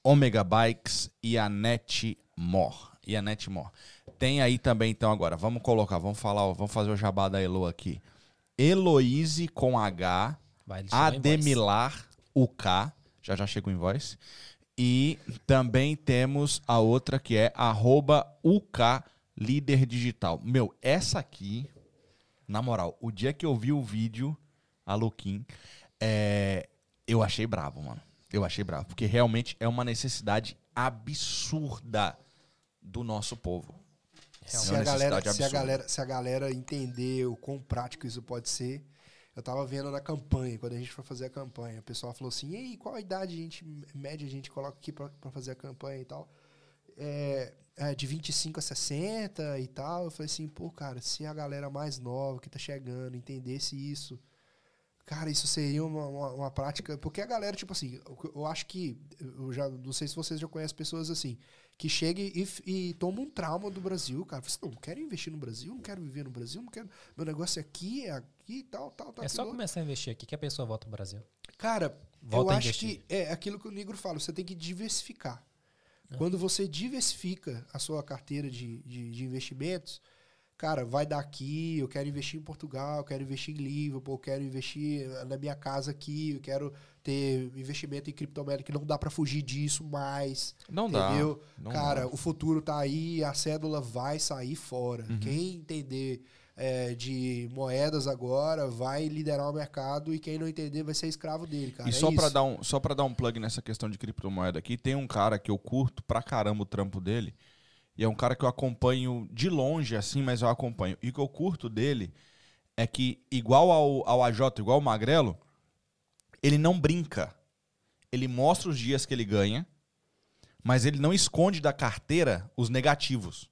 Omega Bikes e a Netmore. E a Netmore. Tem aí também, então, agora, vamos colocar, vamos falar, ó, vamos fazer o jabá da Elo aqui. Heloise com H, Vai, em voz. Ademilar UK, já já chega o invoice. E também temos a outra que é arroba UK Líder Digital. Meu, essa aqui, na moral, o dia que eu vi o vídeo, a Luquim, é, eu achei bravo, mano. Eu achei bravo. Porque realmente é uma necessidade absurda do nosso povo. Se É a, uma galera, se, a galera, se a galera entender o quão prático isso pode ser, eu tava vendo na campanha, quando a gente foi fazer a campanha, o pessoal falou assim, e aí, qual a idade a gente, média a gente coloca aqui pra, pra fazer a campanha e tal? É, é, de 25 a 60 e tal. Eu falei assim, pô, cara, se a galera mais nova que tá chegando entendesse isso, cara, isso seria uma, uma, uma prática. Porque a galera, tipo assim, eu, eu acho que. Eu já não sei se vocês já conhecem pessoas assim, que chegam e, e tomam um trauma do Brasil, cara. Fala assim, não, não quero investir no Brasil, não quero viver no Brasil, não quero. Meu negócio é aqui, é aqui, tal, tal, tal. É só aquilo. começar a investir aqui que a pessoa volta pro Brasil. Cara, Volta eu acho investir. que é aquilo que o Negro fala, você tem que diversificar. Quando você diversifica a sua carteira de, de, de investimentos, cara, vai daqui, eu quero investir em Portugal, eu quero investir em Liverpool, eu quero investir na minha casa aqui, eu quero ter investimento em criptomoeda que não dá pra fugir disso mais. Não dá. Entendeu? não Cara, dá. o futuro tá aí, a cédula vai sair fora. Uhum. Quem entender é, de moedas agora vai liderar o mercado e quem não entender vai ser escravo dele, cara. E É só isso. dar um, só pra dar um plug nessa questão de criptomoeda aqui, tem um cara que eu curto pra caramba o trampo dele. E é um cara que eu acompanho de longe, assim, mas eu acompanho. E o que eu curto dele é que, igual ao, ao AJ, igual ao Magrelo, ele não brinca. Ele mostra os dias que ele ganha, mas ele não esconde da carteira os negativos.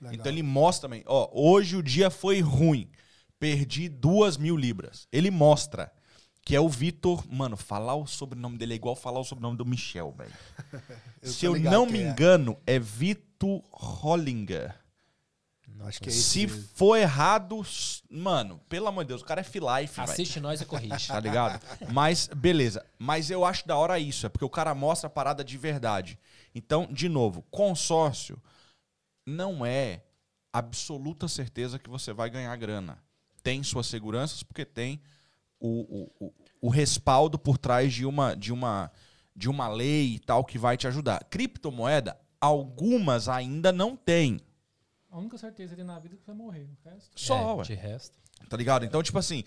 Legal. Então ele mostra também, ó, hoje o dia foi ruim, perdi duas mil libras. Ele mostra que é o Vitor, mano, falar o sobrenome dele é igual falar o sobrenome do Michel, velho. Se eu não me é. engano, é Vitor Hollinger. Acho que é. Se mesmo. for errado, mano, pelo amor de Deus, o cara é velho. Assiste nós e corrige. Tá ligado? Mas, beleza. Mas eu acho da hora isso, é porque o cara mostra a parada de verdade. Então, de novo, consórcio não é absoluta certeza que você vai ganhar grana. Tem suas seguranças, porque tem o, o, o, o respaldo por trás de uma, de, uma, de uma lei e tal que vai te ajudar. Criptomoeda, algumas ainda não tem. A única certeza tem na vida é que você vai morrer. O resto. Só, É, ué. de resto. Tá ligado? Então, tipo assim,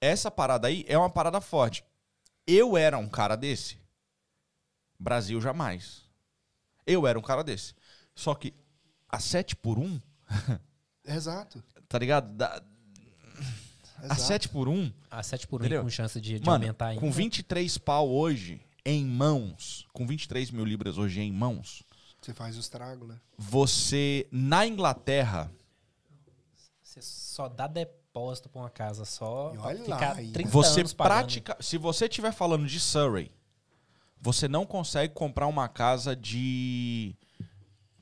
essa parada aí é uma parada forte. Eu era um cara desse? Brasil jamais. Eu era um cara desse. Só que a 7 por 1, Exato. tá ligado? Da- a exato. 7 por 1, A 7 por 1 Entendeu? com chance de, de mano, aumentar ainda. com 23 pau hoje em mãos, com 23 mil libras hoje em mãos, Você faz o estrago, né? você, na Inglaterra, Você só dá depósito pra uma casa só. E olha ficar lá ainda. 30 Você anos pagando. pratica. Se você estiver falando de Surrey, você não consegue comprar uma casa de.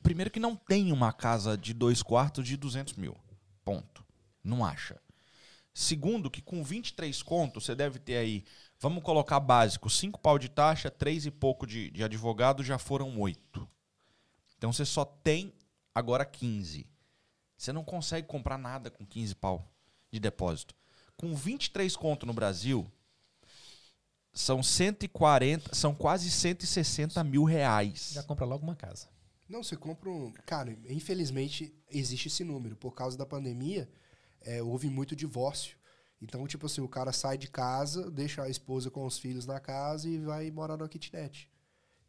Primeiro que não tem uma casa de dois quartos de 200 mil. Ponto. Não acha. Segundo, que com 23 contos, você deve ter aí. Vamos colocar básico: 5 pau de taxa, 3 e pouco de, de advogado, já foram 8. Então você só tem agora 15. Você não consegue comprar nada com 15 pau de depósito. Com 23 conto no Brasil, são 140, são quase 160 mil reais. Já compra logo uma casa. Não, você compra um. Cara, infelizmente existe esse número. Por causa da pandemia, é, houve muito divórcio. Então, tipo assim, o cara sai de casa, deixa a esposa com os filhos na casa e vai morar numa kitnet.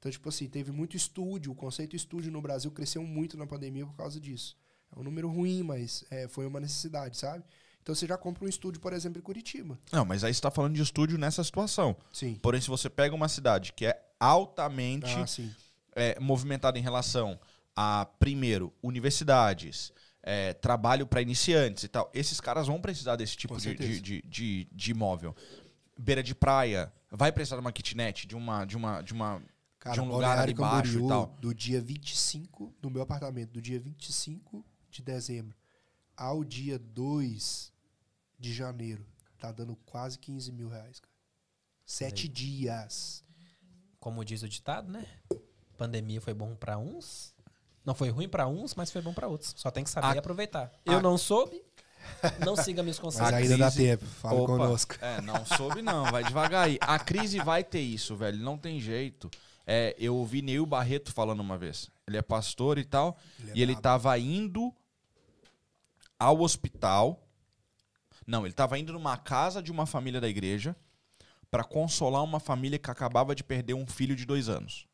Então, tipo assim, teve muito estúdio. O conceito estúdio no Brasil cresceu muito na pandemia por causa disso. É um número ruim, mas é, foi uma necessidade, sabe? Então você já compra um estúdio, por exemplo, em Curitiba. Não, mas aí você está falando de estúdio nessa situação. Sim. Porém, se você pega uma cidade que é altamente Ah, é, movimentada em relação a, primeiro, universidades, é, trabalho para iniciantes e tal, esses caras vão precisar desse tipo de, de, de- de imóvel. Beira de praia, vai precisar de uma kitnet, de uma, de uma, de uma Cara, de um lugar ali Balneário baixo e tal. do dia 25, no meu apartamento, do dia 25 de dezembro ao dia 2 de janeiro, tá dando quase 15 mil reais, cara. Sete dias. Como diz o ditado, né? Pandemia foi bom pra uns. Não foi ruim pra uns, mas foi bom pra outros. Só tem que saber A- aproveitar. Eu não soube. Não siga meus Mas conselhos. A ainda dá crise- tempo, fala Opa, conosco. É, não soube não, vai devagar aí. A crise vai ter isso, velho, não tem jeito. É, eu ouvi Neil Barreto falando uma vez. Ele é pastor e tal, Ele é e ele brabo. tava indo ao hospital. Não, ele tava indo numa casa de uma família da igreja para consolar uma família que acabava de perder um filho de dois anos.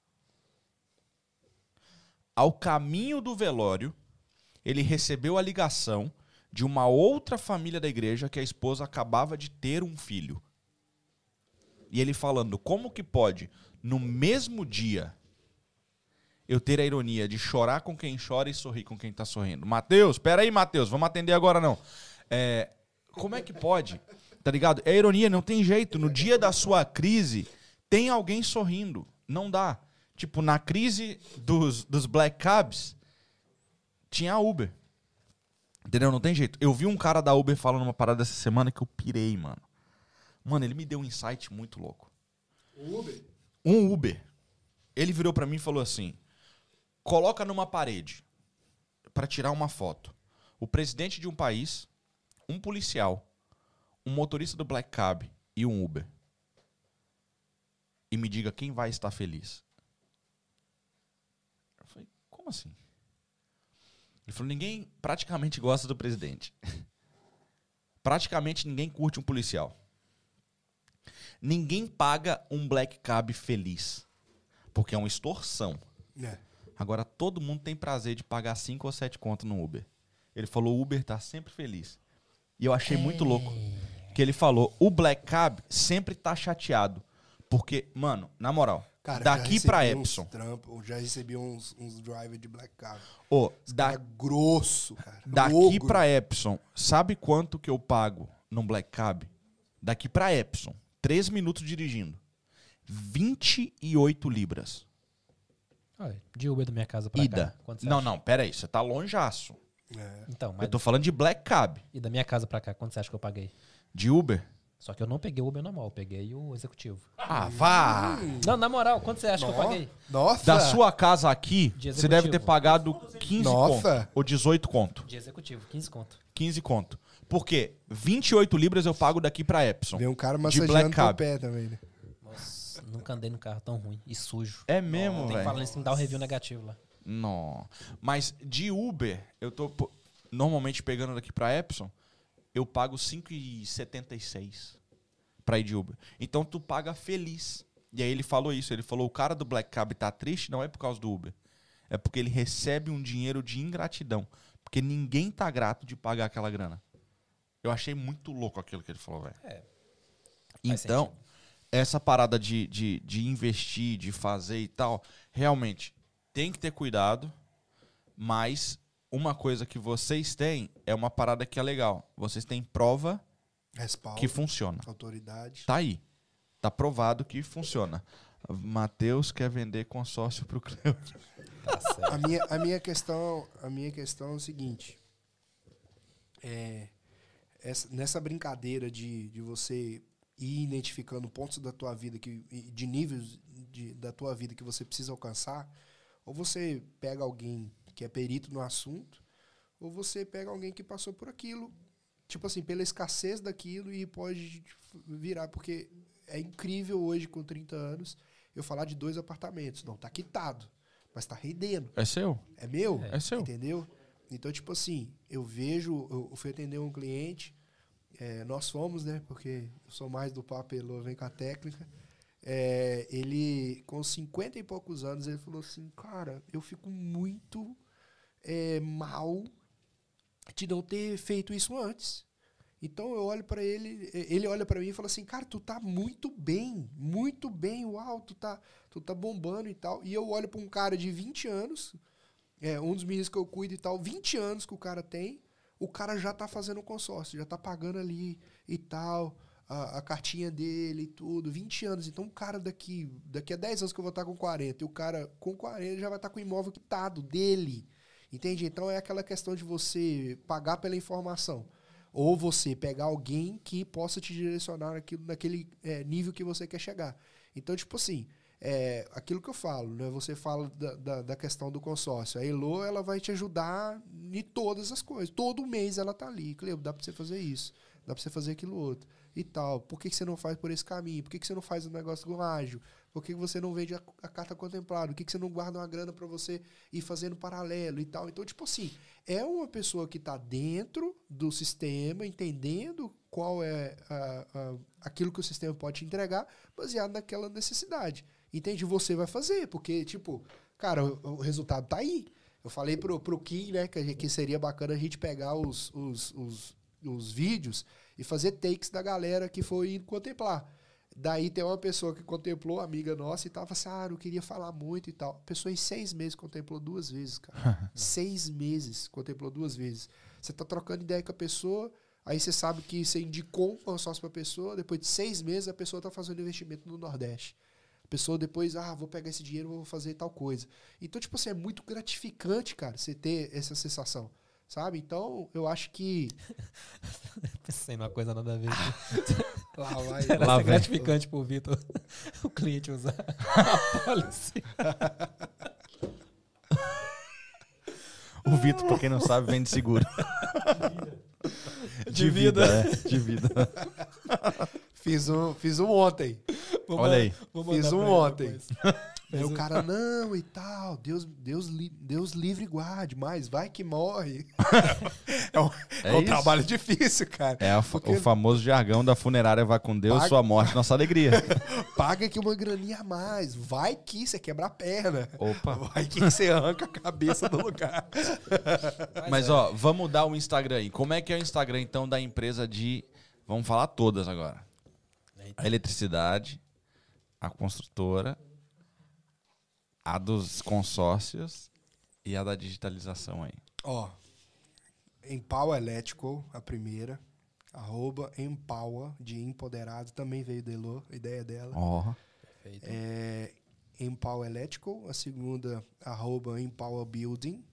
Ao caminho do velório, ele recebeu a ligação de uma outra família da igreja que a esposa acabava de ter um filho. E ele falando, como que pode, no mesmo dia, eu ter a ironia de chorar com quem chora e sorrir com quem tá sorrindo? Mateus, pera aí, Mateus, vamos atender agora não. É, como é que pode? Tá ligado? É ironia, não tem jeito. No dia da sua crise, tem alguém sorrindo. Não dá. Tipo, na crise dos, dos Black Cabs, tinha a Uber. Entendeu? Não tem jeito. Eu vi um cara da Uber falando uma parada essa semana que eu pirei, mano. Mano, ele me deu um insight muito louco. Uber? Um Uber. Ele virou pra mim e falou assim: coloca numa parede pra tirar uma foto. O presidente de um país, um policial, um motorista do Black Cab e um Uber. E me diga quem vai estar feliz. Eu falei, como assim? Ele falou, ninguém praticamente gosta do presidente. praticamente ninguém curte um policial. Ninguém paga um Black Cab feliz. Porque é uma extorsão. É. Agora todo mundo tem prazer de pagar 5 ou 7 contas no Uber. Ele falou, o Uber tá sempre feliz. E eu achei muito louco. Que ele falou, o Black Cab sempre tá chateado. Porque, mano, na moral, Cara, Daqui pra Epson. trampo, já recebi uns, uns driver de Black Cab. Ô, Da... da, grosso, cara. daqui Ogro. pra Epson, sabe quanto que eu pago num Black Cab? Daqui pra Epson, 3 minutos dirigindo. 28 libras. Olha, de Uber da minha casa pra Ida. cá. Não, acha? não, pera aí, você tá longeaço. É. Então, mas Eu tô falando de Black Cab. e da minha casa pra cá, quanto você acha que eu paguei? De Uber? Só que eu não peguei o Uber normal, eu peguei o executivo. Ah, vá! Não, na moral, quanto você acha que eu paguei? Nossa! Da sua casa aqui, De você deve ter pagado 15 Nossa. conto. Ou 18 conto. De executivo, 15 conto. 15 conto. Por quê? 28 libras eu pago daqui pra Epson. Vem um cara massageando teu Cab. pé também, né? Nossa, nunca andei num carro tão ruim e sujo. É mesmo, Tem que velho? falar isso, me dá um review negativo lá. Não. Mas de Uber, eu tô normalmente pegando daqui pra Epson, eu pago 5,76 pra ir de Uber. Então tu paga feliz. E aí ele falou isso, ele falou, o cara do Black Cab tá triste, não é por causa do Uber. É porque ele recebe um dinheiro de ingratidão. Porque ninguém tá grato de pagar aquela grana. Eu achei muito louco aquilo que ele falou, velho. É. Então, essa parada de, de, de investir, de fazer e tal, realmente tem que ter cuidado, mas uma coisa que vocês têm é uma parada que é legal. Vocês têm prova Respaldo, que funciona. autoridade. Tá aí. Tá provado que funciona. Matheus quer vender consórcio pro Cleuto. Tá. A minha, a minha questão, a minha questão é o seguinte. É, essa- nessa brincadeira de, de você ir identificando pontos da tua vida que de níveis de, da tua vida que você precisa alcançar, ou você pega alguém que é perito no assunto, ou você pega alguém que passou por aquilo, tipo assim, pela escassez daquilo e pode virar, porque é incrível hoje com 30 anos eu falar de dois apartamentos, não tá quitado, mas tá rendendo. É seu? É meu? É seu. Entendeu? Então, tipo assim, eu vejo, eu fui atender um cliente, é, nós fomos, né? Porque eu sou mais do papelô, vem com a técnica. É, ele, com 50 e poucos anos, ele falou assim, cara, eu fico muito é, mal de não ter feito isso antes. Então eu olho pra ele, ele olha pra mim e fala assim, cara, tu tá muito bem, muito bem, uau, tu tá, tu tá bombando e tal. E eu olho pra um cara de 20 anos, é, um dos meninos que eu cuido e tal, 20 anos que o cara tem, o cara já tá fazendo consórcio, já tá pagando ali e tal, a, a cartinha dele e tudo, 20 anos. Então o cara daqui, daqui a 10 anos que eu vou estar com 40, e o cara com 40 já vai estar com o imóvel quitado dele. Entende? Então é aquela questão de você pagar pela informação. Ou você pegar alguém que possa te direcionar naquele é, nível que você quer chegar. Então, tipo assim, é, aquilo que eu falo, né? Você fala da, da, da questão do consórcio. A Elo, ela vai te ajudar em todas as coisas. Todo mês ela tá ali. Cleo, dá pra você fazer isso. Dá pra você fazer aquilo outro. E tal. Por que, que você não faz por esse caminho? Por que, que você não faz um negócio com ágil? Por que, que você não vende a, a carta contemplada? Por que, que você não guarda uma grana para você ir fazendo paralelo e tal? Então, tipo assim, é uma pessoa que tá dentro do sistema, entendendo qual é a- a- aquilo que o sistema pode te entregar, baseado naquela necessidade. Entende? Você vai fazer, porque, tipo, cara, o, o resultado tá aí. Eu falei pro, pro Kim, né, que, que seria bacana a gente pegar os, os, os, os vídeos e fazer takes da galera que foi contemplar. Daí tem uma pessoa que contemplou, amiga nossa, e tava assim, ah, eu queria falar muito e tal. A pessoa em seis meses contemplou duas vezes, cara. seis meses contemplou duas vezes. Você tá trocando ideia com a pessoa, aí você sabe que você indicou um consórcio pra pessoa, depois de seis meses a pessoa tá fazendo investimento no Nordeste. Pessoa depois, ah, vou pegar esse dinheiro, vou fazer tal coisa. Então, tipo assim, é muito gratificante, cara, você ter essa sensação. Sabe? Então, eu acho que. Pensei numa coisa nada a ver. Lá vai. Era Lá vem. gratificante pro Vitor, o cliente usar a policy. O Vitor, pra quem não sabe, vende seguro. De vida. é, de vida. Fiz um, fiz um ontem. Vou Olha aí. vou Fiz um ontem. Aí o um- cara, não, e tal, Deus, Deus, li- Deus livre e guarde, mas vai que morre. é um, é um isso. trabalho difícil, cara. É a o famoso jargão da funerária vai com Deus, Paga- sua morte, nossa alegria. Paga aqui uma graninha a mais. Vai que você quebra a perna. Opa. Vai que você arranca a cabeça do lugar. Mas ó, vamos dar o Instagram aí. Como é que é o Instagram então da empresa de. Vamos falar todas agora. A eletricidade, a construtora A dos consórcios e a da digitalização aí. Ó, Empower Electrical, a primeira. Arroba Empower, de empoderado, também veio da Elô, a ideia dela. Ó. Perfeito. É, Empower Electrical, a segunda, arroba Empower Building.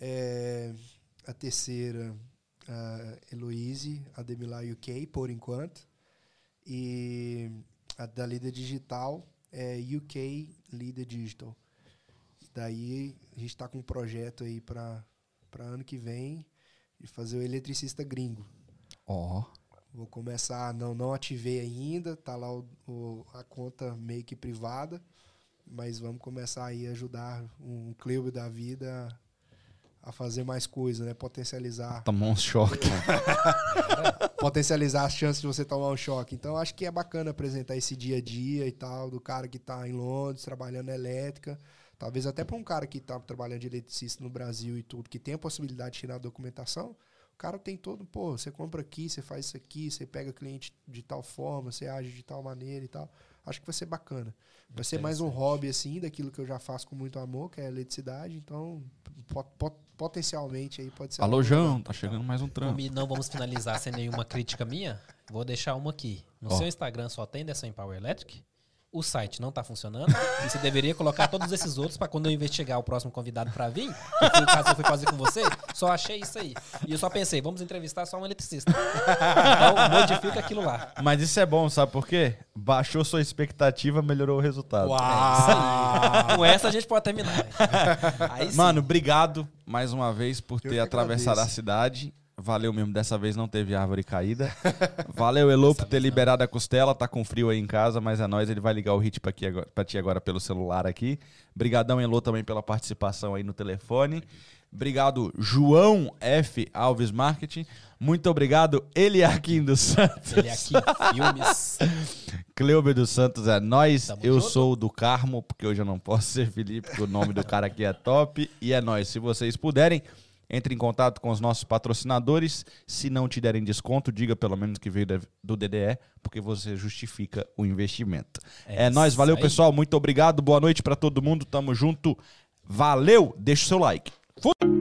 É, a terceira, a Heloise Ademilar UK, por enquanto. E a da Líder Digital é UK Líder Digital. Daí a gente está com um projeto aí para ano que vem de fazer o eletricista gringo. Ó. Vou começar, não, não ativei ainda, tá lá o, o- a conta meio que privada, mas vamos começar aí a ajudar um clube da vida a, fazer mais coisa, né? Potencializar, Tomou um choque. potencializar as chances de você tomar um choque. Então acho que é bacana apresentar esse dia a dia e tal, do cara que tá em Londres trabalhando na elétrica. Talvez até para um cara que tá trabalhando de eletricista no Brasil e tudo, que tem a possibilidade de tirar a documentação, o cara tem todo, pô, você compra aqui, você faz isso aqui, você pega cliente de tal forma, você age de tal maneira e tal. Acho que vai ser bacana. Vai ser mais um hobby, assim, daquilo que eu já faço com muito amor, que é a eletricidade. Então, po- po- potencialmente aí pode ser. Alô, João, tá chegando mais um trampo. Não vamos finalizar sem nenhuma crítica minha, vou deixar uma aqui. No Ó. seu Instagram só tem dessa Empower Electric. O site não tá funcionando. e você deveria colocar todos esses outros pra quando eu investigar o próximo convidado pra vir, que foi o caso que eu fui fazer com você, só achei isso aí. E eu só pensei, vamos entrevistar só um eletricista. Então modifica aquilo lá. Mas isso é bom, sabe por quê? Baixou sua expectativa, melhorou o resultado. É isso aí. Com essa a gente pode terminar. Mano, obrigado mais uma vez por Eu ter que atravessado a agradeço. cidade. Valeu mesmo, dessa vez não teve árvore caída. Valeu, Elô, por ter liberado a costela. Tá com frio aí em casa, mas é nóis. Ele vai ligar o hit pra, aqui agora, pra ti agora pelo celular aqui. Brigadão, Elô, também pela participação aí no telefone. Obrigado, João F. Alves Marketing. Muito obrigado, Eliakim dos Santos. Aqui, filmes. Cleuber dos Santos é nós. Tamo eu junto. sou o do Carmo, porque hoje eu não posso ser Felipe, porque o nome do cara aqui é top. E é nós. Se vocês puderem, entre em contato com os nossos patrocinadores. Se não te derem desconto, diga pelo menos que veio do DDE, porque você justifica o investimento. É, É nóis. isso Valeu, aí. pessoal. Muito obrigado. Boa noite pra todo mundo. Tamo junto. Valeu. Deixa o seu like. Fui.